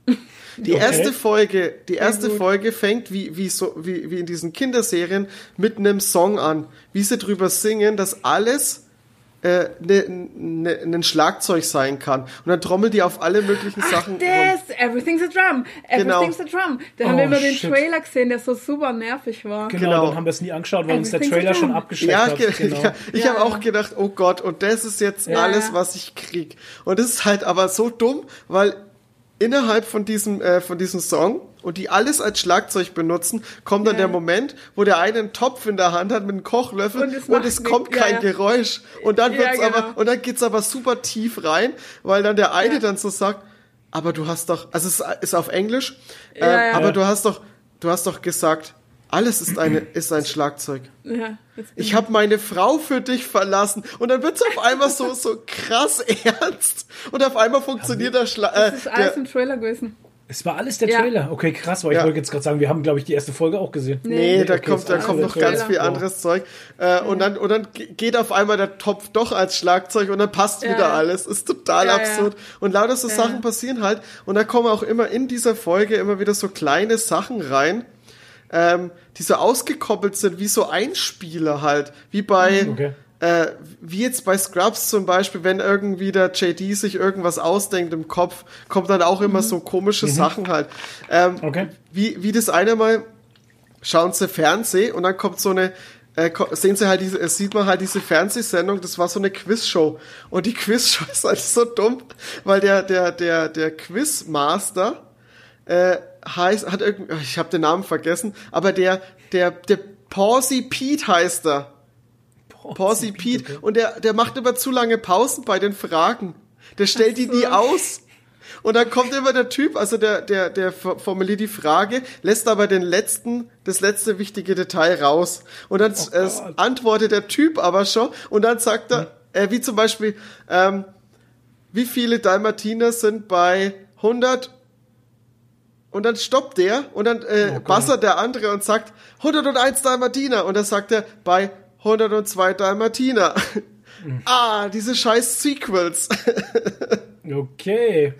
[SPEAKER 1] Die
[SPEAKER 2] Okay.
[SPEAKER 1] erste Folge, die erste. Folge fängt wie, wie, so, wie, wie in diesen Kinderserien mit einem Song an, wie sie drüber singen, dass alles äh, ne, ne, ein Schlagzeug sein kann. Und dann trommelt die auf alle möglichen Sachen rum.
[SPEAKER 3] Das, everything's a drum.
[SPEAKER 1] Genau.
[SPEAKER 3] Everything's a drum. Da haben
[SPEAKER 2] Oh,
[SPEAKER 3] wir immer den. Trailer gesehen, der so super nervig war.
[SPEAKER 2] Genau,
[SPEAKER 1] Genau.
[SPEAKER 2] dann haben wir es nie angeschaut, weil uns der Trailer schon abgeschreckt
[SPEAKER 1] Ja,
[SPEAKER 2] hat.
[SPEAKER 1] ge-
[SPEAKER 2] Genau.
[SPEAKER 1] ja, ich
[SPEAKER 3] Ja,
[SPEAKER 1] habe auch gedacht, oh Gott, und das ist jetzt
[SPEAKER 3] Ja,
[SPEAKER 1] alles, was ich krieg. Und das ist halt aber so dumm, weil innerhalb von diesem, äh, von diesem Song und die alles als Schlagzeug benutzen, kommt dann
[SPEAKER 3] Ja.
[SPEAKER 1] der Moment, wo der eine einen Topf in der Hand hat mit einem Kochlöffel
[SPEAKER 3] Und
[SPEAKER 1] und
[SPEAKER 3] es
[SPEAKER 1] es,
[SPEAKER 3] macht nichts.
[SPEAKER 1] kommt kein
[SPEAKER 3] ja.
[SPEAKER 1] Geräusch. Und dann wird's
[SPEAKER 3] genau.
[SPEAKER 1] aber, und dann geht's aber super tief rein, weil dann der eine dann so sagt, aber du hast doch, also es ist auf Englisch,
[SPEAKER 3] ja.
[SPEAKER 1] aber du hast doch, du hast doch gesagt, alles ist eine, ist ein Schlagzeug.
[SPEAKER 3] Ja,
[SPEAKER 1] Ich habe meine Frau für dich verlassen und dann wird's auf einmal so so krass ernst und auf einmal funktioniert der Schla äh,
[SPEAKER 3] Das ist alles
[SPEAKER 1] der,
[SPEAKER 3] im Trailer gewesen.
[SPEAKER 2] Es war alles der
[SPEAKER 3] Ja.
[SPEAKER 2] Trailer. Okay, krass, weil ich
[SPEAKER 1] Ja.
[SPEAKER 2] wollte jetzt gerade sagen, wir haben, glaube ich, die erste Folge auch gesehen.
[SPEAKER 1] Nee, da
[SPEAKER 2] okay,
[SPEAKER 1] kommt, da kommt noch ganz
[SPEAKER 3] Trailer.
[SPEAKER 1] viel
[SPEAKER 2] Wow.
[SPEAKER 1] anderes Zeug. Äh, und dann, und dann ge- geht auf einmal der Topf doch als Schlagzeug und dann passt
[SPEAKER 3] Ja.
[SPEAKER 1] wieder alles. Ist total
[SPEAKER 3] Ja, ja.
[SPEAKER 1] absurd. Und lauter so
[SPEAKER 3] Ja.
[SPEAKER 1] Sachen passieren halt. Und da kommen auch immer in dieser Folge immer wieder so kleine Sachen rein, ähm, die so ausgekoppelt sind, wie so Einspieler halt. Wie bei,
[SPEAKER 2] Okay.
[SPEAKER 1] äh, wie jetzt bei Scrubs zum Beispiel, wenn irgendwie der JD sich irgendwas ausdenkt im Kopf, kommt dann auch immer so komische Sachen halt. Ähm,
[SPEAKER 2] Okay.
[SPEAKER 1] wie, wie das eine Mal schauen sie Fernseh und dann kommt so eine, äh, sehen sie halt diese, äh, sieht man halt diese Fernsehsendung, das war so eine Quizshow. Und die Quizshow ist halt so dumm, weil der, der, der, der Quizmaster, äh, heißt, hat irgendwie, ich habe den Namen vergessen, aber der, der, der Pawsy Pete heißt er. Pawsy Pete. Und der, der macht immer zu lange Pausen bei den Fragen. Der stellt die nie aus. Und dann kommt immer der Typ, also der, der, der formuliert die Frage, lässt aber den letzten, das letzte wichtige Detail raus. Und dann äh,
[SPEAKER 2] Gott.
[SPEAKER 1] antwortet der Typ aber schon und dann sagt er, äh, wie zum Beispiel, ähm, wie viele Dalmatiner sind bei 100 und dann stoppt der und dann äh, bassert der andere und sagt 101 Dalmatiner und dann sagt er bei 102 Dalmatiner. ah, diese scheiß Sequels.
[SPEAKER 2] Okay.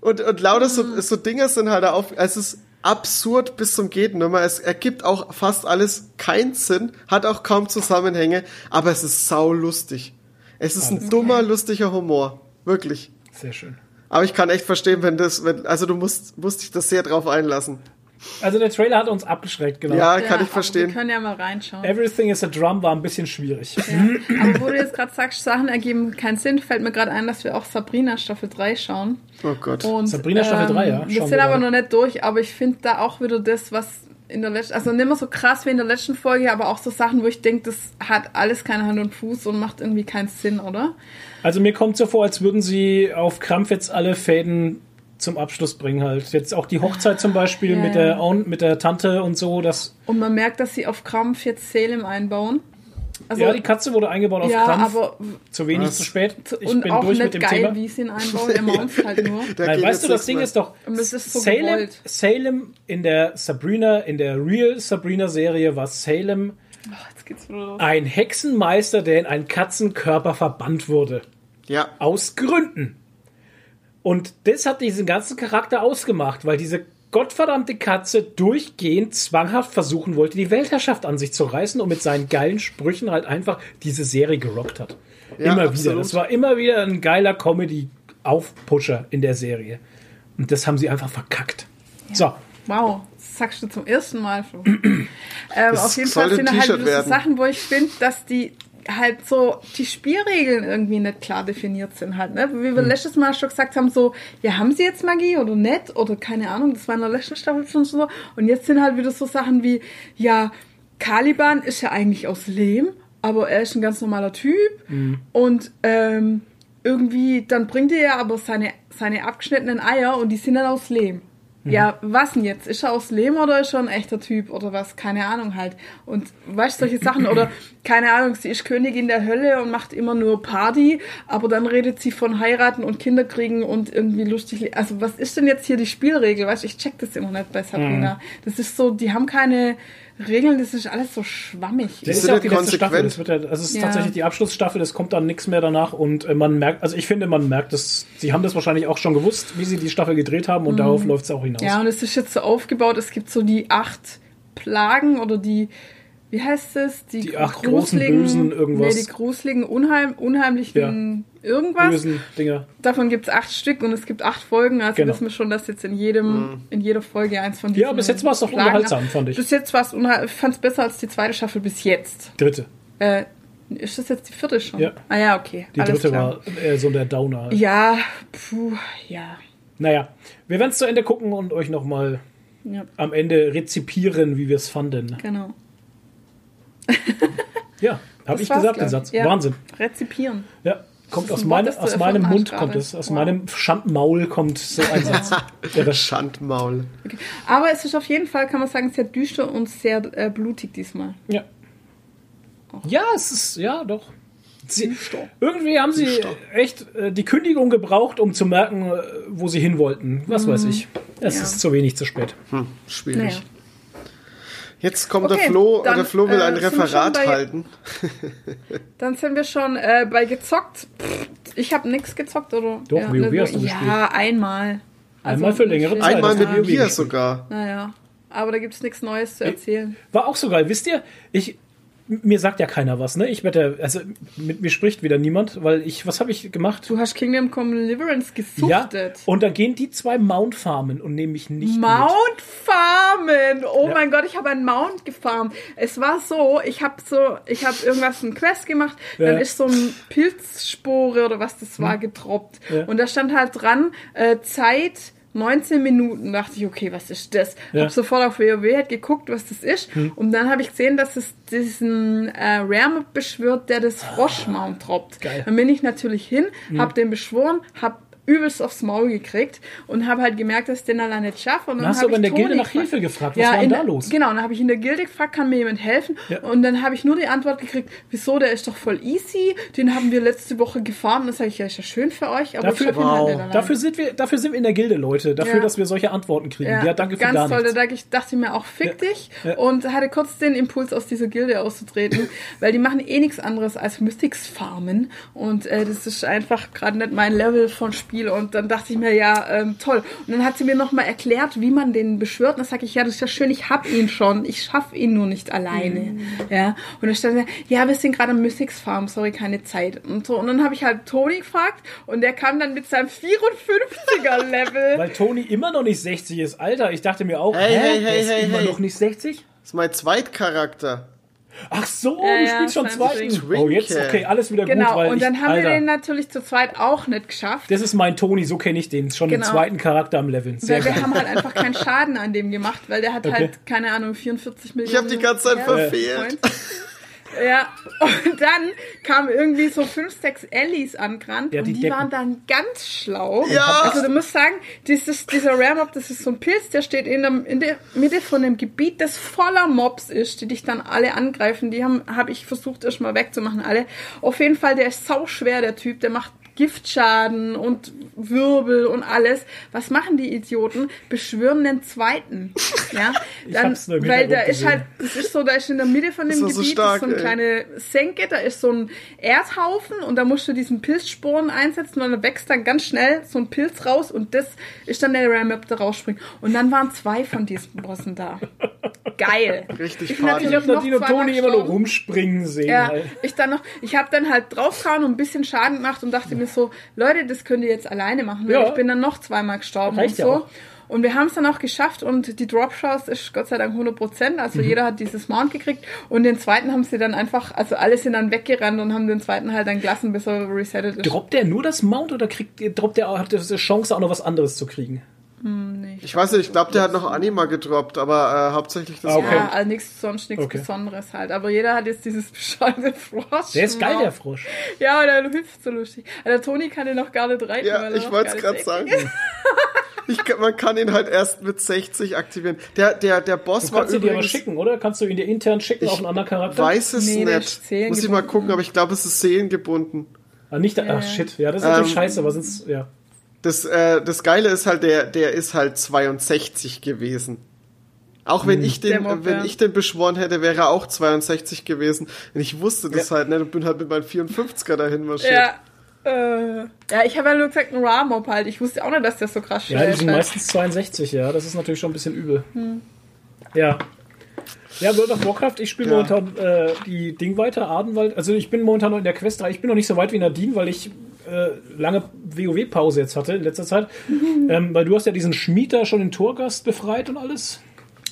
[SPEAKER 1] Und, und lauter so, so Dinger sind halt auf, es ist absurd bis zum geht. Es ergibt auch fast alles keinen Sinn, hat auch kaum Zusammenhänge, aber es ist sau lustig. Es ist ein dummer, lustiger Humor. Wirklich.
[SPEAKER 2] Sehr schön.
[SPEAKER 1] Aber ich kann echt verstehen, wenn das, wenn, also du musst, musst dich das sehr drauf einlassen.
[SPEAKER 2] Also der Trailer hat uns abgeschreckt, genau.
[SPEAKER 1] Ja,
[SPEAKER 3] Ja,
[SPEAKER 1] kann ich
[SPEAKER 3] aber
[SPEAKER 1] verstehen.
[SPEAKER 3] Wir können ja mal reinschauen.
[SPEAKER 2] Everything is a Drum war ein bisschen schwierig.
[SPEAKER 3] Ja. Aber wo du jetzt gerade sagst, Sachen ergeben keinen Sinn, fällt mir gerade ein, dass wir auch Sabrina Staffel 3 schauen.
[SPEAKER 1] Oh Gott.
[SPEAKER 3] Und,
[SPEAKER 2] Sabrina Staffel 3, ja,
[SPEAKER 3] Wir
[SPEAKER 2] schauen
[SPEAKER 3] sind
[SPEAKER 2] wir
[SPEAKER 3] aber
[SPEAKER 2] gerade.
[SPEAKER 3] noch nicht durch, aber ich finde da auch wieder das, was in der letzten, also nicht mehr so krass wie in der letzten Folge, aber auch so Sachen, wo ich denke, das hat alles keine Hand und Fuß und macht irgendwie keinen Sinn, oder?
[SPEAKER 2] Also mir kommt so vor, als würden sie auf Krampf jetzt alle Fäden zum Abschluss bringen halt. Jetzt auch die Hochzeit zum Beispiel
[SPEAKER 3] Ja,
[SPEAKER 2] mit,
[SPEAKER 3] ja.
[SPEAKER 2] der, Aunt- mit der Tante und so. Das,
[SPEAKER 3] Und man merkt, dass sie auf Krampf jetzt Salem einbauen. Also,
[SPEAKER 2] ja, die Katze wurde eingebaut auf
[SPEAKER 3] ja,
[SPEAKER 2] Krampf.
[SPEAKER 3] aber
[SPEAKER 2] zu wenig,
[SPEAKER 1] Was?
[SPEAKER 2] zu spät. Ich
[SPEAKER 3] und
[SPEAKER 2] bin
[SPEAKER 3] auch
[SPEAKER 2] durch
[SPEAKER 3] nicht
[SPEAKER 2] mit dem
[SPEAKER 3] geil,
[SPEAKER 2] Thema.
[SPEAKER 3] wie sie ihn einbauen, er maunzt halt nur.
[SPEAKER 2] Nein, weißt du, das Ding ist doch,
[SPEAKER 3] das ist so
[SPEAKER 2] Salem,
[SPEAKER 3] gewollt.
[SPEAKER 2] Salem in der Sabrina, in der Real Sabrina-Serie war Salem
[SPEAKER 3] Oh, jetzt geht's wieder los.
[SPEAKER 2] ein Hexenmeister, der in einen Katzenkörper verbannt wurde.
[SPEAKER 1] Ja,
[SPEAKER 2] Aus Gründen. Und das hat diesen ganzen Charakter ausgemacht, weil diese gottverdammte Katze durchgehend zwanghaft versuchen wollte, die Weltherrschaft an sich zu reißen und mit seinen geilen Sprüchen halt einfach diese Serie gerockt hat.
[SPEAKER 1] Ja,
[SPEAKER 2] immer wieder.
[SPEAKER 1] absolut.
[SPEAKER 2] Das war immer wieder ein geiler Comedy-Aufpusher in der Serie. Und das haben sie einfach verkackt. So.
[SPEAKER 3] Wow, das sagst du zum ersten Mal. Flo. ähm, auf jeden Fall sind halt wieder. Sachen, wo ich finde, dass die halt so die Spielregeln irgendwie nicht klar definiert sind halt, ne? Wie wir
[SPEAKER 1] Hm.
[SPEAKER 3] letztes Mal schon gesagt haben, so, ja, haben sie jetzt Magie oder nicht? Oder keine Ahnung, das war in der letzten Staffel schon so. Und jetzt sind halt wieder so Sachen wie, ja, Caliban ist ja eigentlich aus Lehm, aber er ist ein ganz normaler Typ.
[SPEAKER 1] Hm.
[SPEAKER 3] Und ähm, irgendwie, dann bringt er ja aber seine, seine abgeschnittenen Eier und die sind dann aus Lehm.
[SPEAKER 1] Mhm.
[SPEAKER 3] Ja, was denn jetzt? Ist er aus Lehm oder ist er ein echter Typ oder was? Keine Ahnung halt. Und weißt du, solche Sachen oder keine Ahnung, sie ist Königin der Hölle und macht immer nur Party, aber dann redet sie von heiraten und Kinder kriegen und irgendwie lustig. Also was ist denn jetzt hier die Spielregel? Weißt du, ich check das immer nicht bei Sabrina.
[SPEAKER 2] Mhm.
[SPEAKER 3] Das ist so, die haben keine Regeln, das ist alles so schwammig.
[SPEAKER 2] Das
[SPEAKER 1] ist
[SPEAKER 2] ist ja auch die letzte Staffel. Das, wird ja, das ist
[SPEAKER 3] Ja.
[SPEAKER 2] tatsächlich die Abschlussstaffel, es kommt dann nichts mehr danach und äh, man merkt, also ich finde, man merkt, dass sie haben das wahrscheinlich auch schon gewusst, wie sie die Staffel gedreht haben und darauf läuft es auch hinaus.
[SPEAKER 3] Mhm. Ja, und es ist jetzt so aufgebaut, es gibt so die acht Plagen oder die, wie heißt es?
[SPEAKER 2] Die acht großen Bösen irgendwas.
[SPEAKER 3] Nee, die gruseligen, unheim, unheimlichen irgendwas.
[SPEAKER 2] Bösen Dinger.
[SPEAKER 3] Davon gibt es acht Stück und es gibt acht Folgen, also
[SPEAKER 2] Genau.
[SPEAKER 3] wissen wir schon, dass jetzt in jedem, in jeder Folge eins von diesen
[SPEAKER 2] Ja, bis jetzt war es doch unterhaltsam, fand ich.
[SPEAKER 3] Bis jetzt war es unheimlich, ich fand es besser als die zweite Staffel bis jetzt.
[SPEAKER 2] Dritte.
[SPEAKER 3] Äh, ist das jetzt die vierte schon?
[SPEAKER 2] Ja.
[SPEAKER 3] Ah ja, okay.
[SPEAKER 2] Die
[SPEAKER 3] alles
[SPEAKER 2] dritte
[SPEAKER 3] klar.
[SPEAKER 2] war äh, so der Downer. Halt.
[SPEAKER 3] Ja, puh, ja.
[SPEAKER 2] Naja, wir werden es zu Ende gucken und euch nochmal
[SPEAKER 3] Ja,
[SPEAKER 2] am Ende rezipieren, wie wir es fanden.
[SPEAKER 3] genau.
[SPEAKER 2] Ja, habe ich gesagt, den Satz.
[SPEAKER 3] Ja.
[SPEAKER 2] Wahnsinn.
[SPEAKER 3] Rezipieren.
[SPEAKER 2] Ja, kommt aus, meine,
[SPEAKER 3] Wort,
[SPEAKER 2] aus meinem Mund kommt es. Aus
[SPEAKER 3] Wow.
[SPEAKER 2] meinem Schandmaul kommt so ein Satz. ja, das,
[SPEAKER 1] Schandmaul.
[SPEAKER 3] Aber es ist auf jeden Fall, kann man sagen, sehr düster und sehr äh, blutig diesmal.
[SPEAKER 2] ja. ja, es ist, ja, doch. Sie, irgendwie haben sie echt äh, die Kündigung gebraucht, um zu merken, äh, wo sie hin wollten. Was weiß ich. Es
[SPEAKER 3] Mhm. Ja.
[SPEAKER 2] ist zu wenig, zu spät.
[SPEAKER 1] Hm, schwierig.
[SPEAKER 3] Naja.
[SPEAKER 1] Jetzt kommt
[SPEAKER 3] Okay,
[SPEAKER 1] der Flo,
[SPEAKER 3] dann,
[SPEAKER 1] der Flo will
[SPEAKER 3] äh,
[SPEAKER 1] ein Referat
[SPEAKER 3] bei-
[SPEAKER 1] halten.
[SPEAKER 3] Dann sind wir schon äh, bei gezockt. Pff, ich habe nichts gezockt, oder?
[SPEAKER 2] Doch,
[SPEAKER 3] ja,
[SPEAKER 2] WoW
[SPEAKER 3] ne,
[SPEAKER 2] hast du
[SPEAKER 3] ja,
[SPEAKER 2] gespielt.
[SPEAKER 3] einmal.
[SPEAKER 2] Einmal für längere Zeit.
[SPEAKER 1] Einmal mit
[SPEAKER 2] WoW
[SPEAKER 1] mir sogar.
[SPEAKER 3] Naja, aber da gibt's nichts Neues zu erzählen.
[SPEAKER 2] War auch so geil. Wisst ihr, ich, mir sagt ja keiner was, ne? Ich werde, also mit mir spricht wieder niemand, weil ich, was habe ich gemacht?
[SPEAKER 3] Du hast Kingdom Come Deliverance
[SPEAKER 2] Ja,
[SPEAKER 3] gesuchtet.
[SPEAKER 2] und dann gehen die zwei Mount farmen und nehmen mich nicht
[SPEAKER 3] Mount farmen. Oh
[SPEAKER 2] Ja.
[SPEAKER 3] mein Gott, ich habe einen Mount gefarmt. Es war so, ich habe so, ich habe irgendwas ein Quest gemacht, dann
[SPEAKER 2] Ja. Hm.
[SPEAKER 3] ist so ein Pilzspore oder was das war getroppt
[SPEAKER 2] Ja.
[SPEAKER 3] und da stand halt dran äh, Zeit 19 Minuten. Dachte ich, okay, was ist das?
[SPEAKER 2] Ja. Hm.
[SPEAKER 3] Hab sofort auf WoW halt geguckt, was das ist und dann habe ich gesehen, dass es diesen äh, Rare beschwört, der das Froschmount droppt.
[SPEAKER 2] Geil.
[SPEAKER 3] Dann bin ich natürlich hin,
[SPEAKER 2] Hm.
[SPEAKER 3] hab den beschworen, hab übelst aufs Maul gekriegt und habe halt gemerkt, dass ich den alleine nicht schaffe. Und
[SPEAKER 2] Dann
[SPEAKER 3] dann
[SPEAKER 2] hast du
[SPEAKER 3] habe
[SPEAKER 2] aber in der Gilde
[SPEAKER 3] Toni
[SPEAKER 2] nach Hilfe gefragt. Was
[SPEAKER 3] ja,
[SPEAKER 2] war denn da los?
[SPEAKER 3] Genau, dann habe ich in der Gilde gefragt, kann mir jemand helfen?
[SPEAKER 2] Ja.
[SPEAKER 3] Und dann habe ich nur die Antwort gekriegt, wieso, der ist doch voll easy, den haben wir letzte Woche gefahren. Und dann sage ich, ja, ist ja schön für euch, aber
[SPEAKER 2] Dafür-
[SPEAKER 3] ich halt
[SPEAKER 1] Wow.
[SPEAKER 3] alleine.
[SPEAKER 2] Dafür sind wir, dafür sind wir in der Gilde, Leute. Dafür,
[SPEAKER 3] Ja.
[SPEAKER 2] dass wir solche Antworten kriegen. Ja, danke für
[SPEAKER 3] ganz
[SPEAKER 2] gar
[SPEAKER 3] toll.
[SPEAKER 2] nichts.
[SPEAKER 3] Da dachte ich, dachte ich mir auch, fick dich.
[SPEAKER 2] Ja.
[SPEAKER 3] Und hatte kurz den Impuls, aus dieser Gilde auszutreten, weil die machen eh nichts anderes als Mystics farmen. Und äh, das ist einfach gerade nicht mein Level von Spiel. Und dann dachte ich mir, ja, ähm, toll. Und dann hat sie mir nochmal erklärt, wie man den beschwört. Und dann sage ich, ja, das ist ja schön, ich hab ihn schon. Ich schaffe ihn nur nicht alleine.
[SPEAKER 2] Mhm.
[SPEAKER 3] Ja. Und dann stand er, ja, wir sind gerade am Mystics Farm, sorry, keine Zeit. Und so. Und dann habe ich halt Toni gefragt und der kam dann mit seinem 54er Level.
[SPEAKER 2] Weil Toni immer noch nicht 60 ist. Alter, ich dachte mir auch,
[SPEAKER 1] Hey,
[SPEAKER 2] hä,
[SPEAKER 1] hey,
[SPEAKER 2] der
[SPEAKER 1] hey,
[SPEAKER 2] ist
[SPEAKER 1] hey,
[SPEAKER 2] immer
[SPEAKER 1] hey.
[SPEAKER 2] noch nicht 60?
[SPEAKER 1] Das ist mein Zweitcharakter.
[SPEAKER 2] Ach so,
[SPEAKER 3] Ja,
[SPEAKER 2] du
[SPEAKER 3] ja,
[SPEAKER 2] spielst schon.
[SPEAKER 1] Twinkie.
[SPEAKER 2] Oh, jetzt, okay, alles wieder gut,
[SPEAKER 3] Genau, und dann
[SPEAKER 2] ich,
[SPEAKER 3] haben
[SPEAKER 2] Alter,
[SPEAKER 3] wir den natürlich zu zweit auch nicht geschafft.
[SPEAKER 2] das ist mein Toni, so kenne ich den. Schon
[SPEAKER 3] Genau.
[SPEAKER 2] den zweiten Charakter am Level. Sehr
[SPEAKER 3] Weil wir
[SPEAKER 2] geil.
[SPEAKER 3] haben halt einfach keinen Schaden an dem gemacht, weil der hat
[SPEAKER 2] Okay.
[SPEAKER 3] halt, keine Ahnung, 44 Millionen.
[SPEAKER 1] Ich habe die ganze Zeit verfehlt.
[SPEAKER 3] Ja, und dann kamen irgendwie so fünf, sechs Ellies angerannt
[SPEAKER 2] Ja,
[SPEAKER 3] und
[SPEAKER 2] die
[SPEAKER 3] die,
[SPEAKER 2] Decken.
[SPEAKER 3] waren dann ganz schlau.
[SPEAKER 1] Ja.
[SPEAKER 3] Also du musst sagen, dieses, dieser Rare-Mob, das ist so ein Pilz, der steht in, dem, in der Mitte von einem Gebiet, das voller Mobs ist, die dich dann alle angreifen. Die haben habe ich versucht erstmal wegzumachen, alle. Auf jeden Fall, der ist sau schwer, der Typ, der macht Giftschaden und Wirbel und alles. Was machen die Idioten? Beschwören den zweiten. Ja,
[SPEAKER 2] Ich
[SPEAKER 3] dann,
[SPEAKER 2] hab's nur im
[SPEAKER 3] weil da ist halt, das ist so, da ist in der Mitte von dem
[SPEAKER 1] Das war so
[SPEAKER 3] Gebiet
[SPEAKER 1] stark,
[SPEAKER 3] ist so eine
[SPEAKER 1] ey.
[SPEAKER 3] kleine Senke, da ist so ein Erdhaufen und da musst du diesen Pilzsporen einsetzen und dann wächst dann ganz schnell so ein Pilz raus und das ist dann der Ram-Up, der rausspringt. Und dann waren zwei von diesen Bossen da. Geil.
[SPEAKER 1] Richtig
[SPEAKER 3] Ich
[SPEAKER 2] habe
[SPEAKER 3] noch
[SPEAKER 2] Nadine und Toni immer nur rumspringen sehen.
[SPEAKER 3] Ja,
[SPEAKER 2] halt.
[SPEAKER 3] ich dann noch, ich habe dann halt draufgehauen und ein bisschen Schaden gemacht und dachte mir so, Leute, das könnt ihr jetzt alleine machen. weil
[SPEAKER 2] Ja.
[SPEAKER 3] Ich bin dann noch zweimal gestorben
[SPEAKER 2] Reicht
[SPEAKER 3] und
[SPEAKER 2] ja
[SPEAKER 3] so.
[SPEAKER 2] auch.
[SPEAKER 3] Und wir haben es dann auch geschafft und die Drop Shots ist Gott sei Dank 100 Prozent. Also
[SPEAKER 2] Mhm.
[SPEAKER 3] jeder hat dieses Mount gekriegt und den zweiten haben sie dann einfach, also alle sind dann weggerannt und haben den zweiten halt dann gelassen, bis er resettet ist.
[SPEAKER 2] Droppt der nur das Mount oder kriegt, droppt der, hat der Chance auch noch was anderes zu kriegen?
[SPEAKER 1] Ich weiß nicht, ich glaube, der hat noch Anima gedroppt, aber äh, hauptsächlich das
[SPEAKER 2] Ah, okay.
[SPEAKER 3] Ja, also nichts, sonst nichts
[SPEAKER 2] Okay.
[SPEAKER 3] Besonderes halt. Aber jeder hat jetzt dieses bescheuerte Frosch.
[SPEAKER 2] Der ist geil, der Frosch.
[SPEAKER 3] Ja, der hüpft so lustig. Aber Der Toni kann den noch gar nicht reiten.
[SPEAKER 1] Ja,
[SPEAKER 3] weil er
[SPEAKER 1] ich wollte es gerade sagen. Ich, man kann ihn halt erst mit 60 aktivieren. Der, der, der Boss
[SPEAKER 2] Du
[SPEAKER 1] war
[SPEAKER 2] kannst ihn dir aber
[SPEAKER 1] übrigens.
[SPEAKER 2] schicken, oder? Kannst du ihn dir intern schicken
[SPEAKER 1] Ich
[SPEAKER 2] auf einen anderen Charakter?
[SPEAKER 1] Weiß es
[SPEAKER 3] Nee,
[SPEAKER 1] nicht. Muss ich mal gucken, aber ich glaube, es ist seelengebunden.
[SPEAKER 2] Ah, nicht, ach shit, ja, das ist natürlich
[SPEAKER 1] Ähm,
[SPEAKER 2] scheiße, aber sonst, ja.
[SPEAKER 1] Das, äh, das Geile ist halt, der, der ist halt 62 gewesen. Auch wenn ich
[SPEAKER 3] Der
[SPEAKER 1] den,
[SPEAKER 3] Mob,
[SPEAKER 1] wenn
[SPEAKER 3] ja.
[SPEAKER 1] ich den beschworen hätte, wäre er auch 62 gewesen. Und ich wusste das halt nicht und bin halt mit meinem 54er dahin marschiert.
[SPEAKER 3] Ja. Äh, ja, ich habe ja nur gesagt, ein Raw-Mob halt. Ich wusste auch nicht, dass der so krass
[SPEAKER 2] Ja,
[SPEAKER 3] schnell
[SPEAKER 2] die
[SPEAKER 3] ist.
[SPEAKER 2] sind
[SPEAKER 3] halt.
[SPEAKER 2] meistens 62, ja. Das ist natürlich schon ein bisschen übel.
[SPEAKER 3] Hm.
[SPEAKER 2] Ja. Ja, World of Warcraft, ich spiele
[SPEAKER 1] Ja.
[SPEAKER 2] momentan äh, die Ding weiter, Adenwald. Also ich bin momentan noch in der Quest 3. Ich bin noch nicht so weit wie Nadine, weil ich äh, lange WoW-Pause jetzt hatte in letzter Zeit. ähm, weil du hast ja diesen Schmied da schon in Torgast befreit und alles.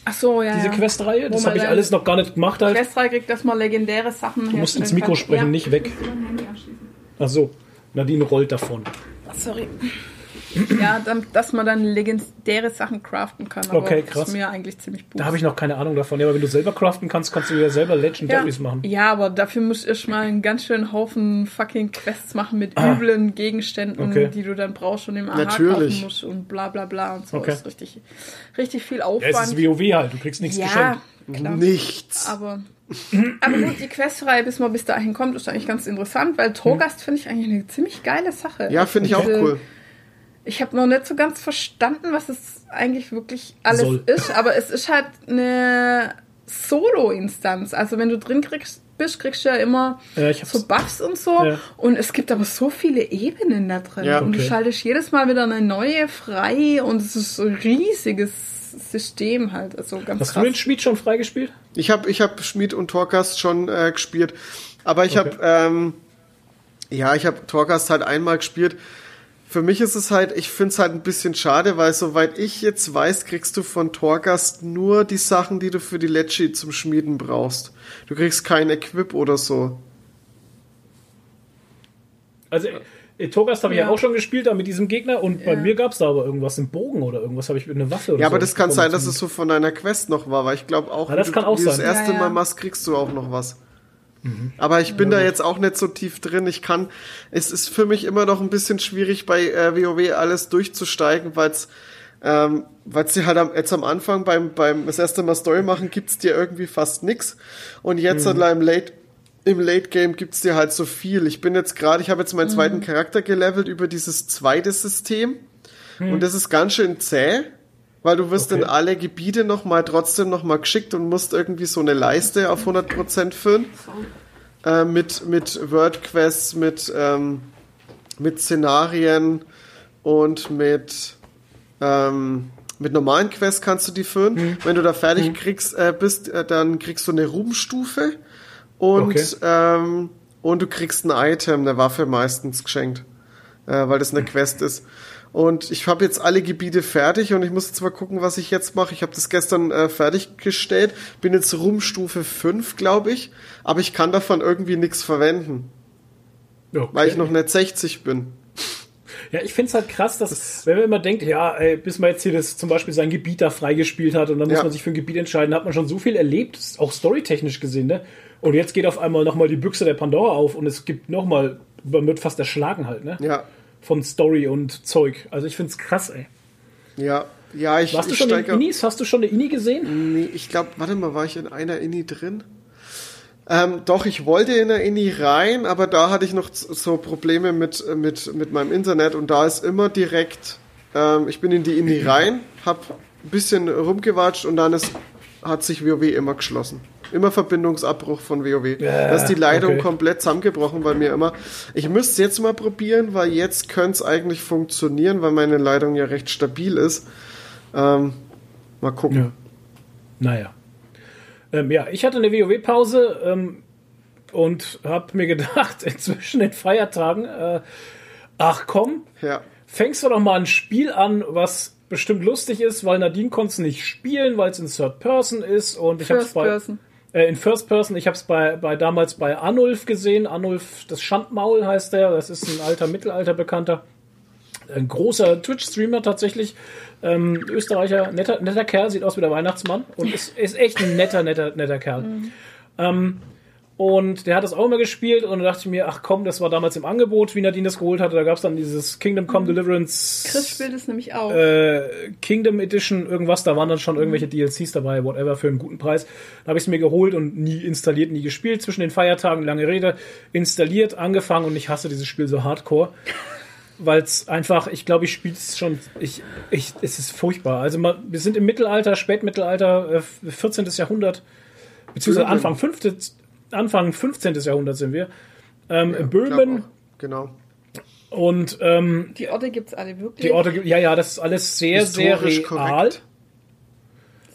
[SPEAKER 3] Ach so, ja.
[SPEAKER 2] Diese
[SPEAKER 3] ja.
[SPEAKER 2] Quest-Reihe. Das habe ich alles noch gar nicht gemacht halt.
[SPEAKER 3] Quest 3 kriegt, dass man legendäre Sachen
[SPEAKER 2] Du musst ins Mikro sprechen, nicht weg. Ach so. Nadine rollt davon.
[SPEAKER 3] Sorry. Ja, dann, dass man dann legendäre Sachen craften kann. Aber
[SPEAKER 2] Okay,
[SPEAKER 3] Das
[SPEAKER 2] krass.
[SPEAKER 3] ist mir eigentlich ziemlich
[SPEAKER 2] Da habe ich noch keine Ahnung davon. Ja, aber wenn du selber craften kannst, kannst du ja selber
[SPEAKER 3] ja.
[SPEAKER 2] Legendaries machen.
[SPEAKER 3] ja, aber dafür musst du erst mal einen ganz schönen Haufen fucking Quests machen mit üblen Gegenständen,
[SPEAKER 2] Ah. Okay.
[SPEAKER 3] die du dann brauchst und im AH
[SPEAKER 1] Natürlich.
[SPEAKER 3] kaufen musst und bla bla bla und so.
[SPEAKER 2] Okay.
[SPEAKER 3] Das ist richtig, richtig viel
[SPEAKER 2] Ja,
[SPEAKER 3] Aufwand.
[SPEAKER 2] es ist WoW halt. Du kriegst nichts
[SPEAKER 3] ja,
[SPEAKER 2] geschenkt.
[SPEAKER 3] klar.
[SPEAKER 1] Nichts.
[SPEAKER 3] Aber, aber gut, die Questreihe, bis man bis dahin kommt, ist eigentlich ganz interessant, weil Torgast finde ich eigentlich eine ziemlich geile Sache.
[SPEAKER 1] Ja, finde ich auch cool.
[SPEAKER 3] Ich habe noch nicht so ganz verstanden, was es eigentlich wirklich alles
[SPEAKER 2] Soll.
[SPEAKER 3] ist, aber es ist halt eine Solo-Instanz. Also wenn du drin kriegst, bist, kriegst du ja immer
[SPEAKER 2] Ja,
[SPEAKER 3] so Buffs und so.
[SPEAKER 2] Ja.
[SPEAKER 3] Und es gibt aber so viele Ebenen da drin.
[SPEAKER 1] Ja.
[SPEAKER 3] Und du
[SPEAKER 2] Okay.
[SPEAKER 3] schaltest jedes Mal wieder eine neue frei und es ist so ein riesiges System halt. Also ganz
[SPEAKER 2] Hast
[SPEAKER 3] krass.
[SPEAKER 2] du den Schmied schon freigespielt?
[SPEAKER 1] Ich habe ich hab Schmied und Torcast schon äh, gespielt. Aber ich
[SPEAKER 2] Okay.
[SPEAKER 1] habe, ähm, ja, ich habe Torcast halt einmal gespielt. Für mich ist es halt, ich finde es halt ein bisschen schade, weil soweit ich jetzt weiß, kriegst du von Torgast nur die Sachen, die du für die Lecce zum Schmieden brauchst. Du kriegst kein Equip oder so.
[SPEAKER 2] Also, äh, Torgast habe ich ja
[SPEAKER 3] Ja.
[SPEAKER 2] auch schon gespielt, da mit diesem Gegner. Und bei
[SPEAKER 3] Ja.
[SPEAKER 2] mir gab es da aber irgendwas, einen Bogen oder irgendwas, habe ich eine Waffe oder
[SPEAKER 1] Ja,
[SPEAKER 2] so.
[SPEAKER 1] aber das kann sein, dass es so von deiner Quest noch war, weil ich glaube auch,
[SPEAKER 2] Ja, das
[SPEAKER 1] wenn
[SPEAKER 2] kann
[SPEAKER 1] du
[SPEAKER 2] auch sein.
[SPEAKER 1] erste
[SPEAKER 3] Ja, ja.
[SPEAKER 1] Mal machst, kriegst du auch noch was. Aber ich bin da jetzt auch nicht so tief drin. Ich kann, es ist für mich immer noch ein bisschen schwierig bei äh, WoW alles durchzusteigen, weil es ähm, weil sie halt am, jetzt am Anfang beim, beim das erste Mal Story machen, gibt's dir irgendwie fast nix. Und jetzt mhm. im Late, im Late Game gibt's dir halt so viel. Ich bin jetzt gerade, ich habe jetzt meinen zweiten Charakter gelevelt über dieses zweite System. Und das ist ganz schön zäh, weil du wirst
[SPEAKER 2] Okay.
[SPEAKER 1] in alle Gebiete noch mal trotzdem noch mal geschickt und musst irgendwie so eine Leiste auf 100% füllen. Äh, mit, mit Wordquests, mit, ähm, mit Szenarien und mit, ähm, mit normalen Quests kannst du die füllen.
[SPEAKER 2] Hm.
[SPEAKER 1] Wenn du da fertig kriegst, äh, bist, äh, dann kriegst du eine Ruhmstufe und,
[SPEAKER 2] Okay.
[SPEAKER 1] ähm, und du kriegst ein Item, eine Waffe meistens geschenkt, äh, weil das eine Quest ist. Und ich habe jetzt alle Gebiete fertig und ich muss jetzt mal gucken, was ich jetzt mache. Ich habe das gestern äh, fertiggestellt, bin jetzt Ruhmstufe 5, glaube ich, aber ich kann davon irgendwie nichts verwenden,
[SPEAKER 2] Okay.
[SPEAKER 1] weil ich noch nicht 60 bin.
[SPEAKER 2] Ja, ich find's halt krass, dass, wenn man immer denkt, ja, ey, bis man jetzt hier das zum Beispiel sein Gebiet da freigespielt hat und dann muss
[SPEAKER 1] Ja.
[SPEAKER 2] man sich für ein Gebiet entscheiden, hat man schon so viel erlebt, auch storytechnisch gesehen, ne? Und jetzt geht auf einmal nochmal die Büchse der Pandora auf und es gibt nochmal, man wird fast erschlagen halt, ne?
[SPEAKER 1] Ja,
[SPEAKER 2] Von Story und Zeug. Also ich find's krass, ey.
[SPEAKER 1] ja, ja, ich,
[SPEAKER 2] Warst du
[SPEAKER 1] ich
[SPEAKER 2] schon in. Inis? Hast du schon eine Ini gesehen?
[SPEAKER 1] Nee, ich glaube, warte mal, war ich in einer Inni drin? Ähm, doch, ich wollte in der Inni rein, aber da hatte ich noch so Probleme mit, mit, mit meinem Internet und da ist immer direkt, ähm, ich bin in die Inni rein, hab ein bisschen rumgewatscht und dann ist, hat sich WoW immer geschlossen. Immer Verbindungsabbruch von WoW.
[SPEAKER 2] Ja,
[SPEAKER 1] da ist die Leitung
[SPEAKER 2] okay.
[SPEAKER 1] komplett zusammengebrochen bei mir immer. Ich müsste es jetzt mal probieren, weil jetzt könnte es eigentlich funktionieren, weil meine Leitung ja recht stabil ist. Ähm, mal gucken.
[SPEAKER 2] Ja. Naja. Ähm, ja, ich hatte eine WoW-Pause ähm, und habe mir gedacht, zwischen den Feiertagen, äh, ach komm,
[SPEAKER 1] Ja.
[SPEAKER 2] fängst du doch mal ein Spiel an, was bestimmt lustig ist, weil Nadine konnte es nicht spielen, weil es in Third Person ist und ich habe es
[SPEAKER 3] First
[SPEAKER 2] bei
[SPEAKER 3] Person.
[SPEAKER 2] Äh, in First Person, ich habe es bei, bei damals bei Arnulf gesehen. Arnulf, das Schandmaul heißt der, das ist ein alter Mittelalterbekannter. Ein großer Twitch-Streamer tatsächlich. Ähm, Österreicher, netter, netter Kerl, sieht aus wie der Weihnachtsmann und ist, ist echt ein netter, netter, netter Kerl. Ähm, und der hat das auch immer gespielt und da dachte ich mir, ach komm, das war damals im Angebot, wie Nadine das geholt hatte. Da gab es dann dieses Kingdom Come Deliverance
[SPEAKER 3] Chris spielt es nämlich auch.
[SPEAKER 2] äh, Kingdom Edition, irgendwas, da waren dann schon irgendwelche DLCs dabei, whatever, für einen guten Preis. Da habe ich es mir geholt und nie installiert, nie gespielt. Zwischen den Feiertagen, lange Rede, installiert, angefangen und ich hasse dieses Spiel so hardcore. Weil es einfach, ich glaube, ich spiele es schon, ich, ich, es ist furchtbar. Also mal, wir sind im Mittelalter, Spätmittelalter, äh, 14. Jahrhundert, beziehungsweise. Anfang 15. Anfang 15. Jahrhundert sind wir. Ähm, in
[SPEAKER 1] Glaub
[SPEAKER 2] Böhmen.
[SPEAKER 1] Genau.
[SPEAKER 2] und ähm,
[SPEAKER 3] die Orte gibt's alle wirklich.
[SPEAKER 2] die Orte, ja, ja, das ist alles sehr, sehr real.
[SPEAKER 1] korrekt.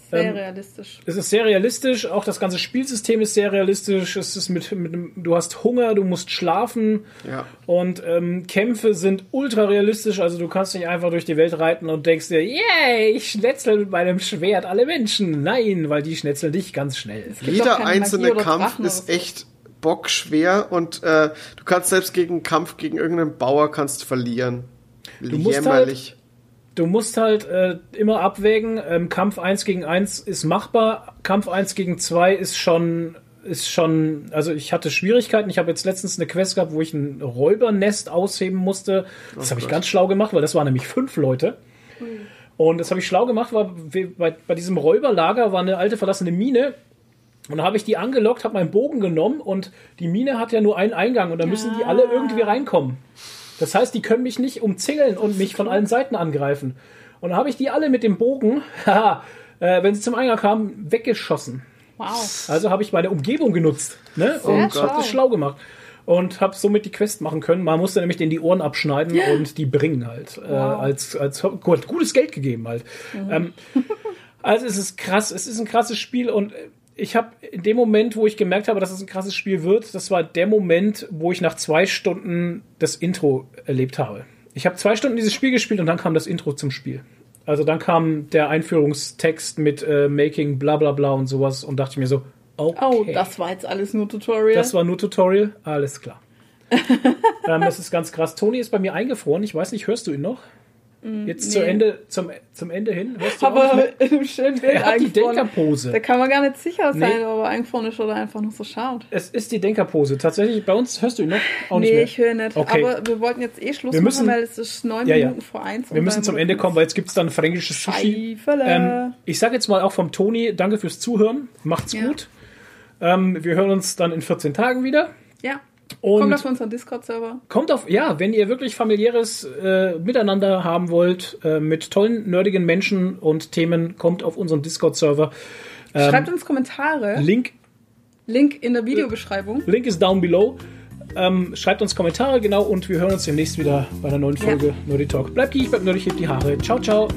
[SPEAKER 3] Sehr
[SPEAKER 2] ähm,
[SPEAKER 3] realistisch.
[SPEAKER 2] Es ist sehr realistisch, auch das ganze Spielsystem ist sehr realistisch. Es ist mit, mit du hast Hunger, du musst schlafen
[SPEAKER 1] Ja.
[SPEAKER 2] und ähm, Kämpfe sind ultra realistisch. Also du kannst nicht einfach durch die Welt reiten und denkst dir, yay, ich schnetzel mit meinem Schwert alle Menschen. Nein, weil die schnetzeln dich ganz schnell.
[SPEAKER 1] Jeder einzelne Kampf ist
[SPEAKER 3] so.
[SPEAKER 1] echt bockschwer und äh, du kannst selbst gegen einen Kampf gegen irgendeinen Bauer kannst verlieren.
[SPEAKER 2] Du musst halt
[SPEAKER 1] Jämmerlich.
[SPEAKER 2] Du musst halt äh, immer abwägen, ähm, Kampf 1 gegen 1 ist machbar, Kampf 1 gegen 2 ist schon, ist schon, also ich hatte Schwierigkeiten. Ich habe jetzt letztens eine Quest gehabt, wo ich ein Räubernest ausheben musste. Das habe ich ganz schlau gemacht, weil das waren nämlich fünf Leute. Und das habe ich schlau gemacht, weil bei, bei diesem Räuberlager war eine alte verlassene Mine. Und da habe ich die angelockt, habe meinen Bogen genommen und die Mine hat ja nur einen Eingang und da müssen die alle irgendwie reinkommen. Das heißt, die können mich nicht umzingeln und mich von allen Seiten angreifen. Und dann habe ich die alle mit dem Bogen, äh, wenn sie zum Eingang kamen, weggeschossen.
[SPEAKER 3] Wow.
[SPEAKER 2] Also habe ich meine Umgebung genutzt ne? und
[SPEAKER 3] schlau.
[SPEAKER 2] habe das schlau gemacht. Und habe somit die Quest machen können. Man musste nämlich denen die Ohren abschneiden und die bringen halt. Äh, als, als gut, gutes Geld gegeben halt. Ähm, also es ist krass, es ist ein krasses Spiel und ich habe in dem Moment, wo ich gemerkt habe, dass es ein krasses Spiel wird, das war der Moment, wo ich nach zwei Stunden das Intro erlebt habe. Ich habe zwei Stunden dieses Spiel gespielt und dann kam das Intro zum Spiel. Also dann kam der Einführungstext mit äh, Making bla bla bla und sowas und dachte ich mir so, okay.
[SPEAKER 3] Oh, das war jetzt alles nur Tutorial.
[SPEAKER 2] Das war nur Tutorial, alles klar. ähm, das ist ganz krass. Toni ist bei mir eingefroren. Ich weiß nicht, hörst du ihn noch? Jetzt zu
[SPEAKER 3] nee.
[SPEAKER 2] Ende, zum, zum Ende hin. Hörst du
[SPEAKER 3] Aber einem schönen Bild
[SPEAKER 2] er hat die. Denkerpose.
[SPEAKER 3] Da kann man gar nicht sicher sein,
[SPEAKER 2] Nee.
[SPEAKER 3] ob er ist oder einfach nur so schaut.
[SPEAKER 2] Es ist die Denkerpose. Tatsächlich, bei uns hörst du ihn noch? Auch nicht
[SPEAKER 3] nee, ich höre nicht.
[SPEAKER 2] Okay.
[SPEAKER 3] Aber wir wollten jetzt eh Schluss
[SPEAKER 2] Wir müssen-
[SPEAKER 3] machen, weil es ist neun
[SPEAKER 2] Ja, ja.
[SPEAKER 3] Minuten vor eins.
[SPEAKER 2] Wir müssen zum Ende kommen, weil jetzt gibt es dann fränkisches Sushi. Ähm, ich sage jetzt mal auch vom Toni, danke fürs Zuhören. Macht's
[SPEAKER 3] Ja.
[SPEAKER 2] gut. Ähm, wir hören uns dann in 14 Tagen wieder.
[SPEAKER 3] ja,
[SPEAKER 2] Und
[SPEAKER 3] kommt auf unseren Discord-Server.
[SPEAKER 2] Kommt auf, ja, wenn ihr wirklich familiäres äh, Miteinander haben wollt, äh, mit tollen, nerdigen Menschen und Themen, kommt auf unseren Discord-Server. Ähm,
[SPEAKER 3] Schreibt uns Kommentare.
[SPEAKER 2] Link,
[SPEAKER 3] Link in der Videobeschreibung.
[SPEAKER 2] Link ist down below. Ähm, schreibt uns Kommentare, genau, und wir hören uns demnächst wieder bei einer neuen Folge Nerdy Talk. Bleibt geek, bleibt nerdig, hebt die Haare. Ciao, ciao.